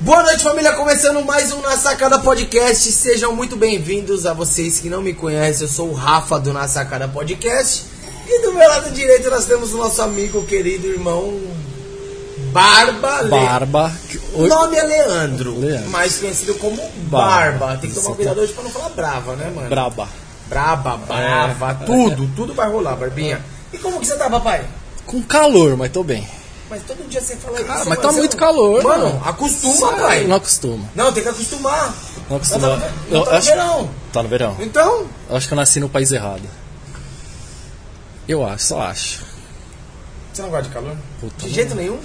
Boa noite, família. Começando mais um Na Sacada Podcast. Sejam muito bem-vindos a vocês que não me conhecem. Eu sou o Rafa do Na Sacada Podcast. E do meu lado direito nós temos o nosso amigo, querido irmão Barba. Barba. O nome é Leandro, Leandro. mais conhecido como Barba. Barba. Tem que tomar cuidado hoje pra não falar brava, né, mano? Braba. Braba, brava, tudo, tudo vai rolar, Barbinha. E como que você tá, papai? Com calor, mas tô bem. Mas todo dia você fala isso. Ah, mas tá muito calor, Mano, mano. acostuma, pai. Não acostuma. Não, tem que acostumar. Não acostuma. Não tá no- não tá no acho- verão. Tá no verão. Então, Eu acho que eu nasci no país errado. Eu acho, só acho. você não gosta de calor? Puta, de jeito nenhum.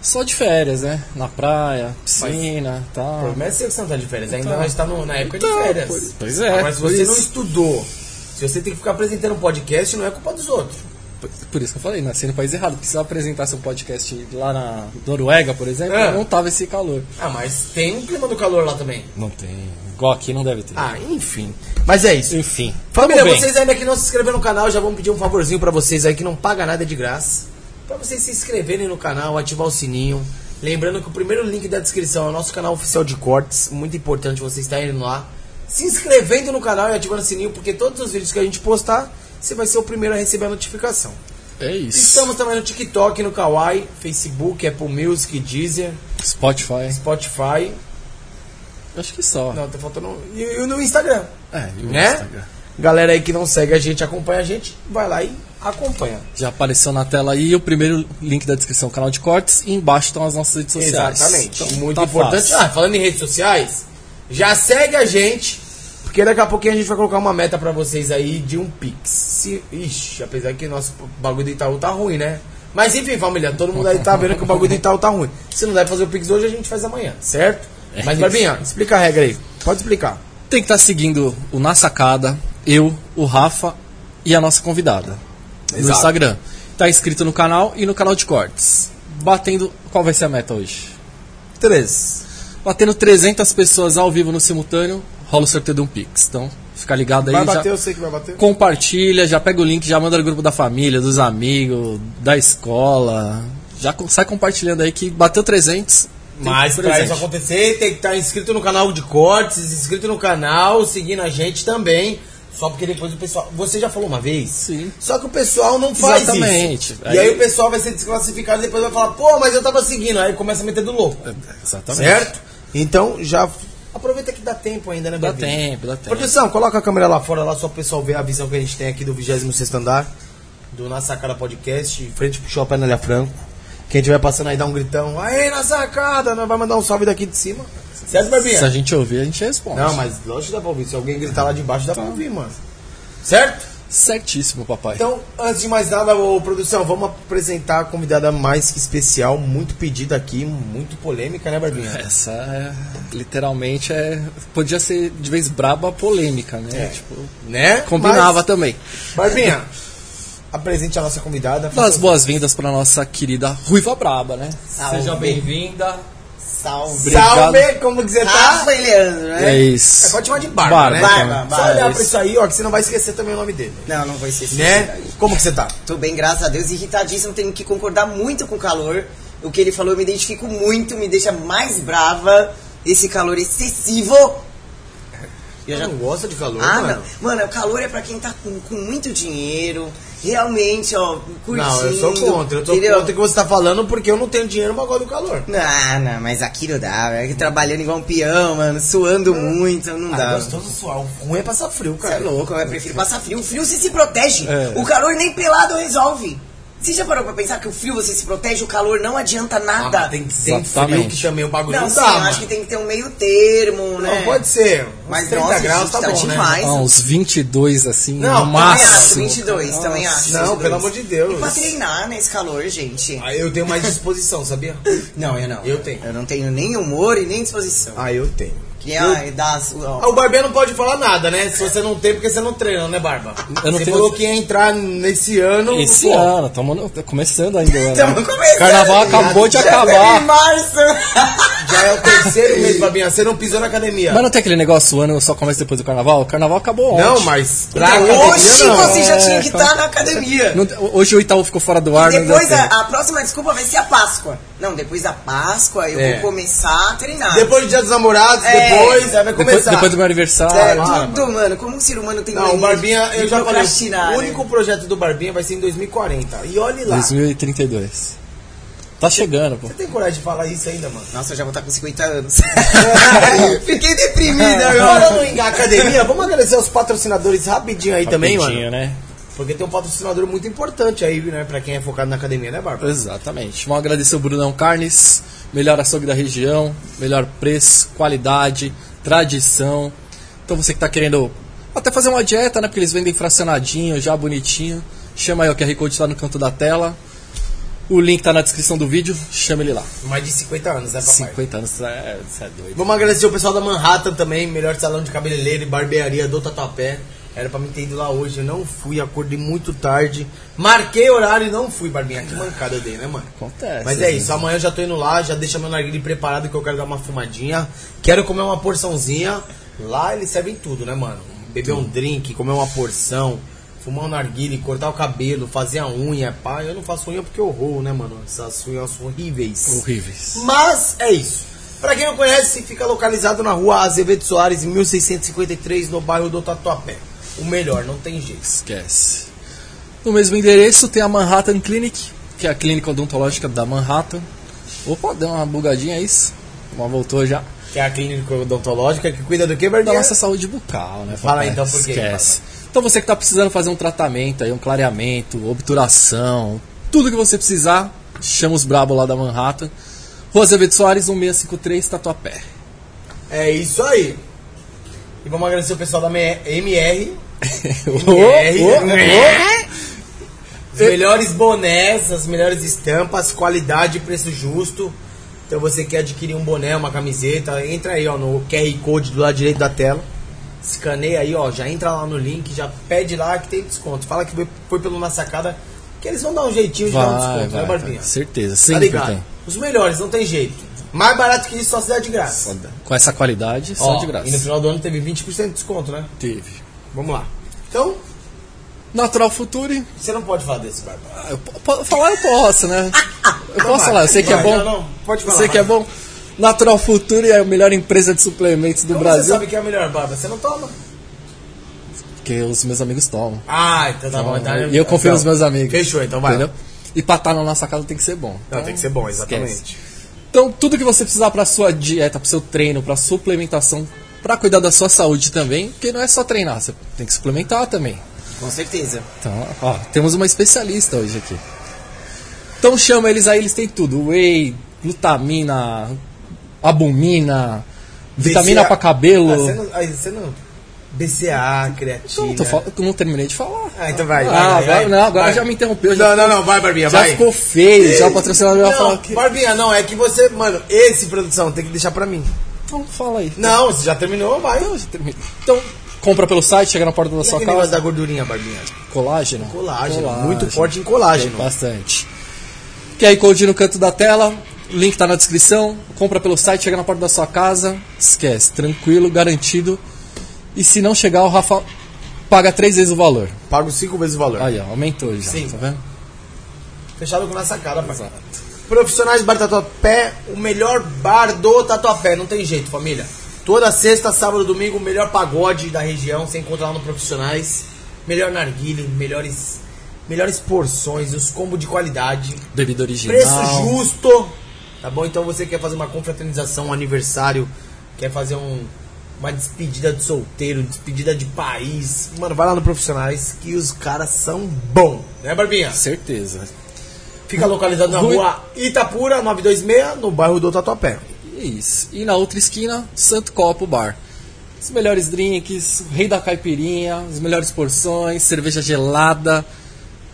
Só de férias, né? Na praia, piscina e O tal. problema é você que você não tá de férias. Ainda Então. nós tá no- na época de Então, férias. pois- pois é, Agora, se por você isso. não estudou, se você tem que ficar apresentando um podcast, não é culpa dos outros. Por- isso que eu falei, nasci no país errado. Porque se eu apresentasse um podcast lá na Noruega, por exemplo, É. não tava esse calor. Ah, mas tem um clima do calor lá também. Não tem. Igual aqui não deve ter. Ah, enfim. Mas é isso. Enfim. Família, vocês ainda que não se inscreveram no canal, já vamos pedir um favorzinho pra vocês aí que não paga nada de graça. Pra vocês se inscreverem no canal, ativar o sininho. Lembrando que o primeiro link da descrição é o nosso canal oficial de cortes. Muito importante você estar indo lá. Se inscrevendo no canal e ativando o sininho, porque todos os vídeos que a gente postar, você vai ser o primeiro a receber a notificação. É isso. Estamos também no TikTok, no Kawaii, Facebook, Apple Music, Deezer, Spotify. Spotify. Acho que só. Não, tá faltando. E, e no Instagram. É, e o Né? Instagram. Galera aí que não segue a gente, acompanha a gente, vai lá e acompanha. Já apareceu na tela aí o primeiro link da descrição, canal de cortes, e embaixo estão as nossas redes sociais. Exatamente. Então, Muito tá importante. fácil. Ah, falando em redes sociais, já segue a gente, porque daqui a pouquinho a gente vai colocar uma meta pra vocês aí de um Pix. Ixi, apesar que nosso bagulho do Itaú tá ruim, né? Mas enfim, família, todo mundo aí tá vendo que o bagulho do Itaú tá ruim. Se não der fazer o Pix hoje, a gente faz amanhã, certo? É Mas. Barbinha, explica a regra aí. Pode explicar. Tem que estar seguindo o Na Sacada, eu, o Rafa e a nossa convidada. No Exato. Instagram. Tá inscrito no canal e no canal de cortes. Batendo. Qual vai ser a meta hoje? Três. Batendo 300 pessoas ao vivo no simultâneo, rola o sorteio de um Pix. Então, fica ligado aí. Vai já- bater, eu sei que vai bater. compartilha, já pega o link, já manda no grupo da família, dos amigos, da escola. Já co- sai compartilhando aí que bateu 300. tem Mas pra isso acontecer, tem que estar inscrito no canal de cortes, inscrito no canal, seguindo a gente também. Só porque depois o pessoal. Você já falou uma vez? Sim. Só que o pessoal não faz Exatamente. isso. E aí Aí- o pessoal vai ser desclassificado e depois vai falar, pô, mas eu tava seguindo. Aí começa a meter do louco. Exatamente. Certo? Então já. Aproveita que dá tempo ainda, né, Dá tempo, dá tempo. Produção, coloca a câmera lá fora, lá só o pessoal ver a visão que a gente tem aqui do 26 andar, do Na Sacada Podcast, frente pro Shopping Anélia Franco. Quem estiver passando aí, dá um gritão, aí na sacada, nós vai mandar um salve daqui de cima. Certo, Barbinha? Se a gente ouvir, a gente responde. Não, mas lógico que dá pra ouvir. Se alguém gritar lá de baixo, dá pra ouvir, mano. Certo? Certíssimo, papai. Então, antes de mais nada, ô, produção, vamos apresentar a convidada mais que especial, muito pedida aqui, muito polêmica, né, Barbinha? Essa é, literalmente é. Podia ser de vez braba polêmica, né? É. Tipo, Né? combinava Mas, também. Barbinha, apresente a nossa convidada. Dá as boas-vindas pra nossa querida Ruiva Braba, né? Salve. Seja bem-vinda. Salve. Salve, como que você tá? Rafa e Leandro, né? É isso. É, pode chamar de Barba, Barba, né? Barba, Só Barba, olhar isso. pra isso aí, ó, que você não vai esquecer também o nome dele. Não, não vai ser Né? Como que você tá? Tô bem, graças a Deus. Irritadíssimo, tenho que concordar muito com o calor. O que ele falou, eu me identifico muito, me deixa mais brava. Esse calor excessivo. Eu já... não gosta de calor, Ah, mano? não. Mano, o calor é pra quem tá com, com muito dinheiro. Realmente, ó, curtindo. Não, eu sou contra. Eu tô entendeu? contra o que você tá falando porque eu não tenho dinheiro, mas gosto do calor. Não, não, mas aqui não dá, velho. Trabalhando igual um peão, mano, suando muito, não Ah, dá. gostoso suar. O ruim é passar frio, Você é cara. louco, eu prefiro passar frio. O frio você se protege. É. O calor nem pelado resolve. Você já parou pra pensar que o frio você se protege, o calor não adianta Ah, nada? mas tem que ser frio Exatamente. que também o bagulho Não, não, sim, dá, eu mano. acho que tem que ter um meio termo, né? Não, pode ser. Mas 30 nossa, graus tá tá bom, né? demais. Ah, uns 22 assim, Não, no também Também acho, máximo. 22, também acho. Não, 22. pelo amor de Deus. E pra treinar nesse calor, gente? Aí eu tenho mais disposição, sabia? Não, eu não. Eu tenho. Eu não tenho nem humor e nem disposição. Ah, eu tenho. Que é das... Ah, o Barbeiro não pode falar nada, né? Se você não tem, porque você não treina, né, Barba? Eu não você tenho- falou que ia entrar nesse ano. Esse pô, ano, estamos começando ainda. Tamo começando. Carnaval acabou de Já teve acabar. em março. Já é o terceiro mês, Barbinha. Você não pisou na academia. Mas não tem aquele negócio, o ano só começa depois do carnaval? O carnaval acabou ontem. Não, mas pra Então, academia hoje não. você já tinha que É, estar na academia. Não- hoje o Itaú ficou fora do ar. não deu Depois a, a próxima desculpa vai ser a Páscoa. Não, depois da Páscoa eu É. vou começar a treinar. Depois do dia dos namorados, É. depois aí vai Depois, começar. depois do meu aniversário. É, para, tudo, mano. Como um ser humano tem Não, o Barbinha, de eu já falei, procrastinar, o né? único projeto do Barbinha vai ser em 2040. E olhe lá. 2032. Tá chegando, pô. Você tem coragem de falar isso ainda, mano? Nossa, eu já vou estar com 50 anos. Fiquei deprimida Falando agora. em academia, vamos agradecer aos patrocinadores rapidinho aí também, Rapidinho, mano. né? Porque tem um patrocinador muito importante aí, né? Pra quem é focado na academia, né, Bárbara? Exatamente. Vamos agradecer o Brunão Carnes, melhor açougue da região, melhor preço, qualidade, tradição. Então você que tá querendo até fazer uma dieta, né? Porque eles vendem fracionadinho, já bonitinho. Chama aí, o QR Code tá no canto da tela. O link tá na descrição do vídeo, chama ele lá. Mais de 50 anos, né, papai? 50 anos, é, é doido. Vamos agradecer o pessoal da Manhattan também, melhor salão de cabeleireiro e barbearia do Tatuapé. Era pra me ter ido lá hoje, eu não fui, acordei muito tarde. Marquei horário e não fui, Barbinha. Que mancada eu dei, né, mano? Acontece. Mas é isso, amanhã eu já tô indo lá, já deixa meu narguilé preparado que eu quero dar uma fumadinha. Quero comer uma porçãozinha. Lá eles servem tudo, né, mano? Beber um drink, comer uma porção, fumar um narguilé, cortar o cabelo, fazer a unha, pá. Eu não faço unha porque eu roo, né, mano? Essas unhas são horríveis. Horríveis. Mas é isso. Pra quem não conhece, fica localizado na rua Azevedo Soares, 1653, no bairro do Tatuapé. O melhor, não tem jeito. Esquece. No mesmo endereço tem a Manhattan Clinic, que é a clínica odontológica da Manhattan. Opa, deu uma bugadinha, é isso? Uma voltou já. Que é a clínica odontológica que cuida do que, Da Barbinha? nossa saúde bucal, né? Fala papai? então por quê, Esquece. Então você que tá precisando fazer um tratamento aí, um clareamento, obturação, tudo que você precisar, chama os brabo lá da Manhattan. Rua Azevedo Soares, 1653, Tatuapé. É isso aí. E vamos agradecer o pessoal da MR. Ô. Os melhores bonés, as melhores estampas, qualidade e preço justo. Então você quer adquirir um boné, uma camiseta, entra aí ó, no QR Code do lado direito da tela. Escaneia aí, ó, já entra lá no link, já pede lá que tem desconto. Fala que foi- pelo na sacada, que eles vão dar um jeitinho de dar um desconto, vai, né, Barbinha? vai. Certeza, Tá sempre tem. Os melhores, não tem jeito. Mais barato que isso, só se der de graça. Com essa qualidade, só Ó, de graça. E no final do ano teve 20% de desconto, né? Teve. Vamos lá. Então, Natural Future, você não pode falar desse, Bárbara. Ah, eu po- falar eu posso, né? Eu posso falar, eu sei que é bom. não, não, pode falar, Eu sei que é bom. Natural Future é a melhor empresa de suplementos do Como Brasil. você sabe que é a melhor, Bárbara? Você não toma? Que os meus amigos tomam. Ah, então tá bom. Então, E eu confio então, nos meus amigos. Fechou, então vai. Entendeu? E pra estar na nossa casa tem que ser bom. Não, Então, tem que ser bom, esquece. exatamente. Então, tudo que você precisar pra sua dieta, pro seu treino, pra suplementação, pra cuidar da sua saúde também, porque não é só treinar, você tem que suplementar também. Com certeza. Então, ó, temos uma especialista hoje aqui. Então chama eles aí, eles têm tudo: whey, glutamina, albumina, vitamina BCA. pra cabelo. Ah, você não, aí, você não. BCA, creatina. Não, tô fal- não terminei de falar. Ah, então vai. Ah, vai, vai, agora, vai. não, agora Vai. já me interrompeu. Já, Não, não, não, vai, Barbinha, já vai. ficou feio, já o patrocinador vai falar que. Barbinha, não, é que você, mano, esse produção tem que deixar pra mim. Então fala aí. Não, você já terminou, vai. Então, já terminei. Então, compra pelo site, chega na porta da E sua casa. da gordurinha, Barbinha? Colágeno? Colágeno, muito forte em colágeno. Tem bastante. QR Code no canto da tela, link tá na descrição. Compra pelo site, chega na porta da sua casa. Esquece, tranquilo, garantido. E se não chegar, o Rafa paga três vezes o valor. Pago cinco vezes o valor. Aí, ó, aumentou já, Sim. tá vendo? Fechado com na sacada, pai. Profissionais Bar Tatuapé, o melhor bar do Tatuapé, não tem jeito, família. Toda sexta, sábado, domingo, o melhor pagode da região, você encontra lá no Profissionais. Melhor narguile, melhores, melhores porções, os combos de qualidade. Bebida original. Preço justo, tá bom? Então você quer fazer uma confraternização, um aniversário, quer fazer um, uma despedida de solteiro, despedida de país, mano, vai lá no Profissionais que os caras são bons, né, Barbinha? Certeza. Fica localizado na Rui- rua Itapura, 926, no bairro do Tatuapé. Isso. E na outra esquina, Santo Copo Bar. Os melhores drinks, rei da caipirinha, as melhores porções, cerveja gelada,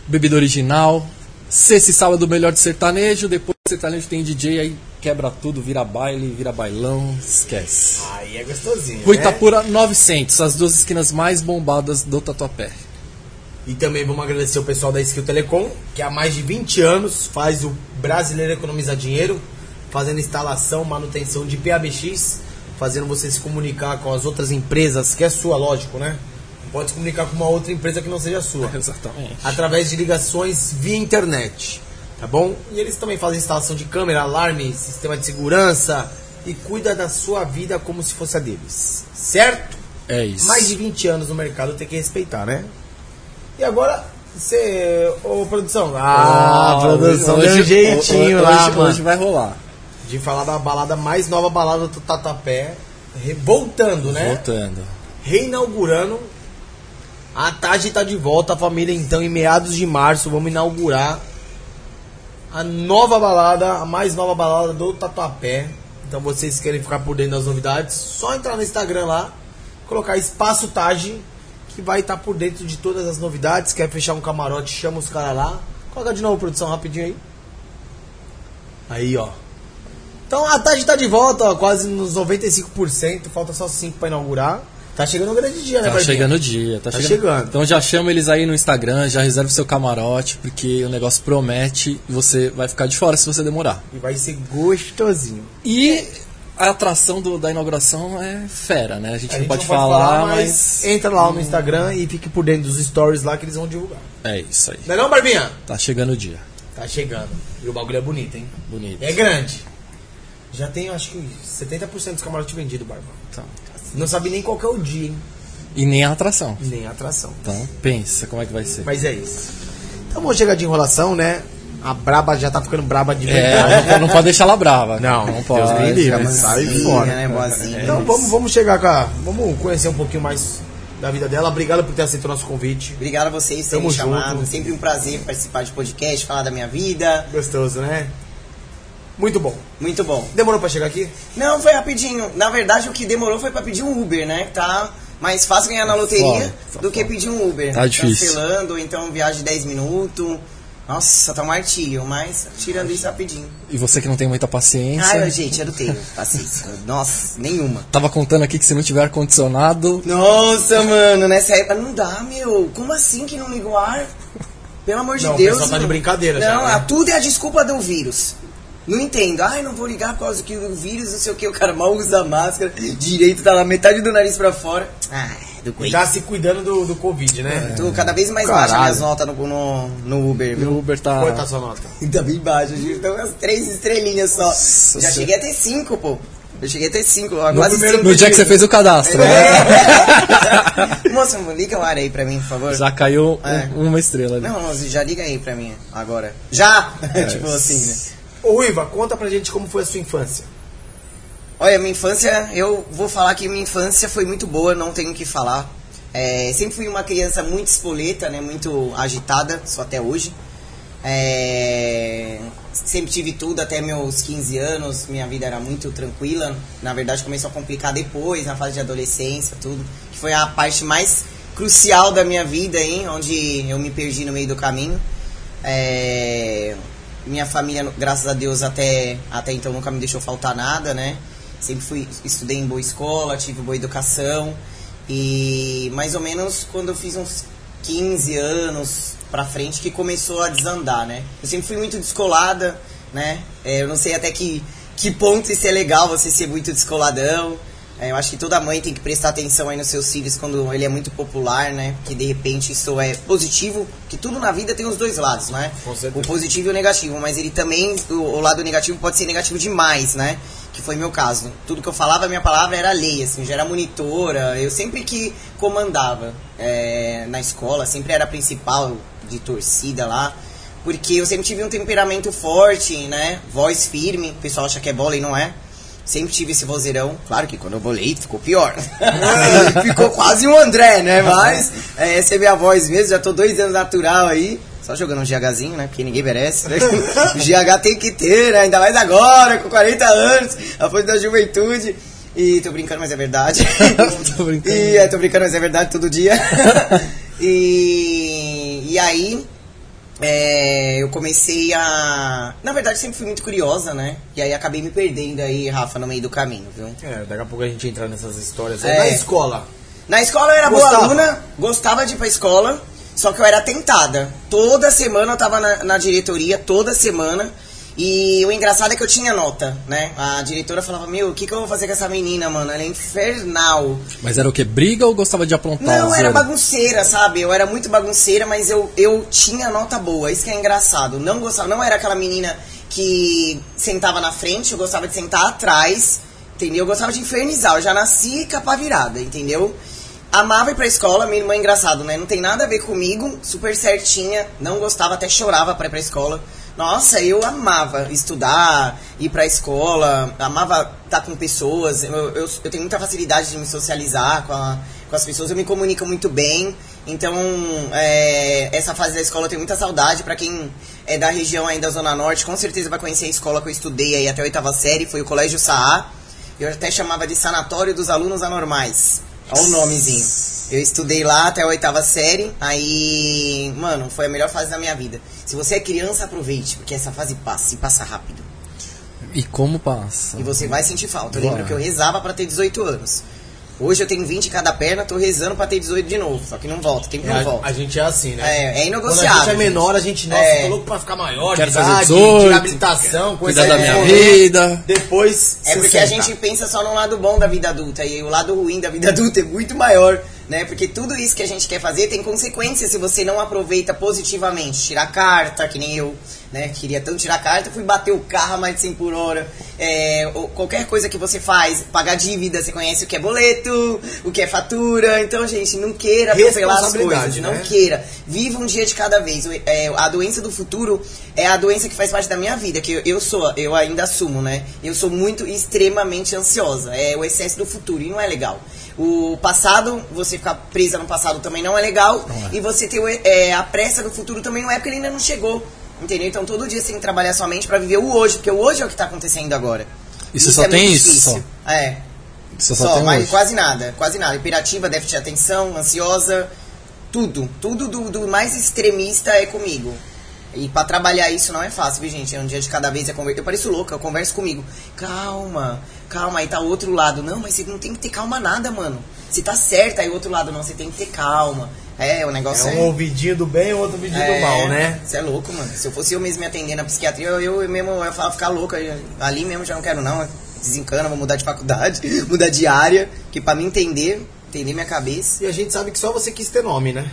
bebida original. Sexta e sábado, melhor de sertanejo. Depois do sertanejo tem DJ, aí quebra tudo, vira baile, vira bailão, esquece. Aí é gostosinho, Rua né? Itapura 900, as duas esquinas mais bombadas do Tatuapé. E também vamos agradecer o pessoal da Skill Telecom, que há mais de 20 anos faz o brasileiro economizar dinheiro. fazendo instalação, manutenção de PABX, fazendo você se comunicar com as outras empresas, que é sua, lógico, né? Não pode se comunicar com uma outra empresa que não seja sua. Exatamente. Através de ligações via internet, tá bom? E eles também fazem instalação de câmera, alarme, sistema de segurança e cuida da sua vida como se fosse a deles, certo? É isso. Mais de 20 anos no mercado tem que respeitar, né? E agora, você. Ô, produção. Ah, produção deu um jeitinho hoje, lá, hoje, mano. hoje vai rolar. De falar da balada mais nova balada do Tatapé. Voltando, né? Voltando. Reinaugurando. A Tati tá de volta, a família então, em meados de março, vamos inaugurar a nova balada, a mais nova balada do Tatuapé. Então vocês querem ficar por dentro das novidades, só entrar no Instagram lá, colocar Espaço Taj, que vai estar por dentro de todas as novidades. Quer fechar um camarote, chama os caras lá. Coloca de novo, produção, rapidinho aí. Aí, ó. Então a Taj tá de volta, ó, quase nos 95%, falta só 5 para inaugurar. Tá chegando um grande dia, né, Tá Barbinha? chegando o dia, tá, Tá chegando. chegando. Então já chama eles aí no Instagram, já reserva o seu camarote, porque o negócio promete e você vai ficar de fora se você demorar. E vai ser gostosinho. E a atração do- da inauguração é fera, né? A gente A não gente pode falar, mas... entra lá no Instagram e fique por dentro dos stories lá que eles vão divulgar. É isso aí. Não é não, Barbinha? Tá chegando o dia. Tá chegando. E o bagulho é bonito, hein? Bonito. É grande. Já tem, acho que, 70% dos camarotes vendidos, Barba. Então, Não sabe nem qual que é o dia, hein? E nem a atração. E Nem a atração. Então, pensa como é que vai ser. Mas é isso. Então vamos chegar de enrolação, né? A braba já tá ficando braba de É, verdade. não, pode- não pode deixar ela brava. Não, não Deus pode. me livre. Sai fora. né. Então vamos, vamos chegar com a. Vamos conhecer um pouquinho mais da vida dela. Obrigado por ter aceito o nosso convite. Obrigado a vocês por terem chamado. junto. Sempre um prazer participar de podcast, falar da minha vida. Gostoso, né? Muito bom. Muito bom. Demorou pra chegar aqui? Não, foi rapidinho. Na verdade, o que demorou foi pra pedir um Uber, né? Tá mais fácil ganhar na loteria foda, tá do que foda. pedir um Uber. Tá difícil. Cancelando, ou então viagem de 10 minutos. Nossa, tá um martírio, mas tirando isso rapidinho. E você que não tem muita paciência. Ai, gente, eu não tenho paciência. Nossa, nenhuma. Tava contando aqui que se não tiver ar-condicionado. Nossa, mano, nessa época não dá, meu. Como assim que não liga o ar? Pelo amor de Não, Deus. pessoal tá de brincadeira Não, já, né? a- tudo é a desculpa do vírus. Não entendo. Ai, não vou ligar por causa que o vírus, não sei o que, o cara mal usa máscara, direito tá lá metade do nariz pra fora. Ai, do tá se cuidando do, do Covid, né? Tô cada vez mais Caralho. baixa minhas notas no, no, no Uber, E viu? o Uber tá. Quanto tá a sua nota? Tá bem baixo, gente. Então umas três estrelinhas só. Nossa Já cheguei a ter cinco, pô. Eu cheguei a ter cinco, quase primeiro cinco. No dia que você fez o cadastro, né? Moça, liga o ar aí pra mim, por favor. Já caiu um- É. uma estrela ali. Não, já liga aí pra mim agora. Já! tipo assim, né? Ô Ruiva, conta pra gente como foi a sua infância. Olha, minha infância, eu vou falar que minha infância foi muito boa, não tenho o que falar. É, sempre fui uma criança muito espoleta, né? Muito agitada, só até hoje. É, sempre tive tudo até meus 15 anos, minha vida era muito tranquila. Na verdade, começou a complicar depois, na fase de adolescência, tudo. Que foi a parte mais crucial da minha vida, hein? Onde eu me perdi no meio do caminho. É, minha família, graças a Deus, até, até então nunca me deixou faltar nada, né? Sempre fui, estudei em boa escola, tive boa educação. E mais ou menos quando eu fiz uns 15 anos pra frente que começou a desandar, né? Eu sempre fui muito descolada, né? É, eu não sei até que, que ponto isso é legal, você ser muito descoladão. É, eu acho que toda mãe tem que prestar atenção aí nos seus filhos quando ele é muito popular, né? Que de repente isso é positivo, que tudo na vida tem os dois lados, né? O positivo e o negativo, mas ele também, o, o lado negativo pode ser negativo demais, né? Que foi meu caso. Tudo que eu falava, minha palavra era lei, assim, já era monitora, eu sempre que comandava é, na escola, sempre era principal de torcida lá, porque eu sempre tive um temperamento forte, né? Voz firme, o pessoal acha que é bola e não é. Sempre tive esse vozeirão. Claro que quando eu bolei ficou pior. ficou quase um André, né? Mas é, essa é minha voz mesmo. Já tô dois anos natural aí. Só jogando um GHzinho, né? Porque ninguém merece. Né? O GH tem que ter, né? Ainda mais agora, com 40 anos, a fonte da juventude. E tô brincando, mas é verdade. Tô brincando. E é, tô brincando, mas é verdade todo dia. e, e aí, é, eu comecei a. Na verdade, sempre fui muito curiosa, né? E aí acabei me perdendo aí, Rafa, no meio do caminho, viu? É, daqui a pouco a gente entra nessas histórias. É. Na escola. Na escola eu era boa Gostava? aluna, gostava de ir pra escola, só que eu era tentada. Toda semana eu tava na, na diretoria, toda semana. E o engraçado é que eu tinha nota, né? A diretora falava, meu, o que, que eu vou fazer com essa menina, mano? Ela é infernal. Mas era o que? Briga ou gostava de aprontar? Não, era bagunceira, sabe? Eu era muito bagunceira, mas eu, eu tinha nota boa. Isso que é engraçado. Não gostava, não era aquela menina que sentava na frente, eu gostava de sentar atrás, entendeu? Eu gostava de infernizar, eu já nasci capa virada, entendeu? Amava ir pra escola, minha irmã é engraçado, né? Não tem nada a ver comigo, super certinha, não gostava, até chorava pra ir pra escola. Nossa, eu amava estudar, ir pra escola, amava estar com pessoas. Eu, eu, eu tenho muita facilidade de me socializar com, a- com as pessoas, eu me comunico muito bem. Então, é, essa fase da escola eu tenho muita saudade. Pra quem é da região aí da Zona Norte, com certeza vai conhecer a escola que eu estudei aí até a oitava série, foi o Colégio Saá. Eu até chamava de Sanatório dos Alunos Anormais. Olha o nomezinho. Eu estudei lá até a oitava série, aí, mano, foi a melhor fase da minha vida. Se você é criança, aproveite, porque essa fase passa e passa rápido. E como passa? E você vai sentir falta. Eu lembro que eu rezava pra ter 18 anos. Hoje eu tenho 20 em cada perna, tô rezando pra ter 18 de novo. Só que não volta, tem que não É, a, volta. a gente é assim, né? É, é Quando a inegociável. gente é menor, a gente, nossa, É. tô louco pra ficar maior, Quero de fazer idade, 18, de habilitação, coisa Cuidar da minha vida. Depois, É porque a 60. gente pensa só no lado bom da vida adulta e o lado ruim da vida adulta é muito maior, né? Porque tudo isso que a gente quer fazer tem consequências se você não aproveita positivamente. Tirar carta, que nem eu, né? Queria tanto tirar carta, fui bater o carro a mais de 100 por hora. É, ou qualquer coisa que você faz, pagar dívida, você conhece o que é boleto, o que é fatura. Então, gente, não queira atropelar as coisas, não né? queira. Viva um dia de cada vez. É, a doença do futuro é a doença que faz parte da minha vida, que eu, eu sou, eu ainda assumo, né? Eu sou muito extremamente ansiosa. É o excesso do futuro e não é legal. O passado, você ficar presa no passado também não é legal. E você ter é, a pressa do futuro também não é porque ele ainda não chegou. Entendeu? Então todo dia você tem que trabalhar sua mente pra viver o hoje, porque o hoje é o que tá acontecendo agora. E você só é tem isso, difícil. É. Você só, Só, tem mas hoje. quase nada, quase nada. Hiperativa, déficit de atenção, ansiosa, tudo. Tudo do, do mais extremista é comigo. E pra trabalhar isso não é fácil, viu, gente? É um dia de cada vez. É conver... Eu pareço louca, eu converso comigo. Calma, calma, aí tá o outro lado. Não, mas você não tem que ter calma nada, mano. Você tá certo, aí o outro lado não, você tem que ter calma. É, o negócio É é. um ouvidinho do bem e outro ouvidinho do mal, né? Você é louco, mano. Se eu fosse eu mesmo me atendendo na psiquiatria, eu, eu mesmo eu ia ficar louca. Eu- Ali mesmo já não quero, não. Desencana, vou mudar de faculdade, mudar de área. Que pra me entender, entender minha cabeça. E a gente sabe que só você quis ter nome, né?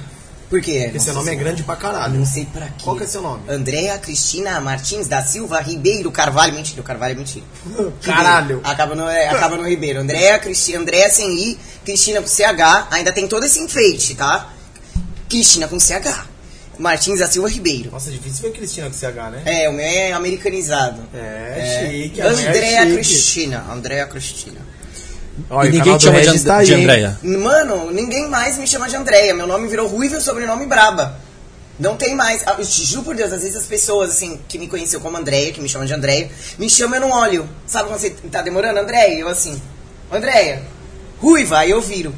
Por quê? Porque seu nome é Senhora. grande pra caralho. Não sei pra quê. Qual que é seu nome? Andréa Cristina Martins da Silva Ribeiro Carvalho. Mentira, o Carvalho é mentira. Caralho. Acaba no, é, acaba no Ribeiro. Andréa, Cristina, Andréa sem I, Cristina com CH. Ainda tem todo esse enfeite, tá? Cristina com CH. Martins da Silva Ribeiro. Nossa, difícil ver Cristina com CH, né? É, o meu é americanizado. É, chique, minha é Andréa chique. Cristina. Andréa Cristina. Olha, E o ninguém te chama de, Regis tá de? Andréia. Mano, ninguém mais me chama de Andréia. Meu nome virou Ruiva e o sobrenome Braba. Não tem mais. Ah, eu te juro por Deus, às vezes as pessoas, assim, que me conheceu como Andréia, que me chamam de Andréia, me chamam e eu não olho. Sabe quando você tá demorando? Andréia? Eu assim, Andréia, Ruiva, aí eu viro.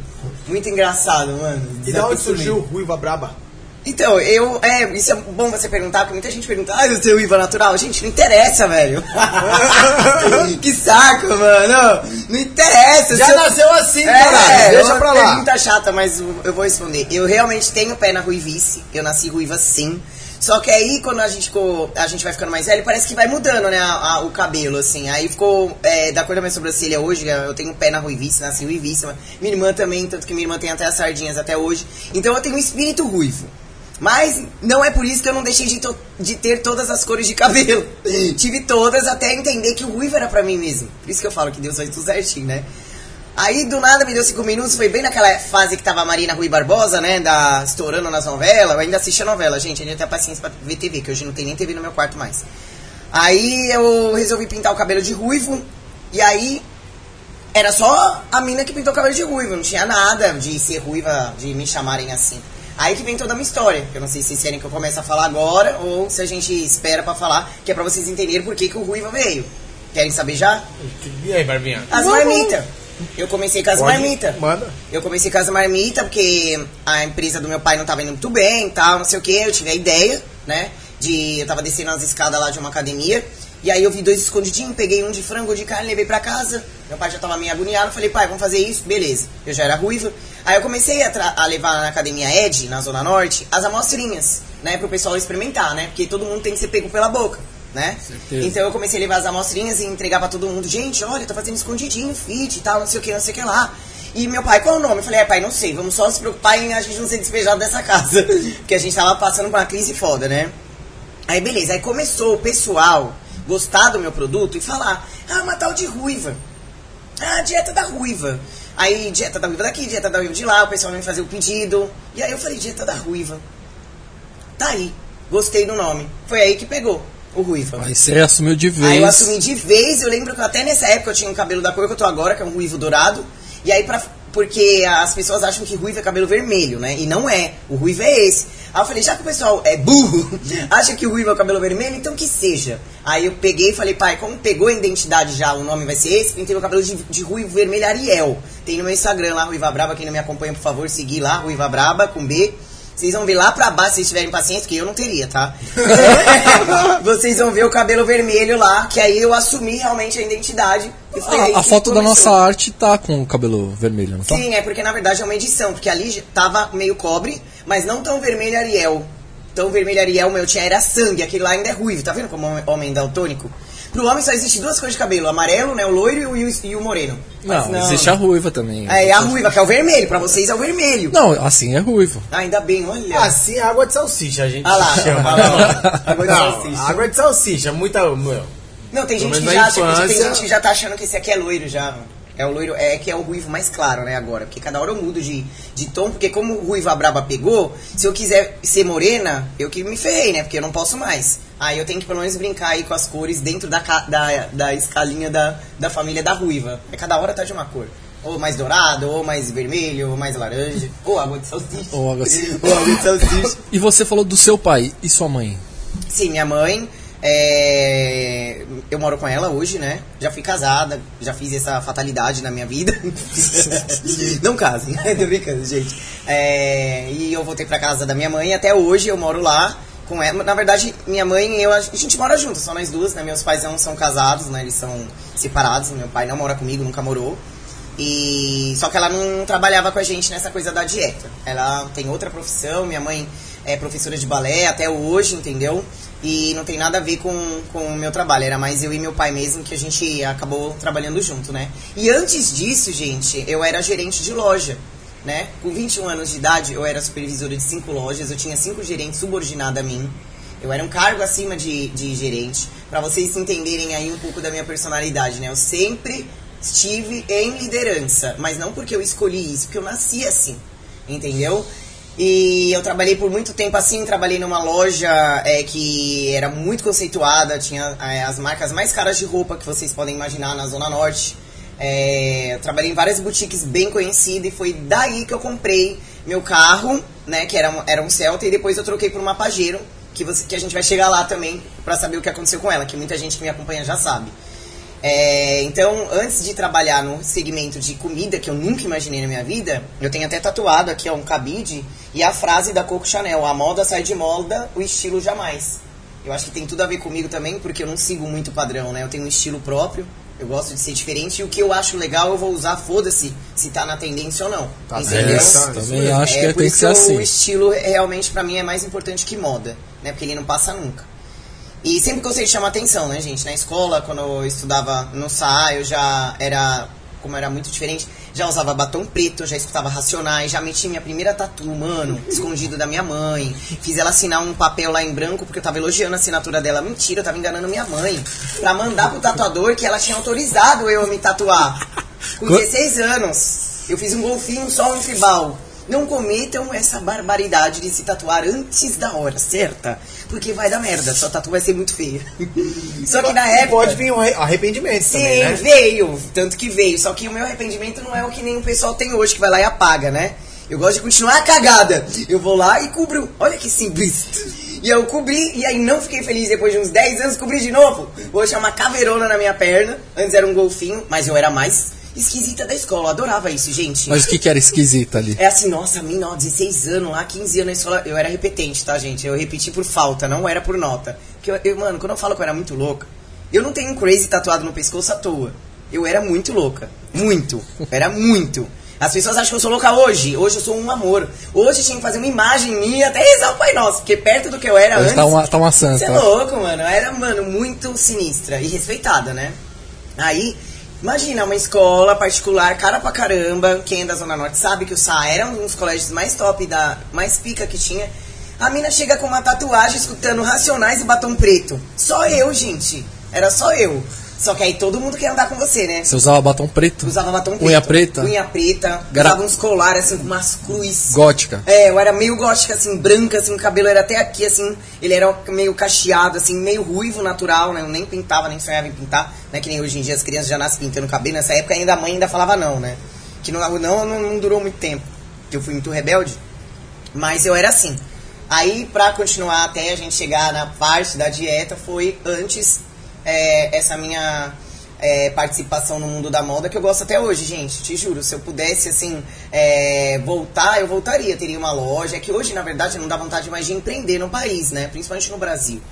Muito engraçado, mano. E da onde surgiu Ruiva Braba? Então, eu. É, isso é bom você perguntar, porque muita gente pergunta, ah, eu tenho IVA natural. Gente, não interessa, velho. que saco, mano. Não interessa. Já eu- nasceu assim, é, caralho. Deixa uma pra lá. pergunta chata, mas eu vou responder. Eu realmente tenho pé na ruivice. Eu nasci ruiva sim. Só que aí, quando a gente, ficou, a gente vai ficando mais velho, parece que vai mudando, né, a- a- o cabelo, assim. Aí ficou, é, da cor da minha sobrancelha hoje, eu tenho pé na ruivice, nasci ruivíssima. Minha irmã também, tanto que minha irmã tem até as sardinhas até hoje. Então eu tenho um espírito ruivo. Mas não é por isso que eu não deixei de, de ter todas as cores de cabelo. Tive todas até entender que o ruivo era pra mim mesmo. Por isso que eu falo que Deus faz tudo certinho, né? Aí do nada me deu cinco minutos, foi bem naquela fase que tava a Marina Rui Barbosa, né? Da, estourando nas novelas. Eu ainda assisti a novela, gente. Ainda tenho paciência pra ver TV, que hoje não tem nem TV no meu quarto mais. Aí eu resolvi pintar o cabelo de ruivo. E aí era só a mina que pintou o cabelo de ruivo, não tinha nada de ser ruiva, de me chamarem assim. Aí que vem toda uma história. Eu não sei se vocês querem que eu comece a falar agora ou se a gente espera pra falar, que é pra vocês entenderem por que, que o ruiva veio. Querem saber já? E aí, Barbinha? As marmitas. Eu comecei com as marmitas. Manda. Eu comecei com as marmitas porque a empresa do meu pai não tava indo muito bem e tal, não sei o que. Eu tive a ideia, né? De. Eu tava descendo as escadas lá de uma academia. E aí eu vi dois escondidinhos, peguei um de frango de carne, levei pra casa. Meu pai já tava meio agoniado. Falei, pai, vamos fazer isso? Beleza. Eu já era ruiva. Aí eu comecei a, a levar na academia Ed, na Zona Norte, as amostrinhas, né? Pro pessoal experimentar, né? Porque todo mundo tem que ser pego pela boca. né? Certeza. Então eu comecei a levar as amostrinhas e entregar pra todo mundo. Gente, olha, tô fazendo escondidinho, fit e tal, não sei o que, não sei o que lá. E meu pai, qual é o nome? Eu falei, é pai, não sei, vamos só se preocupar em a gente não ser despejado dessa casa. Porque a gente tava passando por uma crise foda, né? Aí beleza, aí começou o pessoal gostar do meu produto e falar, ah, uma tal de ruiva. Ah, dieta da ruiva. Aí, dieta da ruiva daqui, dieta da ruiva de lá, o pessoal vem fazer o pedido. E aí eu falei, dieta da ruiva. Tá aí, gostei do nome. Foi aí que pegou o ruiva. Aí você assumiu de vez. Aí eu assumi de vez, eu lembro que até nessa época eu tinha um cabelo da cor que eu tô agora, que é um ruivo dourado. E aí, pra, porque as pessoas acham que ruivo é cabelo vermelho, né? E não é. O ruivo é esse. Aí eu falei, já que o pessoal é burro, acha que o ruivo é o cabelo vermelho, então que seja. Aí eu peguei e falei, pai, como pegou a identidade já, o nome vai ser esse, pintei meu cabelo de, de ruivo vermelho Ariel. Tem no meu Instagram lá, Ruiva Braba, quem não me acompanha, por favor, seguir lá, Ruiva Braba, com B. Vocês vão ver lá pra baixo, se vocês tiverem paciência, que eu não teria, tá? Vocês vão ver o cabelo vermelho lá, que aí eu assumi realmente a identidade. Aí A, a foto da nossa arte tá com o cabelo vermelho, não tá? Sim, é porque na verdade é uma edição, porque ali tava meio cobre, mas não tão vermelho Ariel. Tão vermelho Ariel, o meu tinha era sangue, aquele lá ainda é ruivo, tá vendo como é um homem daltônico? Pro homem só existe duas cores de cabelo, o amarelo, né, o loiro e o, e o moreno. Mas Não, existe a ruiva também. É, a ruiva, que é o vermelho, pra vocês é o vermelho. Não, assim é ruivo. Ah, ainda bem, olha. Assim é água de salsicha, a gente Ah lá, chama. ah lá, ó. Água de Não, salsicha. água de salsicha, muita. Meu, Não, tem gente que já acha, que- tem infância- gente que já tá achando que esse aqui é loiro já. É o loiro, é que é o ruivo mais claro, né, agora. Porque cada hora eu mudo de, de tom, porque como o ruiva braba pegou, se eu quiser ser morena, eu que me ferrei, né? Porque eu não posso mais. Aí eu tenho que pelo menos brincar aí com as cores dentro da, da, da escalinha da, da família da ruiva. É cada hora tá de uma cor. Ou mais dourado, ou mais vermelho, ou mais laranja. Ou água de salsicha. Ou água de- ou água de salsicha. E você falou do seu pai e sua mãe? Sim, minha mãe. É, Eu moro com ela hoje, né? Já fui casada, já fiz essa fatalidade na minha vida. Não casem, tô brincando, gente. É, E eu voltei pra casa da minha mãe, até hoje eu moro lá com ela. Na verdade, minha mãe e eu, a gente mora junto, só nós duas, né? Meus pais não são casados, né? Eles são separados. Meu pai não mora comigo, nunca morou. E só que ela não trabalhava com a gente nessa coisa da dieta. Ela tem outra profissão, minha mãe é professora de balé até hoje, entendeu? E não tem nada a ver com, com o meu trabalho, era mais eu e meu pai mesmo que a gente acabou trabalhando junto, né? E antes disso, gente, eu era gerente de loja, né? Com 21 anos de idade, eu era supervisora de cinco lojas, eu tinha cinco gerentes subordinados a mim. Eu era um cargo acima de, de gerente. Pra vocês entenderem aí um pouco da minha personalidade, né? Eu sempre estive em liderança, mas não porque eu escolhi isso, porque eu nasci assim, entendeu? E eu trabalhei por muito tempo assim, trabalhei numa loja é, que era muito conceituada, tinha é, as marcas mais caras de roupa que vocês podem imaginar na Zona Norte. É, trabalhei em várias boutiques bem conhecidas e foi daí que eu comprei meu carro, né, que era, era um Celta, e depois eu troquei por uma Pajero, que, você, que a gente vai chegar lá também pra saber o que aconteceu com ela, que muita gente que me acompanha já sabe. É, então, antes de trabalhar no segmento de comida, que eu nunca imaginei na minha vida, eu tenho até tatuado aqui ó, um cabide e a frase da Coco Chanel: A moda sai de moda, o estilo jamais. Eu acho que tem tudo a ver comigo também, porque eu não sigo muito padrão, né? Eu tenho um estilo próprio, eu gosto de ser diferente e o que eu acho legal eu vou usar, foda-se se tá na tendência ou não. Tá entendeu? certo. Também acho é, que tem que isso ser assim. o estilo realmente pra mim é mais importante que moda, né? Porque ele não passa nunca. E sempre gostei de chamar atenção, né, gente? Na escola, quando eu estudava no SA, eu já era, como era muito diferente, já usava batom preto, já escutava Racionais, já meti minha primeira tatu, mano, escondido da minha mãe. Fiz ela assinar um papel lá em branco, porque eu tava elogiando a assinatura dela. Mentira, eu tava enganando minha mãe. Pra mandar pro tatuador que ela tinha autorizado eu a me tatuar. Com Qu- 16 anos. Eu fiz um golfinho só um tribal. Não cometam essa barbaridade de se tatuar antes da hora certa, porque vai dar merda, sua tatu vai ser muito feia. Só que na época. Pode vir um arre- arrependimento Sim, também, né? veio, tanto que veio. Só que o meu arrependimento não é o que nem o pessoal tem hoje, que vai lá e apaga, né? Eu gosto de continuar a cagada. Eu vou lá e cubro. Olha que simples. E eu cobri, e aí não fiquei feliz depois de uns 10 anos, cobri de novo. Hoje é uma caveirona na minha perna. Antes era um golfinho, mas eu era mais esquisita da escola. Eu adorava isso, gente. Mas o que, que era esquisito ali? É assim, nossa, a mim, ó, 16 anos lá, 15 anos na escola, eu era repetente, tá, gente? Eu repeti por falta, não era por nota. Porque, eu, eu, mano, quando eu falo que eu era muito louca, eu não tenho um crazy tatuado no pescoço à toa. Eu era muito louca. Muito. Era muito. As pessoas acham que eu sou louca hoje. Hoje eu sou um amor. Hoje eu tinha que fazer uma imagem minha até rezar o Pai Nosso. Porque perto do que eu era Hoje antes. tá uma, tá uma santa. Você é louco, mano. Eu era, mano, muito sinistra e respeitada, né? Aí, imagina, uma escola particular, cara pra caramba. Quem é da Zona Norte sabe que o SA era um dos colégios mais top, da mais pica que tinha. A mina chega com uma tatuagem escutando Racionais e batom preto. Só eu, gente. Era só eu. Só que aí todo mundo quer andar com você, né? Você usava batom preto? Usava batom preto. Unha preta? Unha preta. Gra- Usava uns colares, assim, com umas cruz. Gótica. É, eu era meio gótica, assim, branca, assim, o cabelo era até aqui, assim, ele era meio cacheado, assim, meio ruivo natural, né? Eu nem pintava, nem sonhava em pintar, né? Que nem hoje em dia as crianças já nascem pintando cabelo. Nessa época ainda a mãe ainda falava não, né? Que não, não, não, não durou muito tempo, que eu fui muito rebelde. Mas eu era assim. Aí, pra continuar até a gente chegar na parte da dieta, foi antes é, essa minha é, participação no mundo da moda que eu gosto até hoje, gente. Te juro, se eu pudesse, assim, é, voltar, eu voltaria. Teria uma loja. É que hoje, na verdade, não dá vontade mais de empreender no país, né? Principalmente no Brasil.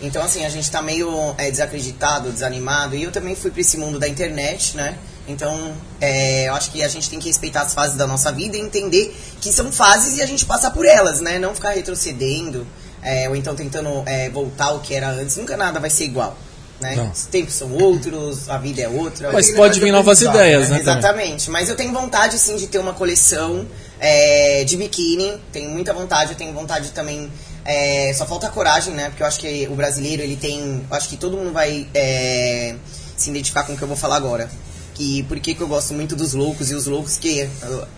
Então, assim, a gente tá meio é, desacreditado, desanimado. E eu também fui pra esse mundo da internet, né? Então, é, eu acho que a gente tem que respeitar as fases da nossa vida e entender que são fases e a gente passar por elas, né? Não ficar retrocedendo, é, ou então tentando é, voltar ao que era antes. Nunca nada vai ser igual, né? Não. Os tempos são outros, a vida é outra. Mas pode vir novas ideias, né? também. Exatamente, mas eu tenho vontade sim de ter uma coleção é, de biquíni, tenho muita vontade, eu tenho vontade também. é, só falta coragem, né? Porque eu acho que o brasileiro ele tem. Eu acho que todo mundo vai é, se identificar com o que eu vou falar agora. Que por que, que eu gosto muito dos loucos e os loucos que,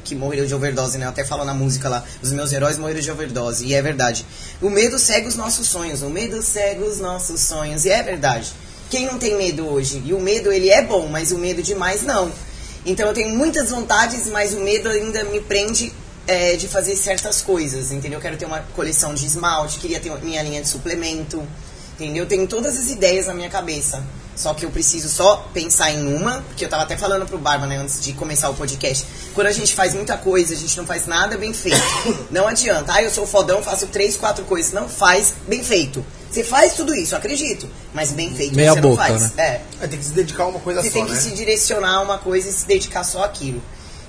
que morreram de overdose, né? Eu até falo na música lá, os meus heróis morreram de overdose. E é verdade. O medo cega os nossos sonhos. O medo cega os nossos sonhos. E é verdade. Quem não tem medo hoje? E o medo, ele é bom, mas o medo demais não. Então eu tenho muitas vontades, mas o medo ainda me prende é, de fazer certas coisas, entendeu? Eu quero ter uma coleção de esmalte, queria ter minha linha de suplemento, entendeu? Eu tenho todas as ideias na minha cabeça. Só que eu preciso só pensar em uma, porque eu tava até falando pro Barba, né, antes de começar o podcast. Quando a gente faz muita coisa, a gente não faz nada bem feito. Não adianta. Ah, eu sou fodão, faço três, quatro coisas. Não faz bem feito. Você faz tudo isso, eu acredito. Mas bem feito Meia você boca, não faz. né? É. É, tem que se dedicar a uma coisa Você só, tem que né? se direcionar a uma coisa e se dedicar só àquilo.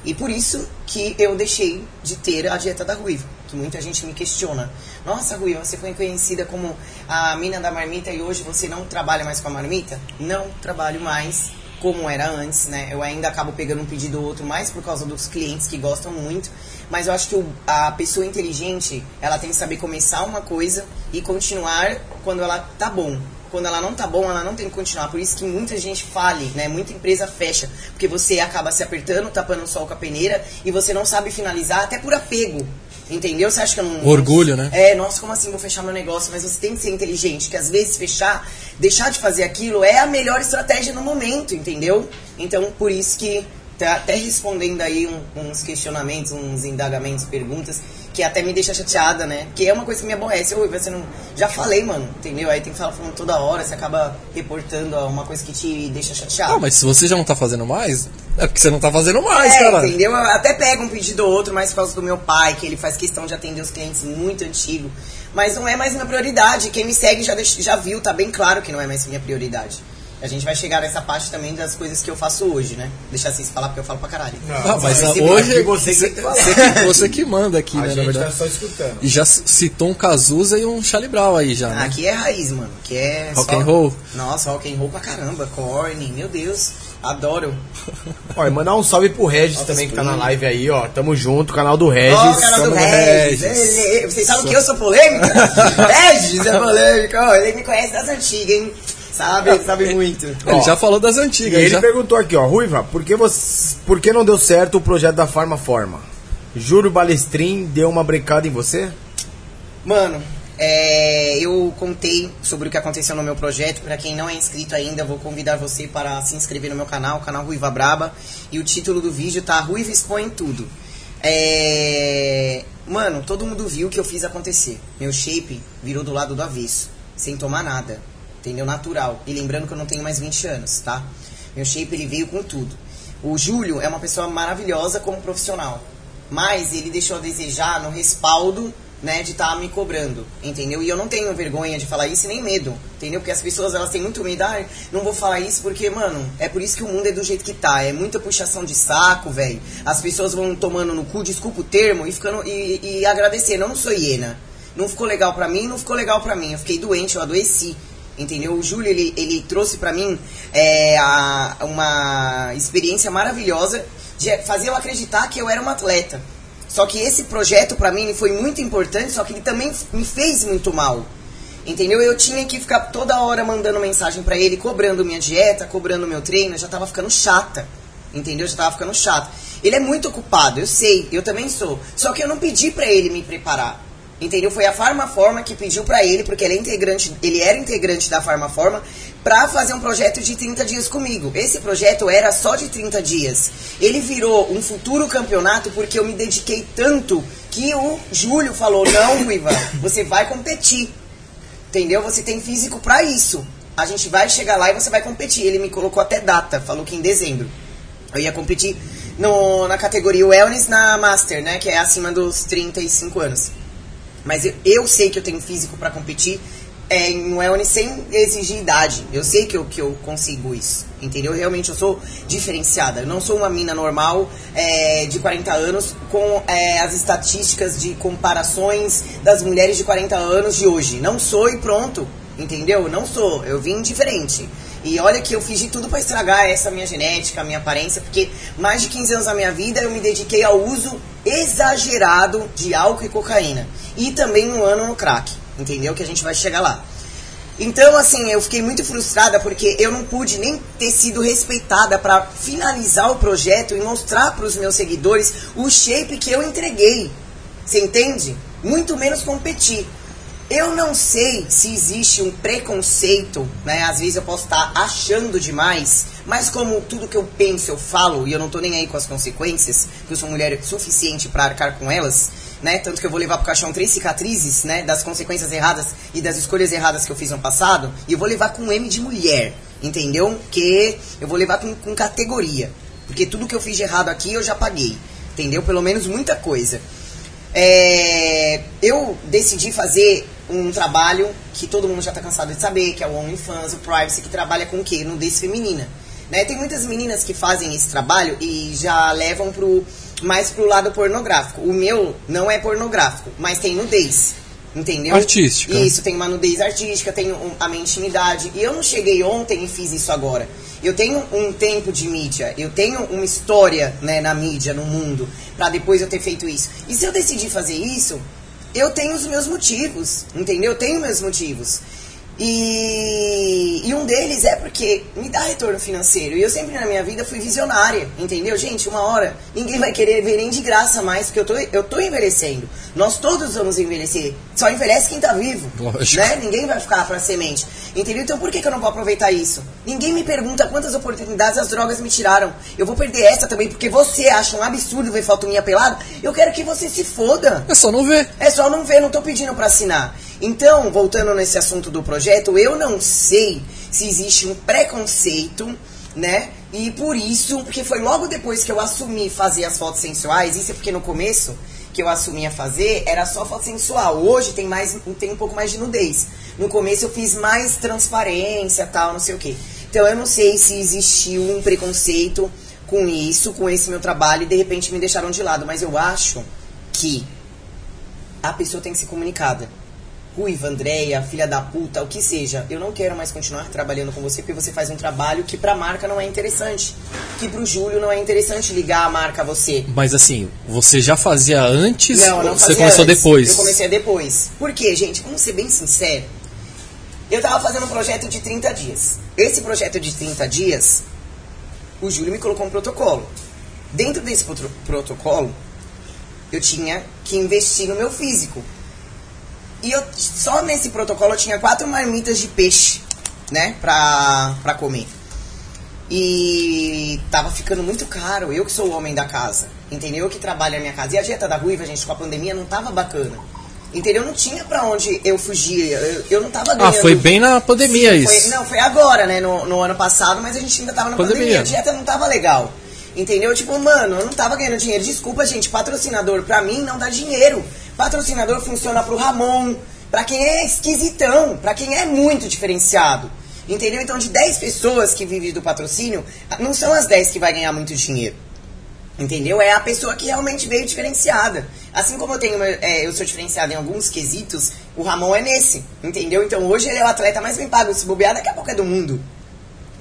E por isso que eu deixei de ter a dieta da Ruiva. Que muita gente me questiona. Nossa, Ruiva, você foi conhecida como a mina da marmita e hoje você não trabalha mais com a marmita? Não trabalho mais como era antes, né? Eu ainda acabo pegando um pedido ou outro mais por causa dos clientes que gostam muito. Mas eu acho que a pessoa inteligente, ela tem que saber começar uma coisa e continuar quando ela tá bom. Quando ela não tá bom, ela não tem que continuar. Por isso que muita gente fale, né? Muita empresa fecha. Porque você acaba se apertando, tapando o sol com a peneira e você não sabe finalizar, até por apego. Entendeu? Você acha que eu não. Orgulho, né? É, nossa, como assim vou fechar meu negócio? Mas você tem que ser inteligente, que às vezes fechar, deixar de fazer aquilo é a melhor estratégia no momento, entendeu? Então, por isso que, tá até respondendo aí um- uns questionamentos, uns indagamentos, perguntas, que até me deixa chateada, né? Que é uma coisa que me aborrece. Oi, você não. Já falei, mano, entendeu? Aí tem que falar falando toda hora, você acaba reportando uma coisa que te deixa chateado. Ah, mas se você já não tá fazendo mais, é porque você não tá fazendo mais, É, cara. entendeu? Eu até pego um pedido ou outro, mais por causa do meu pai, que ele faz questão de atender os clientes muito antigo. Mas não é mais minha prioridade. Quem me segue já, já viu, tá bem claro que não é mais minha prioridade. A gente vai chegar nessa parte também das coisas que eu faço hoje, né? Deixar vocês falar porque eu falo pra caralho. Ah, mas Mas hoje aqui você você, que que você que- você que manda aqui, A né, na gente verdade. tá só escutando. E já citou um Cazuza e um Charlie Brown aí já, né? Aqui é raiz, mano. Aqui é. Rock só- and roll? Nossa, rock and roll pra caramba. Corny, meu Deus. Adoro. Ó, e mandar um salve pro Regis Altas também, que tá na live aí, ó. Tamo junto, canal do Regis. Ó, o canal do Regis. Regis. Ele- Vocês sabem que eu sou polêmica? Regis é polêmico. Ó, ele me conhece das antigas, hein? Sabe, sabe muito. Ele Ó, já falou das E antigas, ele já. perguntou aqui, ó, Ruiva, por que, você, por que não deu certo o projeto da Farma Forma? Júlio Balestrin deu uma brincada em você? Mano, é, eu contei sobre o que aconteceu no meu projeto. Pra quem não é inscrito ainda, eu vou convidar você para se inscrever no meu canal, o canal Ruiva Braba. E o título do vídeo tá Ruiva Expõe Tudo. É, mano, todo mundo viu que eu fiz acontecer. Meu shape virou do lado do avesso, sem tomar nada. Entendeu? Natural. E lembrando que eu não tenho mais 20 anos, tá? Meu shape ele veio com tudo. O Júlio é uma pessoa maravilhosa como profissional. Mas ele deixou a desejar no respaldo né, de estar me cobrando, entendeu? E eu não tenho vergonha de falar isso nem medo, entendeu? Porque as pessoas, elas têm muito medo, ah, não vou falar isso porque, mano, é por isso que o mundo é do jeito que tá, é muita puxação de saco, velho. As pessoas vão tomando no cu, desculpa o termo, e ficando, e, e agradecendo, eu não sou hiena. Não ficou legal pra mim, não ficou legal pra mim, eu fiquei doente, eu adoeci. Entendeu? O Júlio, ele, ele trouxe pra mim é, a, uma experiência maravilhosa de fazer eu acreditar que eu era uma atleta. Só que esse projeto para mim foi muito importante, só que ele também me fez muito mal. Entendeu? Eu tinha que ficar toda hora mandando mensagem para ele, cobrando minha dieta, cobrando meu treino, eu já tava ficando chata. Entendeu? Eu já tava ficando chata. Ele é muito ocupado, eu sei, eu também sou. Só que eu não pedi para ele me preparar. Entendeu? Foi a Farmaforma que pediu para ele, porque ele é integrante, ele era integrante da Farmaforma, para fazer um projeto de 30 dias comigo. Esse projeto era só de 30 dias. Ele virou um futuro campeonato porque eu me dediquei tanto que o Júlio falou: "Não, Ruiva, você vai competir". Entendeu? Você tem físico para isso. A gente vai chegar lá e você vai competir. Ele me colocou até data, falou que em dezembro. Eu ia competir no, na categoria Wellness na Master, né, que é acima dos 35 anos. Mas eu, eu sei que eu tenho físico para competir é, em Wellness sem exigir idade. Eu sei que eu, que eu consigo isso. Entendeu? Realmente eu sou diferenciada. Eu não sou uma mina normal é, de 40 anos com é, as estatísticas de comparações das mulheres de 40 anos de hoje. Não sou e pronto. Entendeu? Não sou. Eu vim diferente. E olha que eu fiz de tudo para estragar essa minha genética, minha aparência, porque mais de 15 anos da minha vida eu me dediquei ao uso exagerado de álcool e cocaína. E também um ano no crack, entendeu? Que a gente vai chegar lá. Então, assim, eu fiquei muito frustrada porque eu não pude nem ter sido respeitada para finalizar o projeto e mostrar para os meus seguidores o shape que eu entreguei. Você entende? Muito menos competir. Eu não sei se existe um preconceito, né? Às vezes eu posso estar achando demais, mas como tudo que eu penso eu falo e eu não tô nem aí com as consequências, porque eu sou mulher suficiente para arcar com elas, né? Tanto que eu vou levar pro caixão três cicatrizes, né? Das consequências erradas e das escolhas erradas que eu fiz no passado, e eu vou levar com M de mulher, entendeu? Que eu vou levar com, com categoria, porque tudo que eu fiz de errado aqui eu já paguei, entendeu? Pelo menos muita coisa. É, eu decidi fazer um trabalho que todo mundo já está cansado de saber, que é o OnlyFans, o Privacy, que trabalha com o quê? Nudez feminina. Né? Tem muitas meninas que fazem esse trabalho e já levam pro, mais pro lado pornográfico. O meu não é pornográfico, mas tem nudez. Entendeu? Artística. Isso, tem uma nudez artística, tem um, a minha intimidade. E eu não cheguei ontem e fiz isso agora. Eu tenho um tempo de mídia, eu tenho uma história né, na mídia, no mundo, para depois eu ter feito isso. E se eu decidir fazer isso, eu tenho os meus motivos, entendeu? Eu tenho meus motivos. E, e, um deles é porque me dá retorno financeiro. E eu sempre na minha vida fui visionária, entendeu? Gente, uma hora ninguém vai querer ver nem de graça mais, porque eu tô, eu tô envelhecendo. Nós todos vamos envelhecer. Só envelhece quem tá vivo. Lógico. Né? Ninguém vai ficar pra semente. Entendeu? Então por que, que eu não vou aproveitar isso? Ninguém me pergunta quantas oportunidades as drogas me tiraram. Eu vou perder essa também, porque você acha um absurdo ver foto minha pelada. Eu quero que você se foda. É só não ver. É só não ver, não tô pedindo pra assinar. Então, voltando nesse assunto do projeto, eu não sei se existe um preconceito, né? E por isso, porque foi logo depois que eu assumi fazer as fotos sensuais, isso é porque no começo eu assumi a fazer era só foto sensual. Hoje tem mais tem um pouco mais de nudez. No começo eu fiz mais transparência, tal, não sei o quê. Então eu não sei se existiu um preconceito com isso, com esse meu trabalho e de repente me deixaram de lado, mas eu acho que a pessoa tem que ser comunicada. Ruiva, Andréia, filha da puta, o que seja, eu não quero mais continuar trabalhando com você porque você faz um trabalho que pra marca não é interessante. Que pro Júlio não é interessante ligar a marca a você. Mas assim, você já fazia antes Não, ou não você fazia começou antes. depois? Eu comecei depois. Por quê, gente? Vamos ser bem sincero. Eu tava fazendo um projeto de 30 dias. Esse projeto de 30 dias, o Júlio me colocou um protocolo. Dentro desse protocolo, eu tinha que investir no meu físico. E eu, só nesse protocolo eu tinha quatro marmitas de peixe, né, pra, pra comer. E tava ficando muito caro, eu que sou o homem da casa, entendeu? Eu que trabalho a minha casa. E a dieta da ruiva, gente, com a pandemia não tava bacana. Entendeu? Não tinha pra onde eu fugir. Eu, eu não tava Ah, ganhando. foi bem na pandemia Sim, isso. foi- não, foi agora, né? No, no ano passado, mas a gente ainda tava na pandemia. Pandemia. A dieta não tava legal. Entendeu? Tipo, mano, eu não tava ganhando dinheiro. Desculpa, gente, patrocinador pra mim não dá dinheiro. Patrocinador funciona pro Ramon, pra quem é esquisitão, pra quem é muito diferenciado. Entendeu? Então, de 10 pessoas que vivem do patrocínio, não são as 10 que vai ganhar muito dinheiro. Entendeu? É a pessoa que realmente veio diferenciada. Assim como eu tenho, é, eu sou diferenciado em alguns quesitos, o Ramon é nesse. Entendeu? Então hoje ele é o atleta mais bem pago. Se bobear, daqui a pouco é do mundo.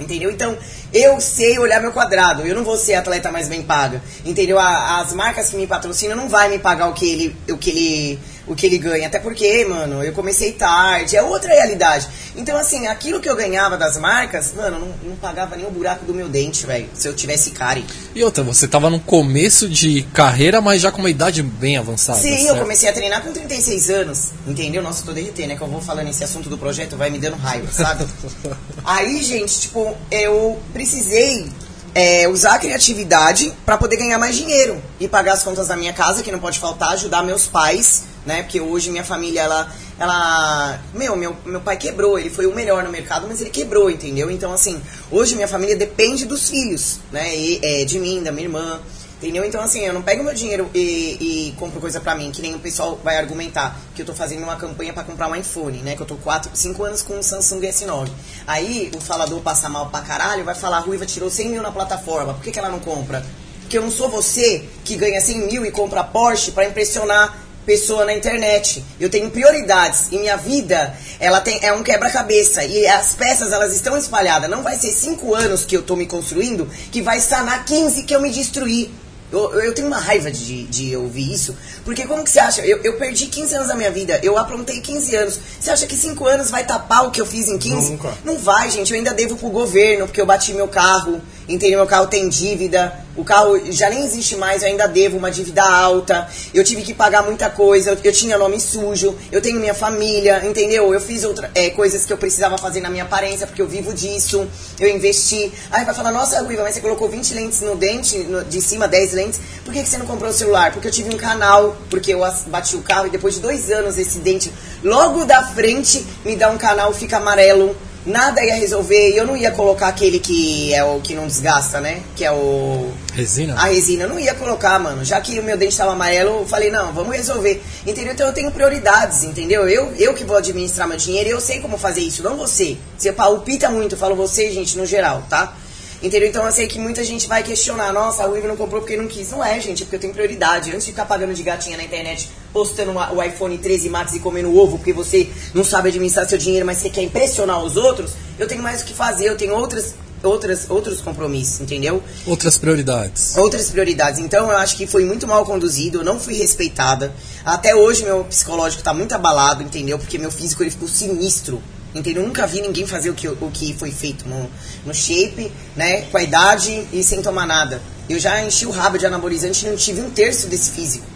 Entendeu? Então, eu sei olhar meu quadrado. Eu não vou ser atleta mais bem paga. Entendeu? As marcas que me patrocinam não vai me pagar o que ele, o que ele o que ele ganha. Até porque, mano, eu comecei tarde, é outra realidade. Então, assim, aquilo que eu ganhava das marcas, mano, não, não pagava nem o buraco do meu dente, velho, se eu tivesse cari. E outra, você tava no começo de carreira, mas já com uma idade bem avançada. Sim, certo? eu comecei a treinar com 36 anos, entendeu? Nossa, eu tô derretendo, né? Que eu vou falando esse assunto do projeto, vai me dando raiva, sabe? Aí, gente, tipo, eu precisei é, usar a criatividade para poder ganhar mais dinheiro e pagar as contas da minha casa, que não pode faltar, ajudar meus pais, né? Porque hoje minha família, ela, ela, meu, meu, meu pai quebrou, ele foi o melhor no mercado, mas ele quebrou, entendeu? Então assim, hoje minha família depende dos filhos, né? E, é, de mim, da minha irmã. Entendeu? Então, assim, eu não pego meu dinheiro e, e compro coisa pra mim, que nem o pessoal vai argumentar que eu tô fazendo uma campanha para comprar um iPhone, né? Que eu tô 4, 5 anos com um Samsung S9. Aí o falador passa mal pra caralho, vai falar, a Ruiva tirou 100 mil na plataforma, por que, que ela não compra? Porque eu não sou você que ganha 100 mil e compra Porsche para impressionar pessoa na internet. Eu tenho prioridades e minha vida ela tem é um quebra-cabeça e as peças elas estão espalhadas. Não vai ser cinco anos que eu tô me construindo que vai sanar 15 que eu me destruí. Eu, eu tenho uma raiva de, de ouvir isso, porque como que você acha? Eu, eu perdi 15 anos da minha vida, eu aprontei 15 anos. Você acha que 5 anos vai tapar o que eu fiz em 15? Nunca. Não vai, gente. Eu ainda devo pro governo, porque eu bati meu carro, entendeu? Meu carro tem dívida, o carro já nem existe mais, eu ainda devo uma dívida alta. Eu tive que pagar muita coisa, eu, tinha nome sujo, eu tenho minha família, entendeu? Eu fiz outra, é, coisas que eu precisava fazer na minha aparência, porque eu vivo disso, eu investi. Aí vai falar, nossa, Ruiva, mas você colocou 20 lentes no dente, no- de cima 10 lentes, por que, que você não comprou o celular? Porque eu tive um canal, porque eu bati o carro e depois de dois anos esse dente, logo da frente, me dá um canal, fica amarelo. Nada ia resolver e eu não ia colocar aquele que é o que não desgasta, né? Que é o Resina? a resina eu não ia colocar, mano. Já que o meu dente estava amarelo, eu falei, não, vamos resolver. Entendeu? Então eu tenho prioridades, entendeu? Eu, eu que vou administrar meu dinheiro, eu sei como fazer isso, não você. Você palpita muito, eu falo você, gente, no geral, tá? Entendeu? Então eu sei que muita gente vai questionar, nossa, a Weave não comprou porque não quis. Não é, gente, é porque eu tenho prioridade. Antes de ficar pagando de gatinha na internet, postando uma- o iPhone 13 Max e comendo ovo porque você não sabe administrar seu dinheiro, mas você quer impressionar os outros, eu tenho mais o que fazer, eu tenho outras, outras, outros compromissos, entendeu? Outras prioridades. outras prioridades. Então eu acho que foi muito mal conduzido, eu não fui respeitada. Até hoje meu psicológico tá muito abalado, entendeu? Porque meu físico ele ficou sinistro. Entendeu? Eu nunca vi ninguém fazer o que, o que foi feito no, no shape, né? Com a idade e sem tomar nada. Eu já enchi o rabo de anabolizante e não tive um terço desse físico.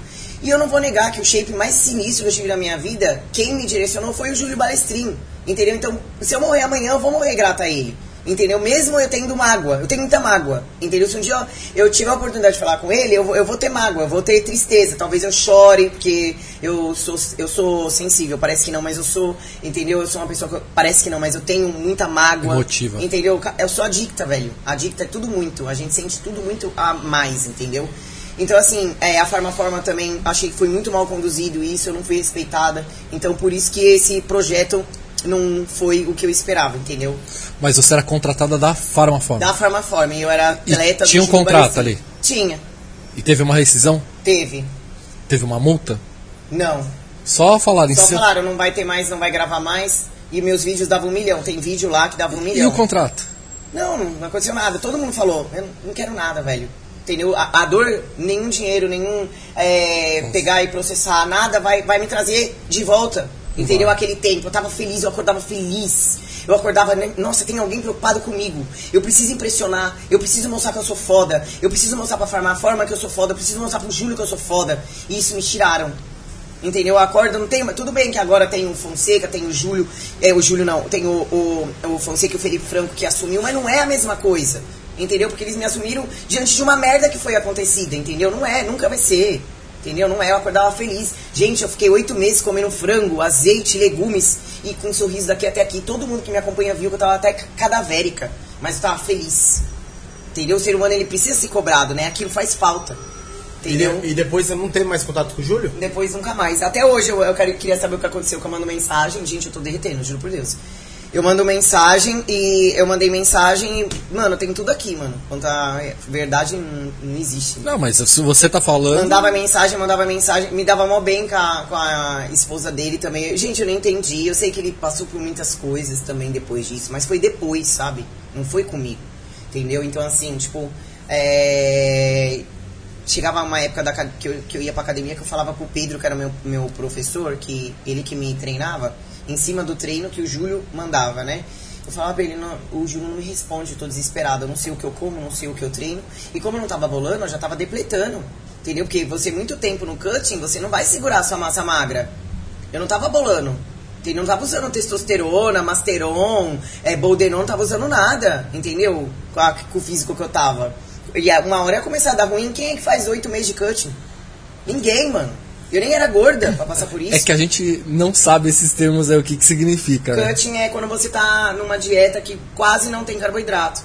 E eu não vou negar que o shape mais sinistro que eu tive na minha vida, quem me direcionou foi o Júlio Balestrin. Entendeu? Então, se eu morrer amanhã, eu vou morrer grata a ele. Entendeu? Mesmo eu tendo mágoa, eu tenho muita mágoa. Entendeu? Se um dia eu, eu tiver a oportunidade de falar com ele, eu, vou- eu vou ter mágoa, eu vou ter tristeza. Talvez eu chore, porque eu sou, eu sou sensível. Parece que não, mas eu sou. Entendeu? Eu sou uma pessoa que. eu- Parece que não, mas eu tenho muita mágoa. Emotiva. Entendeu? Eu sou adicta, velho. Adicta é tudo muito. A gente sente tudo muito a mais, entendeu? Então, assim, é, a Farmaforma também achei que foi muito mal conduzido isso, eu não fui respeitada. Então, por isso que esse projeto não foi o que eu esperava, entendeu? Mas você era contratada da Farmaform. Da Farmaforma, eu era E atleta do tinha um contrato ali? Tinha, E teve uma rescisão? teve. Teve uma multa? Não. Só falar em Só cima. falaram, não vai ter mais, não vai gravar mais. E meus vídeos davam um milhão. Tem vídeo lá que dava um E milhão. o contrato? Não, não aconteceu nada. Todo mundo falou, eu não quero nada, velho. Entendeu? A, a dor, nenhum dinheiro, nenhum é, pegar e processar, nada vai, vai me trazer de volta. Entendeu? Aquele tempo. Eu tava feliz, eu acordava feliz. Eu acordava, né? nossa, tem alguém preocupado comigo. Eu preciso impressionar, eu preciso mostrar que eu sou foda. Eu preciso mostrar pra Farmar Forma que eu sou foda. Eu preciso mostrar pro Júlio que eu sou foda. E isso me tiraram. Entendeu? A corda não tem. Tudo bem que agora tem o Fonseca, tem o Júlio. É, o Júlio não, tem o, o, o Fonseca e o Felipe Franco que assumiu, mas não é a mesma coisa. Entendeu? Porque eles me assumiram diante de uma merda que foi acontecida, entendeu? Não é, nunca vai ser. Entendeu? Não é, eu acordava feliz. Gente, eu fiquei oito meses comendo frango, azeite, legumes e com um sorriso daqui até aqui. Todo mundo que me acompanha viu que eu tava até cadavérica, mas eu tava feliz. Entendeu? O ser humano ele precisa ser cobrado, né? Aquilo faz falta. E, Entendeu? de- e depois você não teve mais contato com o Júlio? Depois nunca mais. Até hoje eu, eu quero- queria saber o que aconteceu, que eu mando mensagem. Gente, eu tô derretendo, juro por Deus. Eu mando mensagem e eu mandei mensagem e, mano, tem tudo aqui, mano. Quanto a verdade, não, não existe. Não, mas se você tá falando. Mandava mensagem, mandava mensagem, me dava mó bem com a, com a esposa dele também. Gente, eu não entendi. Eu sei que ele passou por muitas coisas também depois disso, mas foi depois, sabe? Não foi comigo. Entendeu? Então, assim, tipo, é... chegava uma época da, que, eu, que eu ia pra academia que eu falava pro Pedro, que era meu, meu professor, que ele que me treinava, em cima do treino que o Júlio mandava, né? Eu falava pra ele, não, o Júlio não me responde, eu tô desesperado, eu não sei o que eu como, não sei o que eu treino. E como eu não tava bolando, eu já tava depletando. Entendeu? Porque você muito tempo no cutting, você não vai segurar a sua massa magra. Eu não tava bolando. Entendeu? Não tava usando testosterona, masteron, é, boldenon, não tava usando nada. Entendeu? Com, a- com o físico que eu tava. E uma hora ia começar a dar ruim. Quem é que faz oito meses de cutting? Ninguém, mano. Eu nem era gorda pra passar por isso. É que a gente não sabe esses termos aí, o que, que significa, né? Cutting é quando você tá numa dieta que quase não tem carboidrato.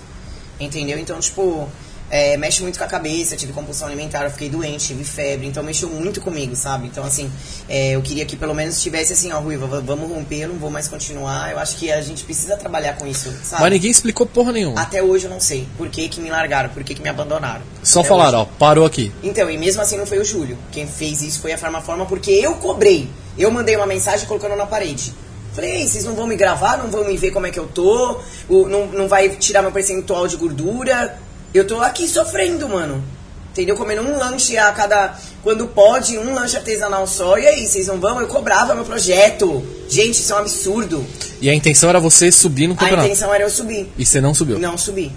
Entendeu? Então, tipo, é, mexe muito com a cabeça, tive compulsão alimentar, eu fiquei doente, tive febre, então mexeu muito comigo, sabe? Então, assim, é, eu queria que pelo menos tivesse assim, ó, Ruiva, vamos romper, eu não vou mais continuar. Eu acho que a gente precisa trabalhar com isso, sabe? Mas ninguém explicou porra nenhuma. Até hoje eu não sei por que, que me largaram, por que, que me abandonaram. Só Até falaram, hoje. ó, parou aqui. Então, e mesmo assim não foi o Júlio. Quem fez isso foi a Farmaforma, porque eu cobrei. Eu mandei uma mensagem colocando na parede. Falei, Ei, vocês não vão me gravar, não vão me ver como é que eu tô, não, não vai tirar meu percentual de gordura. Eu tô aqui sofrendo, mano. Entendeu? Comendo um lanche a cada. Quando pode, um lanche artesanal só. E aí, vocês não vão? Eu cobrava meu projeto. Gente, isso é um absurdo. E a intenção era você subir no A campeonato. intenção era eu subir. E você não subiu. Não subi.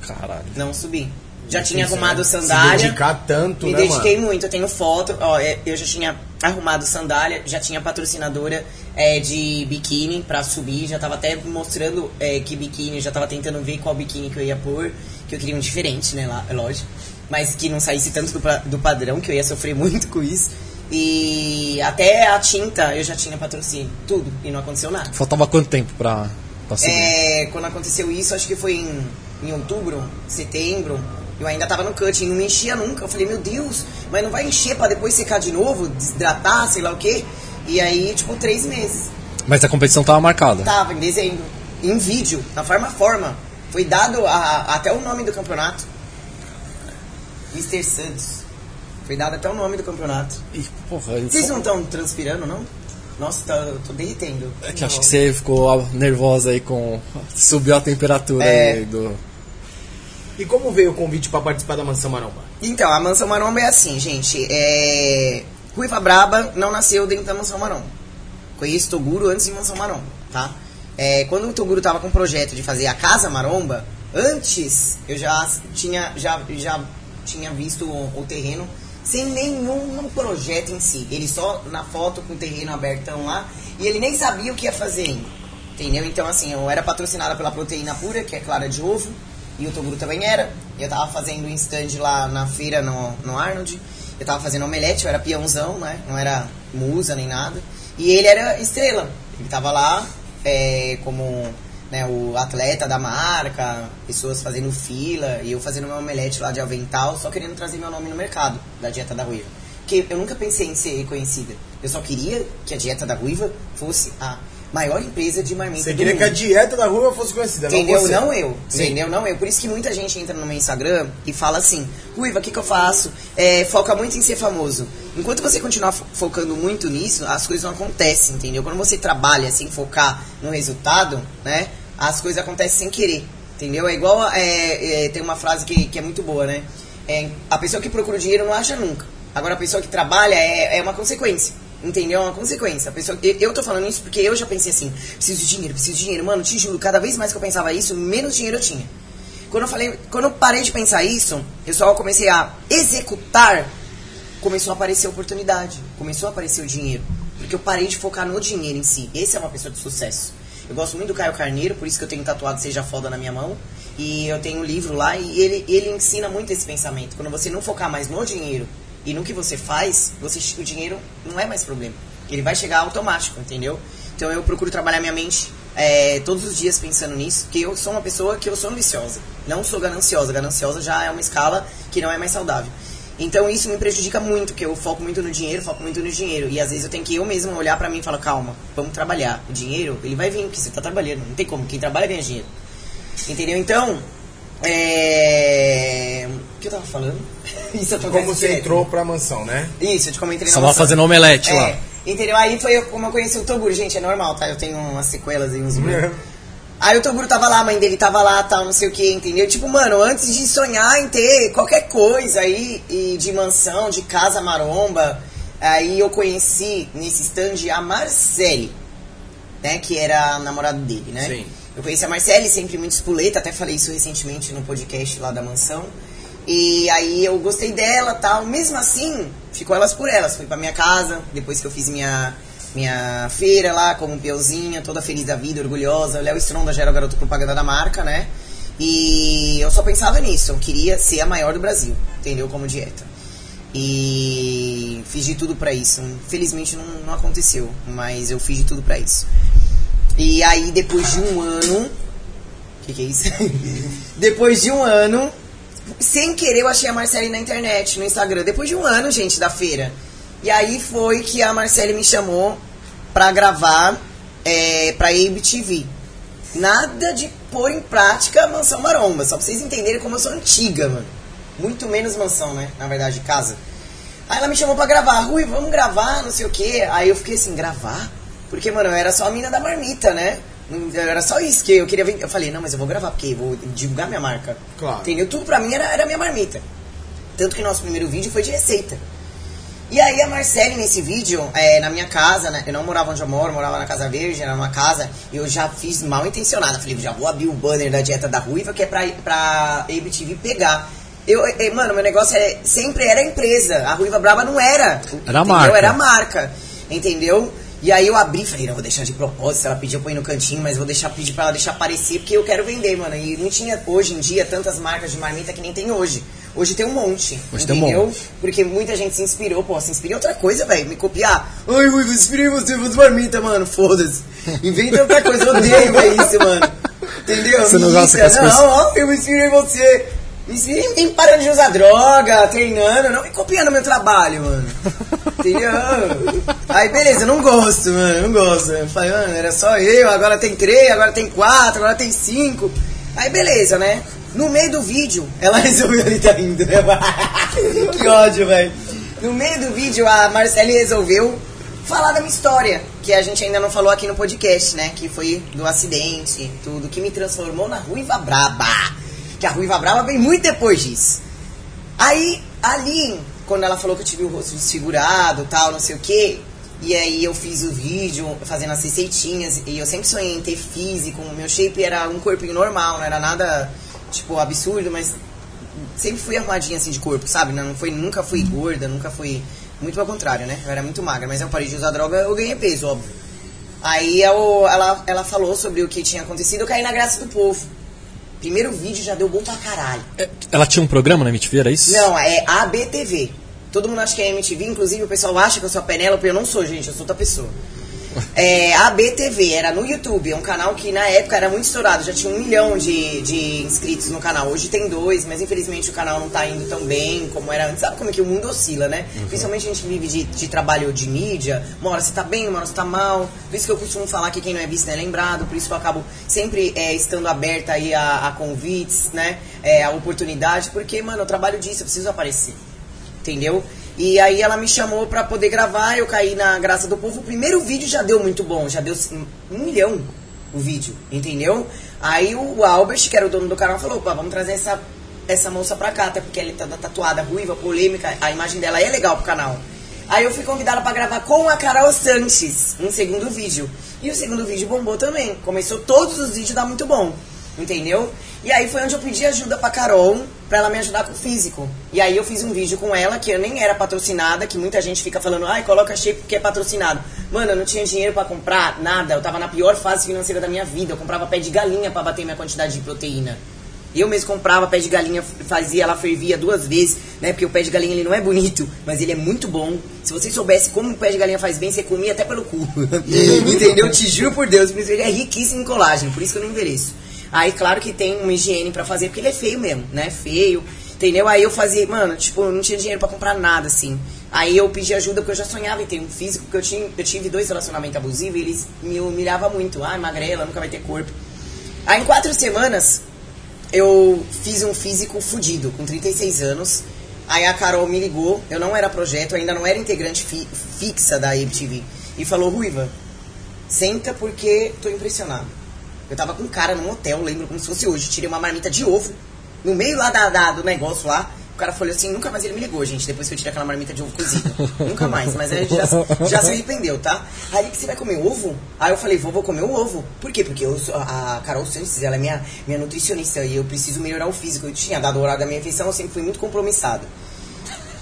Caralho. Não subi. Já tinha arrumado sandália. Se dedicar tanto, Me né, dediquei mano? muito, eu tenho foto, ó, é, eu já tinha arrumado sandália, já tinha patrocinadora é, de biquíni pra subir, já tava até mostrando é, que biquíni, já tava tentando ver qual biquíni que eu ia pôr, que eu queria um diferente, né, lá, é lógico, mas que não saísse tanto do, do padrão, que eu ia sofrer muito com isso. E até a tinta eu já tinha patrocínio, tudo, e não aconteceu nada. Faltava quanto tempo pra, pra subir? É, quando aconteceu isso, acho que foi em, em outubro, setembro. Eu ainda tava no cutting, não me enchia nunca. Eu falei, meu Deus, mas não vai encher pra depois secar de novo, desidratar, sei lá o quê. E aí, tipo, três meses. Mas a competição tava marcada. Tava em dezembro, em vídeo, na Farmaforma. Foi dado a- até o nome do campeonato. Mr. Santos. Foi dado até o nome do campeonato. Ih, porra, eu- Vocês não estão transpirando, não? Nossa, tá, eu tô derretendo. É que acho que você ficou nervosa aí com. Subiu a temperatura É. aí do. E como veio o convite pra participar da Mansão Maromba? Então, a Mansão Maromba é assim, gente. É... Ruiva Braba não nasceu dentro da Mansão Maromba. Conheço Toguro antes de Mansão Maromba, tá? É, quando o Toguro tava com o projeto de fazer a Casa Maromba, antes eu já tinha, já, já tinha visto o, o terreno sem nenhum projeto em si. Ele só na foto com o terreno abertão lá e ele nem sabia o que ia fazer ainda. Entendeu? Então, assim, eu era patrocinada pela Proteína Pura, que é clara de ovo, e o Toguro também era. Eu tava fazendo um stand lá na feira no, no Arnold. Eu tava fazendo omelete, eu era peãozão, né? Não era musa nem nada. E ele era estrela. Ele tava lá é, como né, o atleta da marca, pessoas fazendo fila, e eu fazendo meu omelete lá de avental, só querendo trazer meu nome no mercado da dieta da ruiva. Porque eu nunca pensei em ser reconhecida. Eu só queria que a dieta da ruiva fosse a maior empresa de marmita Você queria que a dieta da rua fosse conhecida, Entendeu? não você. Não eu. Sim. Entendeu? Não eu. Por isso que muita gente entra no meu Instagram e fala assim: Ruiva, o que, que eu faço? É, foca muito em ser famoso. Enquanto você continuar fo- focando muito nisso, as coisas não acontecem, entendeu? Quando você trabalha sem focar no resultado, né? As coisas acontecem sem querer. Entendeu? É igual. é, é, tem uma frase que, que é muito boa, né? É, a pessoa que procura o dinheiro não acha nunca. Agora a pessoa que trabalha é, é uma consequência. Entendeu? É uma consequência. A pessoa, eu, eu tô falando isso porque eu já pensei assim, preciso de dinheiro, preciso de dinheiro. Mano, te juro, cada vez mais que eu pensava isso, menos dinheiro eu tinha. Quando eu falei, quando eu parei de pensar isso, eu só comecei a executar, começou a aparecer oportunidade, começou a aparecer o dinheiro. Porque eu parei de focar no dinheiro em si. Esse é uma pessoa de sucesso. Eu gosto muito do Caio Carneiro, por isso que eu tenho tatuado Seja Foda na minha mão. E eu tenho um livro lá e ele, ele ensina muito esse pensamento. Quando você não focar mais no dinheiro e no que você faz, você, o dinheiro não é mais problema. Ele vai chegar automático, entendeu? Então eu procuro trabalhar minha mente é, todos os dias pensando nisso, porque eu sou uma pessoa que eu sou ambiciosa. Não sou gananciosa. Gananciosa já é uma escala que não é mais saudável. Então isso me prejudica muito, porque eu foco muito no dinheiro, foco muito no dinheiro. E às vezes eu tenho que eu mesma olhar pra mim e falar, calma, vamos trabalhar. O dinheiro, ele vai vir, porque você tá trabalhando. Não tem como, quem trabalha ganha dinheiro. Entendeu? Então, é... O que eu tava falando? Isso acontece Como você direto. entrou pra mansão, né? Isso, eu te comentei na mansão. fazendo omelete É, lá. entendeu? Aí foi eu- como eu conheci o Toguro. Gente, é normal, tá? Eu tenho umas sequelas e uns... Aí o Toguro tava lá, a mãe dele tava lá, tal, não sei o que, entendeu? Tipo, mano, antes de sonhar em ter qualquer coisa aí, e de mansão, de casa maromba, aí eu conheci nesse stand a Marcele, né? Que era a namorada dele, né? Sim. Eu conheci a Marcele, sempre muito espoleta, até falei isso recentemente no podcast lá da mansão. E aí eu gostei dela tal. Mesmo assim, ficou elas por elas. Fui pra minha casa, depois que eu fiz minha, minha feira lá, como peãozinha, toda feliz da vida, orgulhosa. O Léo Stronda já era o garoto propaganda da marca, né? E eu só pensava nisso, eu queria ser a maior do Brasil, entendeu? Como dieta. E fiz de tudo pra isso. Felizmente não, não aconteceu, mas eu fiz de tudo pra isso. E aí, depois de um ano. O que, que é isso? depois de um ano, sem querer, eu achei a Marcele na internet, no Instagram. Depois de um ano, gente, da feira. E aí foi que a Marcele me chamou pra gravar é, pra ABTV. Nada de pôr em prática Mansão Maromba, só pra vocês entenderem como eu sou antiga, mano. Muito menos mansão, né? Na verdade, casa. Aí ela me chamou pra gravar, Rui, vamos gravar, não sei o quê. Aí eu fiquei assim, gravar? Porque, mano, eu era só a mina da marmita, né? Era só isso que eu queria ver. Eu falei, não, mas eu vou gravar, porque eu vou divulgar minha marca. Claro. Entendeu? Tudo pra mim era, era minha marmita. Tanto que nosso primeiro vídeo foi de receita. E aí a Marcele, nesse vídeo, é, na minha casa, né? Eu não morava onde eu moro, eu morava na Casa Verde, era uma casa, e eu já fiz mal intencionada. Falei, já vou abrir o banner da dieta da Ruiva, que é pra, pra ABTV pegar. Eu, eu- mano, meu negócio é, sempre era empresa. A Ruiva Brava não era. Era a entendeu? marca. Era a marca. Entendeu? E aí eu abri, falei, não, vou deixar de propósito, ela pedir eu ponho no cantinho, mas vou deixar pedir pra ela deixar aparecer, porque eu quero vender, mano. E não tinha hoje em dia tantas marcas de marmita que nem tem hoje. Hoje tem um monte. Hoje tem um entendeu? monte. Porque muita gente se inspirou, pô, se inspira em outra coisa, velho. Me copiar. Ai, Rui, eu inspirei você, você marmita, mano. Foda-se. Inventa outra coisa, eu odeio ver isso, mano. Entendeu? Você não gosta Não, ó, eu inspirei você. Em parando de usar droga, treinando, não me copiando meu trabalho, mano. Entendeu? Aí, beleza, não gosto, mano, não gosto. Eu falei, mano, era só eu, agora tem três, agora tem quatro, agora tem cinco. Aí, beleza, né? No meio do vídeo, ela resolveu, ele tá rindo, né? que ódio, velho. No meio do vídeo, a Marcele resolveu falar da minha história, que a gente ainda não falou aqui no podcast, né? Que foi do acidente, tudo, que me transformou na Ruiva Braba. Que a Ruiva Braba veio muito depois disso. Aí, ali, quando ela falou que eu tive o rosto desfigurado, tal, não sei o quê, e aí eu fiz o vídeo fazendo as receitinhas, e eu sempre sonhei em ter físico, meu shape era um corpinho normal, não era nada, tipo, absurdo, mas sempre fui arrumadinha assim de corpo, sabe? Não foi, nunca fui gorda, nunca fui. Muito ao contrário, né? Eu era muito magra, mas eu parei de usar droga, eu ganhei peso, óbvio. Aí eu- ela, ela falou sobre o que tinha acontecido, eu caí na graça do povo. Primeiro vídeo já deu bom pra caralho. É, Ela tinha um programa na MTV, era isso? Não, é ABTV. Todo mundo acha que é MTV, inclusive o pessoal acha que eu sou a Penélope, eu não sou, gente, eu sou outra pessoa. É, ABTV, era no YouTube, é um canal que na época era muito estourado, já tinha um milhão de, de inscritos no canal. Hoje tem dois, mas infelizmente o canal não tá indo tão bem como era antes. Sabe como é que o mundo oscila, né? Principalmente a gente vive de, de trabalho de mídia, uma hora você tá bem, uma hora você tá mal. Por isso que eu costumo falar que quem não é visto não é lembrado, por isso que eu acabo sempre é, estando aberta aí a, a convites, né? É, a oportunidade, porque, mano, eu trabalho disso, eu preciso aparecer entendeu? E aí ela me chamou pra poder gravar, eu caí na graça do povo. O primeiro vídeo já deu muito bom, já deu assim, um milhão o vídeo, entendeu? Aí o Albert, que era o dono do canal, falou, pá, vamos trazer essa, essa moça pra cá, até porque ela tá tatuada, ruiva, polêmica, a imagem dela é legal pro canal. Aí eu fui convidada pra gravar com a Carol Sanches, um segundo vídeo. E o segundo vídeo bombou também. Começou todos os vídeos dar muito bom. Entendeu? E aí foi onde eu pedi ajuda pra Carol, pra ela me ajudar com o físico. E aí eu fiz um vídeo com ela, que eu nem era patrocinada, que muita gente fica falando, ai, coloca shape porque é patrocinado. Mano, eu não tinha dinheiro pra comprar nada, eu tava na pior fase financeira da minha vida, eu comprava pé de galinha pra bater minha quantidade de proteína. Eu mesmo comprava pé de galinha, fazia, ela fervia duas vezes, né? Porque o pé de galinha ele não é bonito, mas ele é muito bom. Se você soubesse como o pé de galinha faz bem, você comia até pelo cu. Entendeu? Te juro por Deus, ele é riquíssimo em colágeno, por isso que eu não envelheço. Aí, claro que tem uma higiene pra fazer, porque ele é feio mesmo, né? Feio, entendeu? Aí eu fazia, mano, tipo, não tinha dinheiro pra comprar nada, assim. Aí eu pedi ajuda porque eu já sonhava em ter um físico, porque eu, tinha, eu tive dois relacionamentos abusivos e eles me humilhavam muito. Ah, magrela, nunca vai ter corpo. Aí em quatro semanas, eu fiz um físico fudido, com 36 anos. Aí a Carol me ligou, eu não era projeto, ainda não era integrante fi fixa da MTV. E falou, Ruiva, senta porque tô impressionado. Eu tava com um cara num hotel, lembro como se fosse hoje, tirei uma marmita de ovo, no meio lá da, da do negócio lá, o cara falou assim, nunca mais ele me ligou, gente, depois que eu tirei aquela marmita de ovo cozido. nunca mais, mas ele já, já se arrependeu, tá? Aí que você vai comer ovo? Aí eu falei, vou, vou comer um ovo. Por quê? Porque eu sou, a Carol Santos, ela é minha, minha nutricionista e eu preciso melhorar o físico. Eu tinha dado o horário da minha refeição, eu sempre fui muito compromissado.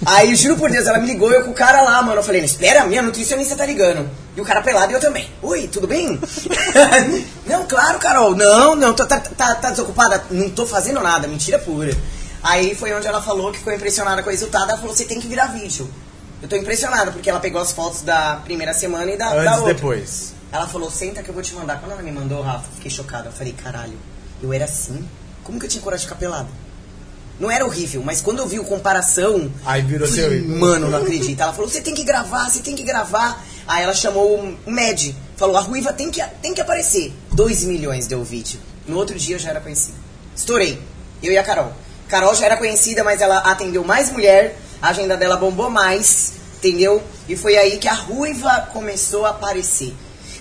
Aí, juro por Deus, ela me ligou, eu com o cara lá, mano. Eu falei, espera, minha nutricionista tá ligando. E o cara pelado e eu também. Oi, tudo bem? não, claro, Carol. Não, não, tá, tá, tá, desocupada? Não tô fazendo nada, mentira pura. Aí foi onde ela falou que ficou impressionada com o resultado. Ela falou: você tem que virar vídeo. Eu tô impressionada, porque ela pegou as fotos da primeira semana e da, Antes da outra. depois. Ela falou: senta que eu vou te mandar. Quando ela me mandou, Rafa, fiquei chocada. Eu falei: caralho, eu era assim? Como que eu tinha coragem de ficar pelado? Não era horrível, mas quando eu vi o comparação. Aí virou seu. falei, Mano, não acredito. Ela falou: você tem que gravar, você tem que gravar. Aí ela chamou o Med, falou: a ruiva tem que, tem que aparecer. 2 milhões deu o vídeo. No outro dia eu já era conhecida. Estourei. Eu e a Carol. Carol já era conhecida, mas ela atendeu mais mulher, a agenda dela bombou mais, entendeu? E foi aí que a ruiva começou a aparecer.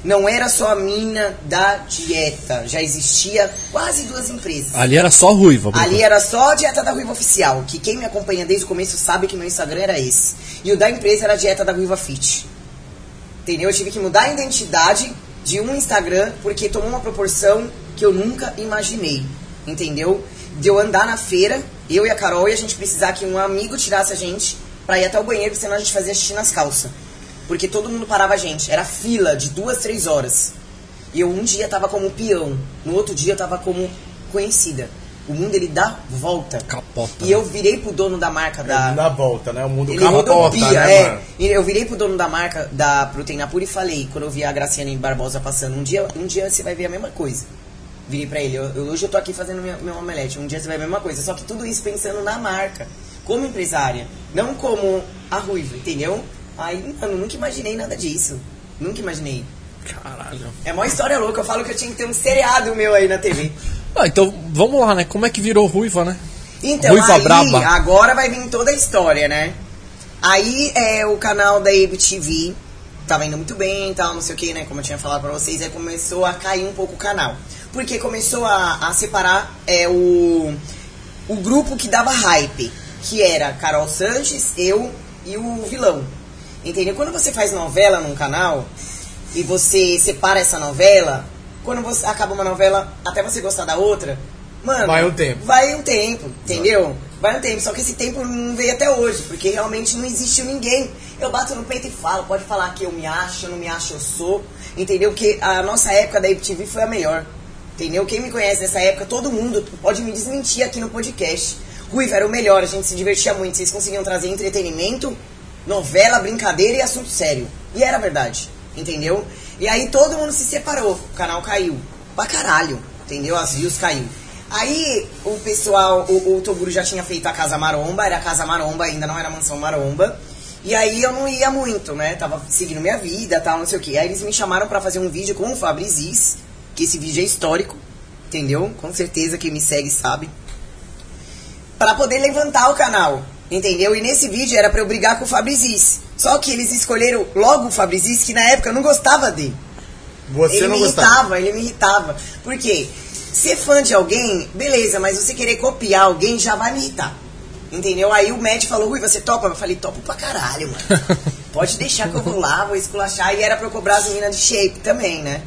Não era só a mina da dieta, já existia quase duas empresas. Ali era só ruiva. Ali era só a dieta da ruiva oficial, que quem me acompanha desde o começo sabe que meu Instagram era esse. E o da empresa era a dieta da ruiva fit. Entendeu? Eu tive que mudar a identidade de um Instagram porque tomou uma proporção que eu nunca imaginei. Entendeu? De eu andar na feira, eu e a Carol, e a gente precisar que um amigo tirasse a gente pra ir até o banheiro, porque senão a gente fazia xixi nas calças. Porque todo mundo parava a gente. Era fila de duas, três horas. E eu um dia tava como peão, no outro dia eu tava como conhecida. O mundo ele dá volta. Capota. E eu virei pro dono da marca da. Na volta, né? O mundo Ele capota, rodopia, né, é. mano? Eu virei pro dono da marca da Proteína Pura e falei, quando eu vi a Graciane Barbosa passando, um dia, um dia você vai ver a mesma coisa. Virei pra ele, eu, eu- hoje eu tô aqui fazendo minha, meu omelete, um dia você vai ver a mesma coisa. Só que tudo isso pensando na marca, como empresária, não como a ruiva, entendeu? Aí, mano, nunca imaginei nada disso. Nunca imaginei. Caralho. É uma história louca, eu falo que eu tinha que ter um seriado meu aí na TV. Ah, então vamos lá, né? Como é que virou ruiva, né? Então, Ruiva aí, braba. agora vai vir toda a história, né? Aí é o canal da ABTV tava indo muito bem e tal, não sei o que, né? Como eu tinha falado pra vocês, aí começou a cair um pouco o canal. Porque começou a, a separar é, o, o grupo que dava hype, que era Carol Sanches, eu e o vilão. Entendeu? Quando você faz novela num canal e você separa essa novela, quando você acaba uma novela, até você gostar da outra, mano. Vai um tempo. Vai um tempo, entendeu? Vai um tempo. Só que esse tempo não veio até hoje, porque realmente não existiu ninguém. Eu bato no peito e falo, pode falar que eu me acho, eu não me acho, eu sou. Entendeu? Porque a nossa época da MTV foi a melhor. Entendeu? Quem me conhece nessa época, todo mundo pode me desmentir aqui no podcast. Ruiva era o melhor, a gente se divertia muito. Vocês conseguiam trazer entretenimento, novela, brincadeira e assunto sério. E era verdade, entendeu? E aí todo mundo se separou, o canal caiu. Pra caralho, entendeu? As views caiu. Aí o pessoal, o, o Toguro já tinha feito a Casa Maromba, era a Casa Maromba, ainda não era Mansão Maromba. E aí eu não ia muito, né? Tava seguindo minha vida, tal, não sei o que. Aí eles me chamaram pra fazer um vídeo com o Fabrizis, que esse vídeo é histórico, entendeu? Com certeza quem me segue sabe. Pra poder levantar o canal, entendeu? E nesse vídeo era pra eu brigar com o Fabrizis. Só que eles escolheram logo o Fabrizis, que na época eu não gostava dele. Você ele não me gostava. irritava, ele me irritava. Por quê? Ser fã de alguém, beleza, mas você querer copiar alguém já vai me irritar. Entendeu? Aí o Matt falou, Rui, você topa? Eu falei, topo pra caralho, mano. Pode deixar que eu vou lá, vou esculachar. E era pra eu cobrar as meninas de shape também, né?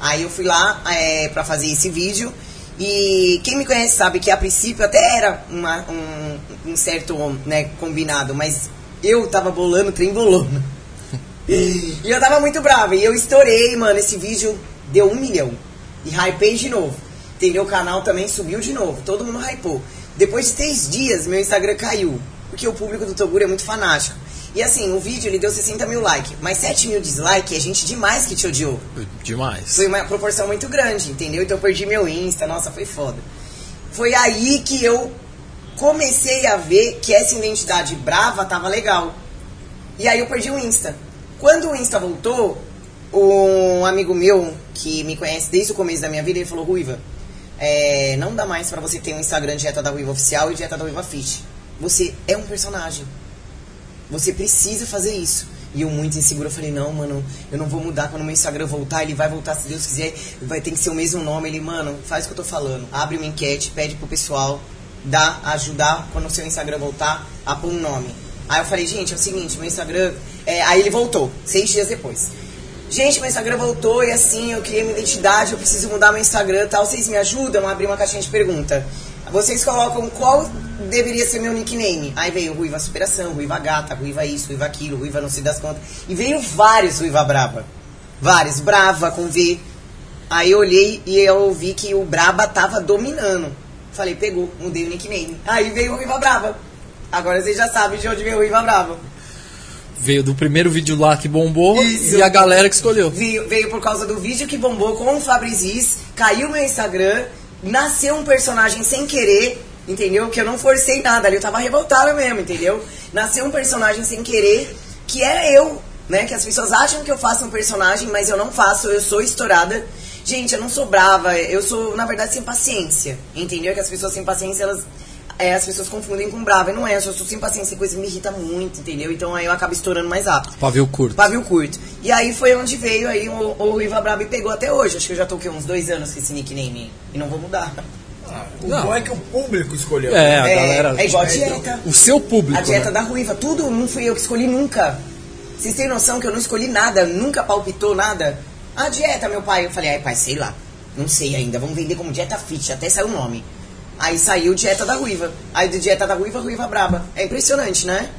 Aí eu fui lá é, pra fazer esse vídeo. E quem me conhece sabe que a princípio até era uma- um, um certo né, combinado, mas eu tava bolando, trem bolando. E eu tava muito brava. E eu estourei, mano. Esse vídeo deu um milhão. E hypei de novo. Entendeu? O canal também subiu de novo. Todo mundo hypou. Depois de três dias, meu Instagram caiu. Porque o público do Toguro é muito fanático. E assim, o vídeo ele deu 60 mil likes, mas 7 mil dislikes é gente demais que te odiou. Demais. Foi uma proporção muito grande, entendeu? Então eu perdi meu Insta, nossa, foi foda. Foi aí que eu comecei a ver que essa identidade brava tava legal. E aí eu perdi o Insta. Quando o Insta voltou, um amigo meu que me conhece desde o começo da minha vida, ele falou, Ruiva, é, não dá mais pra você ter um Instagram Dieta da Ruiva Oficial e Dieta da Ruiva Fit. Você é um personagem. Você precisa fazer isso. E eu muito inseguro, eu falei, não, mano, eu não vou mudar quando meu Instagram voltar, ele vai voltar se Deus quiser, vai ter que ser o mesmo nome. Ele, mano, faz o que eu tô falando. Abre uma enquete, pede pro pessoal dar, ajudar quando o seu Instagram voltar a pôr um nome. Aí eu falei, gente, é o seguinte, meu Instagram. É, aí ele voltou, seis dias depois. Gente, meu Instagram voltou e assim, eu criei minha identidade, eu preciso mudar meu Instagram tal. Vocês me ajudam a abrir uma caixinha de pergunta. Vocês colocam qual deveria ser meu nickname. Aí veio Ruiva Superação, Ruiva Gata, Ruiva isso, Ruiva aquilo, Ruiva não sei das contas. E veio vários Ruiva Braba. Vários. Brava com V. Aí eu olhei e eu vi que o Braba tava dominando. Falei, pegou, mudei o nickname. Aí veio o Ruiva Brava. Agora vocês já sabem de onde veio o Ruiva Brava. Veio do primeiro vídeo lá que bombou Isso. e a galera que escolheu. Veio, veio por causa do vídeo que bombou com o Fabrizis, caiu meu Instagram, nasceu um personagem sem querer, entendeu? Que eu não forcei nada ali, eu tava revoltada mesmo, entendeu? Nasceu um personagem sem querer, que era eu, né? Que as pessoas acham que eu faço um personagem, mas eu não faço, eu sou estourada. Gente, eu não sou brava, eu sou, na verdade, sem paciência, entendeu? Que as pessoas sem paciência, elas. É, as pessoas confundem com brava, e não é, eu sou sem paciência, coisa que me irrita muito, entendeu? Então aí eu acabo estourando mais rápido. Pavio curto. Pavio curto. E aí foi onde veio aí o, o Ruiva Braba e pegou até hoje. Acho que eu já quê? uns dois anos com esse nickname e não vou mudar. O Não. bom é que o público escolheu. É, a é, galera. é igual a dieta. O seu público. A dieta né? da Ruiva, tudo não fui eu que escolhi nunca. Vocês têm noção que eu não escolhi nada, nunca palpitou nada? A dieta, meu pai, eu falei, ai pai, sei lá, não sei ainda, vamos vender como dieta fit, até saiu o nome. Aí saiu dieta da Ruiva. Aí de dieta da Ruiva, Ruiva Braba. É impressionante, né?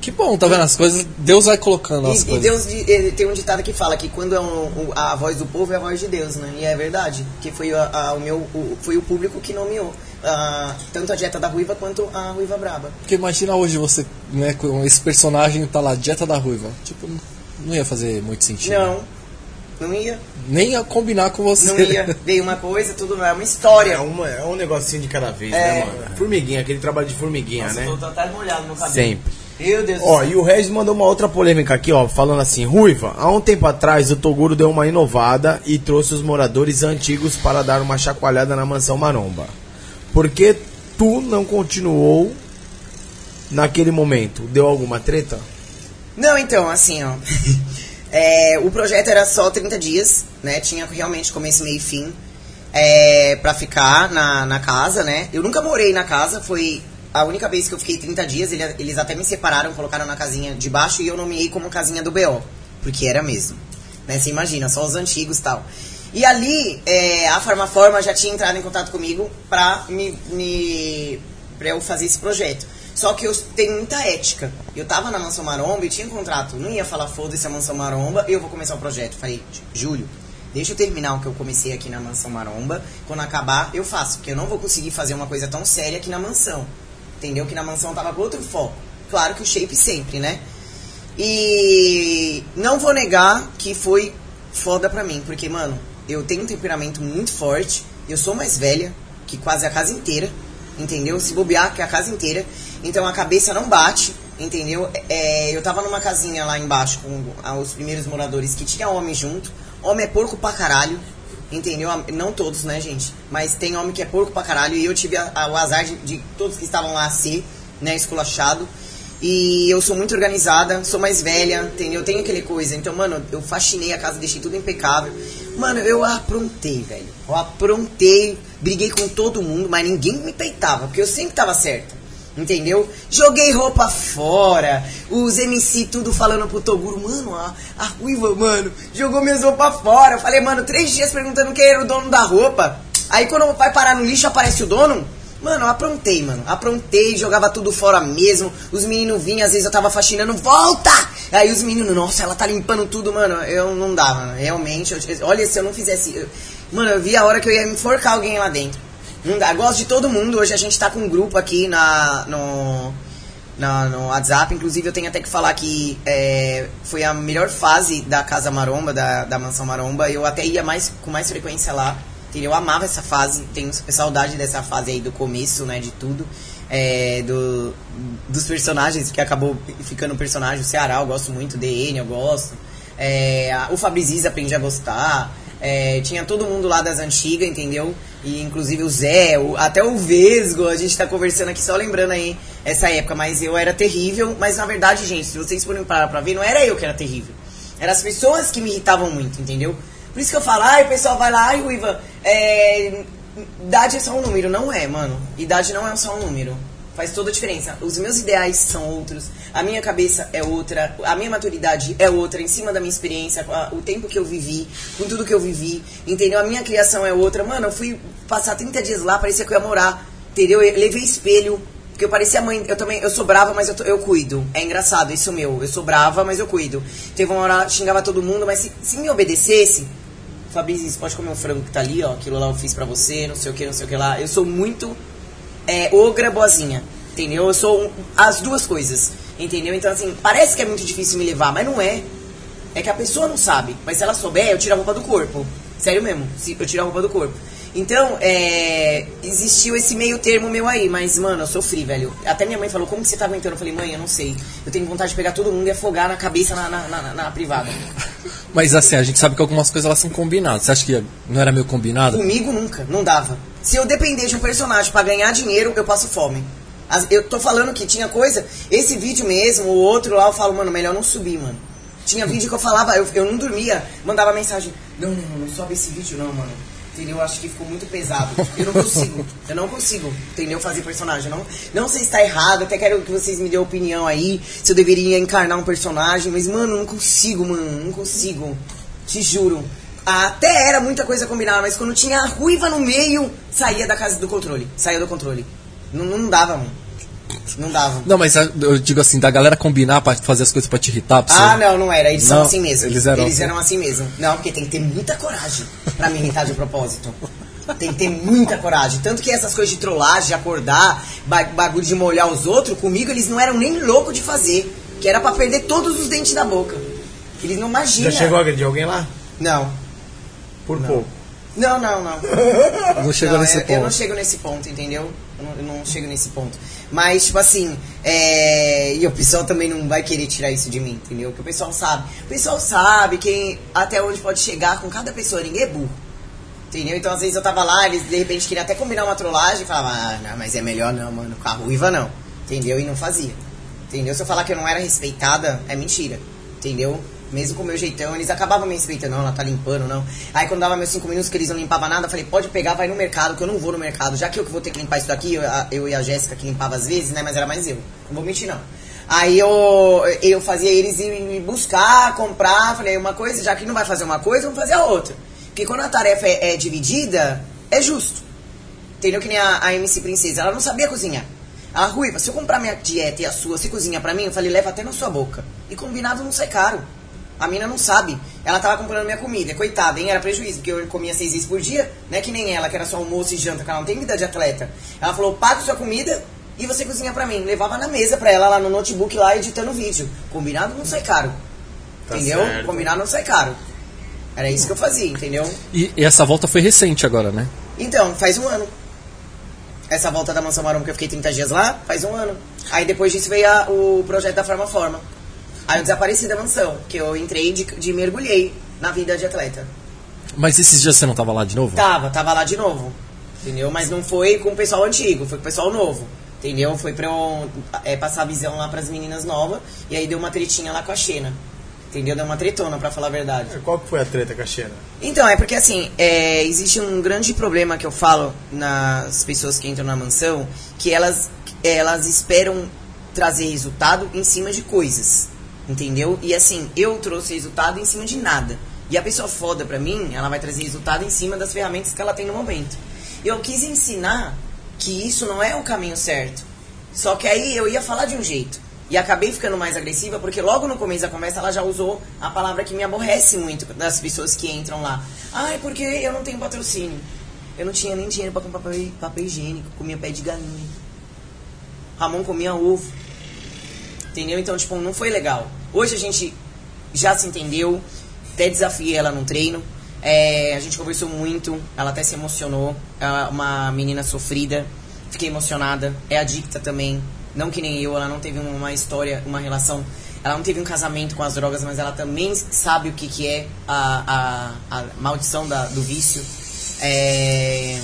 Que bom, tá vendo as coisas? Deus vai colocando as E, e coisas. Deus di- ele tem um ditado que fala que quando é um, a voz do povo é a voz de Deus, né? E é verdade, que foi a- a- o meu o- foi o público que nomeou ah, tanto a dieta da Ruiva quanto a Ruiva Braba. Porque imagina hoje você, né, com esse personagem tá lá, Dieta da Ruiva. Tipo, não ia fazer muito sentido. Não, não ia, Nem ia combinar com você. não ia. Veio uma coisa, tudo é uma história. É, uma, é um negocinho de cada vez, É. né, mano? Formiguinha, aquele trabalho de formiguinha, Nossa, né? tô, tô até molhado no cabelo. Sempre. Meu Deus Ó, do e céu. o Regis mandou uma outra polêmica aqui, ó, falando assim: Ruiva, há um tempo atrás o Toguro deu uma inovada e trouxe os moradores antigos para dar uma chacoalhada na mansão Maromba. Por que tu não continuou naquele momento? Deu alguma treta? Não, então, assim, ó. É, o projeto era só 30 dias, né? Tinha realmente começo, meio e fim. É, pra ficar na, na casa, né? Eu nunca morei na casa, foi a única vez que eu fiquei 30 dias. ele- Eles até me separaram, colocaram na casinha de baixo e eu nomeei como casinha do BO. Porque era mesmo. Né? Você imagina, só os antigos tal. E ali, é, a Farmaforma já tinha entrado em contato comigo pra, me, me, pra eu fazer esse projeto. Só que eu tenho muita ética. Eu tava na Mansão Maromba e tinha um contrato. Não ia falar, foda-se a Mansão Maromba, eu vou começar o projeto. Falei, Júlio, deixa eu terminar o que eu comecei aqui na Mansão Maromba. Quando acabar, eu faço. Porque eu não vou conseguir fazer uma coisa tão séria aqui na mansão. Entendeu? Que na mansão tava com outro foco. Claro que o shape sempre, né? E não vou negar que foi foda pra mim, porque, mano, eu tenho um temperamento muito forte, eu sou mais velha que quase a casa inteira, entendeu? Se bobear, que a casa inteira, então a cabeça não bate, entendeu? É, eu tava numa casinha lá embaixo com os primeiros moradores que tinha homem junto, homem é porco pra caralho, entendeu? Não todos, né, gente? Mas tem homem que é porco pra caralho e eu tive a- a- o azar de, de todos que estavam lá ser, né, esculachado. E eu sou muito organizada, sou mais velha, entendeu? Eu tenho aquele coisa. Então, mano, eu faxinei a casa, deixei tudo impecável. Mano, eu aprontei, velho. Eu aprontei, briguei com todo mundo, mas ninguém me peitava, porque eu sempre tava certa. Entendeu? Joguei roupa fora, os MC tudo falando pro Toguro, mano, a, a Ruiva, mano, jogou minhas roupas fora. Eu falei, mano, três dias perguntando quem era o dono da roupa. Aí quando vai parar no lixo, aparece o dono. Mano, eu aprontei, mano. Aprontei, jogava tudo fora mesmo. Os meninos vinham, às vezes eu tava faxinando, volta! Aí os meninos, nossa, ela tá limpando tudo, mano. Eu não dava, realmente. eu- olha, se eu não fizesse. eu- Mano, eu vi a hora que eu ia enforcar alguém lá dentro. Não dá. Gosto de todo mundo. Hoje a gente tá com um grupo aqui na, no, na, no WhatsApp. Inclusive, eu tenho até que falar que é, foi a melhor fase da Casa Maromba, da, da Mansão Maromba. Eu até ia mais, com mais frequência lá. Eu amava essa fase. Tenho saudade dessa fase aí do começo, né? De tudo. É, do, dos personagens, que acabou ficando personagem. O Ceará, eu gosto muito. DN, eu gosto. É, o Fabriziz aprendi a gostar. É, tinha todo mundo lá das antigas, entendeu? E inclusive o Zé, o, até o Vesgo, a gente tá conversando aqui só lembrando aí essa época, mas eu era terrível. Mas na verdade, gente, se vocês forem parar pra ver, não era eu que era terrível. Eram as pessoas que me irritavam muito, entendeu? Por isso que eu falo, ai, o pessoal vai lá, ai, Ruiva, é, idade é só um número. Não é, mano. Idade não é só um número. Faz toda a diferença. Os meus ideais são outros, a minha cabeça é outra, a minha maturidade é outra, em cima da minha experiência, o tempo que eu vivi, com tudo que eu vivi, entendeu? A minha criação é outra. Mano, eu fui passar 30 dias lá, parecia que eu ia morar, entendeu? Eu levei espelho, porque eu parecia mãe, eu também, eu sou brava, mas eu, eu cuido. É engraçado, isso meu. Eu sou brava, mas eu cuido. Teve uma hora, xingava todo mundo, mas se, se me obedecesse, Fabrício, pode comer um frango que tá ali, ó, aquilo lá eu fiz pra você, não sei o que, não sei o que lá. Eu sou muito é, ogra boazinha, entendeu? Eu sou um, as duas coisas, entendeu? Então, assim, parece que é muito difícil me levar, mas não é. É que a pessoa não sabe, mas se ela souber, eu tiro a roupa do corpo. Sério mesmo, eu tiro a roupa do corpo. Então, é, existiu esse meio termo meu aí, mas, mano, eu sofri, velho. Até minha mãe falou, como que você tá aguentando? Eu falei, mãe, eu não sei. Eu tenho vontade de pegar todo mundo e afogar na cabeça na, na, na, na privada. Mas assim, a gente sabe que algumas coisas elas são combinadas. Você acha que não era meio combinado? Comigo nunca, não dava. Se eu depender de um personagem para ganhar dinheiro, eu passo fome. Eu tô falando que tinha coisa, esse vídeo mesmo, o outro lá, eu falo, mano, melhor não subir, mano. Tinha vídeo que eu falava, eu, eu não dormia, mandava mensagem, não, não, não, sobe esse vídeo não, mano entendeu? Acho que ficou muito pesado. Eu não consigo, eu não consigo, entendeu? Fazer personagem. não, não sei se está errado, até quero que vocês me dêem opinião aí, se eu deveria encarnar um personagem, mas, mano, não consigo, mano, não consigo. Te juro. Até era muita coisa combinada, mas quando tinha a ruiva no meio, saía da casa do controle. Saía do controle. Não, não dava, mano. Não dava. Não, mas eu digo assim, da galera combinar pra fazer as coisas pra te irritar. Pra ah, não, não era. Eles não, são assim mesmo. Eles eram, eles eram assim mesmo. Não, porque tem que ter muita coragem pra me irritar de propósito. Tem que ter muita coragem. Tanto que essas coisas de trollagem, de acordar, bagulho de molhar os outros, comigo eles não eram nem loucos de fazer. Que era pra perder todos os dentes da boca. Eles não imaginam. Já chegou a agredir alguém lá? Não. Por não. pouco. Não, não, não. Não chegou não, nesse eu, ponto. Eu não chego nesse ponto, entendeu? Eu não, eu não chego nesse ponto. Mas, tipo assim, é... e o pessoal também não vai querer tirar isso de mim, entendeu? Porque o pessoal sabe. O pessoal sabe quem até onde pode chegar com cada pessoa, ninguém é burro. Entendeu? Então, às vezes eu tava lá, eles de repente queriam até combinar uma trollagem e falavam, ah, não, mas é melhor não, mano, com a ruiva não. Entendeu? E não fazia. Entendeu? Se eu falar que eu não era respeitada, é mentira. Entendeu? Mesmo com o meu jeitão, eles acabavam me respeitando, não, ela tá limpando, não. Aí quando dava meus cinco minutos que eles não limpavam nada, eu falei, pode pegar, vai no mercado, que eu não vou no mercado. Já que eu que vou ter que limpar isso daqui, eu, eu e a Jéssica que limpava às vezes, né? Mas era mais eu. Não vou mentir, não. Aí eu, eu fazia eles ir buscar, comprar, falei, uma coisa, já que não vai fazer uma coisa, vamos fazer a outra. Porque quando a tarefa é, é dividida, é justo. Entendeu? Que nem a, a MC Princesa, ela não sabia cozinhar. A Ruiva, se eu comprar minha dieta e a sua, você cozinha pra mim? Eu falei, leva até na sua boca. E combinado não sai caro. A mina não sabe. Ela tava comprando minha comida. Coitada, hein? Era prejuízo, porque eu comia seis vezes por dia, né? Que nem ela, que era só almoço e janta, que ela não tem vida de atleta. Ela falou, paga sua comida e você cozinha pra mim. Levava na mesa pra ela lá no notebook, lá editando vídeo. Combinado não sai caro. Tá entendeu? Certo. Combinado não sai caro. Era isso que eu fazia, entendeu? E, e, essa volta foi recente agora, né? Então, faz um ano. Essa volta da Mansão Maromba que eu fiquei 30 dias lá, faz um ano. Aí depois disso veio a, o projeto da Forma Forma. Aí eu desapareci da mansão, que eu entrei de, de mergulhei na vida de atleta. Mas esses dias você não tava lá de novo? Tava, tava lá de novo. Entendeu? Mas não foi com o pessoal antigo, foi com o pessoal novo. Entendeu? Foi pra eu é, passar a visão lá pras meninas novas. E aí deu uma tretinha lá com a Xena. Entendeu? Deu uma tretona, pra falar a verdade. Qual que foi a treta com a Xena? Então, é porque assim, é, existe um grande problema que eu falo nas pessoas que entram na mansão, que elas, elas esperam trazer resultado em cima de coisas. Entendeu? E assim, eu trouxe resultado em cima de nada. E a pessoa foda pra mim, ela vai trazer resultado em cima das ferramentas que ela tem no momento. Eu quis ensinar que isso não é o caminho certo. Só que aí eu ia falar de um jeito. E acabei ficando mais agressiva porque logo no começo da conversa ela já usou a palavra que me aborrece muito das pessoas que entram lá. Ai, porque eu não tenho patrocínio. Eu não tinha nem dinheiro pra comprar papel, papel higiênico, comia pé de galinha. Ramon comia ovo. Entendeu? Então, tipo, não foi legal. Hoje a gente já se entendeu, até desafiei ela num treino. É, a gente conversou muito, ela até se emocionou. É uma menina sofrida, fiquei emocionada. É adicta também, não que nem eu, ela não teve uma história, uma relação. Ela não teve um casamento com as drogas, mas ela também sabe o que, que é a, a, a maldição da, do vício. É,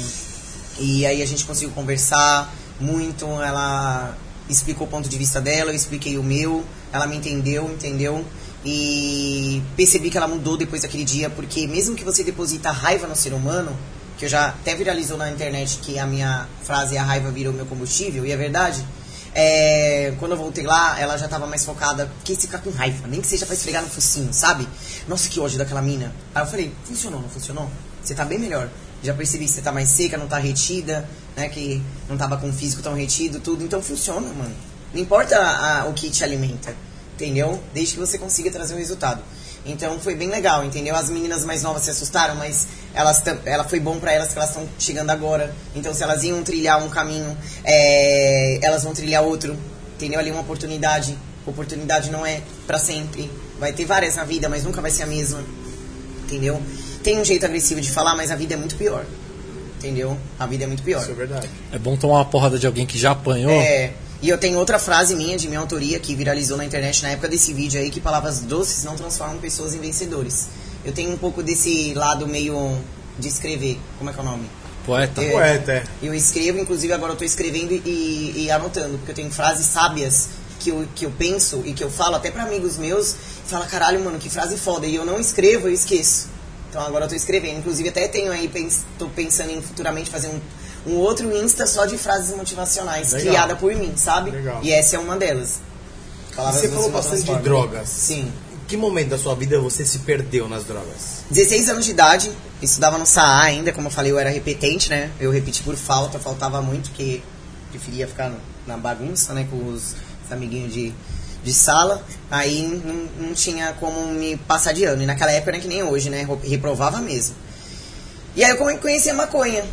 e aí a gente conseguiu conversar muito. Ela explicou o ponto de vista dela, eu expliquei o meu. Ela me entendeu, entendeu? E percebi que ela mudou depois daquele dia, porque mesmo que você deposita raiva no ser humano, que eu já até viralizou na internet que a minha frase a raiva virou meu combustível, e é verdade. É, quando eu voltei lá, ela já tava mais focada. Que ficar com raiva, nem que seja pra esfregar no focinho, sabe? Nossa, que ódio daquela mina. Aí eu falei, funcionou, não funcionou? Você tá bem melhor. Já percebi que você tá mais seca, não tá retida, né? Que não tava com o físico tão retido, tudo. Então funciona, mano. Não importa a, o que te alimenta, entendeu? Desde que você consiga trazer um resultado. Então foi bem legal, entendeu? As meninas mais novas se assustaram, mas elas ela foi bom para elas que elas estão chegando agora. Então se elas iam trilhar um caminho, é, elas vão trilhar outro, entendeu? Ali uma oportunidade. Oportunidade não é para sempre. Vai ter várias na vida, mas nunca vai ser a mesma, entendeu? Tem um jeito agressivo de falar, mas a vida é muito pior. Entendeu? A vida é muito pior. Isso é verdade. É bom tomar uma porrada de alguém que já apanhou. É. E eu tenho outra frase minha, de minha autoria, que viralizou na internet na época desse vídeo aí, que palavras doces não transformam pessoas em vencedores. Eu tenho um pouco desse lado meio de escrever. Como é que é o nome? Poeta. É, Poeta, é. Eu escrevo, inclusive agora eu tô escrevendo e, e anotando, porque eu tenho frases sábias que eu, que eu penso e que eu falo até para amigos meus. Fala, caralho, mano, que frase foda. E eu não escrevo, eu esqueço. Então agora eu tô escrevendo. Inclusive até tenho aí, pens, tô pensando em futuramente fazer um, um outro Insta só de frases motivacionais, Legal. criada por mim, sabe? Legal. E essa é uma delas. Palavras você falou bastante de drogas. Sim. Em que momento da sua vida você se perdeu nas drogas? 16 anos de idade, estudava no SAA ainda, como eu falei, eu era repetente, né? Eu repeti por falta, faltava muito, porque preferia ficar na bagunça, né? Com os, os amiguinhos de, de sala. Aí não, não tinha como me passar de ano. E naquela época era que nem hoje, né? ro- Reprovava mesmo. E aí eu conheci a maconha,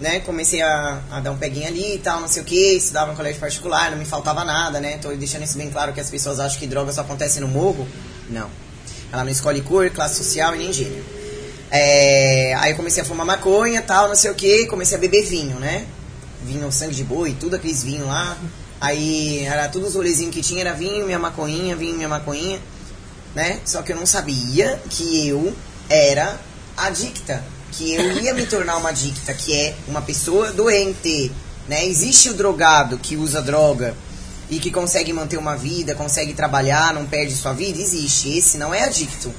né? Comecei a, a dar um peguinho ali e tal, não sei o que, estudava em colégio particular, não me faltava nada, né? Tô deixando isso bem claro que as pessoas acham que droga só acontece no morro. Não. Ela não escolhe cor, classe social e nem gênero. É, aí eu comecei a fumar maconha tal, não sei o que, comecei a beber vinho, né? Vinho, sangue de boi, tudo aqueles vinhos lá. Aí era todos os rolezinhos que tinha, era vinho, minha maconhinha, vinho, minha maconhinha, né? Só que eu não sabia que eu era adicta, que eu ia me tornar uma adicta, que é uma pessoa doente, né? Existe o drogado que usa droga e que consegue manter uma vida, consegue trabalhar, não perde sua vida, existe. Esse não é adicto.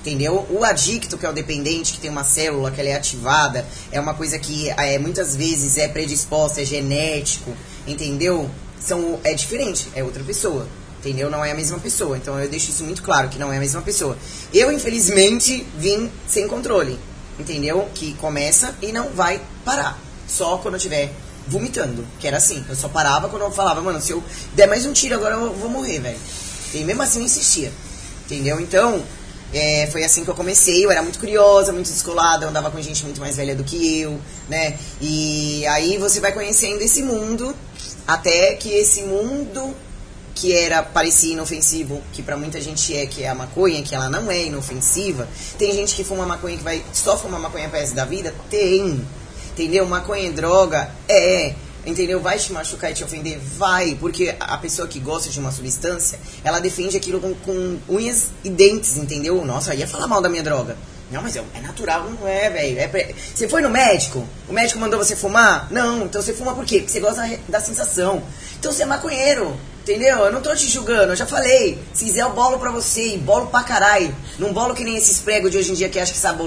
Entendeu? O adicto, que é o dependente, que tem uma célula que ela é ativada, é uma coisa que é, muitas vezes é predisposta, é genético, entendeu? São, é diferente, é outra pessoa. Entendeu? Não é a mesma pessoa. Então eu deixo isso muito claro, que não é a mesma pessoa. Eu, infelizmente, vim sem controle. Entendeu? Que começa e não vai parar. Só quando eu estiver vomitando. Que era assim. Eu só parava quando eu falava, mano, se eu der mais um tiro agora eu vou morrer, velho. E mesmo assim eu insistia. Entendeu? Então, é, foi assim que eu comecei. Eu era muito curiosa, muito descolada, eu andava com gente muito mais velha do que eu, né? E aí você vai conhecendo esse mundo, até que esse mundo que era parecia inofensivo, que pra muita gente é, que é a maconha, que ela não é inofensiva. Tem gente que fuma maconha que vai só fumar maconha resto da vida? Tem. Entendeu? Maconha é droga? É. Entendeu? Vai te machucar e te ofender? Vai. Porque a pessoa que gosta de uma substância, ela defende aquilo com, com unhas e dentes, entendeu? Nossa, ia falar mal da minha droga. Não, mas é, é natural, não é, velho. É Você foi no médico? O médico mandou você fumar? Não, então você fuma por quê? Porque você gosta da, sensação. Então você é maconheiro, entendeu? Eu não tô te julgando, eu já falei. Se quiser, eu bolo pra você, e bolo pra caralho. Não bolo que nem esses pregos de hoje em dia que acham que sabe.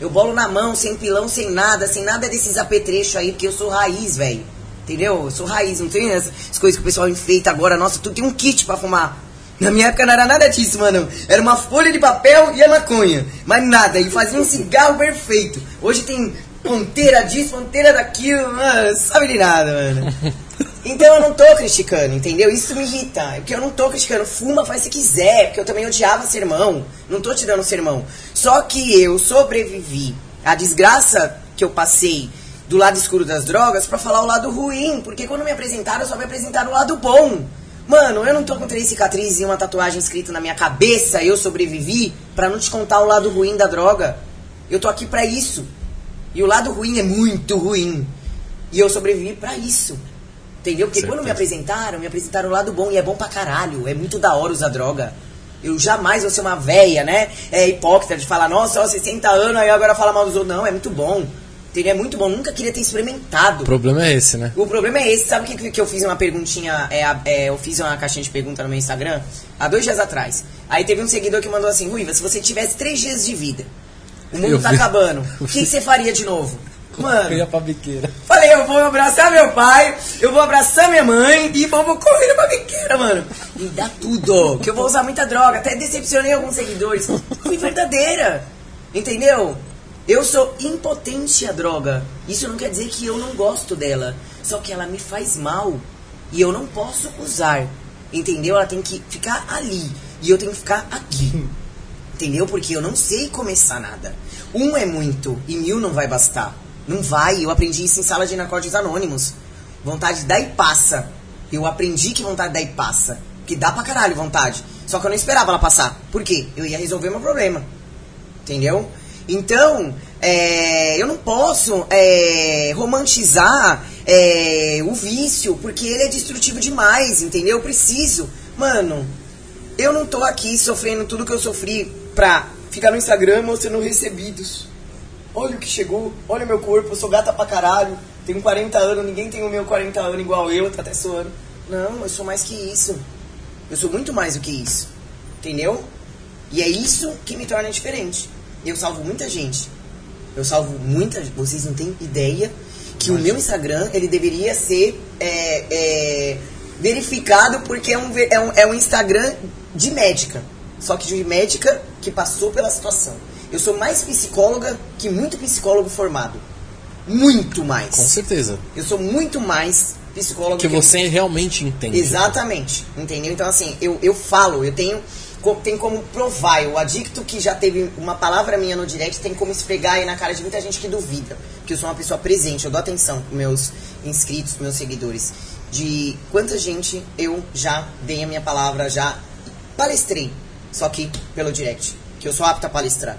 Eu bolo na mão, sem pilão, sem nada, sem nada desses apetrechos aí, porque eu sou raiz, velho. Entendeu? Eu sou raiz, não tem essas coisas que o pessoal enfeita agora. Nossa, tu tem um kit pra fumar. Na minha época não era nada disso, mano. Era uma folha de papel e a maconha. Mais nada. E fazia um cigarro perfeito. Hoje tem ponteira disso, ponteira daquilo, mano. Sabe de nada, mano. Então eu não tô criticando, entendeu? Isso me irrita. é Porque eu não tô criticando. Fuma, faz se quiser. Porque eu também odiava sermão. Não tô te dando sermão. Só que eu sobrevivi à desgraça que eu passei do lado escuro das drogas pra falar o lado ruim. Porque quando me apresentaram, só me apresentaram o lado bom. Mano, eu não tô com três cicatrizes e uma tatuagem escrita na minha cabeça, eu sobrevivi, pra não te contar o lado ruim da droga. Eu tô aqui pra isso. E o lado ruim é muito ruim. E eu sobrevivi pra isso. Entendeu? Porque quando me apresentaram, me apresentaram o lado bom e é bom pra caralho. É muito da hora usar droga. Eu jamais vou ser uma véia, né? É hipócrita de falar, nossa, ó, 60 anos, aí agora fala mal dos outros. Não, é muito bom. Entendeu? É muito bom. Nunca queria ter experimentado. O problema é esse, né? O problema é esse, sabe o que, que eu fiz uma perguntinha? É, é, eu fiz uma caixinha de pergunta no meu Instagram há dois dias atrás. Aí teve um seguidor que mandou assim: Ruiva, se você tivesse três dias de vida, o mundo Eu tá vi. acabando, o que, que você faria de novo? Eu Mano, ia pra biqueira. falei, eu vou abraçar meu pai, eu vou abraçar minha mãe e vou, vou correr pra biqueira, mano. Me dá tudo, que eu vou usar muita droga. Até decepcionei alguns seguidores. Fui verdadeira, entendeu? Eu sou impotente à droga. Isso não quer dizer que eu não gosto dela. Só que ela me faz mal. E eu não posso usar. Entendeu? Ela tem que ficar ali. E eu tenho que ficar aqui. Entendeu? Porque eu não sei começar nada. Um é muito e mil não vai bastar. Não vai. Eu aprendi isso em sala de narcóticos anônimos. Vontade dá e passa. Eu aprendi que vontade dá e passa. Que dá pra caralho vontade. Só que eu não esperava ela passar. Por quê? Eu ia resolver meu problema. Entendeu? Então, é, eu não posso é, romantizar é, o vício, porque ele é destrutivo demais, entendeu? Eu preciso. Mano, eu não tô aqui sofrendo tudo que eu sofri pra ficar no Instagram mostrando recebidos. Olha o que chegou, olha o meu corpo, eu sou gata pra caralho, tenho 40 anos, ninguém tem o meu 40 anos igual eu, tá até suando. Não, eu sou mais que isso. Eu sou muito mais do que isso. Entendeu? E é isso que me torna diferente. Eu salvo muita gente. Eu salvo muita Vocês não têm ideia que o meu Instagram ele deveria ser é, é, verificado porque é um, é, um, é um Instagram de médica. Só que de médica que passou pela situação. Eu sou mais psicóloga que muito psicólogo formado. Muito mais. Com certeza. Eu sou muito mais psicólogo Que você realmente entende. Exatamente, entendeu? Então, assim, eu, eu falo, eu tenho, tem como provar. O adicto que já teve uma palavra minha no direct tem como esfregar aí na cara de muita gente que duvida. Que eu sou uma pessoa presente, eu dou atenção pros meus inscritos, meus seguidores. De quanta gente eu já dei a minha palavra, já palestrei. Só que pelo direct. Que eu sou apta a palestrar.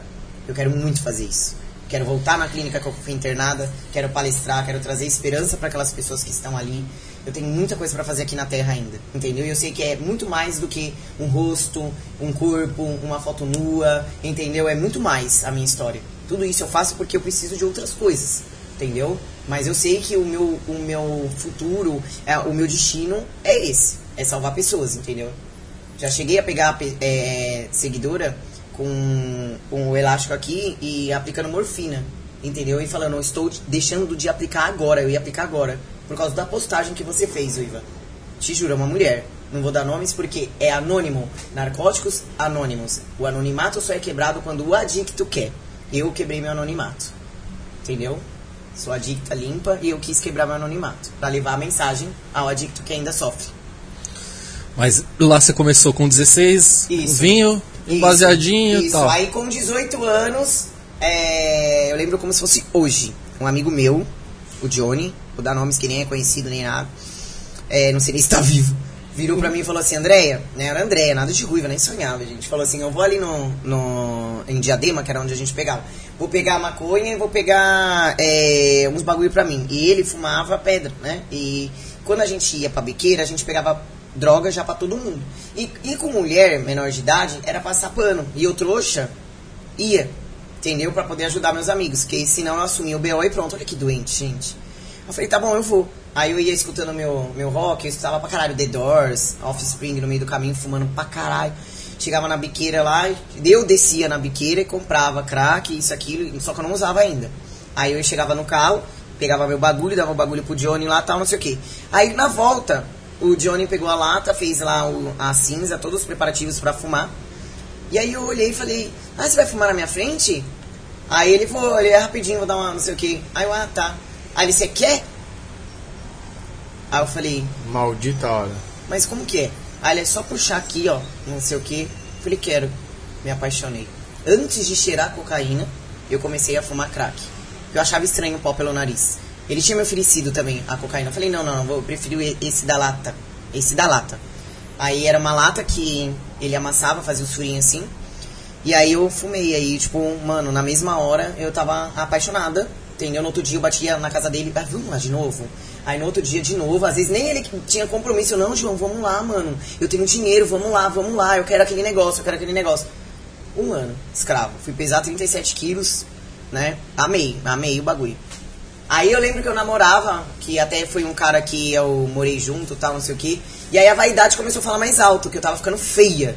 Eu quero muito fazer isso. Quero voltar na clínica que eu fui internada, quero palestrar, quero trazer esperança para aquelas pessoas que estão ali. Eu tenho muita coisa para fazer aqui na Terra ainda, entendeu? E eu sei que é muito mais do que um rosto, um corpo, uma foto nua, entendeu? É muito mais a minha história. Tudo isso eu faço porque eu preciso de outras coisas, entendeu? Mas eu sei que o meu, o meu futuro, é, o meu destino é esse, é salvar pessoas, entendeu? Já cheguei a pegar é, seguidora com, com o elástico aqui e aplicando morfina, entendeu? E falando, eu estou deixando de aplicar agora, eu ia aplicar agora, por causa da postagem que você fez, Iva. Te juro, é uma mulher. Não vou dar nomes porque é anônimo. Narcóticos anônimos. O anonimato só é quebrado quando o adicto quer. Eu quebrei meu anonimato. Entendeu? Sou adicta limpa e eu quis quebrar meu anonimato. Pra levar a mensagem ao adicto que ainda sofre. Mas lá você começou com 16, Isso. vinho, Isso, baseadinho e Isso, tal. aí com 18 anos, é, eu lembro como se fosse hoje. Um amigo meu, o Johnny, vou dar nomes que nem é conhecido nem nada, é, não sei nem se tá vivo, virou pra mim e falou assim, Andréia, né, era Andréia, nada de ruiva, nem sonhava, gente. Falou assim, eu vou ali no, no, em Diadema, que era onde a gente pegava, vou pegar maconha e vou pegar é, uns bagulho pra mim. E ele fumava pedra, né, e quando a gente ia pra biqueira, a gente pegava droga já pra todo mundo. E, e com mulher menor de idade, era passar pano. E eu trouxa, ia, entendeu? Pra poder ajudar meus amigos, que senão eu assumia o BO e pronto. Olha que doente, gente. Eu falei, tá bom, eu vou. Aí eu ia escutando meu, meu rock, eu escutava pra caralho The Doors, Offspring no meio do caminho, fumando pra caralho. Chegava na biqueira lá, eu descia na biqueira e comprava crack, isso, aquilo, só que eu não usava ainda. Aí eu chegava no carro, pegava meu bagulho, dava o bagulho pro Johnny lá tal, não sei o que. Aí na volta, o Johnny pegou a lata, fez lá o, a cinza, todos os preparativos pra fumar. E aí eu olhei e falei, ah, você vai fumar na minha frente? Aí ele falou, ele é rapidinho, vou dar uma não sei o que. Aí eu, ah, tá. Aí você quer? Aí eu falei, Maldita hora. mas como que é? Aí ele é só puxar aqui, ó, não sei o que. Falei, quero. Me apaixonei. Antes de cheirar cocaína, eu comecei a fumar crack. Eu achava estranho o pó pelo nariz. Ele tinha me oferecido também a cocaína. Eu falei, não, não, não, vou, eu prefiro e- esse da lata. Esse da lata. Aí era uma lata que ele amassava, fazia os furinhos assim. E aí eu fumei. Aí, tipo, mano, na mesma hora eu tava apaixonada. Entendeu? No outro dia eu batia na casa dele. Ah, vamos lá de novo? Aí no outro dia de novo. Às vezes nem ele que tinha compromisso. Eu, não, João, vamos lá, mano. Eu tenho dinheiro, vamos lá, vamos lá. Eu quero aquele negócio, eu quero aquele negócio. Um ano, escravo. Fui pesar 37 quilos, né? Amei, amei o bagulho. Aí eu lembro que eu namorava, que até foi um cara que eu morei junto, tal, não sei o quê. E aí a vaidade começou a falar mais alto, que eu tava ficando feia,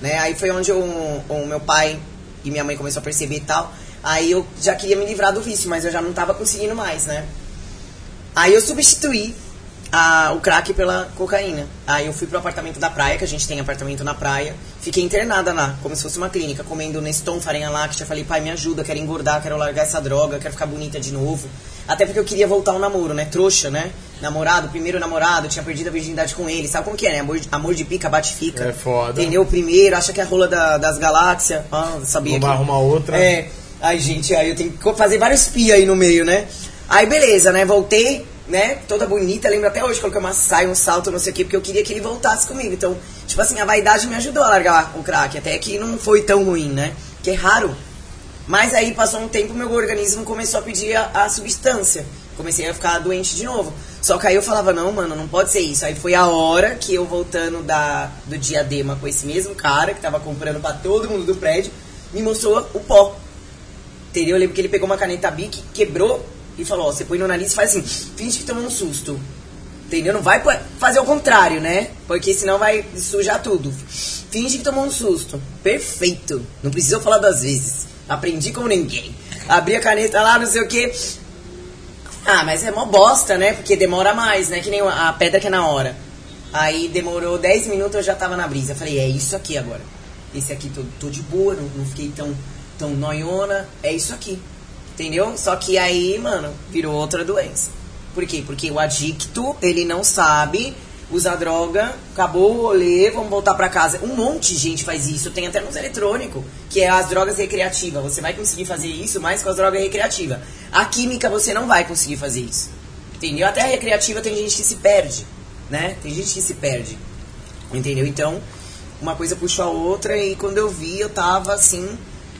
né? Aí foi onde o meu pai e minha mãe começou a perceber e tal. Aí eu já queria me livrar do vício, mas eu já não tava conseguindo mais, né? Aí eu substituí a- o crack pela cocaína. Aí eu fui pro apartamento da praia, que a gente tem apartamento na praia. Fiquei internada lá, como se fosse uma clínica, comendo Neston farinha láctea. Já falei, pai, me ajuda, quero engordar, quero largar essa droga, quero ficar bonita de novo. Até porque eu queria voltar ao namoro, né? Trouxa, né? Namorado, primeiro namorado, tinha perdido a virgindade com ele. Sabe como que é, né? Amor, amor de pica, bate fica. É foda. Entendeu? O primeiro, acha que é a rola da- das galáxias. Ah, sabia que... arrumar outra. É. Ai, gente, aí eu tenho que fazer vários pia aí no meio, né? Aí, beleza, né? Voltei, né? Toda bonita. Lembro até hoje, coloquei uma saia, um salto, não sei o quê, porque eu queria que ele voltasse comigo. Então, tipo assim, a vaidade me ajudou a largar o crack. Até que não foi tão ruim, né? Que é raro. Mas aí, passou um tempo, meu organismo começou a pedir a, a substância. Comecei a ficar doente de novo. Só que aí eu falava, não, mano, não pode ser isso. Aí foi a hora que eu voltando da, do diadema com esse mesmo cara, que tava comprando pra todo mundo do prédio, me mostrou o pó. Entendeu? Eu lembro que ele pegou uma caneta Bic, quebrou e falou, ó, você põe no nariz e faz assim, finge que tomou um susto. Entendeu? Não vai fazer o contrário, né? Porque senão vai sujar tudo. Finge que tomou um susto. Perfeito. Não precisou falar duas vezes. Aprendi com ninguém. Abri a caneta lá, não sei o quê. Ah, mas é mó bosta, né? Porque demora mais, né? Que nem a pedra que é na hora. Aí demorou 10 minutos, eu já tava na brisa. Eu falei, é isso aqui agora. Esse aqui tô, tô de boa, não, não fiquei tão, tão noiona. É isso aqui. Entendeu? Só que aí, mano, virou outra doença. Por quê? Porque o adicto, ele não sabe usar droga, acabou o rolê, vamos voltar pra casa. Um monte de gente faz isso, tem até nos eletrônicos, que é as drogas recreativas. Você vai conseguir fazer isso mais com as drogas recreativas. A química você não vai conseguir fazer isso. Entendeu? Até a recreativa tem gente que se perde, né? Tem gente que se perde. Entendeu? Então, uma coisa puxou a outra e quando eu vi, eu tava assim.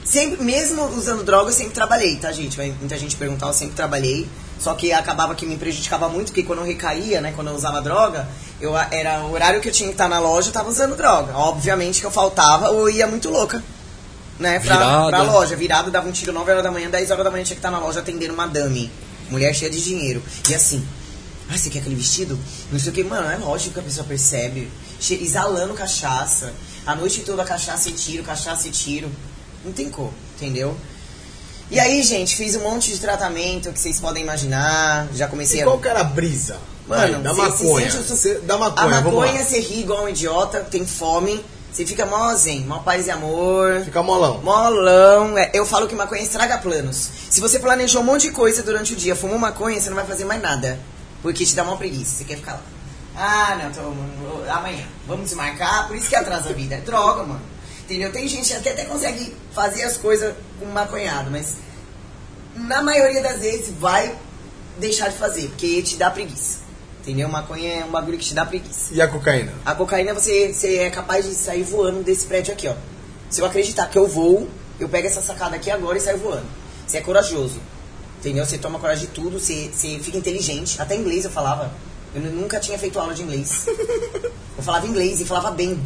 Sempre, mesmo usando droga, eu sempre trabalhei, tá, gente? Vai muita gente perguntar, eu sempre trabalhei. Só que acabava que me prejudicava muito, porque quando eu recaía, né, quando eu usava droga, eu era o horário que eu tinha que estar na loja, eu tava usando droga. Obviamente que eu faltava ou eu ia muito louca, né, pra, Virada. pra loja. Virado, dava um tiro 9 horas da manhã, 10 horas da manhã tinha que estar na loja atendendo uma dame. Mulher cheia de dinheiro. E assim, ah, você quer aquele vestido? Não sei o que, mano, é lógico que a pessoa percebe. Exalando cachaça. A noite toda cachaça e tiro, cachaça e tiro. Não tem como, entendeu? E aí, gente, fiz um monte de tratamento que vocês podem imaginar. Já comecei E a. qual que era a brisa? Mano, Vai, da cê- maconha. cê su- Cê- da A maconha, maconha, você ri igual um idiota, tem fome, você fica mó zen, mó paz e amor. Fica molão. Molão. É, eu falo que maconha estraga planos. Se você planejou um monte de coisa durante o dia, fumou maconha, você não vai fazer mais nada. Porque te dá uma preguiça, você quer ficar lá. Ah, não, tô, amanhã. Vamos desmarcar, por isso que atrasa a vida. É droga, mano. Entendeu? Tem gente que até consegue fazer as coisas com maconhado, mas na maioria das vezes vai deixar de fazer, porque te dá preguiça. Entendeu? Maconha é um bagulho que te dá preguiça. E a cocaína? A cocaína você, você é capaz de sair voando desse prédio aqui, ó. Se eu acreditar que eu vou, eu pego essa sacada aqui agora e saio voando. Você é corajoso. Entendeu? Você toma coragem de tudo, você, você fica inteligente. Até inglês eu falava. Eu nu- nunca tinha feito aula de inglês. Eu falava inglês e falava bem.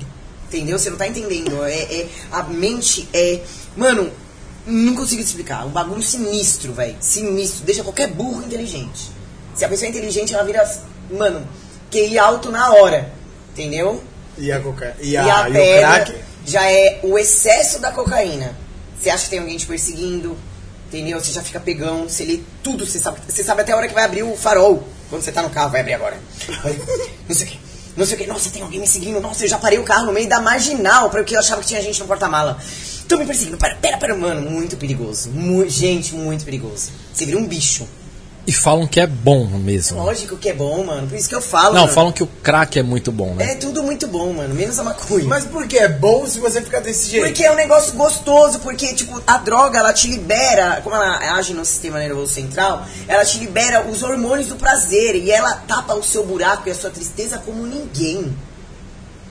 Entendeu? Você não tá entendendo. É, é- a mente é. Mano, não consigo explicar. Um bagulho sinistro, velho. Sinistro. Deixa qualquer burro inteligente. Se a pessoa é inteligente, ela vira. Mano, QI alto na hora. Entendeu? E a cocaína? E, E, a, e crack? já é o excesso da cocaína. Você acha que tem alguém te perseguindo, entendeu? Você já fica pegão, você lê tudo, você sabe, você sabe até a hora que vai abrir o farol. Quando você tá no carro, vai abrir agora. Não sei o que. Não sei o que. Nossa, tem alguém me seguindo. Nossa, eu já parei o carro no meio da marginal, porque eu achava que tinha gente no porta-mala. Estão me perseguindo. Pera, pera, pera, mano. Muito perigoso. Mu- gente, muito perigoso. Você vira um bicho. E falam que é bom mesmo. Lógico que é bom, mano. Por isso que eu falo. Não, mano. falam que o crack é muito bom, né? É tudo muito bom, mano. Menos a maconha. Mas por que é bom se você ficar desse jeito? Porque é um negócio gostoso, porque, tipo, a droga, ela te libera, como ela age no sistema nervoso central, ela te libera os hormônios do prazer e ela tapa o seu buraco e a sua tristeza como ninguém.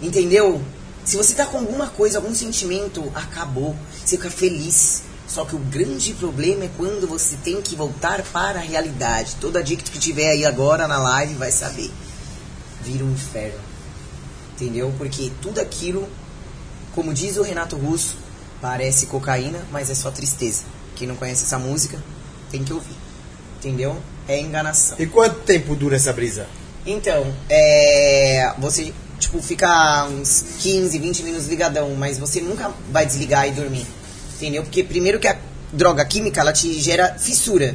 Entendeu? Se você tá com alguma coisa, algum sentimento, acabou. Você fica feliz. Só que o grande problema é quando você tem que voltar para a realidade. Todo adicto que tiver aí agora na live vai saber. Vira um inferno. Entendeu? Porque tudo aquilo, como diz o Renato Russo, parece cocaína, mas é só tristeza. Quem não conhece essa música, tem que ouvir. Entendeu? É enganação. E quanto tempo dura essa brisa? Então, é, você tipo fica uns 15, 20 minutos ligadão, mas você nunca vai desligar e dormir. Entendeu? Porque primeiro que a droga química ela te gera fissura.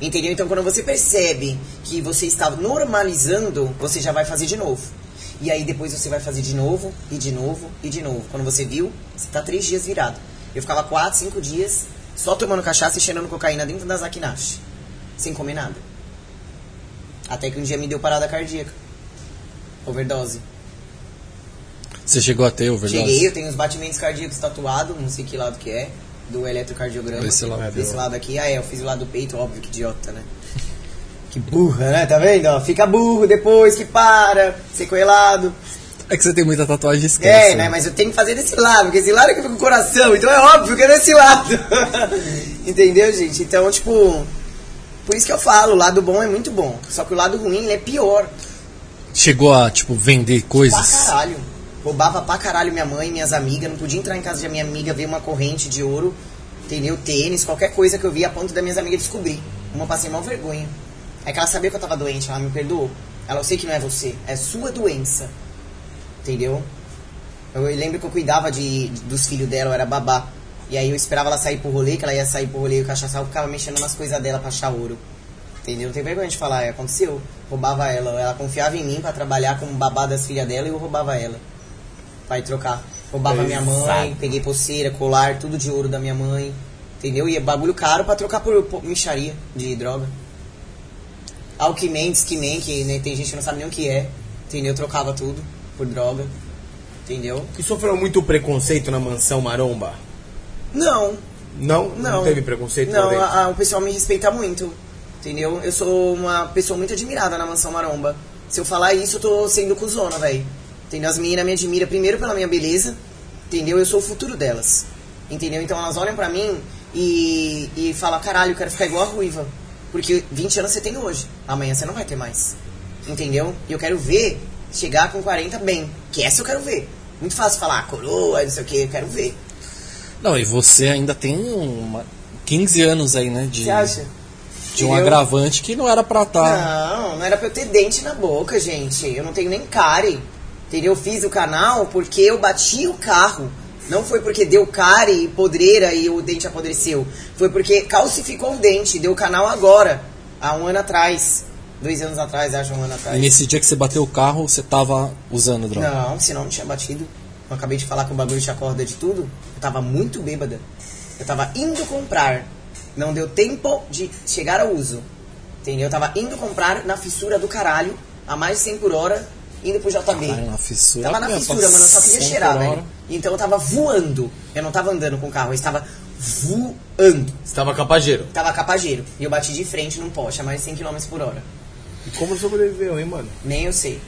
Entendeu? Então quando você percebe que você está normalizando, você já vai fazer de novo. E aí depois você vai fazer de novo, e de novo, e de novo. Quando você viu, você tá três dias virado. Eu ficava quatro, cinco dias só tomando cachaça e cheirando cocaína dentro das Akinash. Sem comer nada. Até que um dia me deu parada cardíaca. Overdose. Você chegou a ter overdose? Cheguei, eu tenho os batimentos cardíacos tatuados, não sei que lado que é, do eletrocardiograma. Desse lado. Desse lado aqui. Ah, é, eu fiz o lado do peito, óbvio, que idiota, né? Que burra, né? Tá vendo? Ó, fica burro depois que para, sequelado. É que você tem muita tatuagem, esquece. É, né? Mas eu tenho que fazer desse lado, porque esse lado é que fica com o coração, então é óbvio que é desse lado. Entendeu, gente? Então, tipo, por isso que eu falo, o lado bom é muito bom. Só que o lado ruim ele é pior. Chegou a, tipo, vender Pra coisas? caralho. Roubava pra caralho minha mãe, minhas amigas. Não podia entrar em casa de minha amiga, ver uma corrente de ouro, entendeu? Tênis, qualquer coisa que eu via a ponto das minhas amigas descobrir. Uma passei mal vergonha. É que ela sabia que eu tava doente, ela me perdoou. Ela, eu sei que não é você, é sua doença. Entendeu? Eu lembro que eu cuidava de, de- dos filhos dela, eu era babá. E aí eu esperava ela sair pro rolê, que ela ia sair pro rolê e o cachaça, eu ficava mexendo nas coisas dela pra achar ouro. Entendeu? Não tem vergonha de falar, é, aconteceu. Roubava ela, ela confiava em mim pra trabalhar como babá das filhas dela e eu roubava ela. Pra ir trocar. Roubava minha mãe, peguei pulseira, colar, tudo de ouro da minha mãe. Entendeu? E é bagulho caro pra trocar por, por micharia de droga. Alquimen, Disquimen, que né, tem gente que não sabe nem o que é. Entendeu? Trocava tudo por droga. Entendeu? E sofreu muito preconceito na mansão Maromba? Não, Não? não. teve preconceito Não, a- a- o pessoal me respeita muito. Entendeu? Eu sou uma pessoa muito admirada na mansão Maromba. Se eu falar isso, eu tô sendo cuzona, velho. Entendeu? As meninas me admiram primeiro pela minha beleza. Entendeu? Eu sou o futuro delas. Entendeu? Então elas olham pra mim e, e falam, caralho, eu quero ficar igual a Ruiva. Porque 20 anos você tem hoje. Amanhã você não vai ter mais. Entendeu? E eu quero ver chegar com 40 bem. Que essa eu quero ver. Muito fácil falar, coroa, não sei o que, eu quero ver. Não, e você ainda tem uma 15 anos aí, né? De, Você acha? de um Entendeu? agravante que não era pra tá. estar. Não, não era pra eu ter dente na boca, gente. Eu não tenho nem cárie. Entendeu? Eu fiz o canal porque eu bati o carro. Não foi porque deu cárie, podreira e o dente apodreceu. Foi porque calcificou o dente. Deu canal agora. Há um ano atrás. Dois anos atrás, acho, um ano E atrás. nesse dia que você bateu o carro, você tava usando droga. Não, senão não tinha batido. Eu acabei de falar que o bagulho te acorda de tudo. Eu tava muito bêbada. Eu tava indo comprar. Não deu tempo de chegar ao uso. Entendeu? Eu tava indo comprar na fissura do caralho, a mais de 100 por hora, indo pro JB. Caralho, na fissura. Tava na fissura, mano, eu só queria 100 cheirar, velho. Então eu tava voando. Eu não tava andando com o carro, eu estava voando. Você tava capageiro. Tava capageiro. E eu bati de frente num poste a mais de 100 km por hora. E como sobreviveu, hein, mano? Nem eu sei.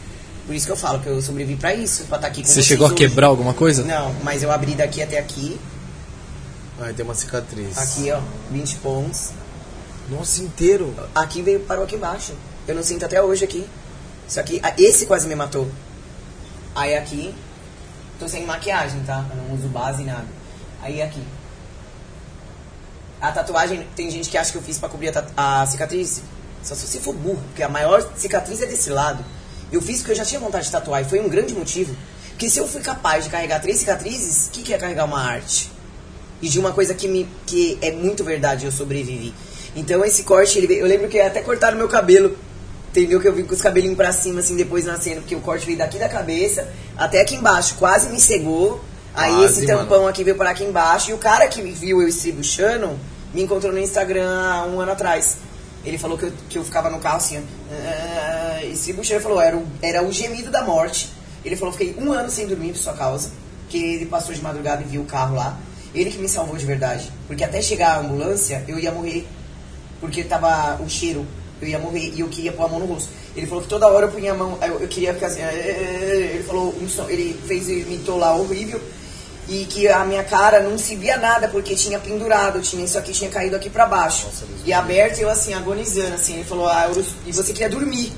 Por isso que eu falo que eu sobrevivi pra isso, pra estar aqui com Você chegou a hoje. quebrar alguma coisa? Não, mas eu abri daqui até aqui. Ai, tem uma cicatriz. Aqui, ó, 20 pontos. Nossa, inteiro. Aqui veio, parou aqui embaixo. Eu não sinto até hoje aqui. Aqui, ah, esse quase me matou. Aí aqui, tô sem maquiagem, tá? Eu não uso base nada. Aí aqui. A tatuagem, tem gente que acha que eu fiz pra cobrir a, a cicatriz. Só se você for burro, porque a maior cicatriz é desse lado. Eu fiz porque eu já tinha vontade de tatuar e foi um grande motivo. Porque se eu fui capaz de carregar três cicatrizes, o que, que é carregar uma arte? e de uma coisa que me que é muito verdade, eu sobrevivi. Então esse corte, ele, eu lembro que até cortaram meu cabelo. Entendeu? Que eu vim com os cabelinhos pra cima, assim, depois nascendo, porque o corte veio daqui da cabeça até aqui embaixo, quase me cegou. Aí Quase, esse tampão aqui veio parar aqui embaixo. E o cara que me viu eu estribuchando me encontrou no Instagram há um ano atrás. Ele falou que eu, que eu ficava no carro assim, ó, e se Ele falou, era o, era o gemido da morte. Ele falou, fiquei um ano sem dormir por sua causa, que ele passou de madrugada e viu o carro lá. Ele que me salvou de verdade. Porque até chegar a ambulância, eu ia morrer. Porque tava o cheiro, eu ia morrer e eu queria pôr a mão no rosto. Ele falou que toda hora eu punha a mão, eu, eu queria ficar assim. Ele falou, ele fez, imitou lá horrível e que a minha cara não se via nada porque tinha pendurado, tinha isso aqui tinha caído aqui para baixo. Nossa, e aberto eu assim agonizando assim, ele falou: "Ah, eu, e você queria dormir".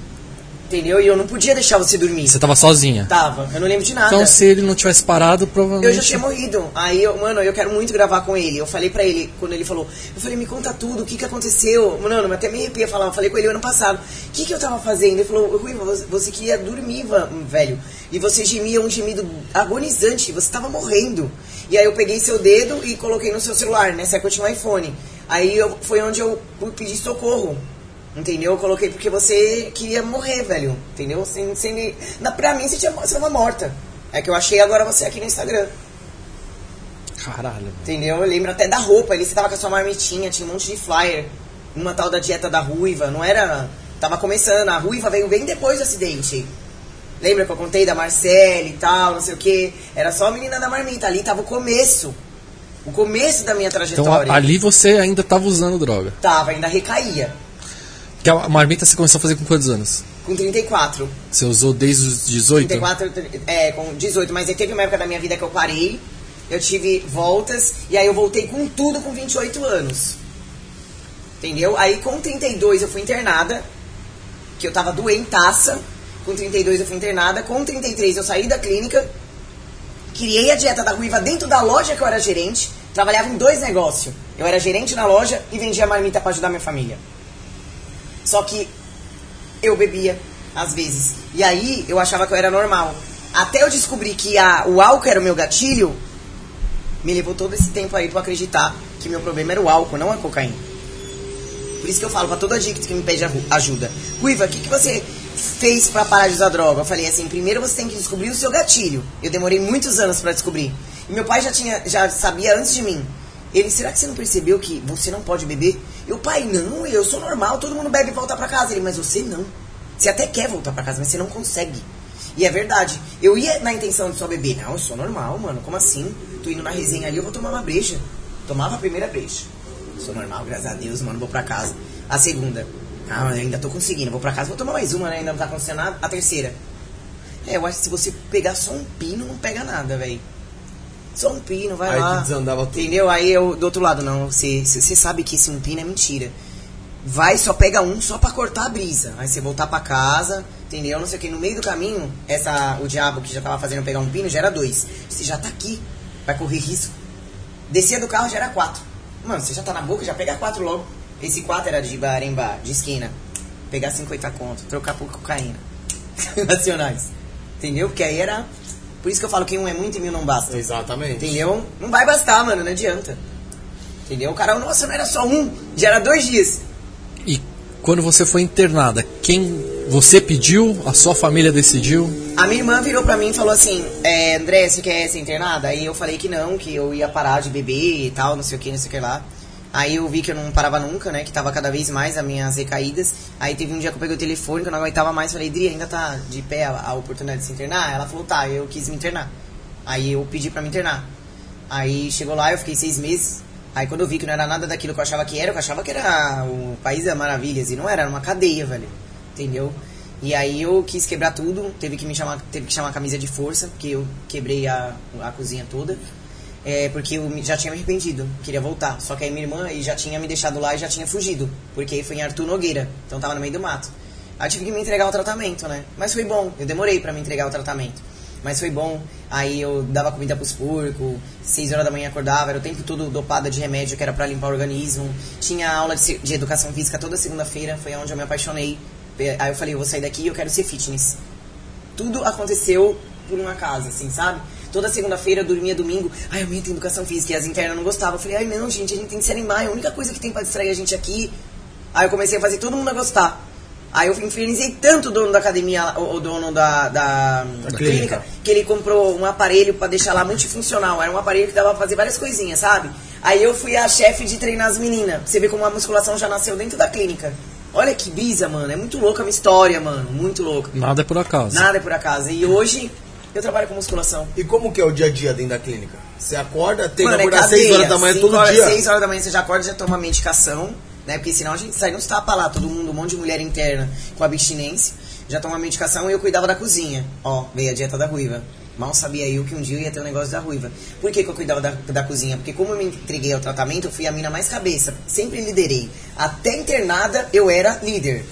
Entendeu? E eu não podia deixar você dormir. Você tava sozinha? Tava, eu não lembro de nada. Então se ele não tivesse parado, provavelmente. Eu já tinha morrido. Aí, eu, mano, eu quero muito gravar com ele. Eu falei pra ele, quando ele falou, eu falei, me conta tudo, o que que aconteceu? Mano, até me arrepia falar. Eu falei com ele ano passado, o que que eu tava fazendo? Ele falou, Rui, você, você queria dormir, velho. E você gemia um gemido agonizante, você tava morrendo. E aí eu peguei seu dedo e coloquei no seu celular, né? Você tinha um iPhone. Aí eu, foi onde eu pedi socorro. Entendeu? Eu coloquei porque você queria morrer, velho. Entendeu? Sem, sem, na, pra mim você, tinha, você tava morta. É que eu achei agora você aqui no Instagram. Caralho. Entendeu? Eu lembro até da roupa. Ali você tava com a sua marmitinha, tinha um monte de flyer. Uma tal da dieta da ruiva. Não era. Tava começando. A ruiva veio bem depois do acidente. Lembra que eu contei da Marcele e tal, não sei o que? Era só a menina da marmita. Ali tava o começo. O começo da minha então, trajetória. Então ali você ainda tava usando droga? Tava, ainda recaía. Que a marmita você começou a fazer com quantos anos? Com 34. Você usou desde os 18? 34, é, com 18. Mas aí teve uma época da minha vida que eu parei. Eu tive voltas. E aí eu voltei com tudo com 28 anos. Entendeu? Aí com 32 eu fui internada. Que eu tava doentaça. Com 32 eu fui internada. Com 33 eu saí da clínica. Criei a dieta da ruiva dentro da loja que eu era gerente. Trabalhava em dois negócios. Eu era gerente na loja e vendia marmita para ajudar minha família. Só que eu bebia, às vezes. E aí eu achava que eu era normal. Até eu descobrir que a, o álcool era o meu gatilho, me levou todo esse tempo aí pra acreditar que meu problema era o álcool, não a cocaína. Por isso que eu falo pra toda adicto que me pede ajuda. Ruiva, o que, que você fez para parar de usar droga? Eu falei assim, primeiro você tem que descobrir o seu gatilho. Eu demorei muitos anos para descobrir. E meu pai já tinha, já sabia antes de mim. Ele, será que você não percebeu que você não pode beber? Eu, pai, não, eu sou normal, todo mundo bebe e volta pra casa. Ele, mas você não. Você até quer voltar pra casa, mas você não consegue. E é verdade. Eu ia na intenção de só beber. Não, eu sou normal, mano. Como assim? Tô indo na resenha ali, eu vou tomar uma breja. Tomava a primeira breja. Sou normal, graças a Deus, mano, vou pra casa. A segunda. Ah, ainda tô conseguindo. Vou pra casa, vou tomar mais uma, né? Ainda não tá acontecendo nada. A terceira. É, eu acho que se você pegar só um pino, não pega nada, velho. Só um pino, vai aí lá. Aí desandava tudo. Entendeu? Aí eu, do outro lado, não, você, você sabe que esse um pino é mentira. Vai, só pega um só pra cortar a brisa. Aí você voltar pra casa, entendeu? Não sei o que. No meio do caminho, essa, o diabo que já tava fazendo pegar um pino já era dois. Você já tá aqui, vai correr risco. Descia do carro já era quatro. Mano, você já tá na boca, já pega quatro logo. Esse quatro era de bar em bar, de esquina. Pegar 50 conto, trocar por cocaína. Nacionais. Entendeu? Porque aí era por isso que eu falo que um é muito e mil não basta. Exatamente. Entendeu? Não vai bastar, mano, não adianta. Entendeu? O cara, nossa, não era só um, já era dois dias. E quando você foi internada, quem você pediu, a sua família decidiu? A minha irmã virou pra mim e falou assim: é, André, você quer ser internada? Aí eu falei que não, que eu ia parar de beber e tal, não sei o que, não sei o que lá. Aí eu vi que eu não parava nunca, né? Que tava cada vez mais as minhas recaídas. Aí teve um dia que eu peguei o telefone, que eu não aguentava mais. Falei, Dri, ainda tá de pé a, a, oportunidade de se internar? Ela falou, tá, eu quis me internar. Aí eu pedi pra me internar. Aí chegou lá, eu fiquei seis meses. Aí quando eu vi que não era nada daquilo que eu achava que era, eu achava que era o País das Maravilhas. E não era, era uma cadeia, velho. Entendeu? E aí eu quis quebrar tudo, teve que me chamar, teve que chamar a camisa de força, porque eu quebrei a, a cozinha toda é, porque eu já tinha me arrependido, queria voltar. Só que aí minha irmã já tinha me deixado lá e já tinha fugido, porque foi em Arthur Nogueira, então tava no meio do mato. Aí tive que me entregar o tratamento, né? Mas foi bom, eu demorei para me entregar o tratamento. Mas foi bom, aí eu dava comida pros porcos, 6 horas da manhã acordava, era o tempo todo dopada de remédio que era para limpar o organismo. Tinha aula de, de educação física toda segunda-feira, foi onde eu me apaixonei. Aí eu falei, eu vou sair daqui eu quero ser fitness. Tudo aconteceu por uma casa, assim, sabe? Toda segunda-feira eu dormia domingo. Ai, amanhã tem educação física. E as internas não gostavam. Eu falei, ai, não, gente, a gente tem que se animar. É a única coisa que tem pra distrair a gente aqui. Aí eu comecei a fazer todo mundo a gostar. Aí eu infernizei tanto o dono da academia, o, dono da, da, da clínica, que ele comprou um aparelho para deixar lá multifuncional. Era um aparelho que dava pra fazer várias coisinhas, sabe? Aí eu fui a chefe de treinar as meninas. Você vê como a musculação já nasceu dentro da clínica. Olha que brisa, mano. É muito louca a minha história, mano. Muito louca. Nada é por acaso. Nada é por acaso. E hoje eu trabalho com musculação. E como que é o dia a dia dentro da clínica? Você acorda, tem que Mano, é acordar às 6 cadeia. horas da manhã todo horas, dia. 6 horas da manhã você já acorda, já toma medicação, né? Porque senão a gente sai nos tapa lá, todo mundo, um monte de mulher interna com abstinência. Já toma medicação e eu cuidava da cozinha. Ó, veio a dieta da ruiva. Mal sabia eu que um dia eu ia ter um negócio da ruiva. Por que, que eu cuidava da, da cozinha? Porque como eu me entreguei ao tratamento, eu fui a mina mais cabeça. Sempre liderei. Até internada, eu era líder.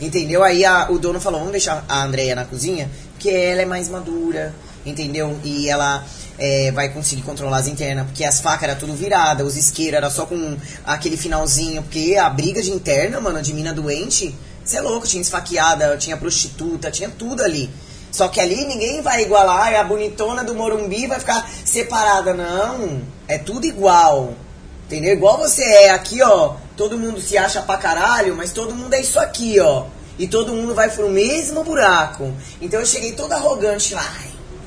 Entendeu? Aí a- o dono falou, vamos deixar a Andrea na cozinha, porque ela é mais madura, entendeu? E ela é, vai conseguir controlar as internas, porque as facas eram tudo virada, os isqueiros era só com aquele finalzinho, porque a briga de interna, mano, de mina doente, você é louco, tinha esfaqueada, tinha prostituta, tinha tudo ali. Só que ali ninguém vai igualar, a bonitona do Morumbi vai ficar separada, não. É tudo igual. Entendeu? Igual você é aqui, ó. Todo mundo se acha pra caralho, mas todo mundo é isso aqui, ó. E todo mundo vai pro mesmo buraco. Então eu cheguei toda arrogante lá.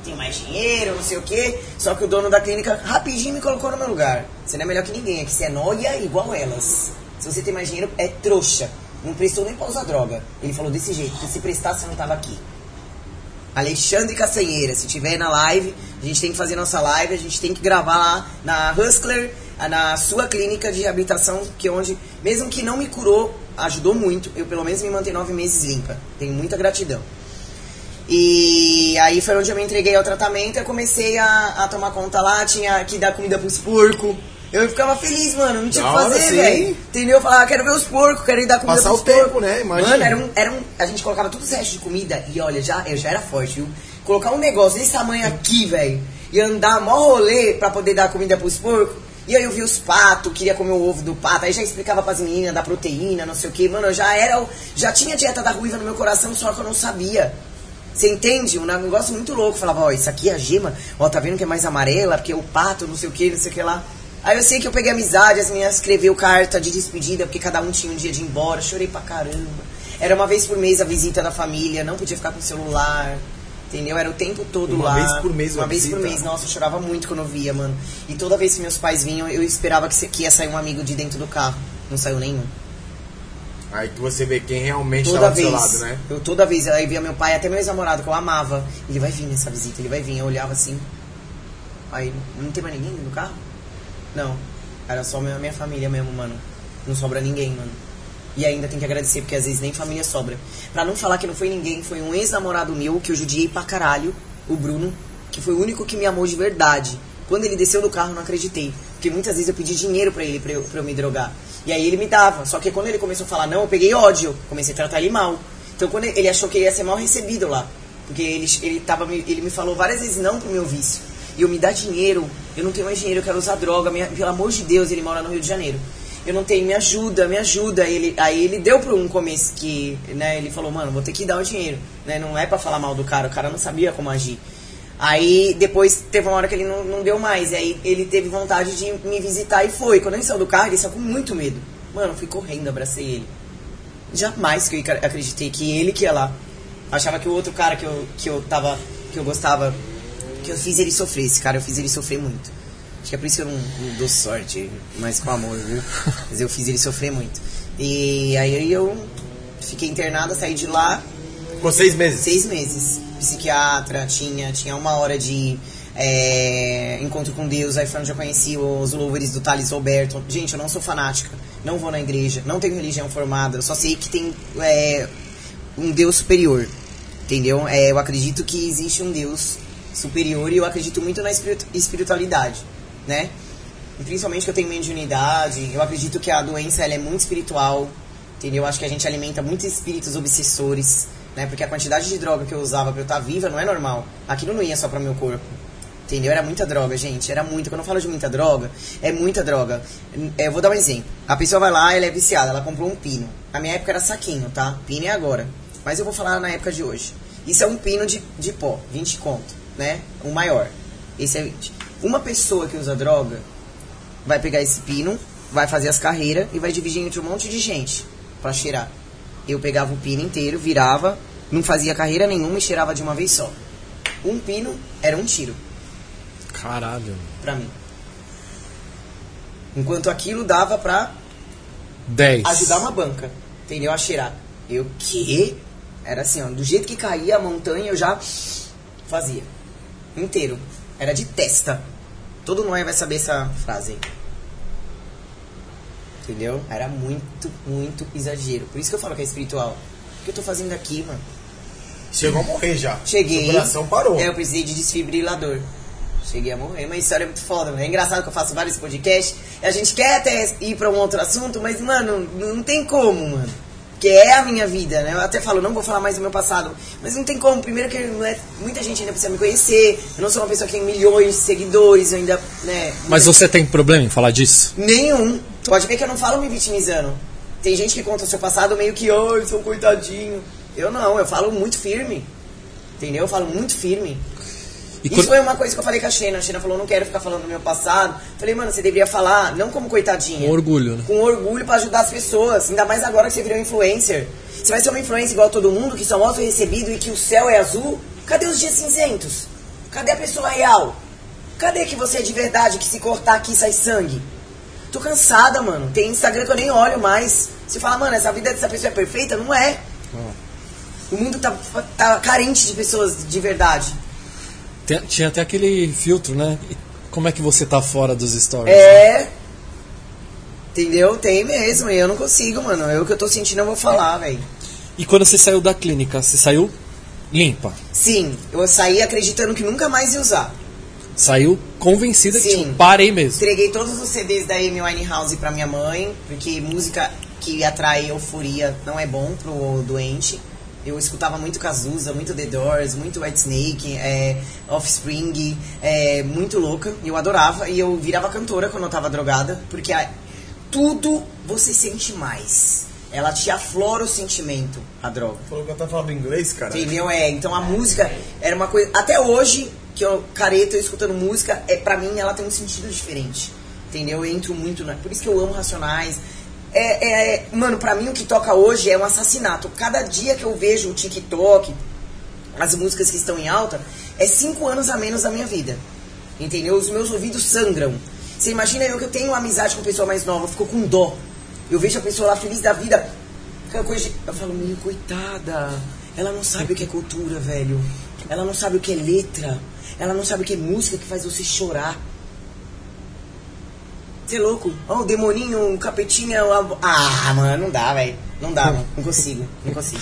Tenho mais dinheiro, não sei o quê. Só que o dono da clínica rapidinho me colocou no meu lugar. Você não é melhor que ninguém, aqui você é nóia igual elas. Se você tem mais dinheiro, é trouxa. Não prestou nem pra usar droga. Ele falou desse jeito, porque se prestasse, você não tava aqui. Alexandre Castanheira, se tiver na live, a gente tem que fazer nossa live, a gente tem que gravar lá na Hustler, na sua clínica de reabilitação, que é onde, mesmo que não me curou, ajudou muito, eu pelo menos me mantenho nove meses limpa. Tenho muita gratidão. E aí foi onde eu me entreguei ao tratamento, eu comecei a, a tomar conta lá, tinha que dar comida pros porcos. Eu ficava feliz, mano, não tinha o que fazer, velho. Entendeu? Eu falava, ah, quero ver os porcos, quero ir dar comida Passar pros o tempo, porcos. né? Imagina. Mano, era um, era um, a gente colocava todos os restos de comida e olha, já, eu já era forte, viu? Colocar um negócio desse tamanho aqui, velho, e andar mó rolê pra poder dar comida pros porcos. E aí eu vi os patos, queria comer o ovo do pato, aí já explicava pras meninas da proteína, não sei o que. Mano, eu já era, já tinha dieta da ruiva no meu coração, só que eu não sabia. Você entende? Um negócio muito louco. Falava, ó, isso aqui é a gema, ó, tá vendo que é mais amarela, porque o pato, não sei o que, não sei o que lá. Aí eu sei que eu peguei amizade, as meninas escreveu carta de despedida, porque cada um tinha um dia de ir embora, chorei pra caramba. Era uma vez por mês a visita da família, não podia ficar com o celular, entendeu? Era o tempo todo Uma lá. vez por mês Uma uma vez por mês, nossa, eu chorava muito quando eu via, mano. E toda vez que meus pais vinham, eu esperava que, que ia sair um amigo de dentro do carro. Não saiu nenhum. Aí que você vê quem realmente Toda tava do vez. seu lado, né? Eu toda vez, aí via meu pai, até meu ex-namorado, que eu amava. Ele vai vir nessa visita, ele vai vir. Eu olhava assim. Aí, não tem mais ninguém no carro? Não. Era só minha, minha família mesmo, mano. Não sobra ninguém, mano. E ainda tem que agradecer, porque às vezes nem família sobra. Pra não falar que não foi ninguém, foi um ex-namorado meu que eu judiei pra caralho, o Bruno, que foi o único que me amou de verdade. Quando ele desceu do carro, não acreditei. Porque muitas vezes eu pedi dinheiro pra ele, pra eu, pra eu me drogar. E aí ele me dava. Só que quando ele começou a falar não, eu peguei ódio. Comecei a tratar ele mal. Então quando ele ele achou que ele ia ser mal recebido lá. Porque ele, ele, tava, ele me falou várias vezes não pro meu vício. E eu me dá dinheiro. Eu não tenho mais dinheiro, eu quero usar droga. minha- pelo amor de Deus, ele mora no Rio de Janeiro. Eu não tenho, me ajuda, me ajuda. Ele, aí ele deu pra um começo que, né, ele falou, mano, vou ter que dar o dinheiro. Né, não é pra falar mal do cara, o cara não sabia como agir. Aí depois teve uma hora que ele não, não deu mais. E aí ele teve vontade de me visitar e foi. Quando ele saiu do carro, ele saiu com muito medo. Mano, eu fui correndo, abracei ele. Jamais que eu acre- acreditei que ele que ia lá. Achava que o outro cara que eu, que eu tava. que eu gostava. que eu fiz ele sofrer. Esse cara eu fiz ele sofrer muito. Acho que é por isso que eu não, não dou sorte, mas com amor, viu? Mas eu fiz ele sofrer muito. E aí eu fiquei internada, saí de lá, Ficou seis meses. seis meses. Psiquiatra, tinha, tinha uma hora de é, encontro com Deus, aí foi onde eu conheci os louvores do Thales Roberto. Gente, eu não sou fanática, não vou na igreja, não tenho religião formada, eu só sei que tem é, um Deus superior, entendeu? É, eu acredito que existe um Deus superior e eu acredito muito na espiritu- espiritualidade, né? Principalmente que eu tenho mediunidade, eu acredito que a doença ela é muito espiritual, entendeu? Eu acho que a gente alimenta muitos espíritos obsessores, né? Porque a quantidade de droga que eu usava pra eu estar viva não é normal. Aquilo não ia só para meu corpo. Entendeu? Era muita droga, gente. Era muita. Quando eu falo de muita droga, é muita droga. Eu vou dar um exemplo. A pessoa vai lá, ela é viciada, ela comprou um pino. Na minha época era saquinho, tá? Pino é agora. Mas eu vou falar na época de hoje. Isso é um pino de, de pó, 20 conto, né? O maior. Esse é 20. Uma pessoa que usa droga vai pegar esse pino, vai fazer as carreiras e vai dividir entre um monte de gente pra cheirar. Eu pegava o pino inteiro, virava, não fazia carreira nenhuma e cheirava de uma vez só. Um pino era um tiro Caralho. pra mim. Enquanto aquilo dava pra 10. ajudar uma banca. Entendeu? A cheirar. Eu, quê? Era assim, ó, do jeito que caía a montanha, eu já fazia. Inteiro. Era de testa. Todo mundo vai saber essa frase. Entendeu? Era muito, muito exagero. Por isso que eu falo que é espiritual. O que eu tô fazendo aqui, mano? Chegou a morrer já. Cheguei. Seu coração parou. É, eu precisei de desfibrilador. Cheguei a morrer, mas a história é muito foda, mano. É engraçado que eu faço vários podcasts. A gente quer até ir pra um outro assunto, mas, mano, não tem como, mano. Que é a minha vida, né? Eu até falo, não vou falar mais do meu passado. Mas não tem como. Primeiro que não é, muita gente ainda precisa me conhecer. Eu não sou uma pessoa que tem milhões de seguidores, eu ainda, né? Mas você tem problema em falar disso? Nenhum. Pode ver que eu não falo me vitimizando. Tem gente que conta o seu passado meio que, oi, sou um coitadinho. Eu não, eu falo muito firme. Entendeu? Eu falo muito firme. E Isso quando- foi uma coisa que eu falei com a Xena. A Xena falou, não quero ficar falando do meu passado. Falei, mano, você deveria falar, não como coitadinha. Com orgulho, né? Com orgulho pra ajudar as pessoas. Ainda mais agora que você virou influencer. Você vai ser uma influencer igual a todo mundo, que só mostra o recebido e que o céu é azul. Cadê os dias cinzentos? Cadê a pessoa real? Cadê que você é de verdade, que se cortar aqui sai sangue? Tô cansada, mano. Tem Instagram que eu nem olho mais. Você fala, mano, essa vida dessa pessoa é perfeita? Não é. O mundo tá, tá carente de pessoas de verdade. Tinha até aquele filtro, né? Como é que você tá fora dos stories? É. Entendeu? Tem mesmo. E eu não consigo, mano. Eu que eu tô sentindo, eu vou falar, velho. E quando você saiu da clínica, você saiu limpa? Sim, eu saí acreditando que nunca mais ia usar. Saiu convencida que Sim. tipo, parei mesmo. Entreguei todos os CDs da Amy Winehouse pra minha mãe, porque música que atrai euforia não é bom pro doente. Eu escutava muito Cazuza, muito The Doors, muito Whitesnake, é, Offspring, é, muito louca. Eu adorava e eu virava cantora quando eu tava drogada, porque a- tudo você sente mais. Ela te aflora o sentimento, a droga. Falou que eu tava falando inglês, cara. Entendeu? É, então a música era uma coisa. Até hoje, que eu careta eu escutando música, é, pra mim ela tem um sentido diferente. Entendeu? Eu entro muito na. Por isso que eu amo Racionais. É, é, é- mano, pra mim o que toca hoje é um assassinato. Cada dia que eu vejo o TikTok, as músicas que estão em alta, é cinco anos a menos da minha vida. Entendeu? Os meus ouvidos sangram. Você imagina eu que eu tenho amizade com pessoa mais nova, eu fico com dó. Eu vejo a pessoa lá feliz da vida. De... Eu falo, meu, coitada. Ela não sabe o que é cultura, velho. Ela não sabe o que é letra. Ela não sabe o que é música que faz você chorar. Você é louco? Ó, o demoninho, o capetinho. é o- Ah, mano, não dá, velho. Não dá, mano. Não consigo. Não consigo.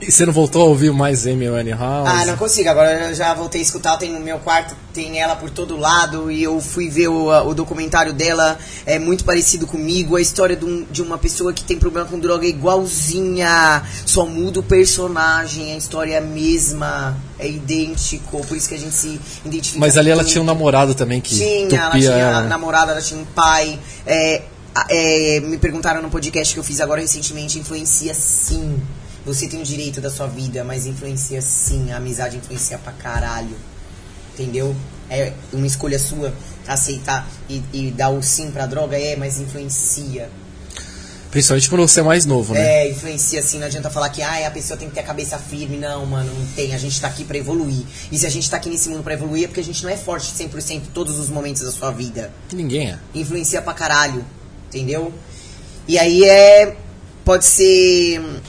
E você não voltou a ouvir mais Amy Winehouse? Ah, não consigo. Agora eu já voltei a escutar. Tem no meu quarto, tem ela por todo lado. E eu fui ver o, o documentário dela. É muito parecido comigo. A história de, um- de uma pessoa que tem problema com droga é igualzinha. Só muda o personagem. A história é a mesma. É idêntico. Por isso que a gente se identifica. Mas ali ela tinha um namorado também que Tinha, ela tupia tinha ela, né? namorada, ela tinha um pai. É, é, me perguntaram no podcast que eu fiz agora recentemente, influencia sim. Você tem o direito da sua vida, mas influencia sim. A amizade influencia pra caralho. Entendeu? É uma escolha sua aceitar e, e dar o sim pra droga, é, mas influencia. Principalmente quando você é mais novo, né? É, influencia assim, não adianta falar que ah, a pessoa tem que ter a cabeça firme. Não, mano, não tem. A gente tá aqui pra evoluir. E se a gente tá aqui nesse mundo pra evoluir é porque a gente não é forte 100% todos os momentos da sua vida Ninguém é. influencia pra caralho, entendeu? E aí é pode ser hum,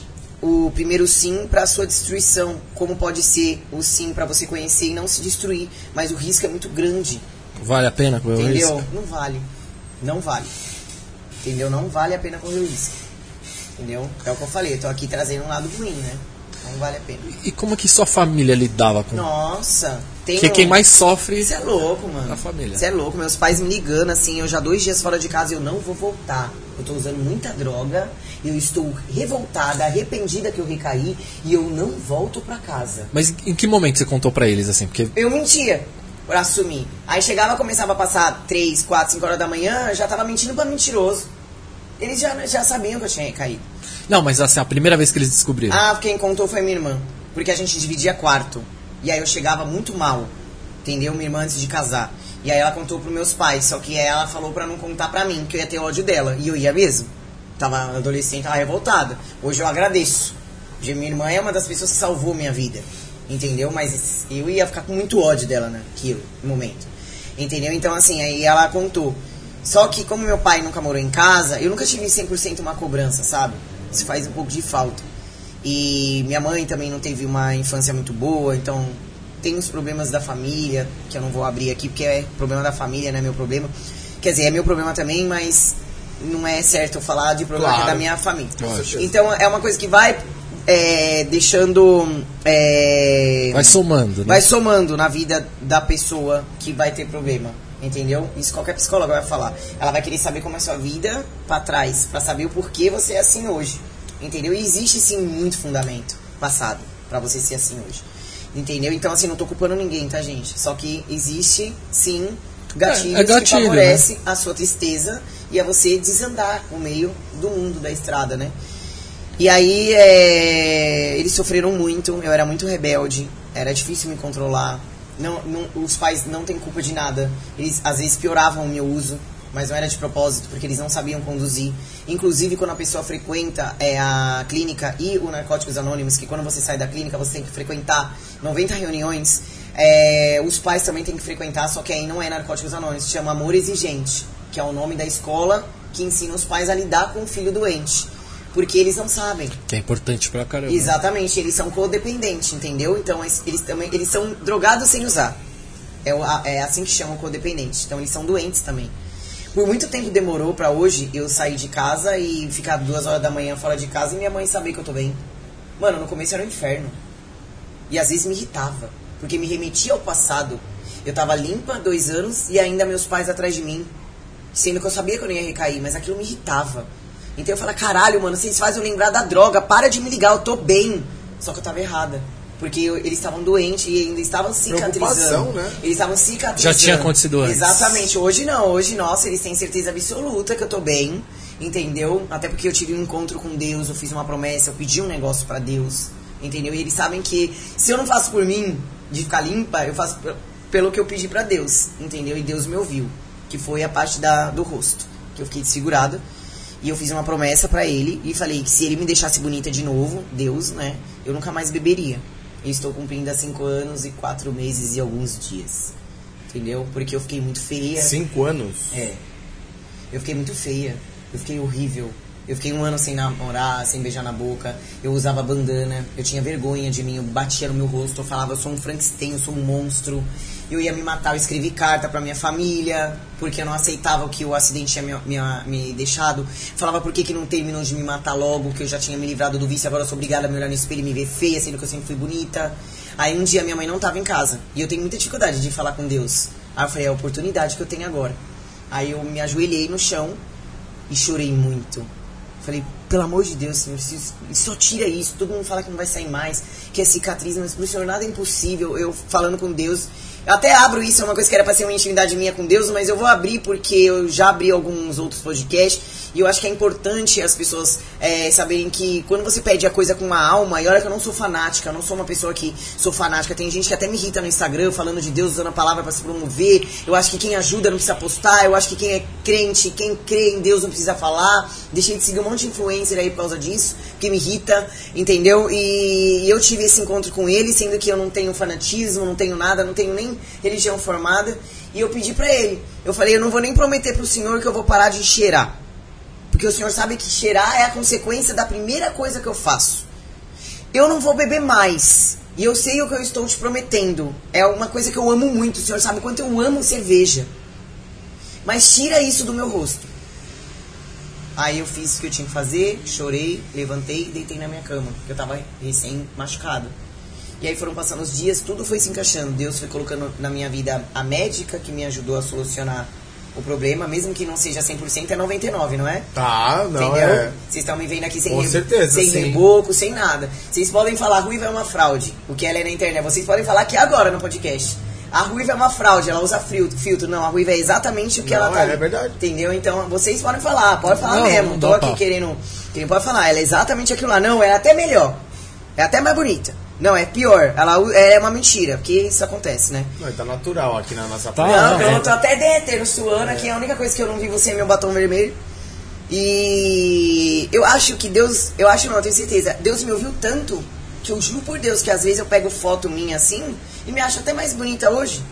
o primeiro sim pra sua destruição, como pode ser o sim pra você conhecer e não se destruir, mas o risco é muito grande, Vale a pena correr o entendeu? risco? Não vale. Não vale. Entendeu? Não vale a pena correr o risco. Entendeu? É o que eu falei, eu tô aqui trazendo um lado ruim, né? Não vale a pena. E como que sua família lidava com... Nossa, tem Porque um- quem mais sofre... Você é louco, mano. A família. Você é louco. Meus pais me ligando assim, eu já dois dias fora de casa e eu não vou voltar. Eu tô usando muita droga, eu estou revoltada, arrependida que eu recaí e eu não volto pra casa. Mas em que momento você contou pra eles, assim? Porque Eu mentia pra assumir. Aí chegava, começava a passar 3, 4, 5 horas da manhã, já tava mentindo pra mentiroso. Eles já, já sabiam que eu tinha recaído. Não, mas assim, a primeira vez que eles descobriram. Ah, quem contou foi minha irmã. Porque a gente dividia quarto. E aí eu chegava muito mal. Entendeu? Minha irmã antes de casar. E aí ela contou pros meus pais. Só que ela falou pra não contar pra mim, que eu ia ter ódio dela. E eu ia mesmo. Tava adolescente, tava revoltada. Hoje eu agradeço. Porque minha irmã é uma das pessoas que salvou minha vida. Entendeu? Mas eu ia ficar com muito ódio dela naquilo, no momento. Entendeu? Então, assim, aí ela contou. Só que, como meu pai nunca morou em casa, eu nunca tive 100% uma cobrança, sabe? Isso faz um pouco de falta. E minha mãe também não teve uma infância muito boa, então tem os problemas da família, que eu não vou abrir aqui porque é problema da família, não é meu problema. Quer dizer, é meu problema também, mas não é certo eu falar de problema Claro. da minha família. Então é uma coisa que vai é, deixando. é, Vai somando, né? vai somando na vida da pessoa que vai ter problema. Entendeu? Isso qualquer psicóloga vai falar. Ela vai querer saber como é a sua vida pra trás, pra saber o porquê você é assim hoje. Entendeu? E existe sim muito fundamento passado pra você ser assim hoje. Entendeu? Então assim, não tô culpando ninguém, tá, gente? Só que existe sim gatilhos É, é gatilho, que favorecem a sua tristeza e a você desandar no meio do mundo da estrada, né? E aí é, eles sofreram muito, eu era muito rebelde, era difícil me controlar. Não, não- os pais não têm culpa de nada. Eles às vezes pioravam o meu uso, mas não era de propósito, porque eles não sabiam conduzir. Inclusive quando a pessoa frequenta é, a clínica e o Narcóticos Anônimos, que quando você sai da clínica você tem que frequentar 90 reuniões, é, os pais também têm que frequentar, só que aí não é Narcóticos Anônimos, chama Amor Exigente, que é o nome da escola que ensina os pais a lidar com o filho doente. Porque eles não sabem. Que é importante pra caramba. Exatamente, eles são codependentes, entendeu? Então es- eles também eles são drogados sem usar. É, é assim que chamam codependente. Então eles são doentes também. Por muito tempo demorou pra hoje eu sair de casa e ficar duas horas da manhã fora de casa e minha mãe saber que eu tô bem. Mano, no começo era um inferno. E às vezes me irritava, porque me remetia ao passado. Eu tava limpa, dois anos, e ainda meus pais atrás de mim. Sendo que eu sabia que eu não ia recair, mas aquilo me irritava. Então eu falava, caralho, mano, vocês fazem eu lembrar da droga, para de me ligar, eu tô bem. Só que eu tava errada. Porque eu- eles estavam doentes e ainda estavam cicatrizando. Né? Eles estavam cicatrizando. Já tinha acontecido antes. Exatamente. Hoje não. Hoje, nossa, eles têm certeza absoluta que eu tô bem. Entendeu? Até porque eu tive um encontro com Deus, eu fiz uma promessa, eu pedi um negócio pra Deus. Entendeu? E eles sabem que se eu não faço por mim, de ficar limpa, eu faço pelo que eu pedi pra Deus. Entendeu? E Deus me ouviu. Que foi a parte da, do rosto. Que eu fiquei desfigurado. E eu fiz uma promessa pra ele e falei que se ele me deixasse bonita de novo, Deus, né? Eu nunca mais beberia. Eu estou cumprindo há cinco anos e quatro meses e alguns dias. Entendeu? Porque eu fiquei muito feia. Cinco anos. É. Eu fiquei muito feia. Eu fiquei horrível. Eu fiquei um ano sem namorar, sem beijar na boca. Eu usava bandana. Eu tinha vergonha de mim. Eu batia no meu rosto. Eu falava, eu sou um Frankenstein, eu sou um monstro. Eu ia me matar. Eu escrevi carta pra minha família. Porque eu não aceitava o que o acidente tinha me, me, me deixado. Falava por que, que não terminou de me matar logo. Que eu já tinha me livrado do vício. Agora eu sou obrigada a me olhar no espelho e me ver feia, sendo que eu sempre fui bonita. Aí um dia minha mãe não tava em casa. E eu tenho muita dificuldade de falar com Deus. Aí eu falei, é a oportunidade que eu tenho agora. Aí eu me ajoelhei no chão e chorei muito. Falei, pelo amor de Deus, senhor, se- só tira isso. Todo mundo fala que não vai sair mais, que é cicatriz, mas pro senhor nada é impossível. Eu falando com Deus. Eu até abro isso, é uma coisa que era pra ser uma intimidade minha com Deus, mas eu vou abrir porque eu já abri alguns outros podcasts e eu acho que é importante as pessoas é, saberem que quando você pede a coisa com uma alma, e olha que eu não sou fanática, eu não sou uma pessoa que sou fanática. Tem gente que até me irrita no Instagram falando de Deus, usando a palavra pra se promover. Eu acho que quem ajuda não precisa postar, eu acho que quem é crente, quem crê em Deus não precisa falar. Deixei de seguir um monte de influencer aí por causa disso, que me irrita, entendeu? E eu tive esse encontro com ele, sendo que eu não tenho fanatismo, não tenho nada, não tenho nem religião formada. E eu pedi pra ele. Eu falei, eu não vou nem prometer pro senhor que eu vou parar de cheirar. Porque o senhor sabe que cheirar é a consequência da primeira coisa que eu faço. Eu não vou beber mais. E eu sei o que eu estou te prometendo. É uma coisa que eu amo muito. O senhor sabe quanto eu amo cerveja. Mas tira isso do meu rosto. Aí eu fiz o que eu tinha que fazer, chorei, levantei e deitei na minha cama, porque eu tava recém machucado. E aí foram passando os dias, tudo foi se encaixando. Deus foi colocando na minha vida a médica que me ajudou a solucionar o problema, mesmo que não seja 100%, é 99, não é? Tá, não Entendeu? é. Vocês estão me vendo aqui sem, Com certeza, sem sim. reboco, sem nada. Vocês podem falar ruiva é uma fraude, o que ela é na internet. Vocês podem falar aqui agora no podcast. A ruiva é uma fraude, ela usa filtro. Não, a ruiva é exatamente o que Não, ela tá. é, é verdade. Entendeu? Então vocês podem falar, pode falar Não, mesmo. não Tô aqui querendo. Quem pode falar, ela é exatamente aquilo lá. Não, é até melhor. É até mais bonita. Não, é pior. Ela é uma mentira, porque isso acontece, né? Não, tá natural aqui na nossa Tá. Não, não, eu é. tô até derretendo, suando aqui. A única coisa que eu não vi você é meu batom vermelho. E eu acho que Deus, eu acho não, eu tenho certeza. Deus me ouviu tanto que eu juro por Deus que às vezes eu pego foto minha assim e me acho até mais bonita hoje.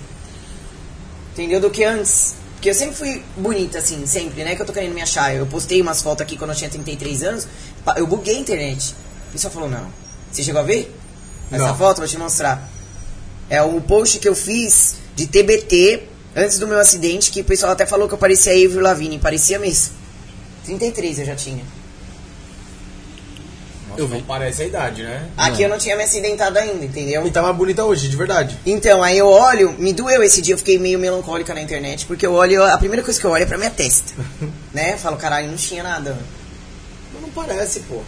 Entendeu? Do que antes. Porque eu sempre fui bonita, assim, sempre, né? Que eu tô querendo me achar. Eu postei umas fotos aqui quando eu tinha 33 anos. Eu buguei a internet. O pessoal falou, não. Você chegou a ver? Essa Não. foto, vou te mostrar. É o post que eu fiz de TBT antes do meu acidente, que o pessoal até falou que eu parecia Avril Lavigne. Parecia mesmo. 33 eu já tinha. Eu vi. Não parece a idade, né? Aqui eu não tinha me acidentado ainda, entendeu? E tá mais bonita hoje, de verdade. Então, aí eu olho, me doeu esse dia, eu fiquei meio melancólica na internet, porque eu olho, a primeira coisa que eu olho é pra minha testa. né? Eu falo, caralho, não tinha nada. Mas não parece, pô.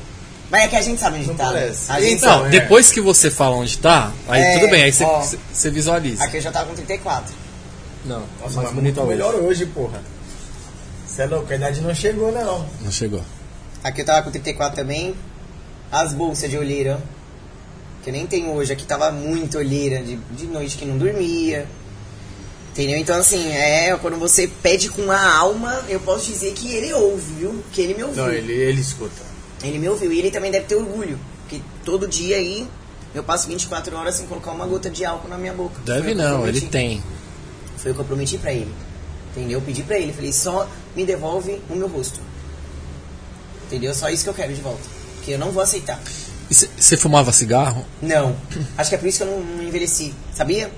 Mas é que a gente sabe onde Não tá. né? parece. Gente Então, é. depois que você fala onde tá, aí É, tudo bem, aí você, visualiza. Aqui eu já tava com 34. Não, Nossa, mais mas bonita muito hoje. melhor hoje, porra. Você é louco, a idade não chegou, não. Não chegou. Aqui eu tava com 34 também. As bolsas de olheira, que eu nem tenho hoje. Aqui tava muito olheira, de, de noite que não dormia. Entendeu? Então, assim, é, quando você pede com a alma, eu posso dizer que ele ouve, viu? Que ele me ouviu. Não, ele, ele escuta. Ele me ouviu e ele também deve ter orgulho. Porque todo dia aí eu passo 24 horas sem colocar uma gota de álcool na minha boca. Deve não, ele tem. Foi o que eu prometi pra ele. Entendeu? Eu pedi pra ele, falei, só me devolve o meu rosto. Entendeu? Só isso que eu quero de volta. Que eu não vou aceitar. E você fumava cigarro? Não. Acho que é por isso que eu não, não envelheci. Sabia?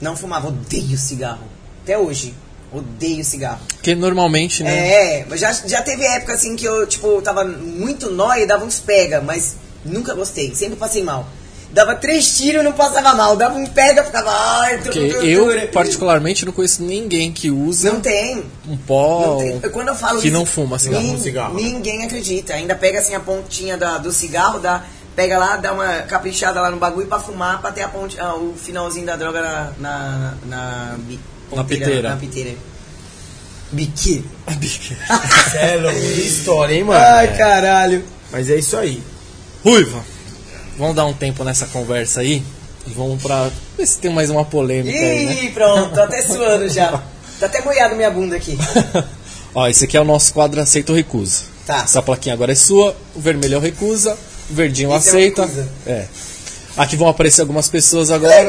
Não fumava. Odeio cigarro. Até hoje. Odeio cigarro. Porque normalmente, né? É, mas já, já teve época assim que eu, tipo, tava muito nóia e dava uns pega, mas nunca gostei, sempre passei mal. Dava três tiros e não passava mal, dava um pega, ficava, ai, tô Porque com eu, particularmente, não conheço ninguém que usa Não tem. um pó Não tem. Quando eu falo que isso, não fuma cigarro. nin- cigarro? Ninguém acredita. Ainda pega assim a pontinha da- do cigarro, dá, pega lá, dá uma caprichada lá no bagulho pra fumar, pra ter a ponte, ah, o finalzinho da droga na. na, na, Na piteira. Na piteira. Bique. Cê é louco, história, hein, mano? Ai, caralho. Mas é isso aí. Ruiva, vamos dar um tempo nessa conversa aí e vamos pra ver se tem mais uma polêmica aí, né? Ih, pronto, tô até suando já. Tá até molhado minha bunda aqui. Ó, esse aqui é o nosso quadro aceita ou recusa. Tá. Essa plaquinha agora é sua, o vermelho é o recusa, o verdinho Esse é aceita. recusa. É. Aqui vão aparecer algumas pessoas agora.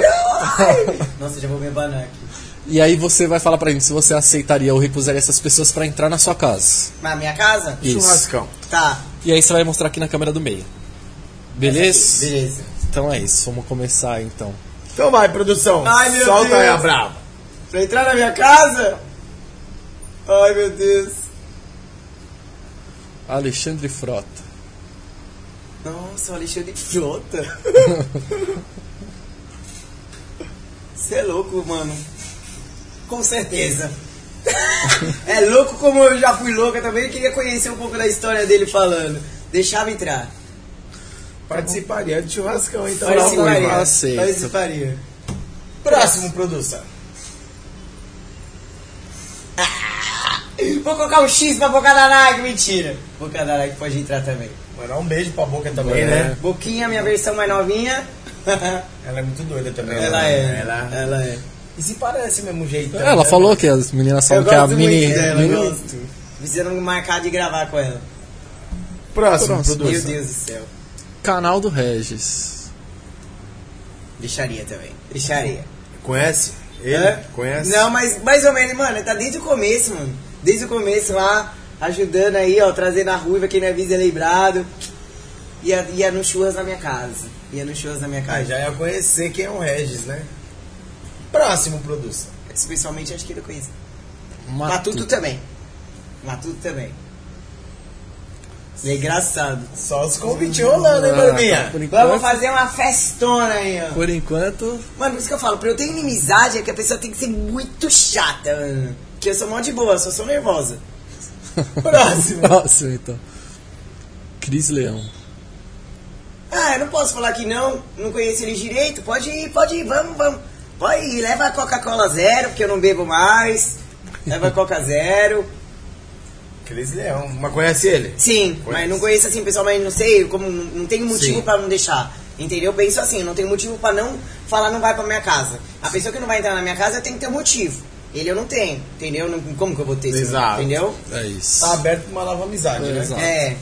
Nossa, já vou me abanar aqui. E aí você vai falar pra mim se você aceitaria ou recusaria essas pessoas pra entrar na sua casa. Na minha casa? Isso. Churrascão. Tá. E aí você vai mostrar aqui na câmera do meio. Beleza? Beleza. Então é isso, vamos começar então. Então vai, produção. Ai, meu Solta aí Deus. a brava. Pra entrar na minha casa? Ai, meu Deus. Alexandre Frota. Nossa, o Alexandre Frota. Você é louco, mano. Com certeza. é louco como eu já fui louca também. Eu queria conhecer um pouco da história dele falando. Deixava entrar. Participaria de churrascão, então. Participaria. Aceito. Participaria. Próximo, produção. Vou colocar um X pra boca da Nike, mentira. Boca da Nike pode entrar também. Mandar um beijo pra boca também, É. né? Boquinha, minha versão mais novinha. Ela é muito doida também. ela né? é. Ela... Ela é. E se parece mesmo jeito. Ela falou que as meninas falam Eu que é a mini. dela, mini- gosto. Marcar de gravar com ela. Próximo, Próximo. Meu. Deus do céu. Canal do Regis. Deixaria também. Deixaria. Conhece? Ele? Hã? Conhece? Não, mas mais ou menos, mano, tá desde o começo, mano. Desde o começo lá, ajudando aí, ó, trazendo a ruiva, quem não avisa é lembrado. Ia, ia no churras na minha casa. Ia no churras na minha Ah, casa. já ia conhecer quem é o Regis, né? Próximo, produção. Especialmente acho que ele conhece. Matuto. Matuto também. Matuto também. É engraçado. Só os convites rolando, hein, Ah, Barbinha? tá, por enquanto. Vamos fazer uma festona aí, ó. Por enquanto, Mano, por isso que eu falo, pra eu ter inimizade é que a pessoa tem que ser muito chata, mano. Que eu sou mó de boa, só sou nervosa. Próximo. Próximo, então. Cris Leão. Ah, eu não posso falar que não, não conheço ele direito. Pode ir, pode ir, vamos, vamos. Pode leva a Coca-Cola zero, porque eu não bebo mais. Leva a Coca zero. Cris Leão. Mas conhece ele? Sim, Conheço. mas não conheço assim pessoalmente, não sei, como não, não tenho motivo pra não deixar. Entendeu? Eu penso assim, não tenho motivo pra não falar não vai pra minha casa. A pessoa que não vai entrar na minha casa tem que ter um motivo. Ele eu não tenho, entendeu? Não- como que eu vou ter isso? Exato. Entendeu? É isso. Tá aberto pra uma nova amizade, né? Exato. É.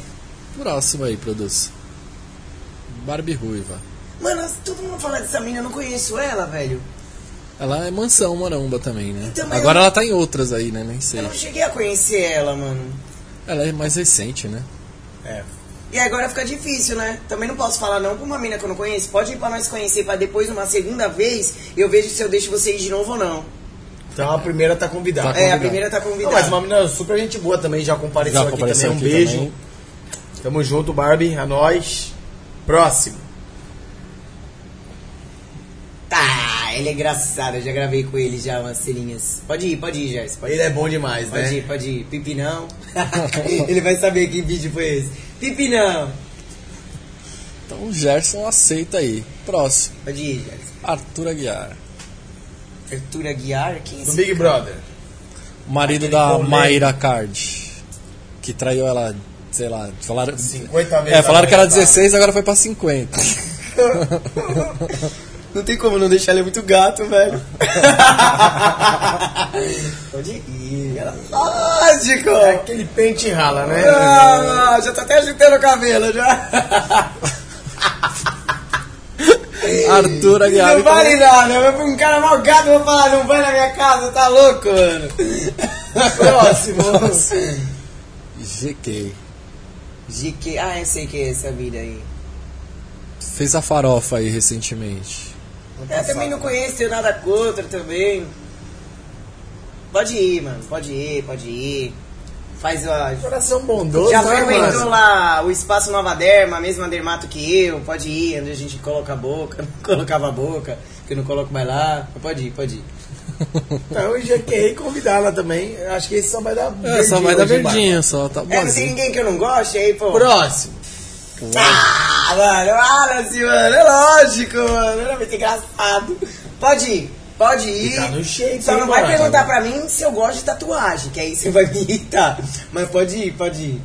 Próximo aí, produz. Barbie Ruiva. Mano, todo mundo fala dessa mina, eu não conheço ela, velho. Ela é mansão maromba também, né? Também Agora eu- ela tá em outras aí, né? Nem sei. Eu não cheguei a conhecer ela, mano. Ela é mais recente, né? É. E agora fica difícil, né? Também não posso falar não pra uma mina que eu não conheço. Pode ir pra nós conhecer, pra depois, uma segunda vez, eu vejo se eu deixo você ir de novo ou não. Então a primeira tá convidada. Tá É, a primeira tá Não, convidada. mas uma menina super gente boa também, já compareceu Já aqui compareceu também. Um aqui beijo. também. Tamo junto, Barbie. A nós. Próximo. Tá, ele é engraçado, eu já gravei com ele já umas ceninhas. Pode ir, pode ir, Gerson. Pode, Ele é bom demais, pode né? ir, pode ir. Pipi não. ele vai saber que vídeo foi esse. Pipi não. Então o Gerson aceita aí. Próximo. Pode ir, Gerson. Arthur Aguiar. Arthur Aguiar, quem é Do Big Brother. Marido Aquele da polêmico. Mayra Card. Que traiu ela, sei lá, falaram. 50 vezes. É, falaram que era aguentado. 16, agora foi pra 50. Não tem como não deixar ele muito gato, velho. Pode ir. Lógico. É aquele pente rala, né? Ah, já tá até agitando o cabelo, já. Arthur Aguiar. Não então- vale nada, eu vou um cara mal gato, vou falar, não vai na minha casa, tá louco, mano. Próximo. GK. GQ, ah, eu sei que é essa vida aí. Fez a farofa aí recentemente. Eu também não conheço, tenho nada contra também. Pode ir, mano, pode ir, pode ir. Faz a. Coração bondoso, Já né, frequentou lá o espaço Nova Derma, a mesma dermato que eu, pode ir, onde a gente coloca a boca, colocava a boca, que eu não coloco mais lá. Pode ir, pode ir. Então, eu já queria convidar ela também. Acho que esse só vai dar É, só vai dar verdinho, só tá É, não tem ninguém que eu não goste aí, pô. Próximo. Ah, mano, Wallace, mano, é lógico, mano, era muito engraçado. Pode ir, pode ir. E tá no shape, Só não vai mano? perguntar pra mim se eu gosto de tatuagem, que aí você vai me irritar. Mas pode ir, pode ir.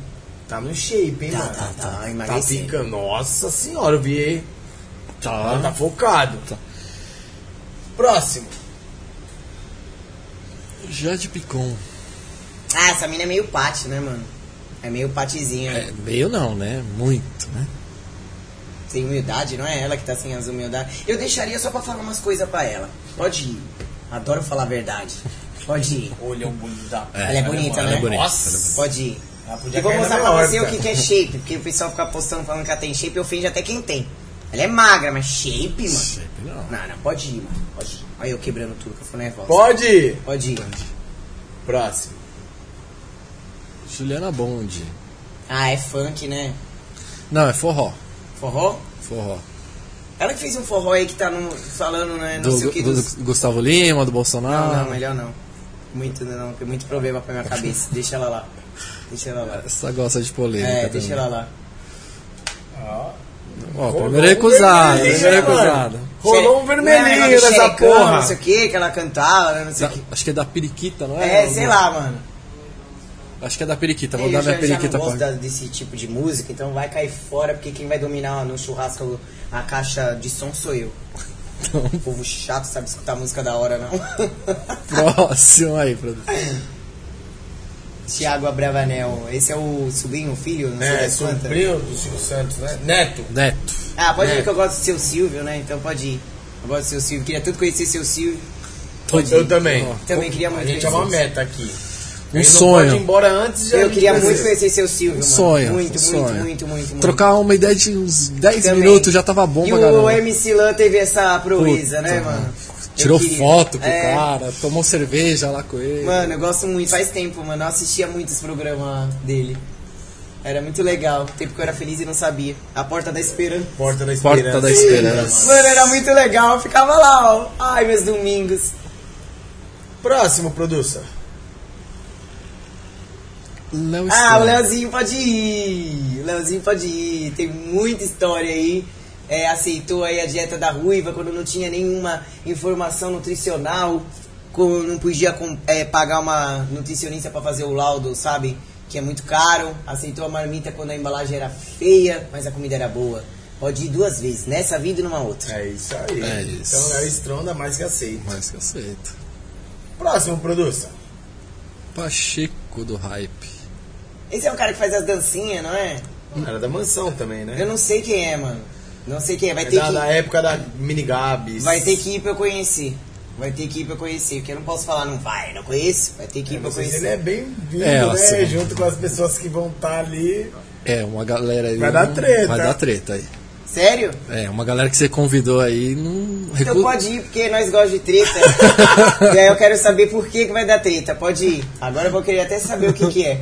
Tá no shape, hein, Tá, mano? tá, tá, Tá emagrecendo. ficando. Nossa senhora, eu vi. tá Tá. focado. Tá. Próximo. Jade Picon. Ah, essa mina é meio pate, né, mano? É meio patizinha. É, meio não, né? Muito, né? Sem humildade, não é ela que tá sem as humildades. Eu deixaria só pra falar umas coisas pra ela. Pode ir. Adoro falar a verdade. Pode ir. Olha o bonito da. É, ela é bonita, ela né? é bonita, Nossa. é. Pode ir. Ela podia E vou mostrar pra você o órbita. que, que é shape, porque o pessoal fica postando falando que ela tem shape e ofende até quem tem. Ela é magra, mas shape, mano. Shape não. Não, não, pode ir, mano. Pode ir. Olha eu quebrando tudo, que eu fui nervosa. Pode ir. Pode ir. Próximo. Juliana Bond. Ah, é funk, né? Não, é forró. Forró? Forró. Ela que fez um forró aí que tá no, falando, né? Não Do, sei o que. do- dos- do Gustavo Lima, do Bolsonaro. Não, não, melhor não. Muito, não, tem muito problema pra minha cabeça. Deixa ela lá. Deixa ela lá. Essa gosta de polêmica. É, também. deixa ela lá. Ó, Rolou primeiro recusado, primeiro recusado. Rolou um é vermelhinho nessa xerecão, porra. Não sei o que, que ela cantava, né, não sei o que. acho que é da periquita, não é? É, sei lá, mano. Acho que é da periquita. Vou Eu dar já, minha periquita já não gosto desse tipo de música, então vai cair fora, porque quem vai dominar no churrasco a caixa de som sou eu. O povo chato sabe escutar música da hora, não. Próximo aí, produtor. Tiago Abravanel, esse é o sobrinho, o filho? Não sei É, das quantas. sobrinho do Silvio Santos, né? Neto. Neto. Ah, pode É. ir que eu gosto do seu Silvio, né? Então pode ir. Eu gosto do seu Silvio, queria tanto conhecer seu Silvio. Eu também. Ó, Também queria muito A gente é uma meta aqui. Um sonho. pode ir embora antes já Eu queria de muito conhecer. seu Silvio, Um mano. sonho. Muito, um muito, sonho. muito, muito, muito. Trocar uma ideia de uns 10 Também. minutos já tava bom E pra o. MC Lan teve essa proeza, Puta, né, mano? Tirou queria. foto com É. o cara, tomou cerveja lá com ele. Mano, eu gosto muito, faz tempo, mano. Eu assistia muito esse programa dele. Era muito legal. Tempo que eu era feliz e não sabia. A Porta da Esperança. Porta da Porta Esperança. da Esperança. Mano, era muito legal. Eu ficava lá, ó. Ai, meus domingos. Próximo, produção. Léo Ah, o. Leozinho pode ir. O Leozinho pode ir. Tem muita história aí. É, aceitou aí a dieta da ruiva quando não tinha nenhuma informação nutricional. Quando não podia com- é, pagar uma nutricionista pra fazer o laudo, sabe? Que é muito caro. Aceitou a marmita quando a embalagem era feia, mas a comida era boa. Pode ir duas vezes, nessa vida e numa outra. É isso aí. É isso. Então é o Stronda mais que aceito. Mas que aceito. Próximo, produção. Pacheco do Hype. Esse é o cara que faz as dancinhas, não é? Era da mansão também, né? Eu não sei quem é, mano. Não sei quem é. Vai É ter da, que da época da Mini Gabs. Vai ter que ir pra eu conhecer. Vai ter que ir pra conhecer, porque eu não posso falar, não vai, não conheço. Vai ter que ir pra Vocês, conhecer. ele é bem-vindo, É, né? assim. Junto com as pessoas que vão estar ali. É, uma galera aí. Vai dar treta. Vai dar treta aí. Sério? É, uma galera que você convidou aí não Então pode ir, porque nós gostamos de treta. e aí eu quero saber por que, que vai dar treta. Pode ir. Agora eu vou querer até saber o que, que é.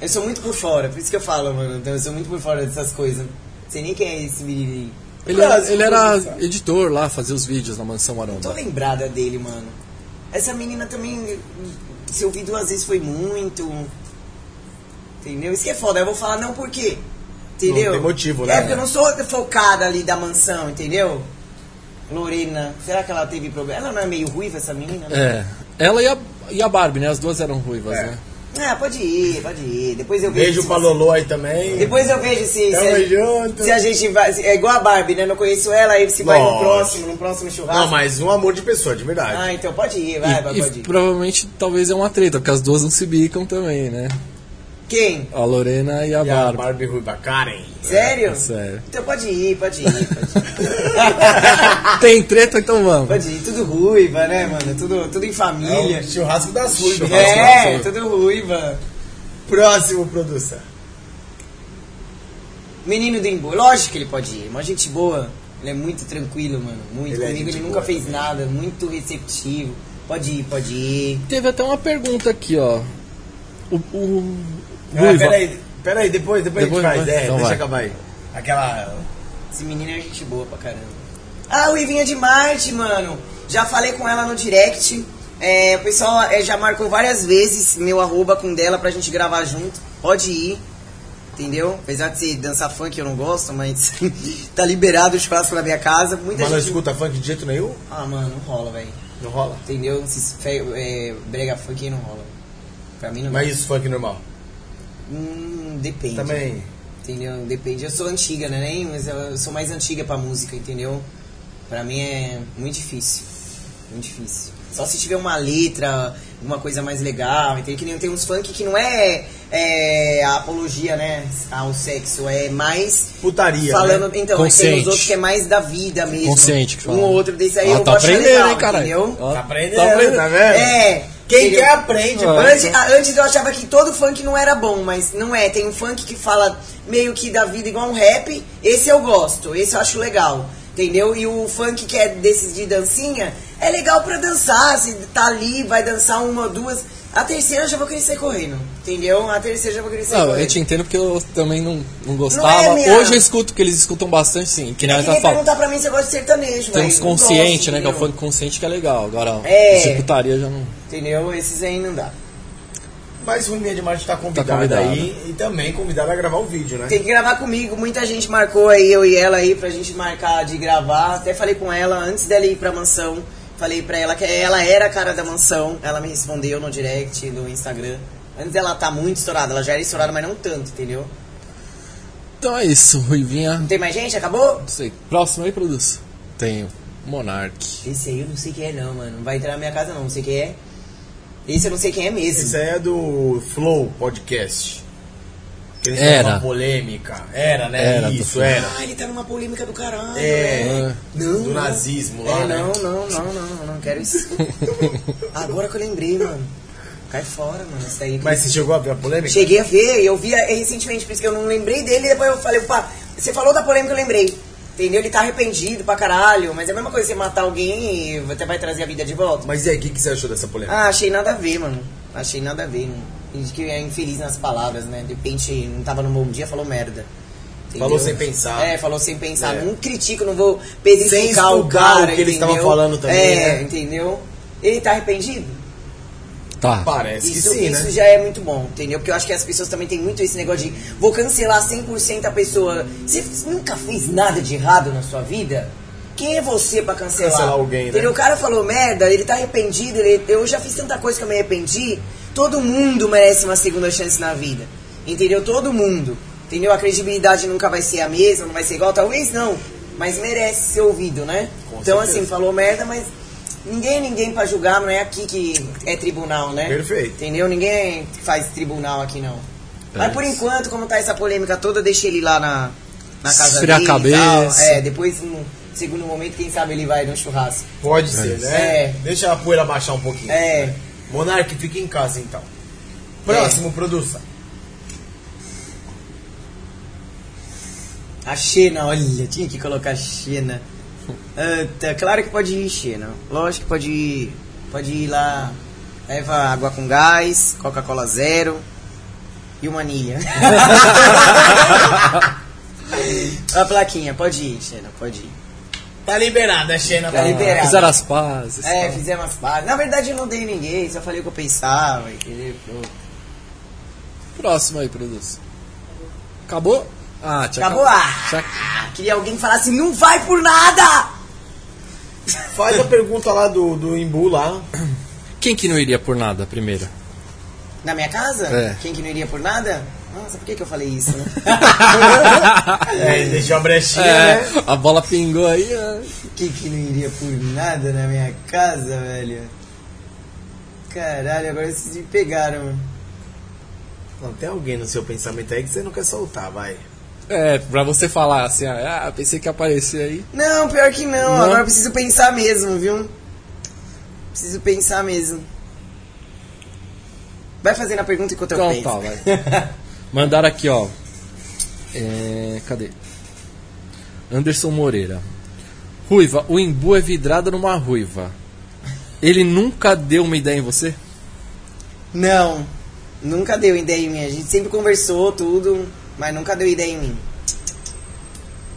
Eu sou muito por fora, por isso que eu falo, mano. Então eu sou muito por fora dessas coisas. Não sei nem quem é esse menino aí. Ele, era, ele era editor lá, fazia os vídeos na Mansão Tô Maromba. lembrada dele, mano. Essa menina também, se eu vi duas vezes foi muito. Entendeu? Isso que é foda. Eu vou falar não por quê. Entendeu? Não tem motivo, né? É porque eu não sou focada ali da mansão, entendeu? Lorena, será que ela teve problema? Ela não é meio ruiva, essa menina? né? É. Ela e a, e a Barbie, né? As duas eram ruivas, É. né? Ah, pode ir, pode ir. Depois eu vejo. Beijo se pra Lolo aí também. Depois eu vejo se, se, Tamo a, junto. se a gente vai. se- É igual a Barbie, né? Não conheço ela, aí se vai no próximo, no próximo churrasco. Não, mas um amor de pessoa, de verdade. Ah, então pode ir, vai, vai, E, pode e ir. provavelmente talvez é uma treta, porque as duas não se bicam também, né? Quem? A Lorena e a e a Barbie. Barbie Ruiva, Karen. Sério? Sério. Então pode ir, pode ir, pode ir. Tem treta, então vamos. pode ir, tudo ruiva, né, mano? Tudo, tudo em família. É o churrasco das ruivas. É, tudo ruiva. Próximo, produção. Menino do Imbu, lógico que ele pode ir, uma gente boa. Ele é muito tranquilo, mano. Muito. Ele é Comigo gente ele nunca boa fez também. nada, muito receptivo. Pode ir, pode ir. Teve até uma pergunta aqui, ó. O, o Ah, Ruiva. peraí, peraí, depois, depois, Depois a gente faz. É, Então deixa vai. acabar aí. Aquela. Esse menino é gente boa pra caramba. Ah, o Ivinha de Marte, mano. Já falei com ela no direct. É, o pessoal é, já marcou várias vezes meu arroba com dela pra gente gravar junto. Pode ir. Entendeu? Apesar de ser dançar funk, eu não gosto, mas tá liberado o churrasco na minha casa. Muita Mas não gente. escuta funk de jeito nenhum? Ah, mano, não rola, velho. Não rola. Entendeu? Se fe- é, brega funk não rola. Pra mim não Mas isso, funk normal. Hum, depende. Também. Entendeu? Depende. Eu sou antiga, né? Nem, mas eu sou mais antiga pra música, entendeu? Pra mim é muito difícil. Muito difícil. Só se tiver uma letra, uma coisa mais legal, entendeu? Que nem tem uns funk que não é, é a apologia, né? Ao sexo, é mais Putaria. falando. Né? Então, mas tem Consciente. uns outros que é mais da vida mesmo. Consciente que fala. Um ou outro desse aí Ó, eu tá vou achar aprendendo, legal, hein, caralho? entendeu? Ó, Tá aprendendo, tá vendo? É. Quem quer aprende, Ah. Antes, a- antes eu achava que todo funk não era bom, mas não é. Tem um funk que fala meio que da vida igual um rap. Esse eu gosto, esse eu acho legal. Entendeu? E o funk que é desses de dancinha é legal pra dançar. Se tá ali, vai dançar uma ou duas. A terceira eu já vou querer sair correndo. Entendeu? A terceira eu já vou querer sair Não, eu correndo. te entendo porque eu também não, não Não gostava. é minha- Hoje eu escuto que eles escutam bastante, sim. Que nem É que tá nem perguntar pra mim se eu gosto de sertanejo, Tem velho. uns Não consciente, gosto, né? Que é o funk consciente que é legal. Agora, É. executaria já não. Entendeu? Esses aí não dá. Mas o Ruminha de Marte tá convidada convidada. aí e também convidada a gravar o vídeo, né? Tem que gravar comigo. Muita gente marcou aí, eu e ela aí, pra gente marcar de gravar. Até falei com ela antes dela ir pra mansão. Falei pra ela que ela era a cara da mansão. Ela me respondeu no direct do Instagram. Antes dela tá muito estourada, ela já era estourada, mas não tanto, entendeu? Então é isso, Ruivinha. Não tem mais gente? Acabou? Não sei. Próximo aí, produz. Tenho. Monark. Esse aí eu não sei quem é não, mano. Não vai entrar na minha casa não, não sei quem é. Esse eu não sei quem é mesmo. Isso aí é do Flow Podcast. Eles Era. uma polêmica. Era, né? Era Isso, era. Ah, ele tá numa polêmica do caralho. É. né? Não, do não. nazismo lá, É, né? não, não, não, não, não, não quero isso. Agora que eu lembrei, mano. Cai fora, mano, isso aí. Mas você chegou a ver a polêmica? Cheguei a ver, eu vi recentemente, por isso que eu não lembrei dele, e depois eu falei, opa, você falou da polêmica, eu lembrei. Entendeu? Ele tá arrependido pra caralho, mas é a mesma coisa você matar alguém e até vai trazer a vida de volta. Mas e aí, o que, que você achou dessa polêmica? Ah, achei nada a ver, mano. Achei nada a ver. Não. Diz que é infeliz nas palavras, né? De repente não tava num bom dia, falou merda. Entendeu? Falou sem pensar. É, falou sem pensar. É. Não critico, não vou Sem o cara, o que eles entendeu? estavam falando também, É, né? entendeu? Ele tá arrependido? Tá. Parece que Isso, sim, isso né? já é muito bom, entendeu? Porque eu acho que as pessoas também têm muito esse negócio de vou cancelar 100% a pessoa. Você nunca fez nada de errado na sua vida? Quem é você pra cancelar? Cancelar alguém, né? Entendeu? O cara falou merda, ele tá arrependido, ele- eu já fiz tanta coisa que eu me arrependi. Todo mundo merece uma segunda chance na vida. Entendeu? Todo mundo. Entendeu? A credibilidade nunca vai ser a mesma, não vai ser igual, talvez não. Mas merece ser ouvido, né? Com então, certeza. assim, falou merda, mas ninguém é ninguém pra julgar, não é aqui que é tribunal, né? Perfeito. Entendeu? Ninguém faz tribunal aqui, não. É Mas por enquanto, como tá essa polêmica toda, deixa ele lá na, na casa Esfriar dele a e tal. cabeça. É, depois não, segundo momento, quem sabe ele vai no churrasco. Pode ser, né? É. Deixa a poeira baixar um pouquinho. É. Monark, fica em casa então. Próximo, produção. A Xena, olha, tinha que colocar Xena. Ah, tá, claro que pode ir Xena. Lógico que pode ir. Pode ir lá. Leva água com gás, Coca-Cola zero e uma anilha. a plaquinha, pode ir, Xena, pode ir. Tá liberado, é Xena. Tá liberado. Fizeram as pazes. É, tal. fizemos as pazes. Na verdade eu não dei ninguém, só falei o que eu pensava, entendeu? Pronto. Próximo aí, produção. Acabou? Ah, tinha Acabou? Ah, queria alguém que falasse, não vai por nada! Faz a pergunta lá do, do Imbu lá. Quem que não iria por nada primeiro? Na minha casa? É. Quem que não iria por nada? Nossa, por que, que eu falei isso? né? É, deixou a brechinha, É, né? a bola pingou aí. é. Quem que não iria por nada na minha casa, velho? Caralho, agora vocês me pegaram. Não, tem alguém no seu pensamento aí que você não quer soltar, vai. É, pra você falar assim, ah, pensei que ia aparecer aí. Não, pior que não. Não? Agora eu preciso pensar mesmo, viu? Preciso pensar mesmo. Vai fazendo a pergunta enquanto eu Então penso. tá, vai. Mandaram aqui, ó. É, cadê? Anderson Moreira. Ruiva, o Imbu é vidrado numa ruiva. Ele nunca deu uma ideia em você? Não, nunca deu ideia em mim. A gente sempre conversou tudo, mas nunca deu ideia em mim.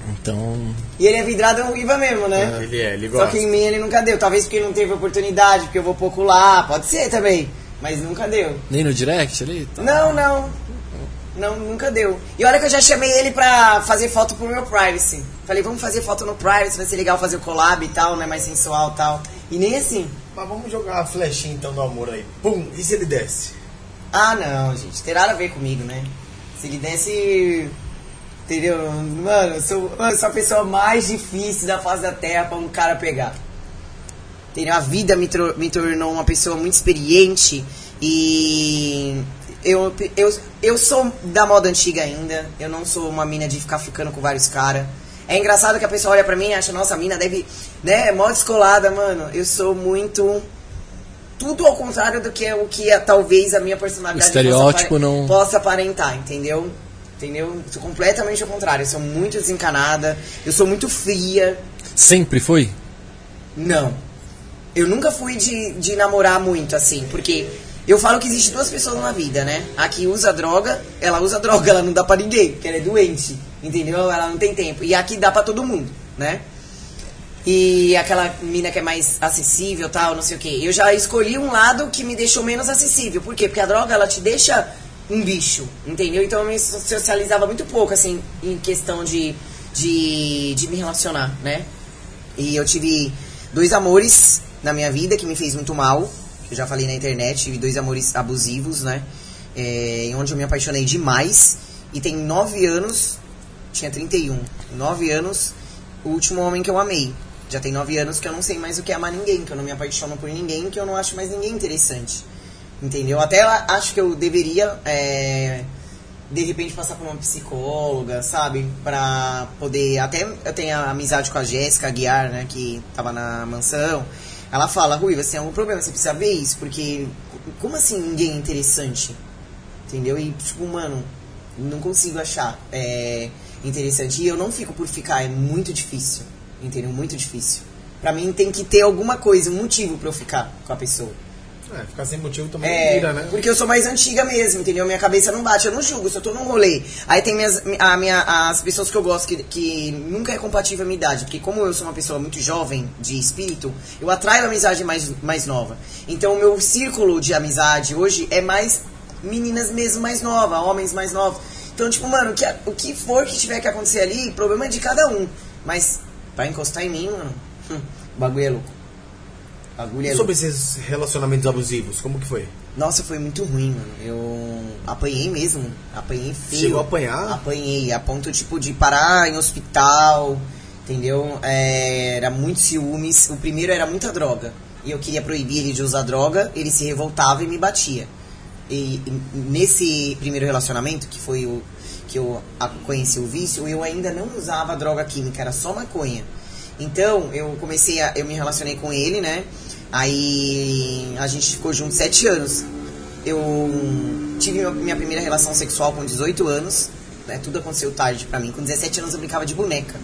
Então. E ele é vidrado no Iva mesmo, né? Ele é, ele Só gosta. que em mim ele nunca deu. Talvez porque não teve oportunidade, porque eu vou pouco lá. Pode ser também. Mas nunca deu. Nem no direct ali? Tá. Não, não. Não, nunca deu. E olha que eu já chamei ele pra fazer foto pro meu privacy. Falei, vamos fazer foto no privacy, vai ser legal fazer o collab e tal, né? Mais sensual e tal. E nem assim. Mas vamos jogar a flechinha então do amor aí. Pum, e se ele desce? Ah, não, gente. Tem nada a ver comigo, né? Se ele desse. Entendeu? Mano, eu sou, eu sou a pessoa mais difícil da face da terra pra um cara pegar. Entendeu? A vida me, me tornou uma pessoa muito experiente e. Eu, eu, eu sou da moda antiga ainda. Eu não sou uma mina de ficar ficando com vários caras. É engraçado que a pessoa olha pra mim e acha, nossa, a mina deve. né, mó descolada, mano. Eu sou muito tudo ao contrário do que é o que é, talvez a minha personalidade estereótipo possa, não- possa aparentar, entendeu? Entendeu? Sou completamente ao contrário. Eu sou muito desencanada, eu sou muito fria. Sempre foi? Não. Eu nunca fui de, de namorar muito, assim, porque eu falo que existe duas pessoas na vida, né? A que usa droga, ela usa droga, ela não dá pra ninguém, porque ela é doente, entendeu? Ela não tem tempo. E a que dá pra todo mundo, né? E aquela mina que é mais acessível, tal, não sei o quê. Eu já escolhi um lado que me deixou menos acessível. Por quê? Porque a droga, ela te deixa um bicho, entendeu? Então eu me socializava muito pouco, assim, em questão de, de, de me relacionar, né? E eu tive dois amores na minha vida que me fez muito mal. Eu já falei na internet, tive dois amores abusivos, né? É, onde eu me apaixonei demais. E tem nove anos, tinha 31, nove anos, o último homem que eu amei. Já tem nove anos que eu não sei mais o que é amar ninguém, que eu não me apaixono por ninguém, que eu não acho mais ninguém interessante. Entendeu? Até acho que eu deveria, é, de repente, passar por uma psicóloga, sabe? Pra poder. Até eu tenho amizade com a Jéssica Aguiar, né? Que tava na mansão. Ela fala, Rui, você tem algum problema, você precisa ver isso, porque como assim ninguém é interessante? Entendeu? E, tipo, mano, não consigo achar é, interessante. E eu não fico por ficar, é muito difícil. Entendeu? Muito difícil. Pra mim tem que ter alguma coisa, um motivo pra eu ficar com a pessoa. É, ficar sem motivo também É, vira, né? porque eu sou mais antiga mesmo, entendeu? Minha cabeça não bate, eu não julgo, se eu tô num rolê. Aí tem minhas, a minha, as pessoas que eu gosto que, que nunca é compatível à minha idade, porque como eu sou uma pessoa muito jovem de espírito, eu atraio amizade mais, mais nova. Então o meu círculo de amizade hoje é mais meninas mesmo mais novas, homens mais novos. Então, tipo, mano, o que, o que for que tiver que acontecer ali, problema é de cada um. Mas pra encostar em mim, mano, hum, o bagulho é louco. Louco. sobre esses relacionamentos abusivos, como que foi? Nossa, foi muito ruim, mano. Eu apanhei mesmo. Apanhei feio. Chegou a apanhar? Apanhei, a ponto, tipo, de parar em hospital, entendeu? É, era muito ciúmes. O primeiro era muita droga. E eu queria proibir ele de usar droga, ele se revoltava e me batia. E, e nesse primeiro relacionamento, que foi o que eu conheci o vício, eu ainda não usava droga química, era só maconha. Então, eu comecei a. Eu me relacionei com ele, né? Aí a gente ficou junto sete anos. Eu tive minha- primeira relação sexual com 18 anos, né? Tudo aconteceu tarde pra mim. Com 17 anos eu brincava de boneca.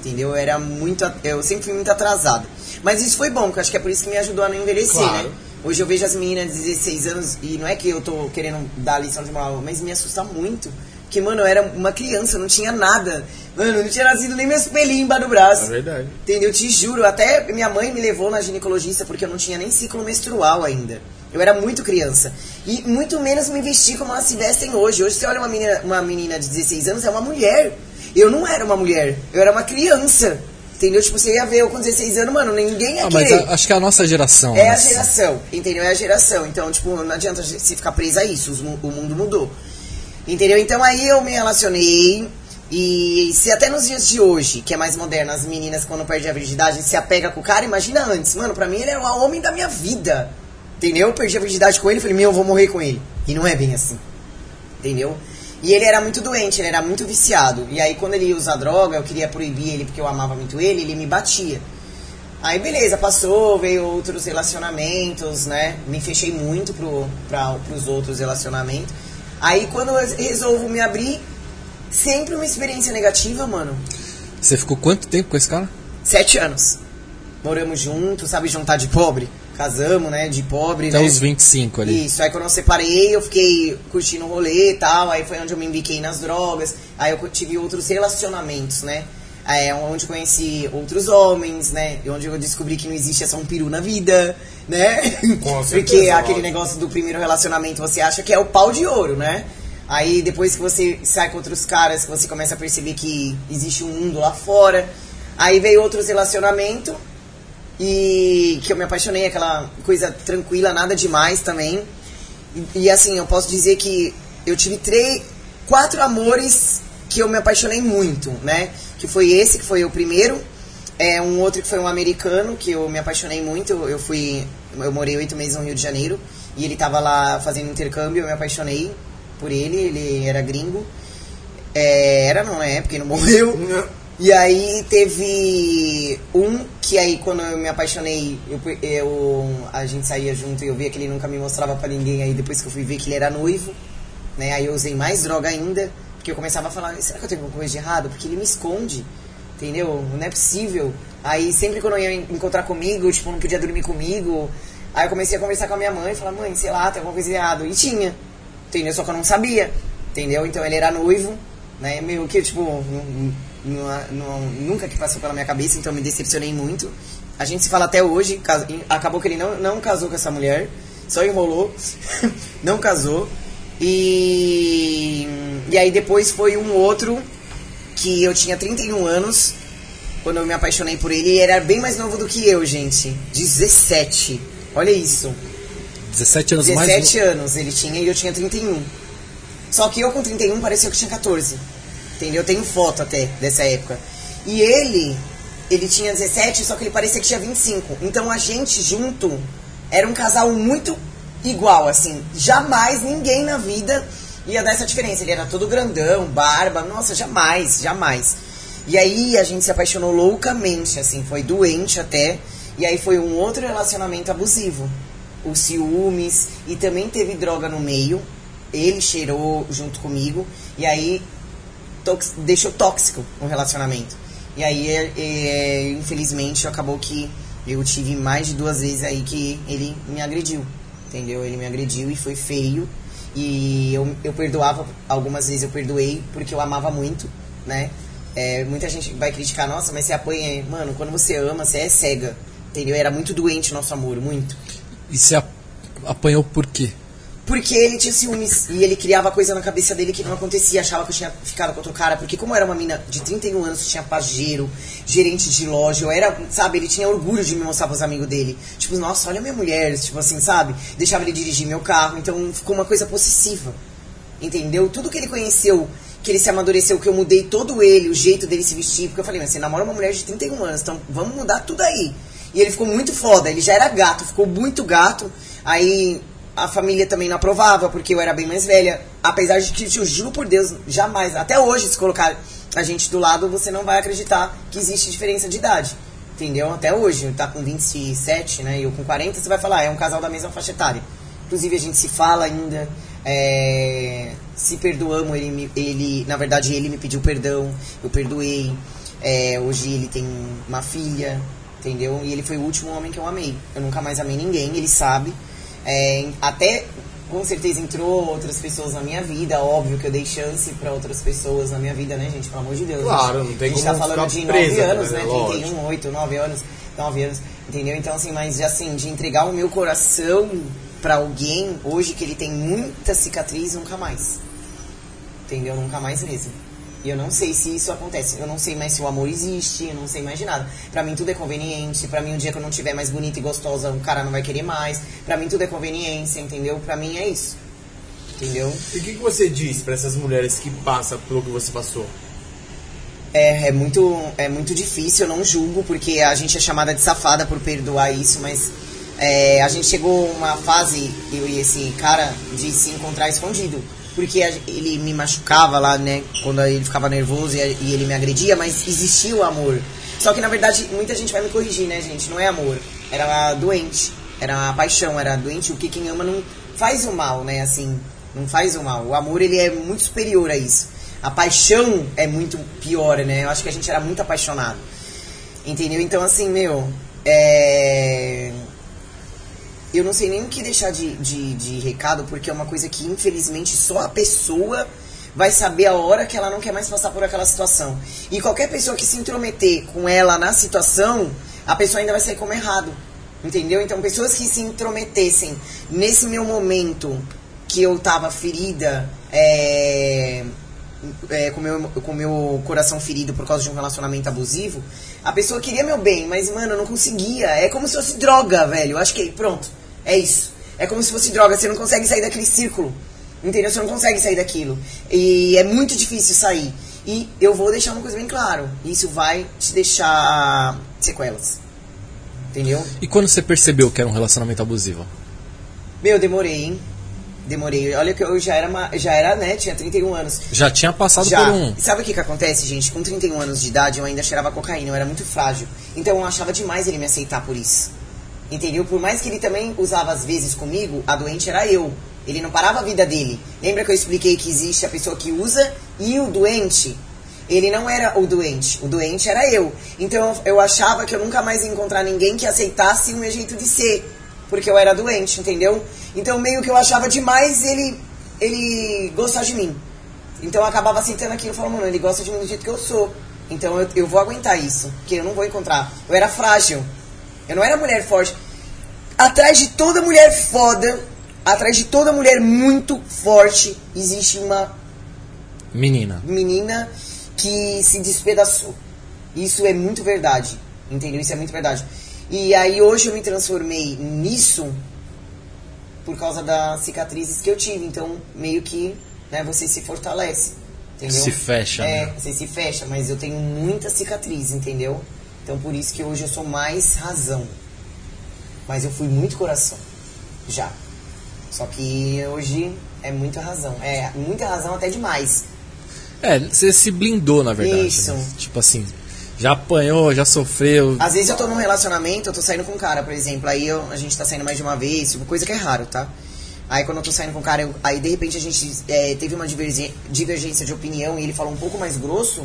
Entendeu? Eu era muito. Eu sempre fui muito atrasado. Mas isso foi bom, porque acho que é por isso que me ajudou a não envelhecer, Claro. né? Hoje eu vejo as meninas de 16 anos, e não é que eu tô querendo dar lição de moral, mas me assusta muito. Porque, mano, eu era uma criança, não tinha nada. Mano, não tinha nascido nem meus pelinhos embaixo do braço. É verdade. Entendeu? Te juro, até minha mãe me levou na ginecologista porque eu não tinha nem ciclo menstrual ainda. Eu era muito criança. E muito menos me vesti como elas se vestem hoje. Hoje você olha uma menina, uma menina de 16 anos, é uma mulher. Eu não era uma mulher, eu era uma criança. Entendeu? Tipo, você ia ver eu com 16 anos, mano, ninguém ia Ah, mas querer. a- acho que é a nossa geração. É a né? geração, entendeu? É a geração. Então, tipo, não adianta se ficar presa a isso, o mundo mudou. Entendeu? Então aí eu me relacionei. E se até nos dias de hoje, que é mais moderno, as meninas quando perdem a virgindade se apega com o cara, imagina antes. Mano, pra mim ele era o homem da minha vida. Entendeu? Eu perdi a virgindade com ele, falei, meu, eu vou morrer com ele. E não é bem assim. Entendeu? E ele era muito doente, ele era muito viciado. E aí quando ele ia usar droga, eu queria proibir ele porque eu amava muito ele, ele me batia. Aí beleza, passou, veio outros relacionamentos, né? Me fechei muito pro, pra, pros outros relacionamentos. Aí quando eu resolvo me abrir, sempre uma experiência negativa, mano. Você ficou quanto tempo com esse cara? Sete anos. Moramos juntos, sabe, juntar de pobre? Casamos, né? De pobre, Até né? os 25 ali. Isso, aí quando eu separei, eu fiquei curtindo o rolê e tal, aí foi onde eu me embiquei nas drogas, aí eu tive outros relacionamentos, né? É, onde eu conheci outros homens, né? E onde eu descobri que não existe só um peru na vida, né? Com certeza, Porque aquele lógico. negócio do primeiro relacionamento você acha que é o pau de ouro, né? Aí depois que você sai com outros caras, você começa a perceber que existe um mundo lá fora. Aí veio outros relacionamentos e que eu me apaixonei, aquela coisa tranquila, nada demais também. E, e, assim, eu posso dizer que eu tive três, quatro amores que eu me apaixonei muito, né? Que foi esse, que foi o primeiro. É um outro que foi um americano, que eu me apaixonei muito. Eu fui. Eu morei oito meses no Rio de Janeiro. E ele tava lá fazendo intercâmbio, eu me apaixonei por ele, ele era gringo. É, era, não é, porque não morreu. E aí teve um que aí quando eu me apaixonei, eu, eu- a gente saía junto e eu via que ele nunca me mostrava pra ninguém, aí depois que eu fui ver que ele era noivo, né? Aí eu usei mais droga ainda, porque eu começava a falar, será que eu tenho alguma coisa de errado? Porque ele me esconde, entendeu? Não é possível. Aí sempre quando eu ia encontrar comigo, tipo, não podia dormir comigo, aí eu comecei a conversar com a minha mãe e falar, mãe, sei lá, tem alguma coisa de errado. E tinha, entendeu? Só que eu não sabia, entendeu? Então ele era noivo, né? Meio que, tipo, nunca que passou pela minha cabeça, então me decepcionei muito. A gente se fala até hoje, acabou que ele não, não casou com essa mulher, só enrolou, não casou. E, e aí depois foi um outro que eu tinha 31 anos, quando eu me apaixonei por ele, e ele era bem mais novo do que eu, gente. 17. Olha isso. 17 anos mais. 17 anos ele tinha e eu tinha 31. Só que eu com 31 parecia que tinha 14. Entendeu? Eu tenho foto até dessa época. E ele, ele tinha 17, só que ele parecia que tinha 25. Então a gente junto era um casal muito igual, assim. Jamais ninguém na vida ia dar essa diferença. Ele era todo grandão, barba, nossa, jamais, jamais. E aí a gente se apaixonou loucamente, assim, foi doente até. E aí foi um outro relacionamento abusivo. Os ciúmes, e também teve droga no meio. Ele cheirou junto comigo, e aí deixou tóxico o relacionamento. E aí, é, é, infelizmente, acabou que eu tive mais de duas vezes aí que ele me agrediu. Entendeu? Ele me agrediu e foi feio. E eu, eu perdoava, algumas vezes eu perdoei porque eu amava muito, né? É, muita gente vai criticar, nossa, mas você apanha. Mano, quando você ama, você é cega. Entendeu? Era muito doente o nosso amor, muito. E você apanhou por quê? Porque ele tinha ciúmes e ele criava coisa na cabeça dele que não acontecia, achava que eu tinha ficado com outro cara. Porque, como era uma mina de 31 anos, tinha pajeiro, gerente de loja, eu era, sabe, ele tinha orgulho de me mostrar pros amigos dele. Tipo, nossa, olha minha mulher, tipo assim, sabe? Deixava ele dirigir meu carro, então ficou uma coisa possessiva. Entendeu? Tudo que ele conheceu, que ele se amadureceu, que eu mudei todo ele, o jeito dele se vestir, porque eu falei, mas você namora uma mulher de 31 anos, então vamos mudar tudo aí. E ele ficou muito foda, ele já era gato, ficou muito gato. Aí a família também não aprovava, porque eu era bem mais velha. Apesar de que, eu juro por Deus, jamais, até hoje, se colocar a gente do lado, você não vai acreditar que existe diferença de idade. Entendeu? Até hoje, tá com 27, né? E eu com 40, você vai falar, ah, é um casal da mesma faixa etária. Inclusive, a gente se fala ainda. É, se perdoamos, ele, ele, na verdade, ele me pediu perdão, eu perdoei. É, hoje ele tem uma filha, entendeu? E ele foi o último homem que eu amei. Eu nunca mais amei ninguém, ele sabe. É, até com certeza entrou outras pessoas na minha vida, óbvio que eu dei chance para outras pessoas na minha vida, né, gente? Pelo amor de Deus. Claro, gente. não tem A gente como tá falando de presa 9 anos, também, né? né? 31, 8, 9 anos, 9 anos, entendeu? Então, assim, mas assim, de entregar o meu coração para alguém, hoje que ele tem muita cicatriz, nunca mais. Entendeu? Nunca mais mesmo. E eu não sei se isso acontece. Eu não sei mais se o amor existe, eu não sei mais de nada. Pra mim tudo é conveniente. Pra mim um dia que eu não tiver mais bonita e gostosa, o cara não vai querer mais. Pra mim tudo é conveniência, entendeu? Pra mim é isso. Entendeu? E o que, que você diz pra essas mulheres que passam pelo que você passou? É, é, muito, é muito difícil, eu não julgo, porque a gente é chamada de safada por perdoar isso, mas é, a gente chegou uma fase, eu e esse cara, de se encontrar escondido. Porque ele me machucava lá, né, quando ele ficava nervoso e, e ele me agredia, mas existia o amor. Só que na verdade, muita gente vai me corrigir, né, gente? Não é amor, era doente, era paixão, era doente. O que quem ama não faz o mal, né, assim, não faz o mal. O amor, ele é muito superior a isso. A paixão é muito pior, né? Eu acho que a gente era muito apaixonado. Entendeu? Então, assim, meu. É. Eu não sei nem o que deixar de, de, de recado, porque é uma coisa que, infelizmente, só a pessoa vai saber a hora que ela não quer mais passar por aquela situação. E qualquer pessoa que se intrometer com ela na situação, a pessoa ainda vai sair como errado. Entendeu? Então, pessoas que se intrometessem nesse meu momento que eu tava ferida, é, é, com meu, com meu coração ferido por causa de um relacionamento abusivo, a pessoa queria meu bem, mas, mano, eu não conseguia. É como se fosse droga, velho. Eu acho que, pronto, é isso. É como se fosse droga, você não consegue sair daquele círculo. Entendeu? Você não consegue sair daquilo. E é muito difícil sair. E eu vou deixar uma coisa bem claro. Isso vai te deixar sequelas. Entendeu? E quando você percebeu que era um relacionamento abusivo? Meu, demorei, hein? Demorei. Olha que eu já era, uma, já era, né? Tinha 31 anos. Já tinha passado Já. por um. Sabe o que que acontece, gente? Com 31 anos de idade, eu ainda cheirava cocaína, eu era muito frágil. Então eu achava demais ele me aceitar por isso. Entendeu? Por mais que ele também usava às vezes comigo, a doente era eu. Ele não parava a vida dele. Lembra que eu expliquei que existe a pessoa que usa e o doente? Ele não era o doente, o doente era eu. Então eu achava que eu nunca mais ia encontrar ninguém que aceitasse o meu jeito de ser, porque eu era doente, entendeu? Então meio que eu achava demais ele ele gostar de mim. Então eu acabava aceitando aquilo falava, mano, ele gosta de mim do jeito que eu sou. Então eu, eu vou aguentar isso, porque eu não vou encontrar. Eu era frágil. Eu não era mulher forte. Atrás de toda mulher foda, atrás de toda mulher muito forte, existe uma Menina. menina que se despedaçou. Isso é muito verdade. Entendeu? Isso é muito verdade. E aí hoje eu me transformei nisso por causa das cicatrizes que eu tive. Então, meio que né, você se fortalece. Entendeu? Se fecha, É, né? você se fecha, mas eu tenho muita cicatriz, entendeu? Então por isso que hoje eu sou mais razão. Mas eu fui muito coração. Já. Só que hoje é muita razão. É, muita razão até demais. É, você se blindou, na verdade. Isso. né? Tipo assim, já apanhou, já sofreu. Às vezes eu tô num relacionamento, eu tô saindo com um cara, por exemplo, aí eu- a gente tá saindo mais de uma vez, tipo, coisa que é raro, tá? Aí quando eu tô saindo com um cara, eu- aí de repente a gente é, teve uma divergê- divergência de opinião e ele falou um pouco mais grosso,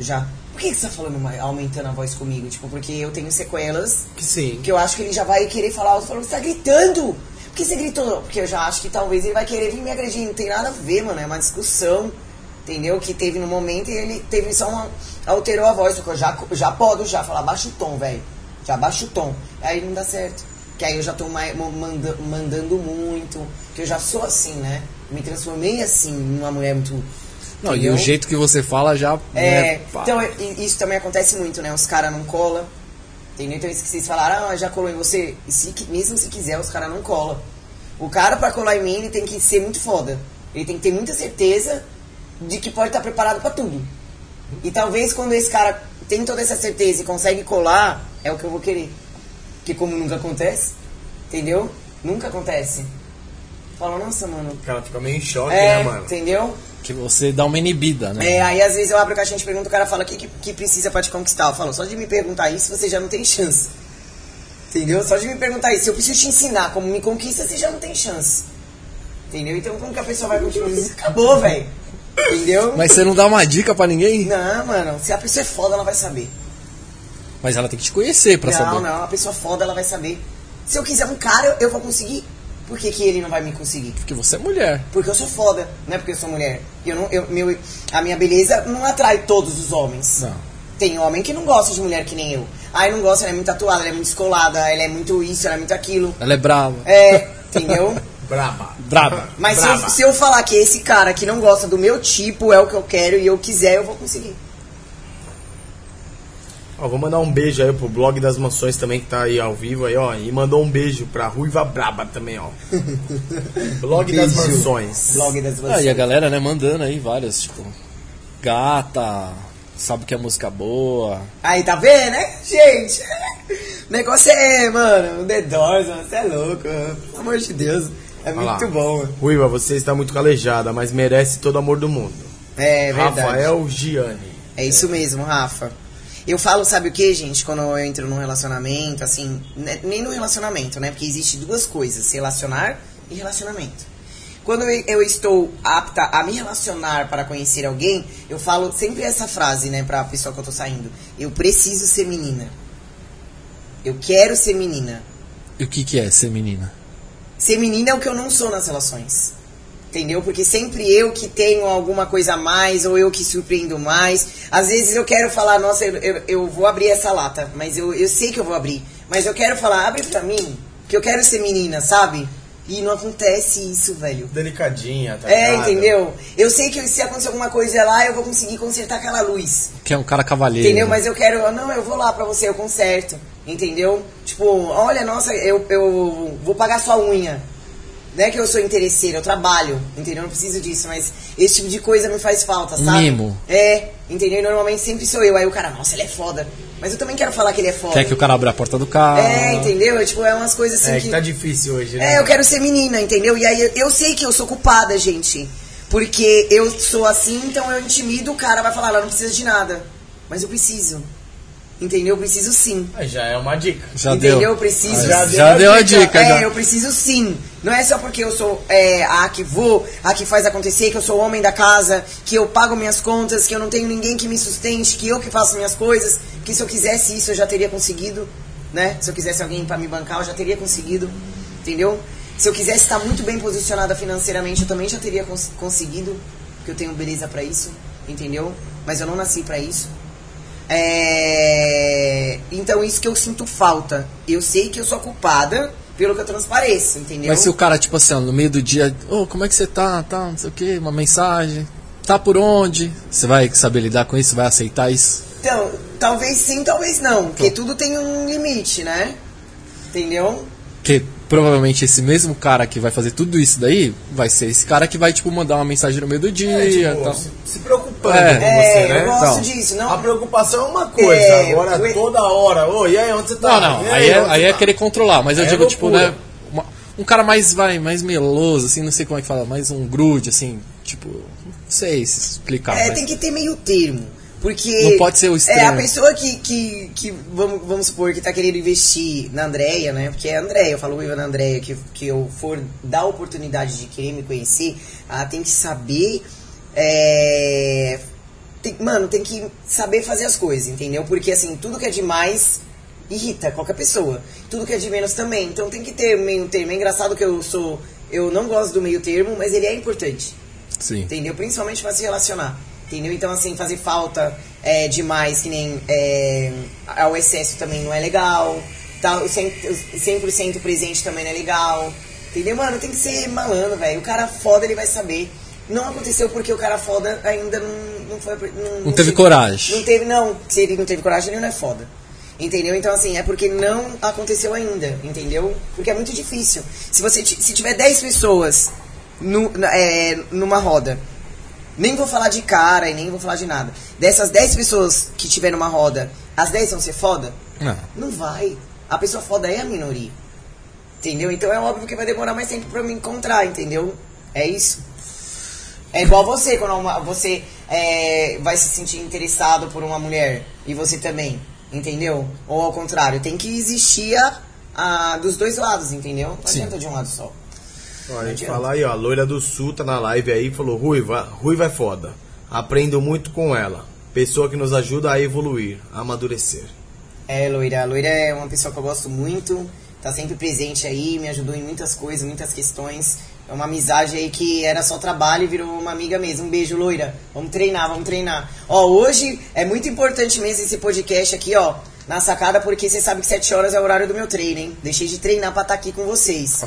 já. Por que, que você tá falando, mais- aumentando a voz comigo? Tipo, porque eu tenho sequelas Que sim. que eu acho que ele já vai querer falar alto, falando, você tá gritando! Por que você gritou? Porque eu já acho que talvez ele vai querer vir me agredir. Não tem nada a ver, mano. É uma discussão, entendeu? Que teve no momento e ele teve só uma. alterou a voz. Só que eu já, já podo já falar, baixa o tom, velho. Já baixa o tom. Aí não dá certo. Que aí eu já tô mais, manda, mandando muito. Que eu já sou assim, né? Me transformei assim, numa mulher muito. Não, e entendeu? o jeito que você fala já. É, né, então e- isso também acontece muito, né? Os caras não colam. Entendeu? Então isso que vocês falaram, ah, já colou em você. E se, mesmo se quiser, os caras não colam. O cara pra colar em mim, ele tem que ser muito foda. Ele tem que ter muita certeza de que pode estar preparado pra tudo. E talvez quando esse cara tem toda essa certeza e consegue colar, é o que eu vou querer. Porque como nunca acontece, entendeu? Nunca acontece. Fala, nossa, mano. O cara fica meio em choque, É, né, mano? entendeu? Que você dá uma inibida, né? É, aí às vezes eu abro a caixinha de pergunta, o cara fala o que, que, que precisa pra te conquistar. Eu falo, só de me perguntar isso você já não tem chance. Entendeu? Só de me perguntar isso. Se eu preciso te ensinar como me conquista, você já não tem chance. Entendeu? Então como que a pessoa vai continuar? Acabou, velho. Entendeu? Mas você não dá uma dica pra ninguém? Não, mano, se a pessoa é foda, ela vai saber. Mas ela tem que te conhecer pra não, saber. não, a pessoa foda, ela vai saber. Se eu quiser um cara, eu, eu vou conseguir. Por que, que ele não vai me conseguir? Porque você é mulher. Porque eu sou foda, não é porque eu sou mulher. Eu não, eu, meu, a minha beleza não atrai todos os homens. Não. Tem homem que não gosta de mulher que nem eu. Ai, não gosta, ela é muito tatuada, ela é muito descolada, ela é muito isso, ela é muito aquilo. Ela é brava. É, entendeu? Braba. Braba. Mas se eu, Brava. se eu falar que esse cara que não gosta do meu tipo é o que eu quero e eu quiser, eu vou conseguir. Ó, vou mandar um beijo aí pro blog das mansões também que tá aí ao vivo aí, ó. E mandou um beijo pra Ruiva Braba também, ó. blog das mansões. Blog das Ah, mansões. e a galera, né, mandando aí várias, tipo, gata, sabe que é música boa. Aí, tá vendo, né? Gente, o negócio é, mano, o The Doors, mano, você é louco, mano. pelo amor de Deus. É Olha lá. muito bom, mano. Ruiva, você está muito calejada, mas merece todo o amor do mundo. É verdade. Rafael Gianni. É isso mesmo, Rafa. Eu falo, sabe o que, gente? Quando eu entro num relacionamento, assim, né, nem no relacionamento, né? Porque existe duas coisas, relacionar e relacionamento. Quando eu, eu estou apta a me relacionar para conhecer alguém, eu falo sempre essa frase, né, pra pessoa que eu tô saindo. Eu preciso ser menina. Eu quero ser menina. E o que que é ser menina? Ser menina é o que eu não sou nas relações. Entendeu? Porque sempre eu que tenho alguma coisa a mais, ou eu que surpreendo mais. Às vezes eu quero falar, nossa, eu, eu, eu vou abrir essa lata, mas eu, eu sei que eu vou abrir. Mas eu quero falar, abre pra mim, que eu quero ser menina, sabe? E não acontece isso, velho. Delicadinha, tá É, ligado? entendeu? Eu sei que se acontecer alguma coisa lá, eu vou conseguir consertar aquela luz. Que é um cara cavalheiro. Entendeu? Mas eu quero. Não, eu vou lá pra você, eu conserto. Entendeu? Tipo, olha, nossa, eu, eu vou pagar sua unha. Não é que eu sou interesseira, eu trabalho, entendeu? Eu não preciso disso, mas esse tipo de coisa me faz falta, sabe? Mimo. É, entendeu? E normalmente sempre sou eu. Aí o cara, nossa, ele é foda. Mas eu também quero falar que ele é foda. Quer que o cara abra a porta do carro. É, entendeu? É, tipo, é umas coisas assim É que. que tá difícil hoje, né? É, eu quero ser menina, entendeu? E aí eu, eu sei que eu sou culpada, gente. Porque eu sou assim, então eu intimido o cara, vai falar, ela não precisa de nada. Mas eu preciso. Entendeu? Eu preciso sim. Aí Já é uma dica. Já entendeu? deu. Eu preciso. Já, deu já a deu a dica. dica. É, já. eu preciso sim. Não é só porque eu sou é, a que vou, a que faz acontecer, que eu sou o homem da casa, que eu pago minhas contas, que eu não tenho ninguém que me sustente, que eu que faço minhas coisas, que se eu quisesse isso eu já teria conseguido, né? Se eu quisesse alguém pra me bancar, eu já teria conseguido, entendeu? Se eu quisesse estar muito bem posicionada financeiramente, eu também já teria cons conseguido, porque eu tenho beleza pra isso, entendeu? Mas eu não nasci pra isso. É... Então isso que eu sinto falta. Eu sei que eu sou culpada pelo que eu transpareço, entendeu? Mas se o cara, tipo assim, no meio do dia, ô, como é que você tá? Tá, não sei o que, uma mensagem. Tá por onde? Você vai saber lidar com isso? Vai aceitar isso? Então, talvez sim, talvez não. Porque tudo tem um limite, né? Entendeu? Porque provavelmente esse mesmo cara que vai fazer tudo isso daí vai ser esse cara que vai, tipo, mandar uma mensagem no meio do dia. É, tipo, se, se preocupando É. com É, você, né? eu gosto Então, disso. A Não, preocupação é uma coisa, É, agora o- toda hora. Ô, e aí, onde você tá? Não, não, E aí, é, aí é tá? querer controlar, mas eu Aí é digo, tipo, né? uma- um cara mais, vai, mais meloso, assim, não sei como é que fala, mais um grude, assim, tipo, não sei se explicar. é, mas- tem que ter meio termo. Porque. Não pode ser o extremo. É, a pessoa que, que, que vamos, vamos supor, que tá querendo investir na Andréia, né? Porque é a Andréia, eu falo eu na Andréia, que, que eu for dar a oportunidade de querer me conhecer, ela tem que saber. É, tem- mano, tem que saber fazer as coisas, entendeu? Porque assim, tudo que é demais irrita qualquer pessoa. Tudo que é de menos também. Então tem que ter meio termo. É engraçado que eu sou. Eu não gosto do meio termo, mas ele é importante Sim. entendeu? Principalmente pra se relacionar, entendeu? Então, assim, fazer falta é, demais, que nem é, ao excesso também não é legal, tá? o 100%, o 100% presente também não é legal, entendeu? Mano, tem que ser malandro, velho. O cara foda, ele vai saber. Não aconteceu porque o cara foda ainda não, não foi... Não, Não teve se- coragem. Não teve, não. Se ele não teve coragem, ele não é foda. Entendeu? Então, assim, é porque não aconteceu ainda, entendeu? Porque é muito difícil. Se você se tiver 10 pessoas na- é, numa roda, nem vou falar de cara e nem vou falar de nada. Dessas 10 pessoas que tiver numa roda, as 10 vão ser foda? Não. Não vai. A pessoa foda é a minoria. Entendeu? Então é óbvio que vai demorar mais tempo pra eu me encontrar, entendeu? É isso. É igual você, quando uma- você é, vai se sentir interessado por uma mulher e você também, entendeu? Ou ao contrário, tem que existir a, a- dos dois lados, entendeu? Não Sim. adianta de um lado só. Ó, a gente fala aí, ó, a loira do sul tá na live aí, falou, Ruiva, Ruiva é foda. Aprendo muito com ela. Pessoa que nos ajuda a evoluir, a amadurecer. É, Loira. A Loira é uma pessoa que eu gosto muito, tá sempre presente aí, me ajudou em muitas coisas, muitas questões. É uma amizade aí que era só trabalho e virou uma amiga mesmo. Um beijo, Loira. Vamos treinar, vamos treinar. Ó, hoje é muito importante mesmo esse podcast aqui, ó, na sacada, porque você sabe que 7 horas é o horário do meu treino, hein? Deixei de treinar pra estar aqui com vocês.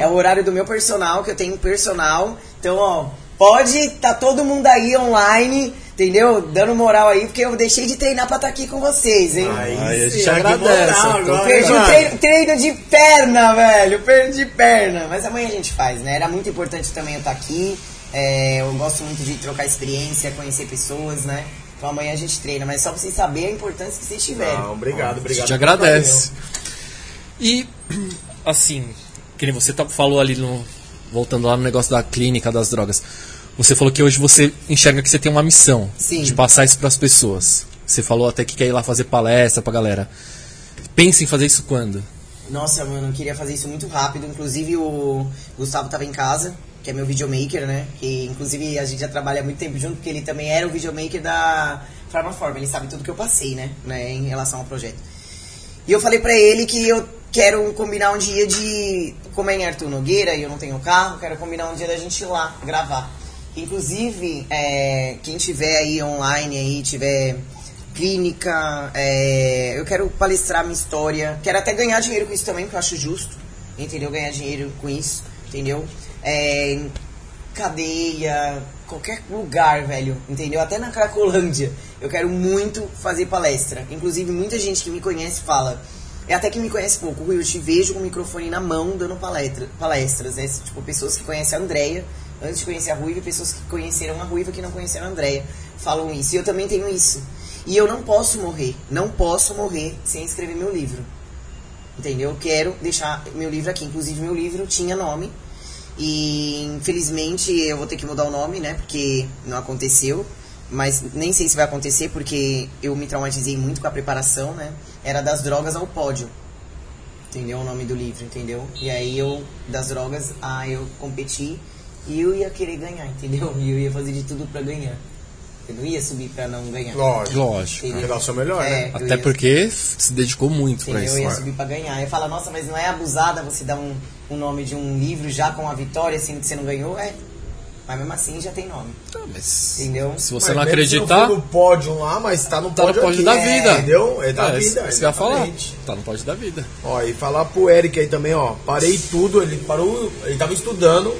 É o horário do meu personal, que eu tenho personal. Então, ó, pode tá todo mundo aí online, entendeu? Dando moral aí, porque eu deixei de treinar pra estar aqui com vocês, hein? Aí a gente agradece, que moral agora, Perdi o mano. treino, treino de perna, velho. Perdi perna. Mas amanhã a gente faz, né? Era muito importante também eu estar aqui. É, eu gosto muito de trocar experiência, conhecer pessoas, né? Então amanhã a gente treina. Mas só pra vocês saberem a importância que vocês tiverem. Não, obrigado, A obrigado. gente agradece. E, assim, que nem você tá- falou ali no. Voltando lá no negócio da clínica das drogas. Você falou que hoje você enxerga que você tem uma missão Sim. de passar isso pras pessoas. Você falou até que quer ir lá fazer palestra pra galera. Pensa em fazer isso quando? Nossa, mano, eu queria fazer isso muito rápido. Inclusive o Gustavo tava em casa, que é meu videomaker, né? Que inclusive a gente já trabalha há muito tempo junto, porque ele também era o videomaker da Farmaform. Ele sabe tudo que eu passei, né? né? Em relação ao projeto. E eu falei pra ele que eu quero combinar um dia de. Como é em Arthur Nogueira e eu não tenho carro, quero combinar um dia da gente ir lá gravar. Inclusive, é, quem tiver aí online aí, tiver clínica, é, eu quero palestrar minha história. Quero até ganhar dinheiro com isso também, porque eu acho justo. Entendeu? Ganhar dinheiro com isso, entendeu? É, cadeia, qualquer lugar, velho, entendeu? Até na Cracolândia. Eu quero muito fazer palestra. Inclusive, muita gente que me conhece fala. É até que me conhece pouco. Eu te vejo com o microfone na mão dando palestra, palestras. Né? Tipo, pessoas que conhecem a Andrea antes de conhecer a Ruiva pessoas que conheceram a Ruiva que não conheceram a Andrea falam isso. E eu também tenho isso. E eu não posso morrer. Não posso morrer sem escrever meu livro. Entendeu? Eu quero deixar meu livro aqui. Inclusive, meu livro tinha nome. E infelizmente eu vou ter que mudar o nome, né? Porque não aconteceu. Mas nem sei se vai acontecer porque eu me traumatizei muito com a preparação, né? Era das drogas ao pódio. Entendeu? O nome do livro, entendeu? E aí eu, das drogas, a eu competi e eu ia querer ganhar, entendeu? E eu ia fazer de tudo pra ganhar. Eu não ia subir pra não ganhar. Lógico. Lógico. Entendeu? Pegar o seu melhor, né? É, eu Até ia- porque se dedicou muito pra Entendeu? isso. Eu ia né? subir pra ganhar. Aí fala, nossa, mas não é abusada você dar um, um nome de um livro já com a vitória, sendo que você não ganhou? É. Mas mesmo assim já tem nome. Ah, mas Entendeu? se você Mas não acreditar, for no pódio lá, mas tá no tá no pódio pódio aqui, da é, vida. Entendeu? É da É, vida. Isso que eu ia falar. Tá no pódio da vida. Ó, e falar pro Eric aí também, ó. Parei tudo, ele parou, ele tava estudando.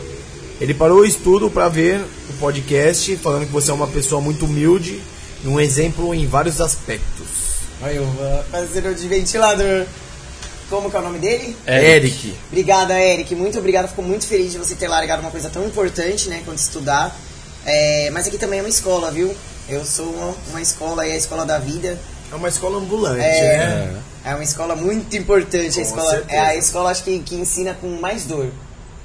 Ele parou o estudo pra ver o podcast, falando que você é uma pessoa muito humilde e um exemplo em vários aspectos. Olha o parceiro de ventilador. Como que é o nome dele? Eric. Obrigada, Eric. Muito obrigado. Fico muito feliz de você ter largado uma coisa tão importante, né? Quando estudar. É, mas aqui também é uma escola, viu? Eu sou uma, uma escola, é a escola da vida. É uma escola ambulante, É, né? é uma escola muito importante. A Com escola, certeza. é a escola, acho que, que ensina com mais dor.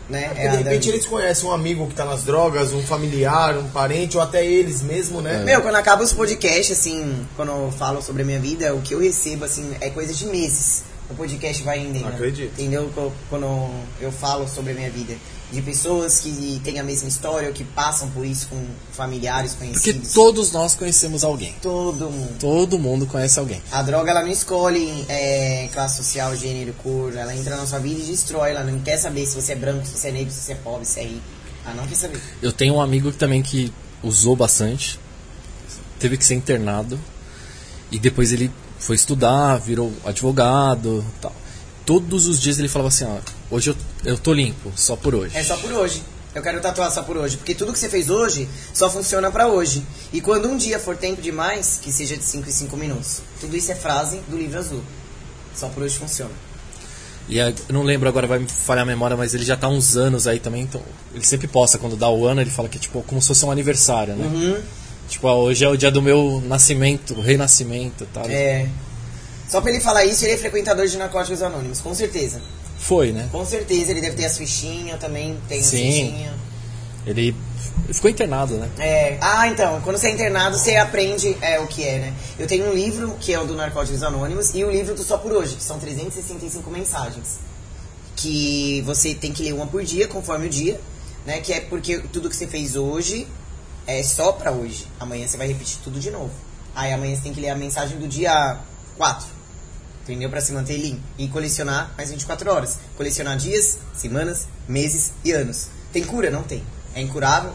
Né? É a de repente eles conhecem um amigo que tá nas drogas, um familiar, um parente, ou até eles mesmo, né? Meu, quando acaba os podcasts, assim, quando eu falo sobre a minha vida, o que eu recebo, assim, é coisa de meses. O podcast vai indo. né? Acredito. Entendeu? Quando eu falo sobre a minha vida. De pessoas que têm a mesma história ou que passam por isso com familiares Porque conhecidos. todos nós conhecemos alguém. Todo mundo. Todo mundo conhece alguém. A droga, ela não escolhe é, classe social, gênero, cor. Ela entra na sua vida e destrói. Ela não quer saber se você é branco, se você é negro, se você é pobre, se é rico. Ela não quer saber. Eu tenho um amigo também que usou bastante, teve que ser internado e depois ele foi estudar, virou advogado, tal. Todos os dias ele falava assim, ó, hoje eu, eu tô limpo, só por hoje. É só por hoje. Eu quero tatuar só por hoje. Porque tudo que você fez hoje só funciona pra hoje. E quando um dia for tempo demais, que seja de 5 em 5 minutos. Tudo isso é frase do livro azul. Só por hoje funciona. E eu não lembro agora, vai me falhar a memória, mas ele já tá há uns anos aí também, então ele sempre posta quando dá o ano, ele fala que é tipo como se fosse um aniversário, né? Uhum. Tipo, ó, hoje é o dia do meu nascimento, renascimento, tal. É. Só pra ele falar isso, ele é frequentador de narcóticos anônimos, com certeza. Foi, né? Com certeza, ele deve ter as fichinhas também, tem as Sim. fichinhas. Ele ficou internado, né? É, ah, então, quando você é internado, você aprende é, o que é, né? Eu tenho um livro, que é o do Narcóticos Anônimos, e o livro do Só Por Hoje, que são 365 mensagens. Que você tem que ler uma por dia, conforme o dia, né? Que é porque tudo que você fez hoje é só pra hoje. Amanhã você vai repetir tudo de novo. Aí amanhã você tem que ler a mensagem do dia 4. Entendeu? Pra se manter limpo. E colecionar mais 24 horas. Colecionar dias, semanas, meses e anos. Tem cura? Não tem. É incurável,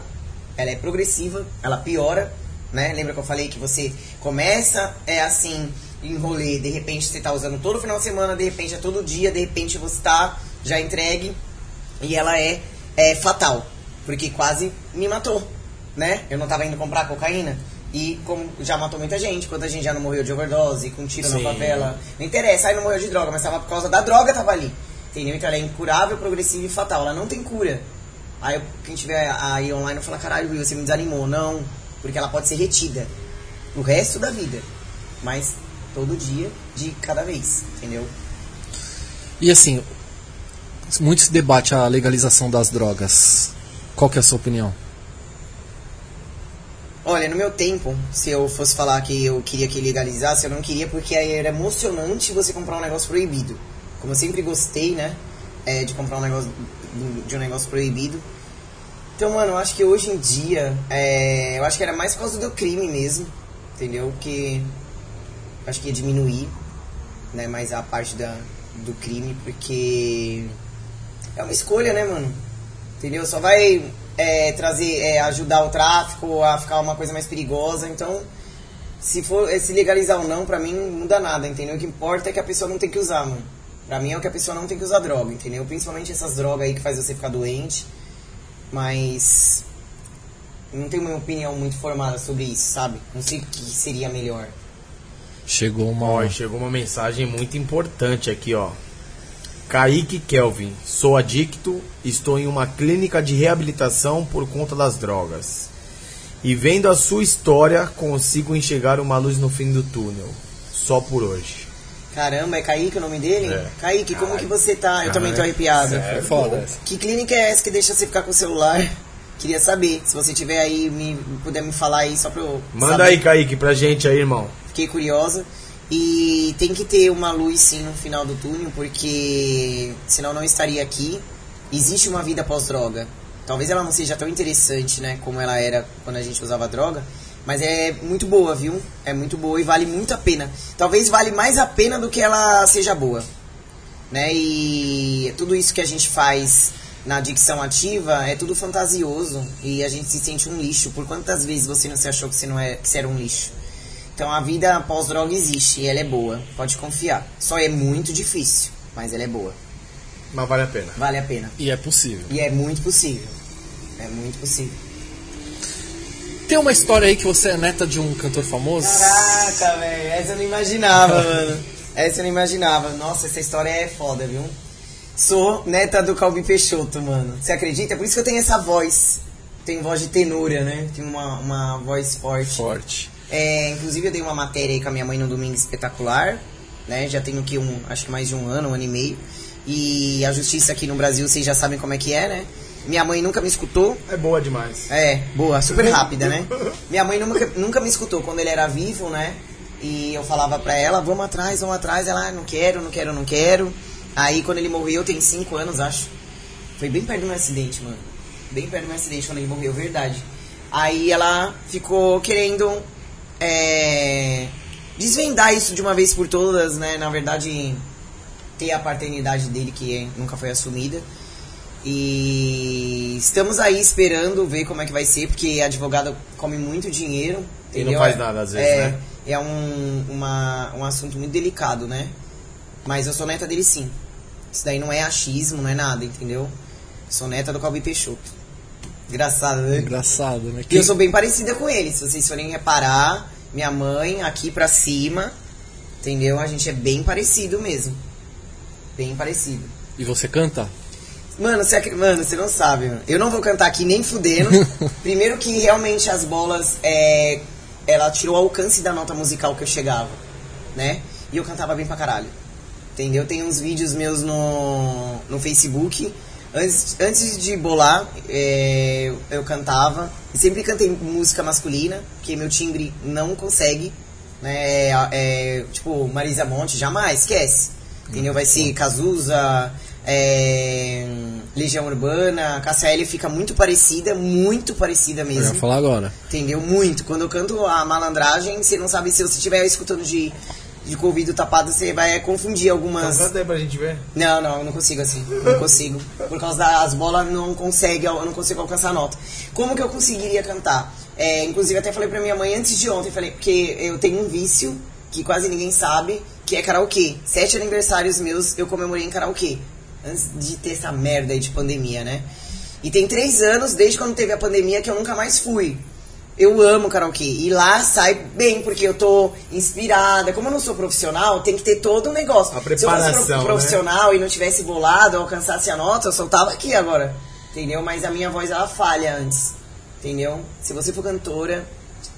ela é progressiva, ela piora, né? Lembra que eu falei que você começa é assim, em rolê, de repente você tá usando todo final de semana, de repente é todo dia, de repente você tá já entregue e ela é, é fatal, porque quase me matou, né? Eu não tava indo comprar cocaína e como já matou muita gente, quanta gente já não morreu de overdose, com tiro na Sim. favela, não interessa, aí não morreu de droga, mas tava por causa da droga tava ali. Entendeu? Então ela é incurável, progressiva e fatal. Ela não tem cura. Aí quem tiver aí online fala, caralho, Will, você me desanimou. Não, porque ela pode ser retida o resto da vida. Mas todo dia, de cada vez, entendeu? E assim, muito se debate a legalização das drogas. Qual que é a sua opinião? Olha, no meu tempo, se eu fosse falar que eu queria que legalizasse, eu não queria porque era emocionante você comprar um negócio proibido. Como eu sempre gostei, né, é, de comprar um negócio de um negócio proibido. Então, mano, eu acho que hoje em dia, é, eu acho que era mais por causa do crime mesmo, entendeu? Que acho que ia diminuir, né, mais a parte da, do crime, porque é uma escolha, né, mano? Entendeu? Só vai é, trazer, é, ajudar o tráfico a ficar uma coisa mais perigosa. Então, se for se legalizar ou não, pra mim não muda nada, entendeu? O que importa é que a pessoa não tem que usar, mano. Pra mim é o que a pessoa não tem que usar droga, entendeu? Principalmente essas drogas aí que faz você ficar doente. Mas não tenho uma opinião muito formada sobre isso, sabe? Não sei o que seria melhor. Chegou uma. Ó, chegou uma mensagem muito importante aqui, ó. Kaique Kelvin, sou adicto, estou em uma clínica de reabilitação por conta das drogas. E vendo a sua história, consigo enxergar uma luz no fim do túnel. Só por hoje. Caramba, é Kaique o nome dele? É. Kaique, como Caralho. que você tá? Eu também tô Caralho. arrepiado. É foda. Que clínica é essa que deixa você ficar com o celular? Queria saber. Se você tiver aí, me puder me falar aí só pra eu. Manda saber. aí, Kaique, pra gente aí, irmão. Fiquei curiosa. E tem que ter uma luz sim no final do túnel, porque senão não estaria aqui. Existe uma vida pós-droga. Talvez ela não seja tão interessante, né, como ela era quando a gente usava droga, mas é muito boa, viu? É muito boa e vale muito a pena. Talvez vale mais a pena do que ela seja boa. Né? E tudo isso que a gente faz na adicção ativa é tudo fantasioso e a gente se sente um lixo. Por quantas vezes você não se achou que você não é, que você era um lixo? Então a vida pós-droga existe e ela é boa, pode confiar. Só é muito difícil, mas ela é boa. Mas vale a pena. Vale a pena. E é possível. E é muito possível. É muito possível. Tem uma história aí que você é neta de um cantor famoso? Caraca, velho, essa eu não imaginava, mano. Essa eu não imaginava. Nossa, essa história é foda, viu? Sou neta do Calbi Peixoto, mano. Você acredita? Por isso que eu tenho essa voz. Tenho voz de tenura, né? Tenho uma, uma voz forte. Forte. É, inclusive eu dei uma matéria aí com a minha mãe no domingo espetacular, né? Já tenho aqui um, acho que mais de um ano, um ano e meio. E a justiça aqui no Brasil, vocês já sabem como é que é, né? Minha mãe nunca me escutou. É boa demais. É, boa, super rápida, né? Minha mãe nunca, nunca me escutou quando ele era vivo, né? E eu falava pra ela, vamos atrás, vamos atrás. Ela, ah, não quero, não quero, não quero. Aí quando ele morreu, tem cinco anos, acho. Foi bem perto do meu acidente, mano. Bem perto do meu acidente quando ele morreu, verdade. Aí ela ficou querendo é, desvendar isso de uma vez por todas, né? Na verdade, ter a paternidade dele que nunca foi assumida. E estamos aí esperando ver como é que vai ser, porque a advogada come muito dinheiro. E não faz nada, às vezes, é, né? É um, uma, um assunto muito delicado, né? Mas eu sou neta dele sim. Isso daí não é achismo, não é nada, entendeu? Sou neta do Calbi Peixoto. Engraçado, né? Engraçado, né? E eu sou bem parecida com ele. Se vocês forem reparar, minha mãe aqui pra cima, entendeu? A gente é bem parecido mesmo. Bem parecido. E você canta? Mano, você, mano, você não sabe, mano. Eu não vou cantar aqui nem fudendo. Primeiro que realmente as bolas, é, ela tirou o alcance da nota musical que eu chegava, né? E eu cantava bem pra caralho. Entendeu? Tem uns vídeos meus no, no Facebook. Antes, antes de bolar, é, eu cantava. Eu sempre cantei música masculina, porque meu timbre não consegue. Né? É, é, tipo, Marisa Monte, jamais, esquece. Entendeu? Vai ser Cazuza, é, Legião Urbana, Cassia L fica muito parecida, muito parecida Eu mesmo. ia falar agora. Entendeu? Muito. Quando eu canto a malandragem, você não sabe se você estiver escutando de, de com o tapado, você vai confundir Então algumas. canta aí pra gente ver. Não, não, eu não consigo assim. Não consigo. Por causa das bolas, não consegue, eu não consigo alcançar a nota. Como que eu conseguiria cantar? É, inclusive, até falei pra minha mãe antes de ontem, falei, porque eu tenho um vício que quase ninguém sabe, que é karaokê. Sete aniversários meus eu comemorei em karaokê. Antes de ter essa merda aí de pandemia, né? E tem três anos, desde quando teve a pandemia, que eu nunca mais fui. Eu amo karaokê. E lá sai bem, porque eu tô inspirada. Como eu não sou profissional, tem que ter todo um negócio. A Se eu fosse preparação, né? profissional e não tivesse bolado, alcançasse a nota, eu soltava aqui agora. Entendeu? Mas a minha voz, ela falha antes. Entendeu? Se você for cantora,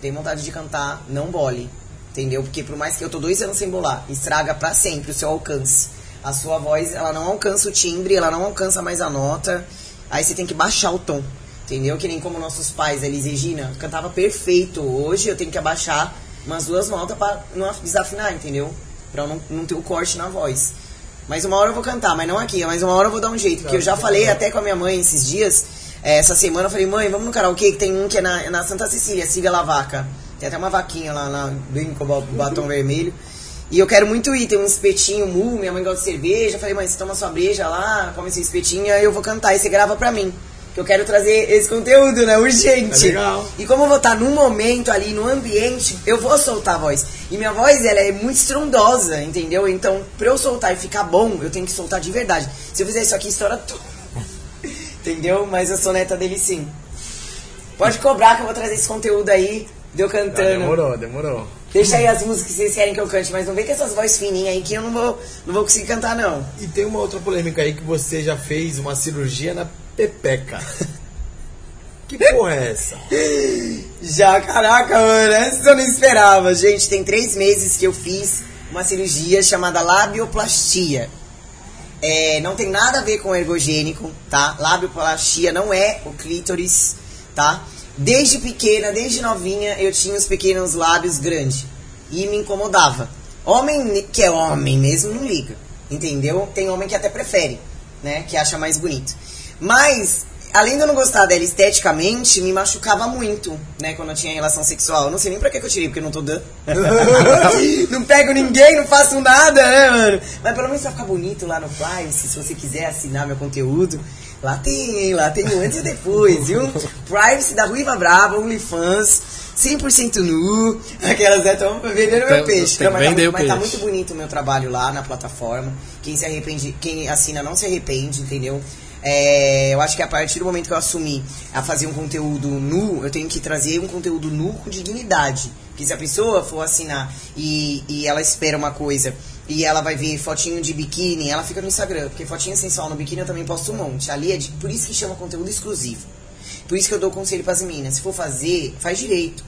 tem vontade de cantar, não bole. Entendeu? Porque por mais que eu tô dois anos sem bolar, estraga pra sempre o seu alcance. A sua voz, ela não alcança o timbre, ela não alcança mais a nota. Aí você tem que baixar o tom. Entendeu? Que nem como nossos pais, Elis Regina, cantava perfeito. Hoje eu tenho que abaixar umas duas notas pra não desafinar, entendeu? Pra não, não ter o corte na voz. Mas uma hora eu vou cantar, mas não aqui, mas uma hora eu vou dar um jeito. Porque eu já falei até com a minha mãe esses dias, eh, essa semana, eu falei, mãe, vamos no karaokê, que tem um que é na, na Santa Cecília, Siga La Vaca. Tem até uma vaquinha lá, lá bem com o ba- batom vermelho. E eu quero muito ir, tem um espetinho mu, minha mãe gosta de cerveja. Eu falei, mãe, você toma sua breja lá, come seu espetinho, aí eu vou cantar e você grava pra mim. Que eu quero trazer esse conteúdo, né? Urgente. É legal. E como eu vou estar num momento ali, no ambiente, eu vou soltar a voz. E minha voz, ela é muito estrondosa, entendeu? Então, pra eu soltar e ficar bom, eu tenho que soltar de verdade. Se eu fizer isso aqui, estoura tudo. entendeu? Mas eu sou neta dele sim. Pode cobrar que eu vou trazer esse conteúdo aí, de eu Ah, cantando. demorou, demorou. Deixa aí as músicas que vocês querem que eu cante, mas não vem com essas vozes fininhas aí que eu não vou, não vou conseguir cantar, não. E tem uma outra polêmica aí que você já fez uma cirurgia na pepeca. que porra é essa? Já, caraca, mano, essa eu não esperava. Gente, tem três meses que eu fiz uma cirurgia chamada labioplastia. É, não tem nada a ver com ergogênico, tá? Labioplastia não é o clítoris, tá? Desde pequena, desde novinha, eu tinha os pequenos lábios grandes. E me incomodava. Homem que é homem mesmo não liga, entendeu? Tem homem que até prefere, né? Que acha mais bonito. Mas, além de eu não gostar dela esteticamente, me machucava muito, né? Quando eu tinha relação sexual. Eu não sei nem pra que que eu tirei, porque eu não tô dando. não pego ninguém, não faço nada, né, mano? Mas pelo menos vai ficar bonito lá no Privacy, se você quiser assinar meu conteúdo. Lá tem, hein? Lá tem o antes e depois, viu? Privacy da Ruiva Brava, OnlyFans, 100% nu. Aquelas né, estão vendendo meu peixe. Não, mas tá, vender o mas tá muito bonito o meu trabalho lá na plataforma. Quem se arrepende, quem assina não se arrepende, entendeu? É, eu acho que a partir do momento que eu assumi a fazer um conteúdo nu, eu tenho que trazer um conteúdo nu com dignidade. Porque se a pessoa for assinar e, e ela espera uma coisa e ela vai ver fotinho de biquíni, ela fica no Instagram. Porque fotinho sensual no biquíni eu também posto um monte. Ali é de, por isso que chama conteúdo exclusivo. Por isso que eu dou conselho pras meninas. Se for fazer, faz direito.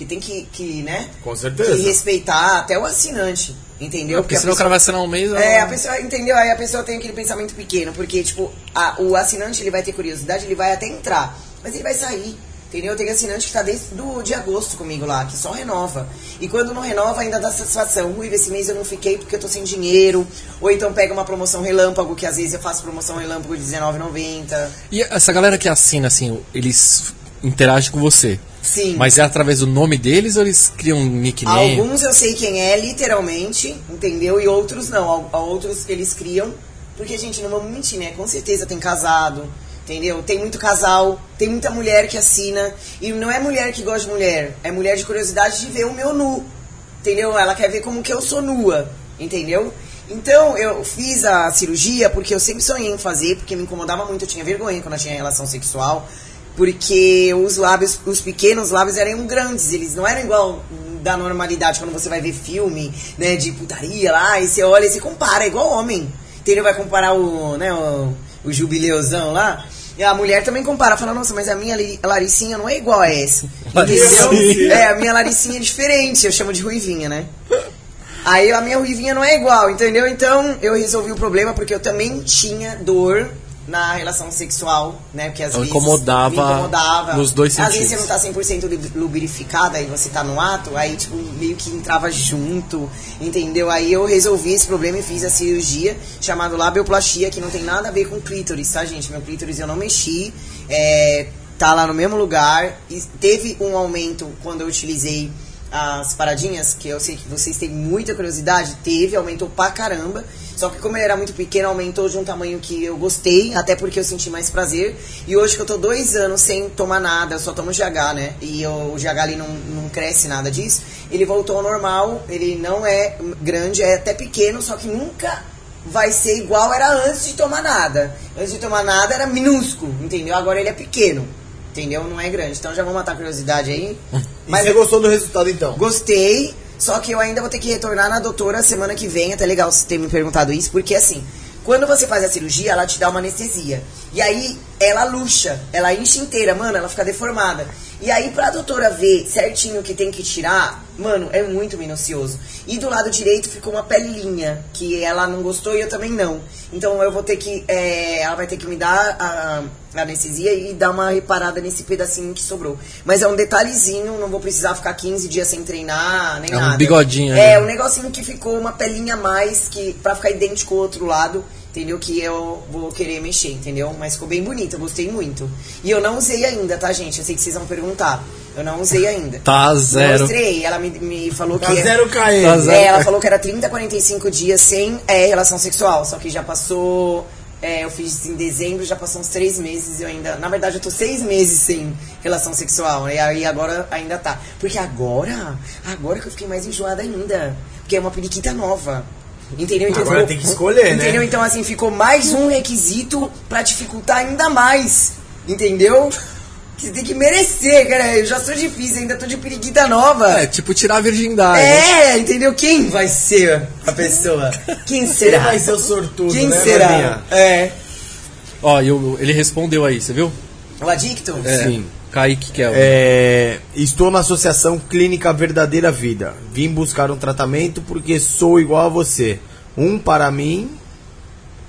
Porque tem que, que né? Com certeza. Que respeitar até o assinante. Entendeu? Porque a senão o pessoa- cara vai assinar um mês. é, a pessoa, entendeu? Aí a pessoa tem aquele pensamento pequeno, porque, tipo, a- o assinante ele vai ter curiosidade, ele vai até entrar, mas ele vai sair. Entendeu? Tem assinante que tá desde do, de agosto comigo lá, que só renova. E quando não renova, ainda dá satisfação. Ui, esse mês eu não fiquei porque eu tô sem dinheiro. Ou então pega uma promoção relâmpago, que às vezes eu faço promoção relâmpago de R$19,90. E essa galera que assina, assim, eles interagem com você. Sim. Mas é através do nome deles ou eles criam um nickname? Alguns eu sei quem é, literalmente, entendeu? E outros não. Outros eles criam. Porque, gente, não vamos mentir, né? Com certeza tem casado, entendeu? Tem muito casal, tem muita mulher que assina. E não é mulher que gosta de mulher, é mulher de curiosidade de ver o meu nu. Entendeu? Ela quer ver como que eu sou nua, entendeu? Então, eu fiz a cirurgia porque eu sempre sonhei em fazer, porque me incomodava muito, eu tinha vergonha quando eu tinha relação sexual. Porque os lábios, os pequenos lábios eram grandes, eles não eram igual da normalidade quando você vai ver filme, né, de putaria lá, e você olha e você compara, é igual homem. Entendeu? Vai comparar o, né, o, o jubileuzão lá. E a mulher também compara, fala, nossa, mas a minha Laricinha não é igual a essa. Entendeu? É, a minha Laricinha é diferente, eu chamo de ruivinha, né? Aí a minha ruivinha não é igual, entendeu? Então eu resolvi o problema porque eu também tinha dor na relação sexual, né? Porque às Ela vezes incomodava me incomodava. nos dois Às vezes você sentidos. não tá 100% lub- lubrificada e você tá no ato, aí tipo meio que entrava junto, entendeu? Aí eu resolvi esse problema e fiz a cirurgia chamada labioplastia, que não tem nada a ver com clítoris, tá, gente? Meu clítoris eu não mexi, é, tá lá no mesmo lugar e teve um aumento quando eu utilizei as paradinhas, que eu sei que vocês têm muita curiosidade, teve, aumentou pra caramba. Só que como ele era muito pequeno, aumentou de um tamanho que eu gostei, até porque eu senti mais prazer. E hoje que eu tô dois anos sem tomar nada, eu só tomo GH, né? E eu- o GH ali não, não cresce nada disso. Ele voltou ao normal, ele não é grande, é até pequeno, só que nunca vai ser igual era antes de tomar nada. Antes de tomar nada era minúsculo, entendeu? Agora ele é pequeno, entendeu? Não é grande. Então já vou matar a curiosidade aí. E você gostou do resultado então? Gostei, só que eu ainda vou ter que retornar na doutora semana que vem. Até legal você ter me perguntado isso, porque assim, quando você faz a cirurgia, ela te dá uma anestesia. E aí ela luxa, ela enche inteira, mano, ela fica deformada. E aí pra doutora ver certinho o que tem que tirar, mano, é muito minucioso. E do lado direito ficou uma pelinha, que ela não gostou e eu também não. Então eu vou ter que. é, ela vai ter que me dar a, a anestesia e dar uma reparada nesse pedacinho que sobrou. Mas é um detalhezinho, não vou precisar ficar 15 dias sem treinar, nem É um nada. bigodinho, É, né? um negocinho que ficou uma pelinha a mais que pra ficar idêntico ao outro lado, entendeu? Que eu vou querer mexer, entendeu? Mas ficou bem bonito, eu gostei muito. E eu não usei ainda, tá, gente? Eu sei que vocês vão perguntar. Eu não usei ainda. Tá zero. Mostrei, ela me, me falou Tá que. zero KM. Tá zero. É, ela falou que era 30, 45 dias sem é, relação sexual. Só que já passou. é, eu fiz em dezembro, já passou uns três meses e eu ainda. Na verdade, eu tô seis meses sem relação sexual. E aí agora ainda tá. Porque agora. Agora que eu fiquei mais enjoada ainda. Porque é uma periquita nova. Entendeu? Então Agora ficou- tem que escolher, né? Entendeu? Então, assim, ficou mais um requisito pra dificultar ainda mais. Entendeu? Que você tem que merecer, cara. Eu já sou difícil, ainda tô de periquita nova. É, tipo tirar a virgindade. É, entendeu? Quem vai ser a pessoa? Quem será? vai ser o sortudo, Quem né, será? Maninha? É. Ó, e eu- ele respondeu aí, você viu? O adicto? É, Sim. Kaique Kel. É, estou na Associação Clínica Verdadeira Vida. Vim buscar um tratamento porque sou igual a você. Um para mim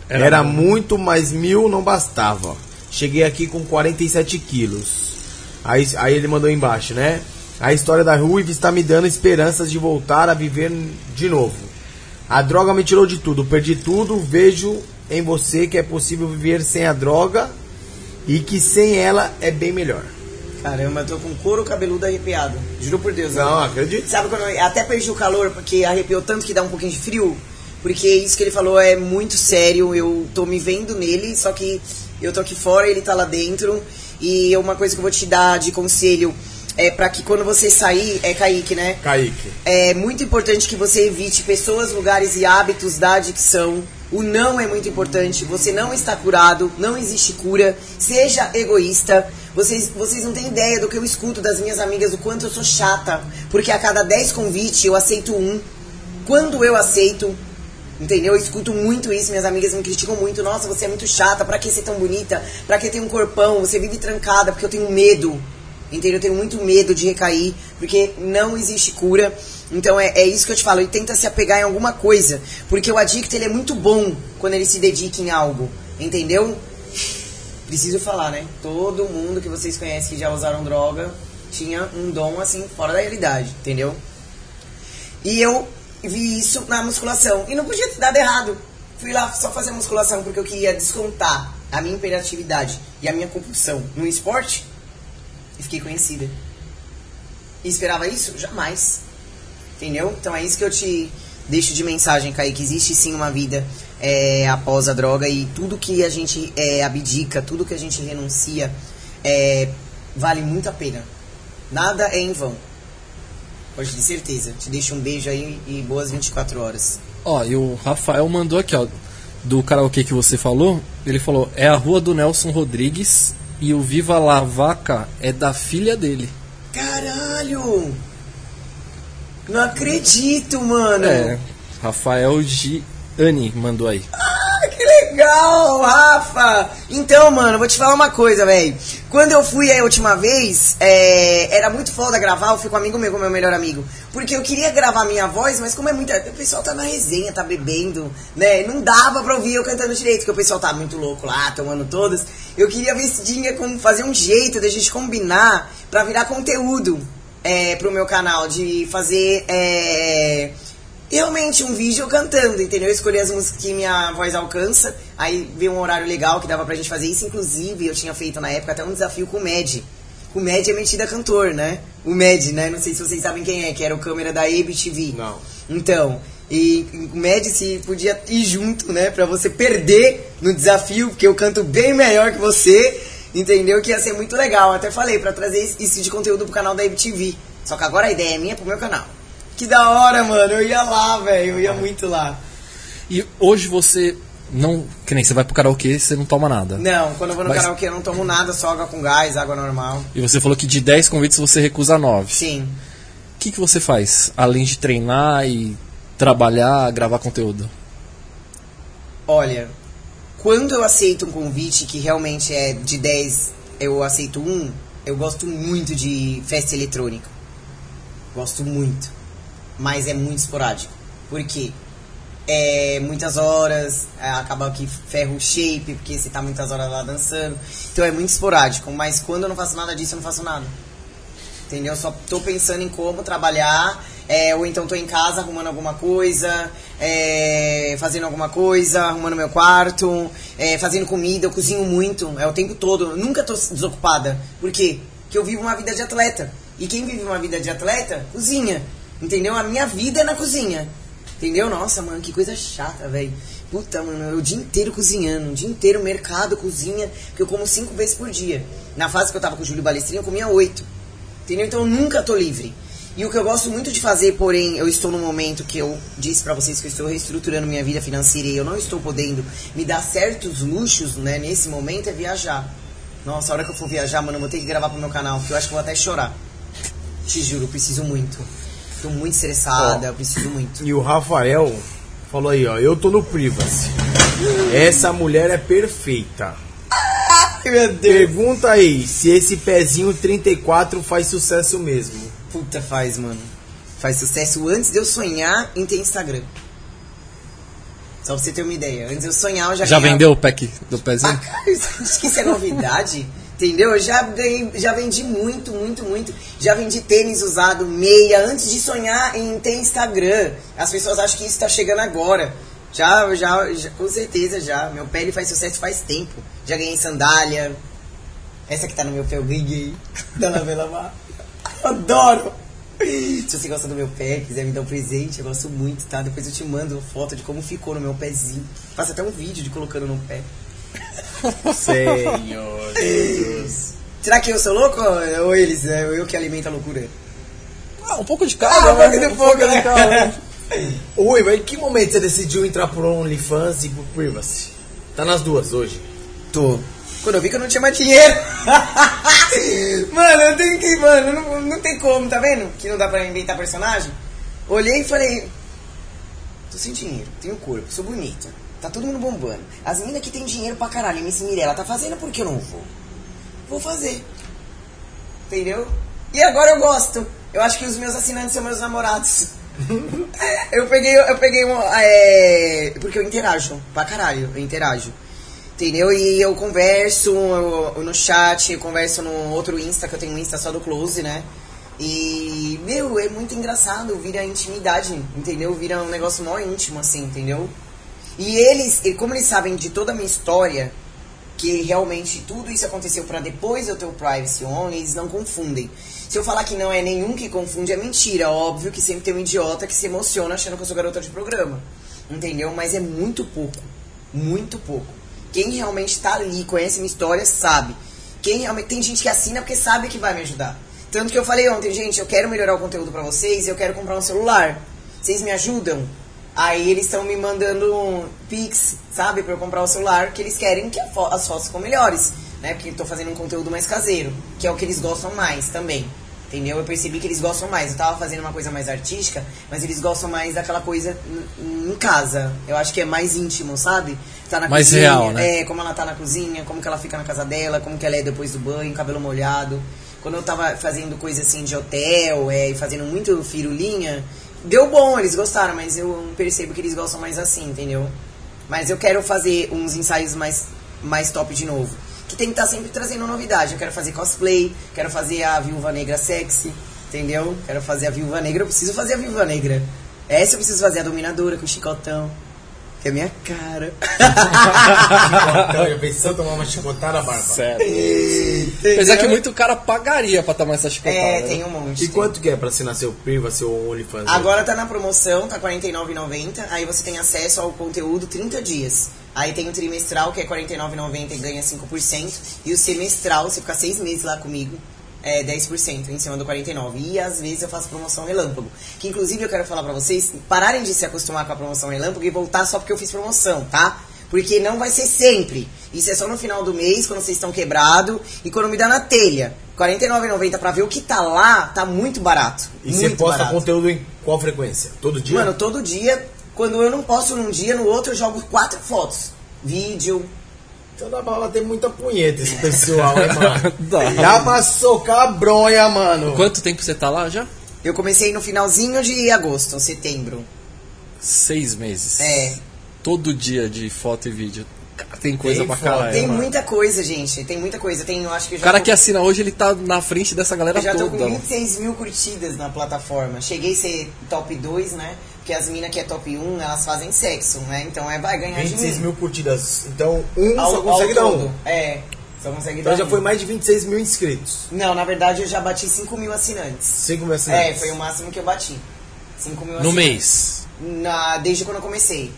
era, muito, mas mil não bastava. Cheguei aqui com 47 quilos. Aí, aí ele mandou embaixo, né? A história da Ruiva está me dando esperanças de voltar a viver de novo. A droga me tirou de tudo, perdi tudo. Vejo em você que é possível viver sem a droga e que sem ela é bem melhor. Caramba, eu tô com couro cabeludo arrepiado. Juro por Deus. Não, né? acredito. Sabe quando eu até perdi o calor porque arrepiou tanto que dá um pouquinho de frio? Porque isso que ele falou é muito sério. Eu tô me vendo nele, só que eu tô aqui fora, ele tá lá dentro. E uma coisa que eu vou te dar de conselho é pra que quando você sair, é Kaique, né? Kaique. É muito importante que você evite pessoas, lugares e hábitos da adicção. O não é muito importante. Você não está curado, não existe cura. Seja egoísta. Vocês, vocês não têm ideia do que eu escuto das minhas amigas, o quanto eu sou chata. Porque a cada 10 convites eu aceito um. Quando eu aceito, Entendeu? Eu escuto muito isso, minhas amigas me criticam muito. Nossa, você é muito chata, pra que ser tão bonita? Pra que ter um corpão? Você vive trancada, porque eu tenho medo. Entendeu? Eu tenho muito medo de recair, porque não existe cura. Então é, é isso que eu te falo. E tenta se apegar em alguma coisa. Porque o adicto ele é muito bom quando ele se dedica em algo. Entendeu? Preciso falar, né? Todo mundo que vocês conhecem que já usaram droga tinha um dom assim, fora da realidade. Entendeu? E eu vi isso na musculação. E não podia ter dado errado. Fui lá só fazer musculação porque eu queria descontar a minha imperatividade e a minha compulsão no esporte. E fiquei conhecida. E esperava isso? Jamais. Entendeu? Então é isso que eu te deixo de mensagem, Kaique. Existe sim uma vida é, após a droga e tudo que a gente é, abdica, tudo que a gente renuncia, é, vale muito a pena. Nada é em vão. Pode ter certeza. Te deixo um beijo aí e boas 24 horas. Ó, e o Rafael mandou aqui, ó, do karaokê que você falou. Ele falou: é a rua do Nelson Rodrigues e o Viva La Vaca é da filha dele. Caralho! Não acredito, mano! É, Rafael Giani mandou aí. Ah, que legal! legal, Rafa! Então, mano, vou te falar uma coisa, velho. Quando eu fui a última vez, é, era muito foda gravar, eu fui com um amigo meu, com meu melhor amigo. Porque eu queria gravar minha voz, mas como é muita. O pessoal tá na resenha, tá bebendo, né? Não dava pra ouvir eu cantando direito, porque o pessoal tá muito louco lá, tomando todas. Eu queria ver se tinha como fazer um jeito da gente combinar pra virar conteúdo é, pro meu canal, de fazer. É, realmente um vídeo cantando, entendeu? Eu escolhi as músicas que minha voz alcança, aí veio um horário legal que dava pra gente fazer isso. Inclusive, eu tinha feito na época até um desafio com o Med. O Med é metida cantor, né? O Med, né? Não sei se vocês sabem quem é, que era o câmera da ABTV. Não. Então, e o Med se podia ir junto, né? Pra você perder no desafio, porque eu canto bem melhor que você, entendeu? Que ia ser muito legal. Até falei pra trazer isso de conteúdo pro canal da ABTV. Só que agora a ideia é minha pro meu canal. Que da hora, mano. Eu ia lá, velho. Eu ia muito lá. E hoje você não. Que nem você vai pro karaokê você não toma nada. Não, quando eu vou no Mas- karaokê eu não tomo nada, só água com gás, água normal. E você falou que de 10 convites você recusa 9. Sim. O que, que você faz? Além de treinar e trabalhar, gravar conteúdo? Olha, quando eu aceito um convite que realmente é de 10, eu aceito um, eu gosto muito de festa eletrônica. Gosto muito. Mas é muito esporádico. Por quê? É muitas horas, é, acaba que ferra o shape, porque você tá muitas horas lá dançando. Então é muito esporádico. Mas quando eu não faço nada disso, eu não faço nada. Entendeu? Só tô pensando em como trabalhar, é, ou então tô em casa arrumando alguma coisa, é, fazendo alguma coisa, arrumando meu quarto, é, fazendo comida, eu cozinho muito, é o tempo todo, eu nunca tô desocupada. Por quê? Porque eu vivo uma vida de atleta. E quem vive uma vida de atleta, cozinha. Entendeu? A minha vida é na cozinha. Entendeu? Nossa, mano, que coisa chata, velho. Puta, mano, eu o dia inteiro cozinhando, o dia inteiro mercado, cozinha, porque eu como cinco vezes por dia. Na fase que eu tava com o Júlio Balestrinho, eu comia oito. Entendeu? Então eu nunca tô livre. E o que eu gosto muito de fazer, porém, eu estou num momento que eu disse pra vocês que eu estou reestruturando minha vida financeira e eu não estou podendo me dar certos luxos, né, nesse momento, é viajar. Nossa, a hora que eu for viajar, mano, eu vou ter que gravar pro meu canal, que eu acho que eu vou até chorar. Te juro, preciso muito. Tô muito estressada, eu preciso muito. E o Rafael falou aí, ó, eu tô no Privacy. Essa mulher é perfeita. Ai, meu Deus. Pergunta aí se esse pezinho 34 faz sucesso mesmo. Puta, faz, mano. Faz sucesso antes de eu sonhar em ter Instagram. Só pra você ter uma ideia. Antes de eu sonhar, eu já Já ganhava- vendeu o pack do Ah, pezinho? cara, acho que isso é novidade. Entendeu? Eu já ganhei, já vendi muito, muito, muito. Já vendi tênis usado, meia, antes de sonhar em ter Instagram. As pessoas acham que isso tá chegando agora. Já, já, já com certeza já. Meu pé ele faz sucesso faz tempo. Já ganhei sandália. Essa que tá no meu pé eu ganhei. Da Lavela Mar. Adoro! Se você gosta do meu pé, quiser me dar um presente, eu gosto muito, tá? Depois eu te mando foto de como ficou no meu pezinho. Faço até um vídeo de colocando no pé. Senhor Jesus. Será que eu sou louco ou eles? É eu que alimento a loucura? Ah, um pouco de Ah, cada. um pouco de pouco, de né? Oi, mas em que momento você decidiu entrar pro OnlyFans e pro Privacy? Tá nas duas hoje. Tô. Quando eu vi que eu não tinha mais dinheiro. mano, eu tenho que. Mano, não, não tem como, tá vendo? Que não dá pra inventar personagem. Olhei e falei. Tô sem dinheiro, tenho corpo, sou bonita. Tá todo mundo bombando. As meninas que tem dinheiro pra caralho, MC Mirella tá fazendo por que eu não vou? Vou fazer. Entendeu? E agora eu gosto. Eu acho que os meus assinantes são meus namorados. eu peguei, eu peguei um. É, porque eu interajo pra caralho, eu interajo. Entendeu? E eu converso eu- eu no chat, eu converso no outro Insta, que eu tenho um Insta só do Close, né? E, meu, é muito engraçado, vira intimidade, entendeu? Vira um negócio mó íntimo, assim, entendeu? E eles, e como eles sabem de toda a minha história, que realmente tudo isso aconteceu pra depois eu ter o privacy on, eles não confundem. Se eu falar que não é nenhum que confunde, é mentira. Óbvio que sempre tem um idiota que se emociona achando que eu sou garota de programa. Entendeu? Mas é muito pouco. Muito pouco. Quem realmente tá ali, conhece minha história, sabe. Quem realmente. Tem gente que assina porque sabe que vai me ajudar. Tanto que eu falei ontem, gente, eu quero melhorar o conteúdo pra vocês, eu quero comprar um celular. Vocês me ajudam? Aí eles estão me mandando um pix, sabe, pra eu comprar o celular, que eles querem que as fotos ficam melhores, né? Porque eu tô fazendo um conteúdo mais caseiro, que é o que eles gostam mais também. Entendeu? Eu percebi que eles gostam mais. Eu tava fazendo uma coisa mais artística, mas eles gostam mais daquela coisa em casa. Eu acho que é mais íntimo, sabe? Tá na Mais cozinha, real, né? É, como ela tá na cozinha, como que ela fica na casa dela, como que ela é depois do banho, cabelo molhado. Quando eu tava fazendo coisa assim de hotel, é, e fazendo muito firulinha, deu bom, eles gostaram, mas eu percebo que eles gostam mais assim, entendeu? Mas eu quero fazer uns ensaios mais, mais top de novo. Que tem que estar sempre trazendo novidade. Eu quero fazer cosplay, quero fazer a Viúva Negra sexy, entendeu? Quero fazer a Viúva Negra, eu preciso fazer a Viúva Negra. Essa eu preciso fazer a Dominadora com o chicotão. Que é minha cara. Então, eu pensei em tomar uma chicotada na barba. Sério. Apesar que muito cara pagaria pra tomar essa chicotada. É, né? tem um monte. E tem. quanto que é pra assinar seu Priva, seu OnlyFans? Agora tá na promoção, tá R$ 49,90. Aí você tem acesso ao conteúdo 30 dias. Aí tem o trimestral, que é R$ 49,90 e ganha 5%. E o semestral, você fica seis meses lá comigo, é 10% em cima do 49. E às vezes eu faço promoção relâmpago. Que inclusive eu quero falar pra vocês, pararem de se acostumar com a promoção relâmpago e voltar só porque eu fiz promoção, tá? Porque não vai ser sempre. Isso é só no final do mês, quando vocês estão quebrados e quando me dá na telha. R$ 49,90 pra ver o que tá lá, tá muito barato. E você muito posta barato. conteúdo em qual frequência? Todo dia? Mano, todo dia, quando eu não posto num dia, no outro eu jogo quatro fotos. Vídeo. Então dá pra ter muita punheta esse pessoal, hein, mano? Dá. Dá pra socar a bronha, mano. Quanto tempo você tá lá já? Eu comecei no finalzinho de agosto, setembro. Seis meses. É. Todo dia de foto e vídeo. Tem coisa Tem pra caralho. Tem mano. muita coisa, gente. Tem muita coisa. Tem, eu acho que O já cara tô- que assina hoje, ele tá na frente dessa galera eu já tô toda. com 26 mil curtidas na plataforma. Cheguei a ser top 2, né? Porque as minas que é top 1, elas fazem sexo, né? Então é, vai ganhar de 26 mim. mil curtidas. Então, um Ao- só consegue dar um. É, só consegue Então dar já um. foi mais de 26 mil inscritos. Não, na verdade eu já bati 5 mil assinantes. 5 mil É, assinantes. foi o máximo que eu bati. 5 mil No assinantes. mês. Na, desde quando eu comecei.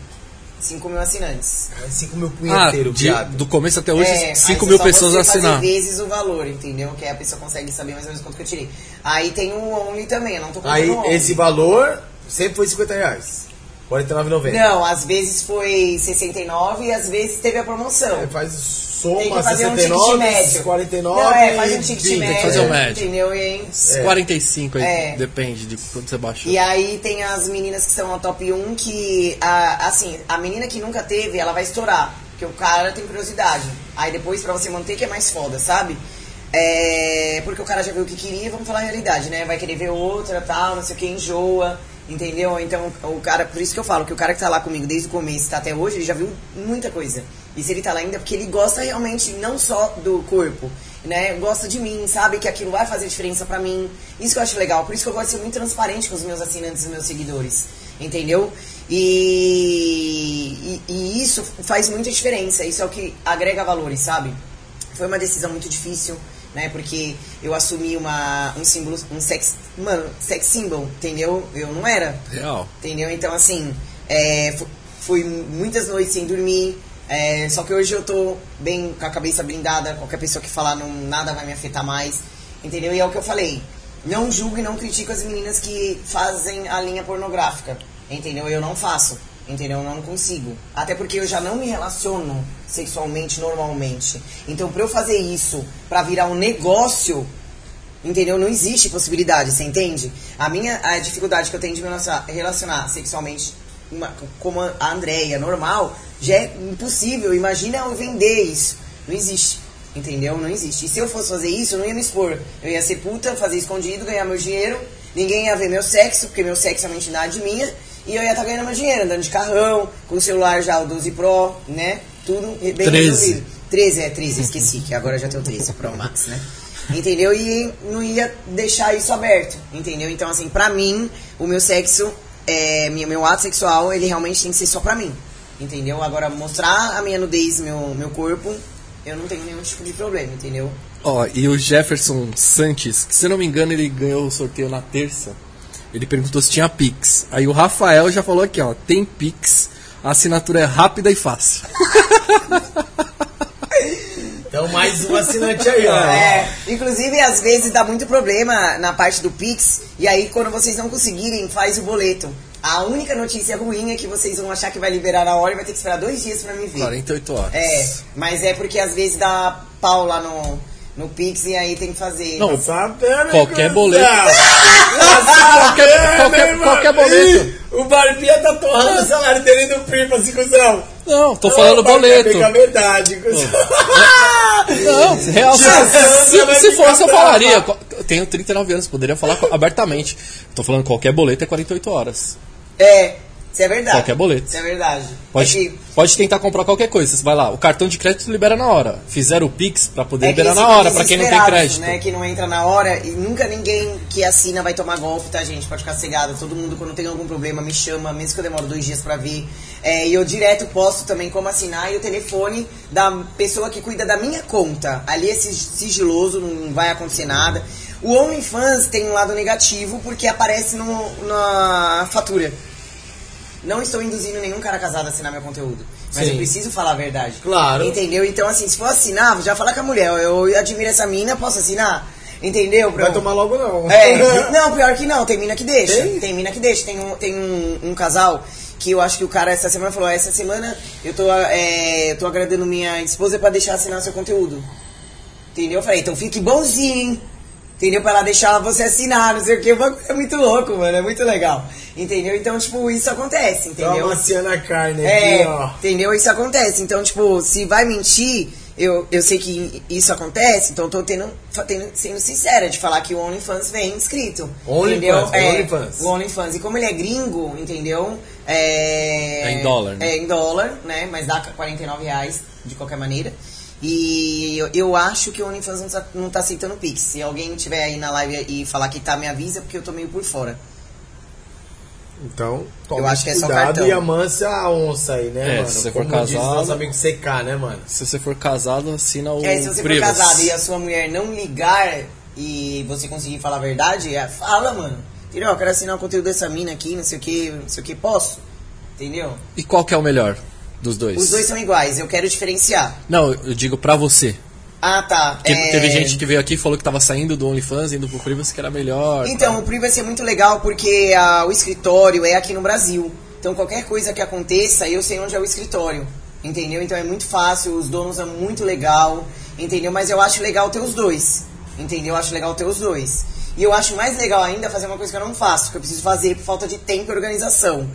5 mil assinantes. 5 mil Ah, punheteiro, de- do começo até hoje, É, 5 aí mil só pessoas você assinar. fazer vezes o valor, entendeu? Que aí a pessoa consegue saber mais ou menos quanto que eu tirei. Aí tem o Only também, eu não tô contando Aí esse valor sempre foi 50 reais. 49,90. Não, às vezes foi 69 e às vezes teve a promoção. É, faz soma fazer um 69, ticket médio. 49 Não, é, faz um ticket 20. médio. fazer o médio. Entendeu? E, É. 45 aí, É. depende de quanto você baixou. e aí tem as meninas que são na top 1 que, a, assim, a menina que nunca teve, ela vai estourar. Porque o cara tem curiosidade. Aí depois pra você manter que é mais foda, sabe? É, porque o cara já viu o que queria, vamos falar a realidade, né? Vai querer ver outra, tal, não sei o que, enjoa, entendeu? Então, o cara, por isso que eu falo que o cara que tá lá comigo desde o começo tá até hoje, ele já viu muita coisa. E se ele tá lá ainda, é porque ele gosta realmente não só do corpo, né? Gosta de mim, sabe que aquilo vai fazer diferença pra mim. Isso que eu acho legal, por isso que eu gosto de ser muito transparente com os meus assinantes e meus seguidores, entendeu? E, e, e isso faz muita diferença, isso é o que agrega valores, sabe? Foi uma decisão muito difícil, né? Porque eu assumi uma, um símbolo, um sex, mano, sex symbol, entendeu? Eu não era, Real. entendeu? Então, assim, é, fu- fui muitas noites sem dormir, é, só que hoje eu tô bem com a cabeça blindada, qualquer pessoa que falar não, nada vai me afetar mais, entendeu? E é o que eu falei, não julgo e não critico as meninas que fazem a linha pornográfica, entendeu? Eu não faço, entendeu? Eu não consigo. Até porque eu já não me relaciono sexualmente normalmente. Então, pra eu fazer isso, pra virar um negócio, Entendeu? Não existe possibilidade, você entende? A minha a dificuldade que eu tenho de me relacionar, sexualmente uma- como a Andréia, normal, já é impossível. Imagina eu vender isso. Não existe. Entendeu? Não existe. E se eu fosse fazer isso, eu não ia me expor. Eu ia ser puta, fazer escondido, ganhar meu dinheiro. Ninguém ia ver meu sexo, porque meu sexo é uma entidade minha. E eu ia estar ganhando meu dinheiro, andando de carrão, com o celular já, o 12 Pro, né? Tudo bem 13. resolvido. 13, é 13, esqueci, que agora já tem o 13 Pro Max, né? Entendeu? E não ia deixar isso aberto, entendeu? Então, assim, pra mim, o meu sexo, é, meu, meu ato sexual, ele realmente tem que ser só pra mim, entendeu? Agora, mostrar a minha nudez, meu, meu corpo, eu não tenho nenhum tipo de problema, entendeu? Ó, e o Jefferson Santos, que se eu não me engano ele ganhou o sorteio na terça, ele perguntou se tinha Pix. Aí o Rafael já falou aqui, ó, tem Pix, a assinatura é rápida e fácil. Então mais um assinante aí, ó. É, inclusive, às vezes dá muito problema na parte do Pix, e aí quando vocês não conseguirem, faz o boleto. A única notícia ruim é que vocês vão achar que vai liberar na hora e vai ter que esperar dois dias pra me ver. 48 horas. É, mas é porque às vezes dá pau lá no, no Pix e aí tem que fazer. Não, Sabendo, Qualquer cuzão. boleto. Qualquer- qualquer- qualquer boleto. O Barbinha tá torrando o salário dele do primo, assim, cuzão. Não, tô falando boleto. a verdade, cuzão. Não, real. Se, se, fosse, eu falaria. Tenho 39 anos, poderia falar abertamente. Tô falando qualquer boleto é 48 horas. É, isso é verdade. Qualquer boleto. Isso é verdade. Pode, É que- pode tentar comprar qualquer coisa. Você vai lá, o cartão de crédito libera na hora. Fizeram o Pix pra poder É liberar na hora, pra quem não tem crédito. Né, que não entra na hora e nunca ninguém que assina vai tomar golpe, tá, gente? Pode ficar cegado. Todo mundo, quando tem algum problema, me chama, mesmo que eu demore dois dias pra vir. É, e eu direto posto também como assinar e o telefone da pessoa que cuida da minha conta. Ali é sig- sigiloso, não vai acontecer nada. O OnlyFans tem um lado negativo porque aparece no, na fatura. Não estou induzindo nenhum cara casado a assinar meu conteúdo. Mas Sim. eu preciso falar a verdade. Claro. Entendeu? Então, assim, se for assinar, já fala com a mulher. Eu, eu admiro essa mina, posso assinar? Entendeu? Vai tomar logo, não. É, não, pior que não, tem mina que deixa. Tem? Tem, mina que deixa. Tem, um, tem um, um casal que eu acho que o cara essa semana falou: essa semana eu tô, é, eu tô agradando minha esposa pra deixar assinar seu conteúdo. Entendeu? Eu falei, então fique bonzinho, hein? Entendeu? Pra ela deixar você assinar, não sei o que. É muito louco, mano. É muito legal. Entendeu? Então, tipo, isso acontece, Tá entendeu? amaciando a carne É, aqui, ó. entendeu? Isso acontece. Então, tipo, se vai mentir, eu, eu sei que isso acontece, então eu tô tendo, tendo- sendo sincera de falar que o OnlyFans vem inscrito. OnlyFans, entendeu? É, OnlyFans. O OnlyFans. E como ele é gringo, entendeu? É, É em dólar, né? É em dólar, né? Mas dá 49 reais de qualquer maneira. E eu, eu acho que o OnlyFans não tá, não tá aceitando Pix. Se alguém tiver aí na live e falar que tá, me avisa, porque eu tô meio por fora. Então, toma Eu acho que é só cuidado cartão. e amansa a onça aí, né, É, mano? se você for Como diz casado- nosso amigo CK, né, mano? Se você for casado, assina o É, se você Privas. for casado e a sua mulher não ligar e você conseguir falar a verdade, é, fala, mano. Entendeu? Eu quero assinar o conteúdo dessa mina aqui, não sei o que, não sei o que, posso? Entendeu? E qual que é o melhor dos dois? Os dois são iguais, eu quero diferenciar. Não, eu digo pra você. Ah, tá. Porque é, teve gente que veio aqui e falou que tava saindo do OnlyFans, indo pro Privas, que era melhor. Então, o Privacy é muito legal porque ah, o escritório é aqui no Brasil. Então, qualquer coisa que aconteça, eu sei onde é o escritório. Entendeu? Então, é muito fácil, os donos é muito legal. Entendeu? Mas eu acho legal ter os dois. Entendeu? Eu acho legal ter os dois. E eu acho mais legal ainda fazer uma coisa que eu não faço, que eu preciso fazer por falta de tempo e organização.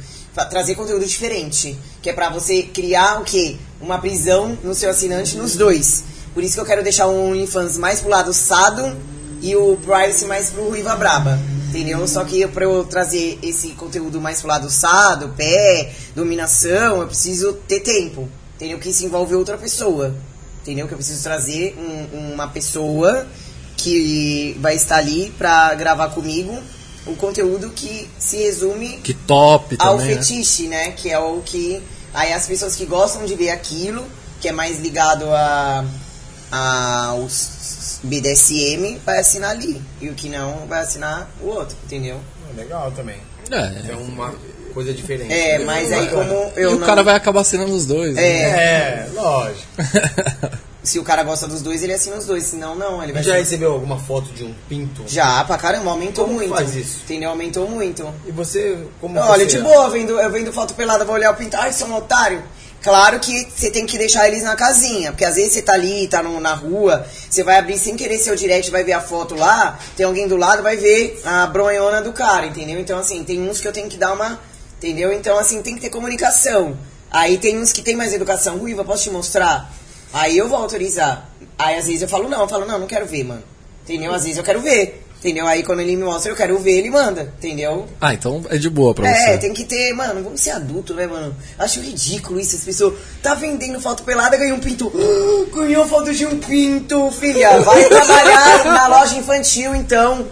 Trazer conteúdo diferente. Que é pra você criar o quê? Uma prisão no seu assinante nos dois. Por isso que eu quero deixar o OnlyFans mais pro lado sado e o Privacy mais pro Ruiva Braba. Entendeu? Só que pra eu trazer esse conteúdo mais pro lado sado, pé, dominação, eu preciso ter tempo. Entendeu? Que isso envolve outra pessoa. Entendeu? Que eu preciso trazer um- uma pessoa que vai estar ali pra gravar comigo o conteúdo que se resume Que top ao também, né? fetiche, né? Que é o que. Aí as pessoas que gostam de ver aquilo, que é mais ligado a, a os BDSM, vai assinar ali. E o que não, vai assinar o outro, entendeu? É legal também. É. É uma coisa diferente. É, mas aí como E eu o não. cara vai acabar assinando os dois. né? É, lógico. Se o cara gosta dos dois, ele assina os dois. Senão, não. Ele vai Já assinar- recebeu alguma foto de um pinto? Já, pra caramba, aumentou Como muito. faz isso? Entendeu? Aumentou muito. E você, como Olha, você de boa, eu vendo, eu vendo foto pelada, vou olhar o pintar, ai, sou um otário. Claro que você tem que deixar eles na casinha, porque às vezes você tá ali, tá no- na rua, você vai abrir sem querer seu direct, vai ver a foto lá, tem alguém do lado, vai ver a bronhona do cara, entendeu? Então, assim, tem uns que eu tenho que dar uma. Entendeu? Então, assim, tem que ter comunicação. Aí tem uns que tem mais educação. Ruiva, posso te mostrar? Aí eu vou autorizar. Aí às vezes eu falo, não, eu falo, não, não quero ver, mano. Entendeu? Às vezes eu quero ver. Entendeu? Aí quando ele me mostra, eu quero ver, ele manda. Entendeu? Ah, então é de boa pra É, você. tem que ter, mano, vamos ser adulto, né, mano? Acho ridículo isso, as pessoas tá vendendo foto pelada, ganhou um pinto. Ganhou foto de um pinto, filha. Vai trabalhar na loja infantil, então.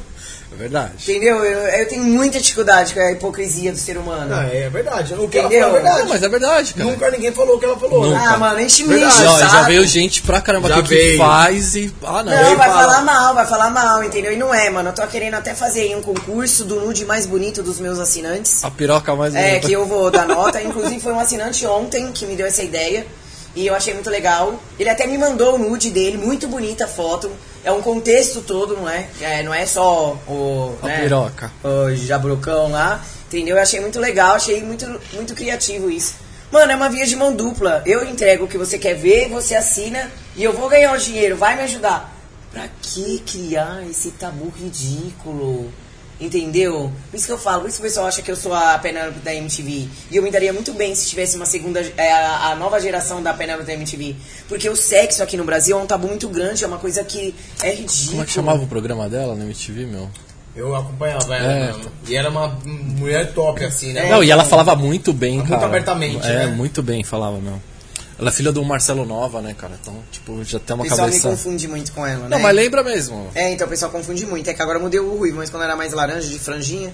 É verdade. Entendeu? Eu, eu tenho muita dificuldade com a hipocrisia do ser humano. Não, é verdade. O que ela Entendeu? falou é verdade. Não, mas é verdade, cara. Nunca ninguém falou o que ela falou. Nunca. né? Ah, mano, enche mijo, Já, veio gente pra caramba Já que veio. faz e. Ah, não. Não, vai falar. falar mal, vai falar mal, entendeu? E não é, mano. Eu tô querendo até fazer aí um concurso do nude mais bonito dos meus assinantes. A piroca mais É, bonita. que eu vou dar nota. Inclusive foi um assinante ontem que me deu essa ideia. E eu achei muito legal. Ele até me mandou o nude dele, muito bonita a foto. É um contexto todo, não é? é não é só o. A né, piroca. O jabrucão lá. Entendeu? Eu achei muito legal, achei muito, muito criativo isso. Mano, é uma via de mão dupla. Eu entrego o que você quer ver, você assina e eu vou ganhar o dinheiro. Vai me ajudar. Pra que criar esse tabu ridículo? Entendeu? Por isso que eu falo, por isso que o pessoal acha que eu sou a Penélope da MTV. E eu me daria muito bem se tivesse uma segunda. É, a, a nova geração da Penélope da MTV. Porque o sexo aqui no Brasil é um tabu muito grande, é uma coisa que é ridículo. Como é que chamava o programa dela na MTV, meu? Eu acompanhava ela É. mesmo. E era uma mulher top, assim, né? Não, e ela falava muito bem, Muito cara. abertamente, É, né? muito bem falava, meu. Ela é filha do Marcelo Nova, né, cara? Então, tipo, já tem O uma pessoal me cabeça... confunde muito com ela, né? Não, mas lembra mesmo. É, então o pessoal confunde muito. É que agora mudei o ruivo, mas quando era mais laranja, de franjinha.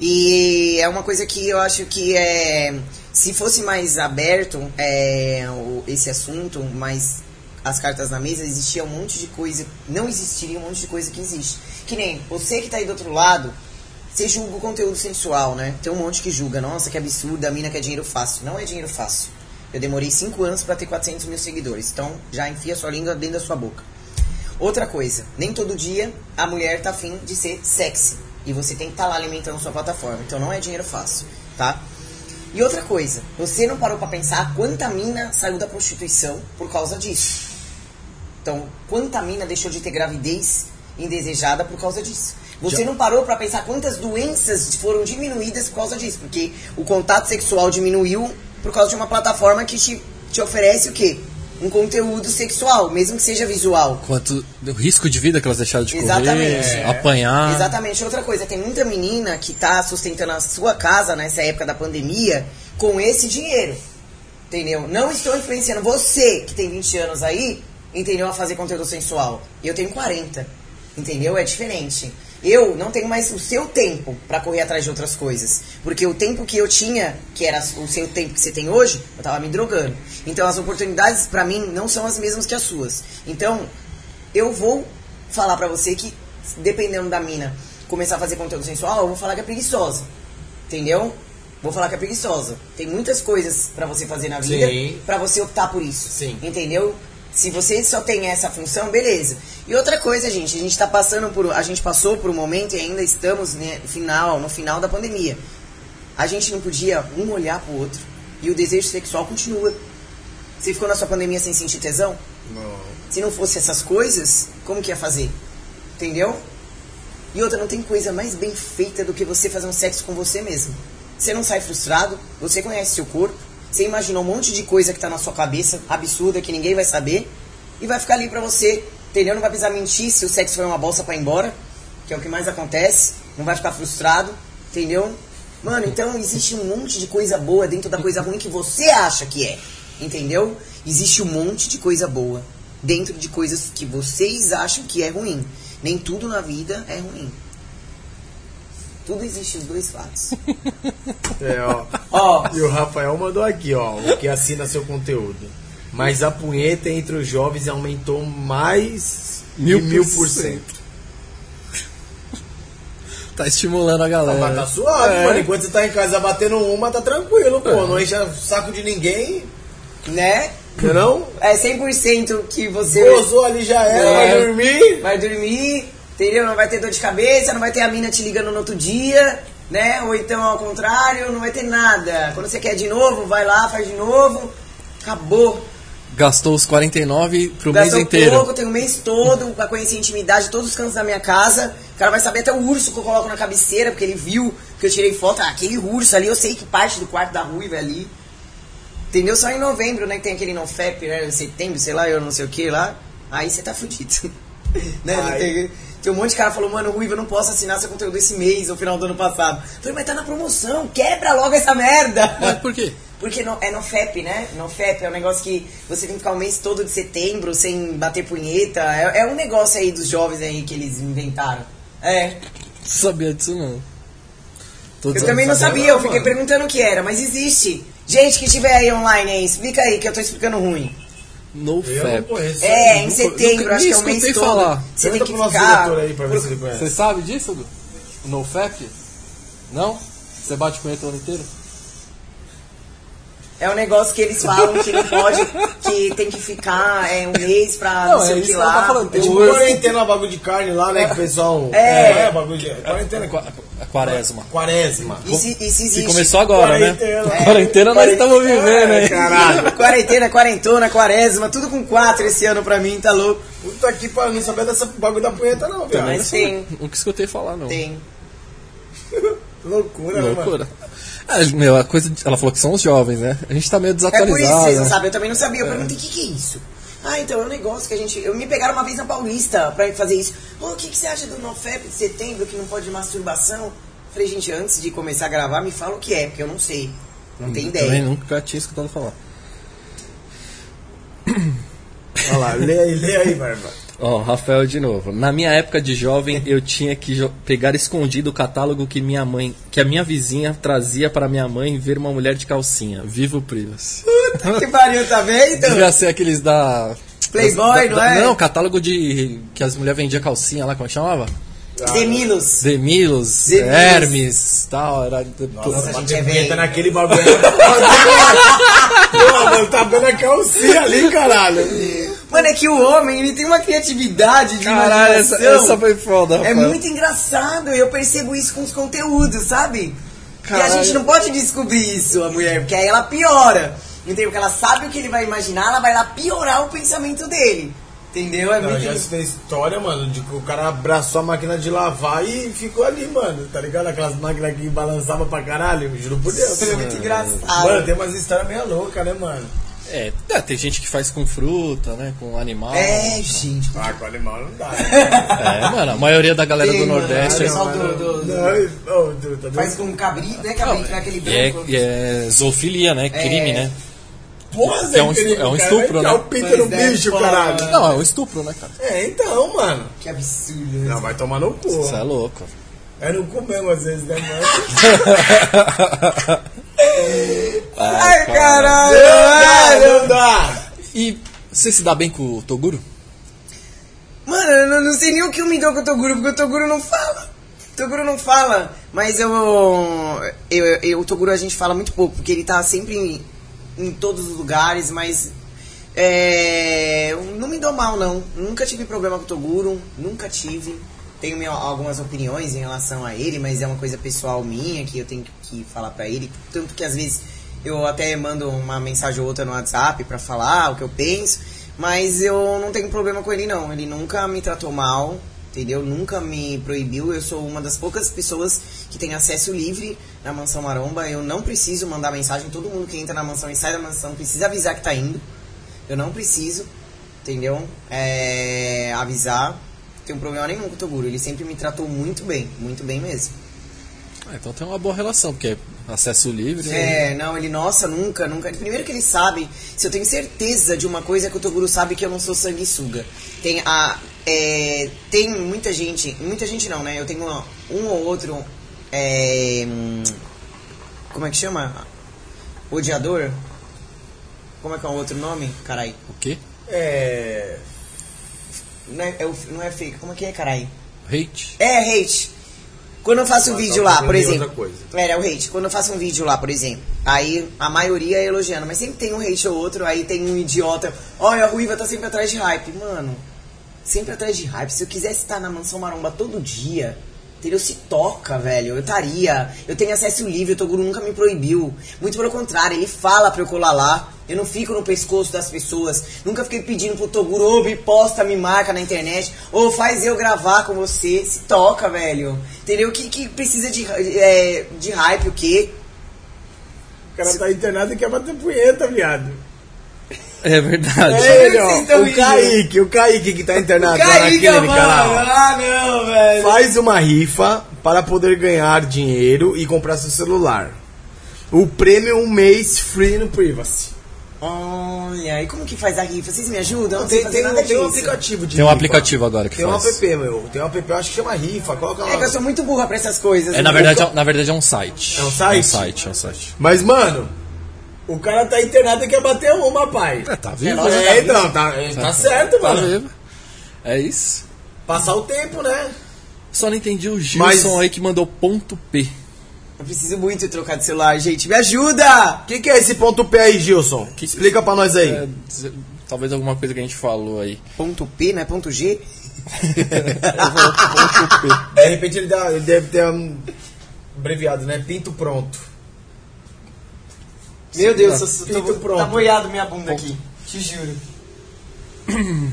E é uma coisa que eu acho que é. Se fosse mais aberto é, o- esse assunto, mais as cartas na mesa, existia um monte de coisa. Não existiria um monte de coisa que existe. Que nem você que tá aí do outro lado, você julga o conteúdo sensual, né? Tem um monte que julga, nossa, que absurdo, a mina quer dinheiro fácil. Não é dinheiro fácil. Eu demorei 5 anos pra ter 400 mil seguidores. Então já enfia sua língua dentro da sua boca. Outra coisa, nem todo dia a mulher tá afim de ser sexy. E você tem que estar lá alimentando sua plataforma. Então não é dinheiro fácil, tá? E outra coisa, você não parou pra pensar quanta mina saiu da prostituição por causa disso. Então, quanta mina deixou de ter gravidez indesejada por causa disso. Você não parou pra pensar quantas doenças foram diminuídas por causa disso, porque o contato sexual diminuiu por causa de uma plataforma que te, te oferece o quê? Um conteúdo sexual, mesmo que seja visual. Quanto o risco de vida que elas deixaram de correr, Exatamente. É. apanhar. Exatamente. Outra coisa, tem muita menina que tá sustentando a sua casa nessa época da pandemia com esse dinheiro. Entendeu? Não estou influenciando você que tem 20 anos aí, entendeu? A fazer conteúdo sensual. Eu tenho 40. Entendeu? É diferente. Eu não tenho mais o seu tempo pra correr atrás de outras coisas. Porque o tempo que eu tinha, que era o seu tempo que você tem hoje, eu tava me drogando. Então as oportunidades pra mim não são as mesmas que as suas. Então, eu vou falar pra você que, dependendo da mina começar a fazer conteúdo sensual, eu vou falar que é preguiçosa. Entendeu? Vou falar que é preguiçosa. Tem muitas coisas pra você fazer na vida pra você optar por isso. Sim. Entendeu? Se você só tem essa função, beleza. E outra coisa, gente, a gente tá passando por. A gente passou por um momento e ainda estamos né, no final, no final da pandemia. A gente não podia um olhar pro outro. E o desejo sexual continua. Você ficou na sua pandemia sem sentir tesão? Não. Se não fosse essas coisas, como que ia fazer? Entendeu? E outra, não tem coisa mais bem feita do que você fazer um sexo com você mesmo. Você não sai frustrado, você conhece seu corpo, você imaginou um monte de coisa que tá na sua cabeça, absurda, que ninguém vai saber, e vai ficar ali pra você, entendeu? Não vai precisar mentir se o sexo foi uma bolsa pra ir embora, que é o que mais acontece, não vai ficar frustrado, entendeu? Mano, então existe um monte de coisa boa dentro da coisa ruim que você acha que é, entendeu? Existe um monte de coisa boa dentro de coisas que vocês acham que é ruim. Nem tudo na vida é ruim. Tudo existe os dois lados. É, ó. Ó, E o Rafael mandou aqui, ó, o que assina seu conteúdo. Mas a punheta entre os jovens aumentou mais Mil de mil por cento. Tá estimulando a Ah, galera. Mas tá suave, É. mano. Enquanto você tá em casa batendo uma, tá tranquilo, pô. Não enche o saco de ninguém, né? não? É 100% que você Gozou ali já era, É. vai dormir. vai dormir, entendeu? Não vai ter dor de cabeça, não vai ter a mina te ligando no outro dia, né? Ou então ao contrário, não vai ter nada. Quando você quer de novo, vai lá, faz de novo. Acabou. Gastou os 49 pro Gastou mês inteiro. pouco, tem o mês todo pra conhecer a intimidade de todos os cantos da minha casa. O cara vai saber até o urso que eu coloco na cabeceira, porque ele viu que eu tirei foto. Ah, aquele urso ali, eu sei que parte do quarto da ruiva é ali. Entendeu? Só em novembro, né? Que tem aquele NoFap, né? Em setembro, sei lá, eu não sei o que lá. Aí você tá fudido. né? Não tem, tem um monte de cara falou, mano, Ruiva, eu não posso assinar seu conteúdo esse mês, ou final do ano passado. Eu falei, mas tá na promoção, quebra logo essa merda. Mas por quê? Porque no, é no FEP, né? No FEP é um negócio que você tem que ficar o mês todo de setembro sem bater punheta. É, é um negócio aí dos jovens aí que eles inventaram. É. Sabia disso não. Tô Eu também não sabia eu fiquei mano. perguntando o que era, mas existe. Gente que estiver aí online aí, explica aí que eu tô explicando ruim. No Fap. É, em setembro, nunca acho que é o nem mês todo. falar. Você tem que ficar. aí pra ver se ele conhece. Você sabe disso, Du? No Fap? Não? Você bate punheta o ano inteiro? É um negócio que eles falam que não pode, que tem que ficar é, um mês pra não, Não, sei é o isso que lá. tá falando, É tem tipo urso. quarentena, bagulho de carne lá, né? Que o pessoal. É. é bagulho de. Quarentena. Quaresma. Quaresma. Isso, isso Que existe. começou agora, né? Quarentena. A quarentena nós estamos vivendo, hein? Caralho. Quarentena, quarentona, quaresma, tudo com quatro esse ano pra mim, tá louco. Puta que pariu, não sabia dessa bagulho da punheta não, viado. Mas tem. Nunca escutei falar, não. Tem. Loucura, né, mano? É, meu, a coisa. de- Ela falou que são os jovens, né? A gente tá meio É por isso, desatualizado. vocês não né? sabem. Eu também não sabia. Eu perguntei, o que, que é isso? Ah, então é um negócio que a gente... Eu me pegaram uma vez na Paulista pra fazer isso. Ô, o que, que você acha do NoFap de setembro, que não pode masturbação? Falei, gente, antes de começar a gravar, me fala o que é, porque eu não sei. Não tenho Também ideia. nunca tinha escutado falar. Olha lá, lê aí, lê aí, Barba. Ó, Rafael de novo. Na minha época de jovem, eu tinha que jo- pegar escondido o catálogo que minha mãe, que a minha vizinha trazia para minha mãe ver uma mulher de calcinha. Vivo Privacy. que pariu, tá vendo? Devia ser aqueles da Playboy, da- não é? Não, catálogo de que as mulheres vendiam calcinha lá, como é que chamava? Demilos. Demilos, Demilos. Hermes, tal, era Nossa, a gente é naquele bagulho. Pô, mano, tá vendo a calcinha ali, caralho. Mano, é que o homem, ele tem uma criatividade de Caralho, essa, essa foi foda, É Rafael. muito engraçado, eu percebo isso com os conteúdos, sabe? E a Caralho. gente não pode descobrir isso, a mulher, porque aí ela piora. Entendeu? Porque ela sabe o que ele vai imaginar, ela vai lá piorar o pensamento dele. Entendeu? É Não, muito. já tem história, mano, de que o cara abraçou a máquina de lavar e ficou ali, mano. Tá ligado? Aquelas máquinas que balançavam pra caralho, juro por Deus. É muito engraçado. Mano, tem umas histórias meio loucas, né, mano? É, é, tem gente que faz com fruta, né, com animal. É, gente. Ah, com animal não dá. né? É, mano, a maioria da galera Tem, do mano, Nordeste é, do- do- do- Não, tá Faz com cabrito, né? Cabrito? Aquele e é, branco. e é zoofilia, né? Crime, É. né? Porra, É um é um cara, estupro, vai né? enfiar o pinto no é, bicho, pô, caralho. Não, é um estupro, né, cara? É, então, mano. Que absurdo. né? Não, vai tomar no cu. Isso é louco. É no cu mesmo, às vezes, né, mano? Ai, caralho! Não não dá. E você se dá bem com o Toguro? Mano, eu não, não sei nem o que eu me dou com o Toguro, porque o Toguro não fala. O Toguro não fala. Mas eu, eu, eu. O Toguro a gente fala muito pouco, porque ele tá sempre em, em todos os lugares, mas. É, eu não me dou mal, não. Nunca tive problema com o Toguro, nunca tive. Tenho minha- algumas opiniões em relação a ele, mas é uma coisa pessoal minha que eu tenho que falar pra ele. Tanto que às vezes eu até mando uma mensagem ou outra no WhatsApp pra falar o que eu penso. Mas eu não tenho problema com ele, não. Ele nunca me tratou mal, entendeu? Nunca me proibiu. Eu sou uma das poucas pessoas que tem acesso livre na Mansão Maromba. Eu não preciso mandar mensagem. Todo mundo que entra na mansão e sai da mansão precisa avisar que tá indo. Eu não preciso, entendeu? É, avisar. Não tenho problema nenhum com o Toguro. Ele sempre me tratou muito bem, muito bem mesmo. Ah, então tem uma boa relação, porque é acesso livre. né? É, não, ele, nossa, nunca, nunca. Primeiro que ele sabe, se eu tenho certeza de uma coisa, é que o Toguro sabe que eu não sou sanguessuga. Tem a. é, tem muita gente, muita gente não, né? Eu tenho uma- um ou outro. é, hum, como é que chama? Odiador? Como é que é o outro nome? Carai. O quê? É. Não é, é o- não é fake, como é que é, carai? Hate? É, hate. Quando eu faço um Ah, vídeo tá lá, por exemplo. É, é o hate. Quando eu faço um vídeo lá, por exemplo, aí a maioria é elogiando, mas sempre tem um hate ou outro, aí tem um idiota. Olha, a Ruiva tá sempre atrás de hype. Mano, sempre atrás de hype. Se eu quisesse estar na mansão maromba todo dia, entendeu? Se toca, velho. Eu estaria. Eu tenho acesso livre, o Toguro nunca me proibiu. Muito pelo contrário, ele fala pra eu colar lá. Eu não fico no pescoço das pessoas. Nunca fiquei pedindo pro Toguro, ô, me posta, me marca na internet. Ou faz eu gravar com você. Se toca, velho. Entendeu? Que, que precisa de, é, de hype, o quê? O cara tá internado e quer bater punheta, viado. É verdade. É ele, ó, o rindo. Kaique, o Kaique que tá internado lá na clínica mano! lá. Ah, não, velho. Faz uma rifa para poder ganhar dinheiro e comprar seu celular. O prêmio é um mês free no Privacy. Olha, e como que faz a rifa? Vocês me ajudam? Não Tem, tem, nada tem um aplicativo de Tem um rifa. aplicativo agora que Tem um faz. app, meu. Tem um app, eu acho que chama rifa. Coloca lá. É que eu sou muito burra pra essas coisas. É, na né? verdade, é, na verdade é um site. É um site? É um site, é um site. Mas, mano, o cara tá internado e quer bater uma, pai. É, tá vivo. lógico. É, então, tá, tá certo, Tá mano. vivo. É isso. Passar o tempo, né? Só não entendi o Gilson Mas- aí que mandou ponto P. Eu preciso muito trocar de celular, gente. Me ajuda! O que, que é esse ponto P aí, Gilson? Explica pra nós aí. É, talvez alguma coisa que a gente falou aí. Ponto P, não é ponto G? ponto P. De repente ele, dá- ele deve ter um abreviado, né? Pinto pronto. Meu Deus, Não, eu, tô, pronto. tá boiado minha bunda aqui. Te juro.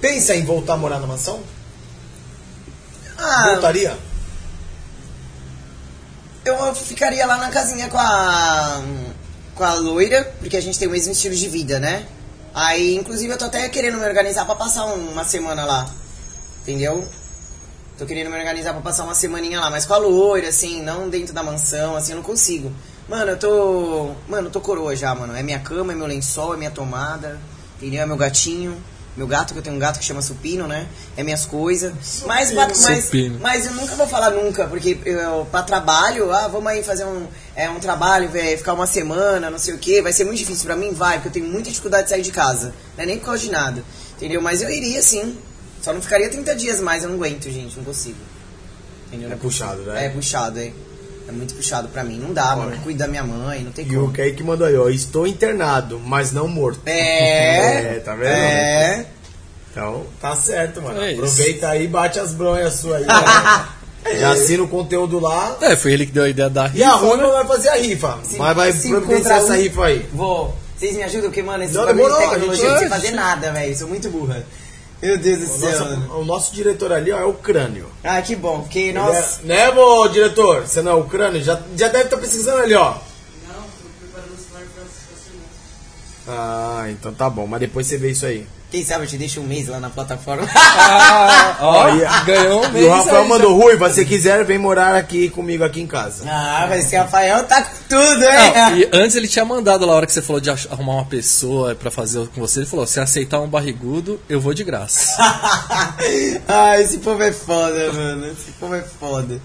Pensa em voltar a morar na mansão? Ah, Voltaria? eu ficaria lá na casinha com a. com a loira, porque a gente tem o mesmo estilo de vida, né? Aí, inclusive, eu tô até querendo me organizar pra passar um- uma semana lá. Entendeu? Tô querendo me organizar pra passar uma semaninha lá, mas com a loira, assim, não dentro da mansão, assim, eu não consigo. Mano, eu tô. Mano, eu tô coroa já, mano. É minha cama, é meu lençol, é minha tomada, entendeu? É meu gatinho. Meu gato, que eu tenho um gato que chama Supino, né? É minhas coisas. Mas, mas, Supino. mas eu nunca vou falar nunca, porque eu, pra trabalho, ah, vamos aí fazer um, é, um trabalho, véi, ficar uma semana, não sei o que, vai ser muito difícil pra mim, vai, porque eu tenho muita dificuldade de sair de casa. Não é nem por causa de nada, entendeu? Mas eu iria sim. Só não ficaria 30 dias mais, eu não aguento, gente, não consigo. Entendeu? É puxado, né? É puxado, é. É muito puxado pra mim. Não dá, mano. Cuido da minha mãe, não tem E o como. Kaique mandou aí, ó. Estou internado, mas não morto. É, É, tá vendo? É. Então, tá certo, mano. É. Aproveita aí, bate as bronhas suas aí. né? Já assina o conteúdo lá. É, foi ele que deu a ideia da rifa. E a Roma né? vai fazer a rifa. Se- mas vai providenciar essa rifa aí. Vou. Vocês me ajudam? Porque, mano, esse Não, bagulho de tecnologia não gente- sei fazer nada, velho. Sou muito burra. Meu Deus do O céu. nosso, mano. o nosso diretor ali, ó, é o crânio. Ah, que bom, porque, nossa. é- né, vô, diretor? Você não é o crânio? Já, já deve estar pesquisando ali, ó. Ah, então tá bom. Mas depois você vê isso aí. Quem sabe eu te deixo um mês lá na plataforma. Ah, ó, e ganhou um E mês o Rafael aí, mandou, Rui, se você quiser, vem morar aqui comigo aqui em casa. ah, mas esse Rafael tá com tudo, já. Não, hein? e antes ele tinha mandado lá a hora que você falou de arrumar uma pessoa pra fazer com você, ele falou, se aceitar um barrigudo, eu vou de graça. ah, esse povo é foda, mano. Esse povo é foda.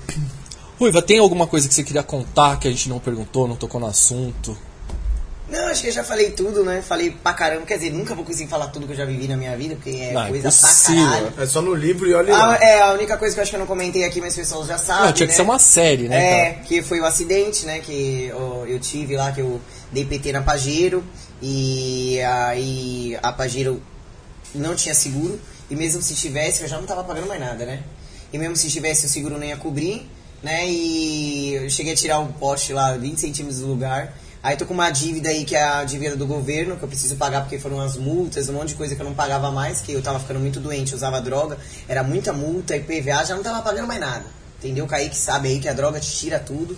Ruiva, tem alguma coisa que você queria contar que a gente não perguntou, não tocou no assunto? Não, acho que eu já falei tudo, né? Falei pra caramba. Quer dizer, nunca vou conseguir falar tudo que eu já vivi na minha vida, porque é Não, coisa pra impossível. caralho. É só no livro e olha lá. Ah, é, a única coisa que eu acho que eu não comentei aqui, mas as pessoas já sabem. Não, tinha que né? ser uma série, né, É, cara? que foi o acidente, né? Que ó, eu tive lá, que eu dei PT na Pajero. E aí a Pajero não tinha seguro. E mesmo se tivesse, eu já não tava pagando mais nada, né? E mesmo se tivesse, o seguro não ia cobrir, né? E eu cheguei a tirar um poste lá, 20 centímetros do lugar. Aí tô com uma dívida aí, que é a dívida do governo, que eu preciso pagar porque foram as multas, um monte de coisa que eu não pagava mais, que eu tava ficando muito doente, usava droga, era muita multa, IPVA, já não tava pagando mais nada. Entendeu? Kaique sabe aí que a droga te tira tudo.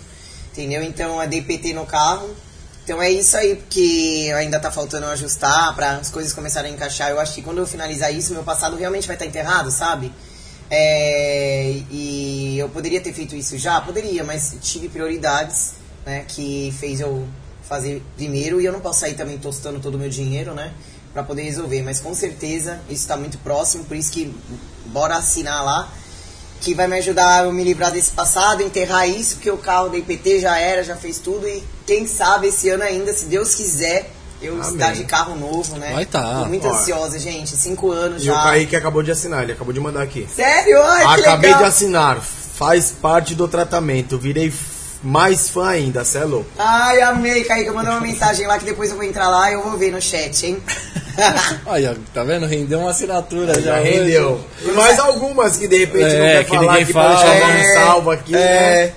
Entendeu? Então é DPT no carro. Então é isso aí, porque ainda tá faltando ajustar para as coisas começarem a encaixar. Eu acho que quando eu finalizar isso, meu passado realmente vai estar enterrado, sabe? É, e eu poderia ter feito isso já? Poderia, mas tive prioridades, né? Que fez eu fazer primeiro e eu não posso sair também tostando todo o meu dinheiro, né? Pra poder resolver. Mas com certeza isso tá muito próximo, por isso que bora assinar lá que vai me ajudar a eu me livrar desse passado, enterrar isso, porque o carro da IPT já era, já fez tudo e quem sabe esse ano ainda, se Deus quiser, eu Amém. estar de carro novo, né? Vai tá. Tô muito Ó. ansiosa, gente, cinco anos E já. o Kaique acabou de assinar, ele acabou de mandar aqui. Sério? Ai, que Acabei legal. de assinar, faz parte do tratamento, virei mais fã ainda, cê é louco. Ai, amei, Kaique, eu mandei uma mensagem lá que depois eu vou entrar lá e eu vou ver no chat, hein? Olha, tá vendo? Rendeu uma assinatura já. Já hoje. rendeu. E mais algumas que de repente não É, quer que falar ninguém aqui fala. É, um salvo aqui, é. né?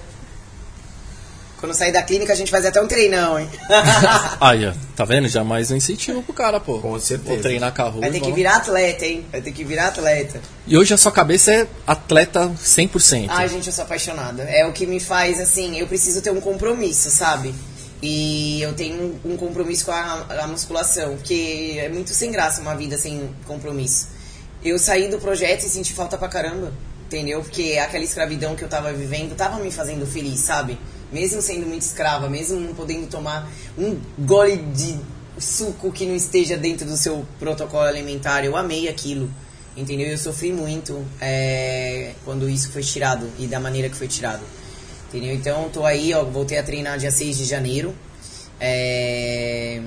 Quando sair da clínica a gente faz até um treinão, hein? Aí, ó, tá vendo? Já mais um incentivo pro cara, pô. Com certeza. Vou treinar com a Ruiva. Vai ter que virar atleta, hein? Vai ter que virar atleta. E hoje a sua cabeça é atleta 100%. Ai, gente, eu sou apaixonada. É o que me faz, assim, eu preciso ter um compromisso, sabe? E eu tenho um compromisso com a, a musculação, porque é muito sem graça uma vida sem compromisso. Eu saí do projeto e senti falta pra caramba, entendeu? Porque aquela escravidão que eu tava vivendo tava me fazendo feliz, sabe? Mesmo sendo muito escrava, mesmo não podendo tomar um gole de suco que não esteja dentro do seu protocolo alimentar, eu amei aquilo. Entendeu? Eu sofri muito é, quando isso foi tirado e da maneira que foi tirado. Entendeu? Então, tô aí, ó, voltei a treinar dia 6 de janeiro. É,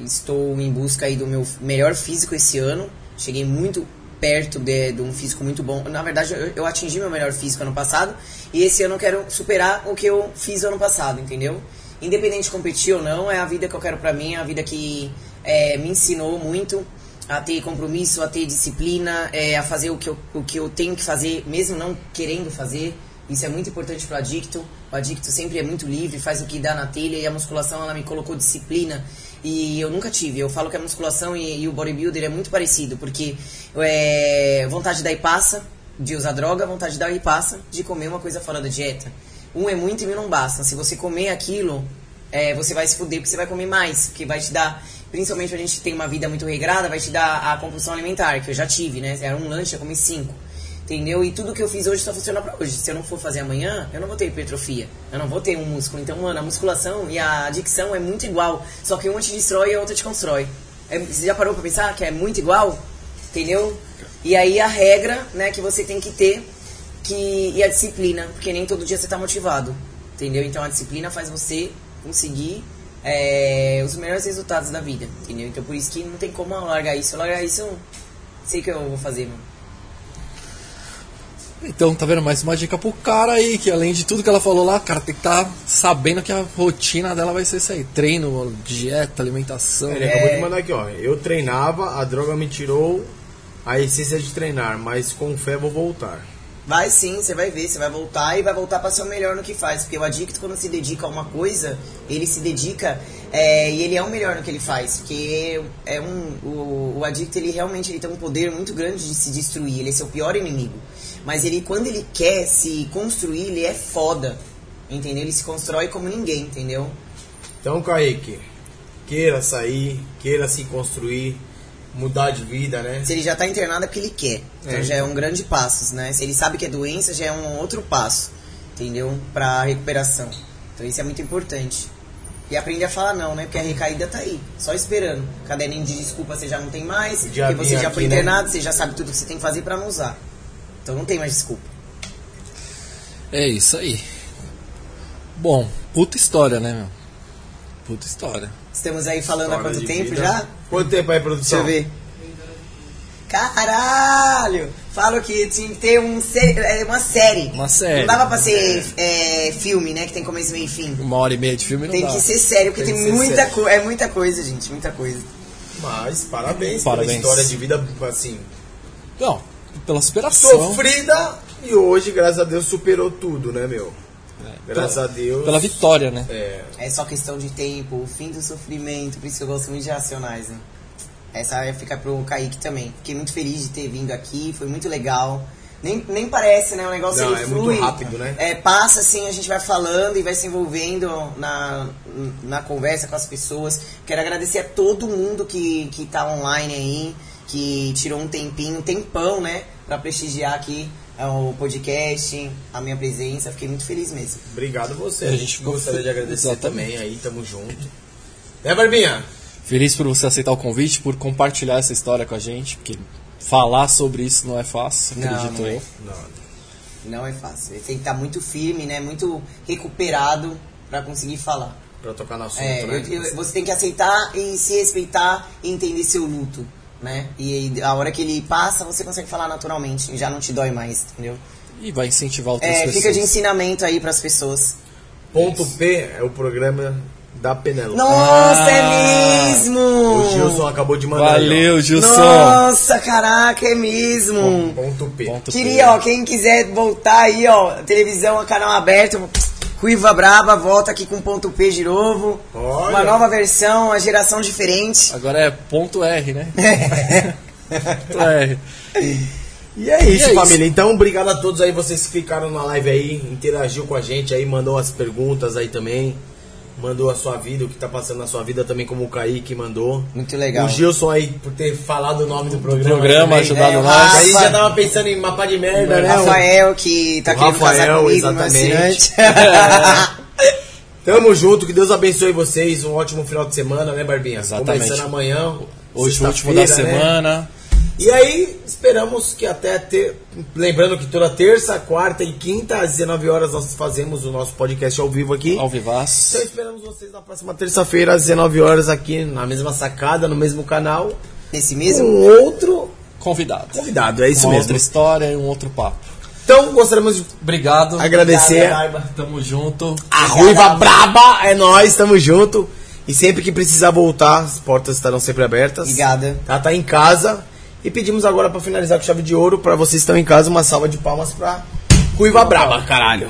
estou em busca aí do meu melhor físico esse ano. Cheguei muito perto de, de um físico muito bom. Na verdade, eu, eu atingi meu melhor físico ano passado. E esse ano eu quero superar o que eu fiz ano passado, entendeu? Independente de competir ou não, é a vida que eu quero pra mim, é a vida que é, me ensinou muito a ter compromisso, a ter disciplina, é, a fazer o que, eu, o que eu tenho que fazer, mesmo não querendo fazer. Isso é muito importante pro adicto. O adicto sempre é muito livre, faz o que dá na telha e a musculação ela me colocou disciplina, E eu nunca tive. Eu falo que a musculação e, e o bodybuilder é muito parecido, porque é, vontade daí passa de usar droga, vontade daí passa de comer uma coisa fora da dieta. Um é muito e mil não basta. Se você comer aquilo, é, você vai se fuder porque você vai comer mais, porque vai te dar, principalmente a gente tem uma vida muito regrada, vai te dar a compulsão alimentar, que eu já tive, né? Era um lanche, eu comi cinco. Entendeu? E tudo que eu fiz hoje só funciona pra hoje. Se eu não for fazer amanhã, eu não vou ter hipertrofia. Eu não vou ter um músculo. Então, mano, a musculação e a adicção é muito igual. Só que uma te destrói e a outra te constrói. É, você já parou pra pensar que é muito igual? Entendeu? E aí a regra, né, que você tem que ter que, e a disciplina, porque nem todo dia você tá motivado. Entendeu? Então a disciplina faz você conseguir é, os melhores resultados da vida. Entendeu? Então por isso que não tem como eu largar isso. Eu largar isso, sei que eu vou fazer, mano. Então, tá vendo? Mais uma dica pro cara aí, que além de tudo que ela falou lá, o cara tem que estar tá sabendo que a rotina dela vai ser isso aí. Treino, dieta, alimentação. Ele acabou de mandar aqui, ó. Eu treinava, a droga me tirou a essência de treinar, mas com fé vou voltar. Vai sim, você vai ver, você vai voltar e vai voltar para ser o melhor no que faz. Porque o adicto, quando se dedica a uma coisa, ele se dedica é, e ele é o melhor no que ele faz. Porque é um, o, o adicto, ele realmente ele tem um poder muito grande de se destruir. Ele é seu pior inimigo. Mas ele, quando ele quer se construir, ele é foda. Entendeu? Ele se constrói como ninguém, entendeu? Então, Kaique, queira sair, queira se construir, mudar de vida, né? Se ele já tá internado é porque ele quer. Então É. já é um grande passo, né? Se ele sabe que é doença, já é um outro passo, entendeu? Pra recuperação. Então isso é muito importante. E aprender a falar não, né? Porque a recaída tá aí, só esperando. Caderninho de desculpa você já não tem mais, Já porque você já foi aqui, né? internado, você já sabe tudo que você tem que fazer pra não usar. Então não tem mais desculpa. É isso aí. Bom, puta história, né, meu? Puta história. Estamos aí falando há História quanto de tempo vida. já? Quanto tempo aí, Deixa produção? eu ver. Caralho! Falo que tinha que ter um sé- é, uma série. Uma série. Não dava pra ser é, filme, né? Que tem começo, meio e fim. Uma hora e meia de filme não Tem dá. que ser sério, porque Tem tem, ser muita coisa. É muita coisa, gente. Muita coisa. Mas parabéns, Parabéns. pela história de vida, assim, Não, pela superação. sofrida e hoje, graças a Deus, superou tudo, né, meu? É, Graças pela, a Deus. Pela vitória, né? É, É só questão de tempo, o fim do sofrimento. Por isso que eu gosto muito de Racionais, né? Essa vai ficar pro Kaique também. Fiquei muito feliz de ter vindo aqui, foi muito legal. Nem, nem parece, né? O negócio Não, ele é muito flui. rápido, né? É, passa assim, a gente vai falando e vai se envolvendo na, na conversa com as pessoas. Quero agradecer a todo mundo que, que tá online aí, que tirou um tempinho, um tempão, né? Pra prestigiar aqui é, o podcast, a minha presença. Fiquei muito feliz mesmo. obrigado você. A gente ficou gostaria de agradecer Exatamente. também aí, tamo junto. Né, Barbinha? Feliz por você aceitar o convite, por compartilhar essa história com a gente, porque falar sobre isso não é fácil, Não, acredito não é. eu. Não, Não é fácil. Ele tem que estar muito firme, né? Muito recuperado pra conseguir falar. pra tocar no assunto, É, né? eu- eu- você tem que aceitar e se respeitar e entender seu luto, né? E aí, a hora que ele passa, você consegue falar naturalmente. e Já não te dói mais, entendeu? E vai incentivar outras É, pessoas. fica de ensinamento aí pras pessoas. Ponto P é o programa da Penelope. Nossa, Ah, é mesmo! O Gilson acabou de mandar. Valeu, Gilson! Nossa, caraca, é mesmo! Ponto P. Ponto Queria, P. ó, quem quiser voltar aí, ó, televisão, canal aberto, Ruiva Braba, volta aqui com ponto P de novo. Olha. Uma nova versão, uma geração diferente. Agora é ponto R, né? ponto R. E é isso, E é família. Então, obrigado a todos aí, vocês que ficaram na live aí, interagiu com a gente aí, mandou as perguntas aí também. Mandou a sua vida, o que tá passando na sua vida também, como o Kaique mandou. Muito legal. O Gilson aí, por ter falado o nome do programa. programa, também, ajudado né? nós. A gente já tava pensando em mapa de merda, né? Rafael, que tá O querendo casar Rafael, comigo, exatamente. assinante. Tamo junto, que Deus abençoe vocês. Um ótimo final de semana, né, Barbinha? Exatamente. Começando amanhã. Hoje, o último da né? semana. E aí, esperamos que até ter. Lembrando que toda terça, quarta e quinta, às 19 horas, nós fazemos o nosso podcast ao vivo aqui. Ao vivaço. Então esperamos vocês na próxima terça-feira, às 19 horas, aqui na mesma sacada, no mesmo canal. Nesse Com mesmo? outro Convidado. convidado, é isso Uma mesmo. outra história e um outro papo. Então gostaríamos de Obrigado. agradecer Obrigado. Tamo junto. a Ruiva Braba, é nós, tamo junto. E sempre que precisar voltar, as portas estarão sempre abertas. Obrigada. Tá, tá em casa. E pedimos agora pra finalizar com chave de ouro, pra vocês que estão em casa, uma salva de palmas pra Ruiva Braba, caralho.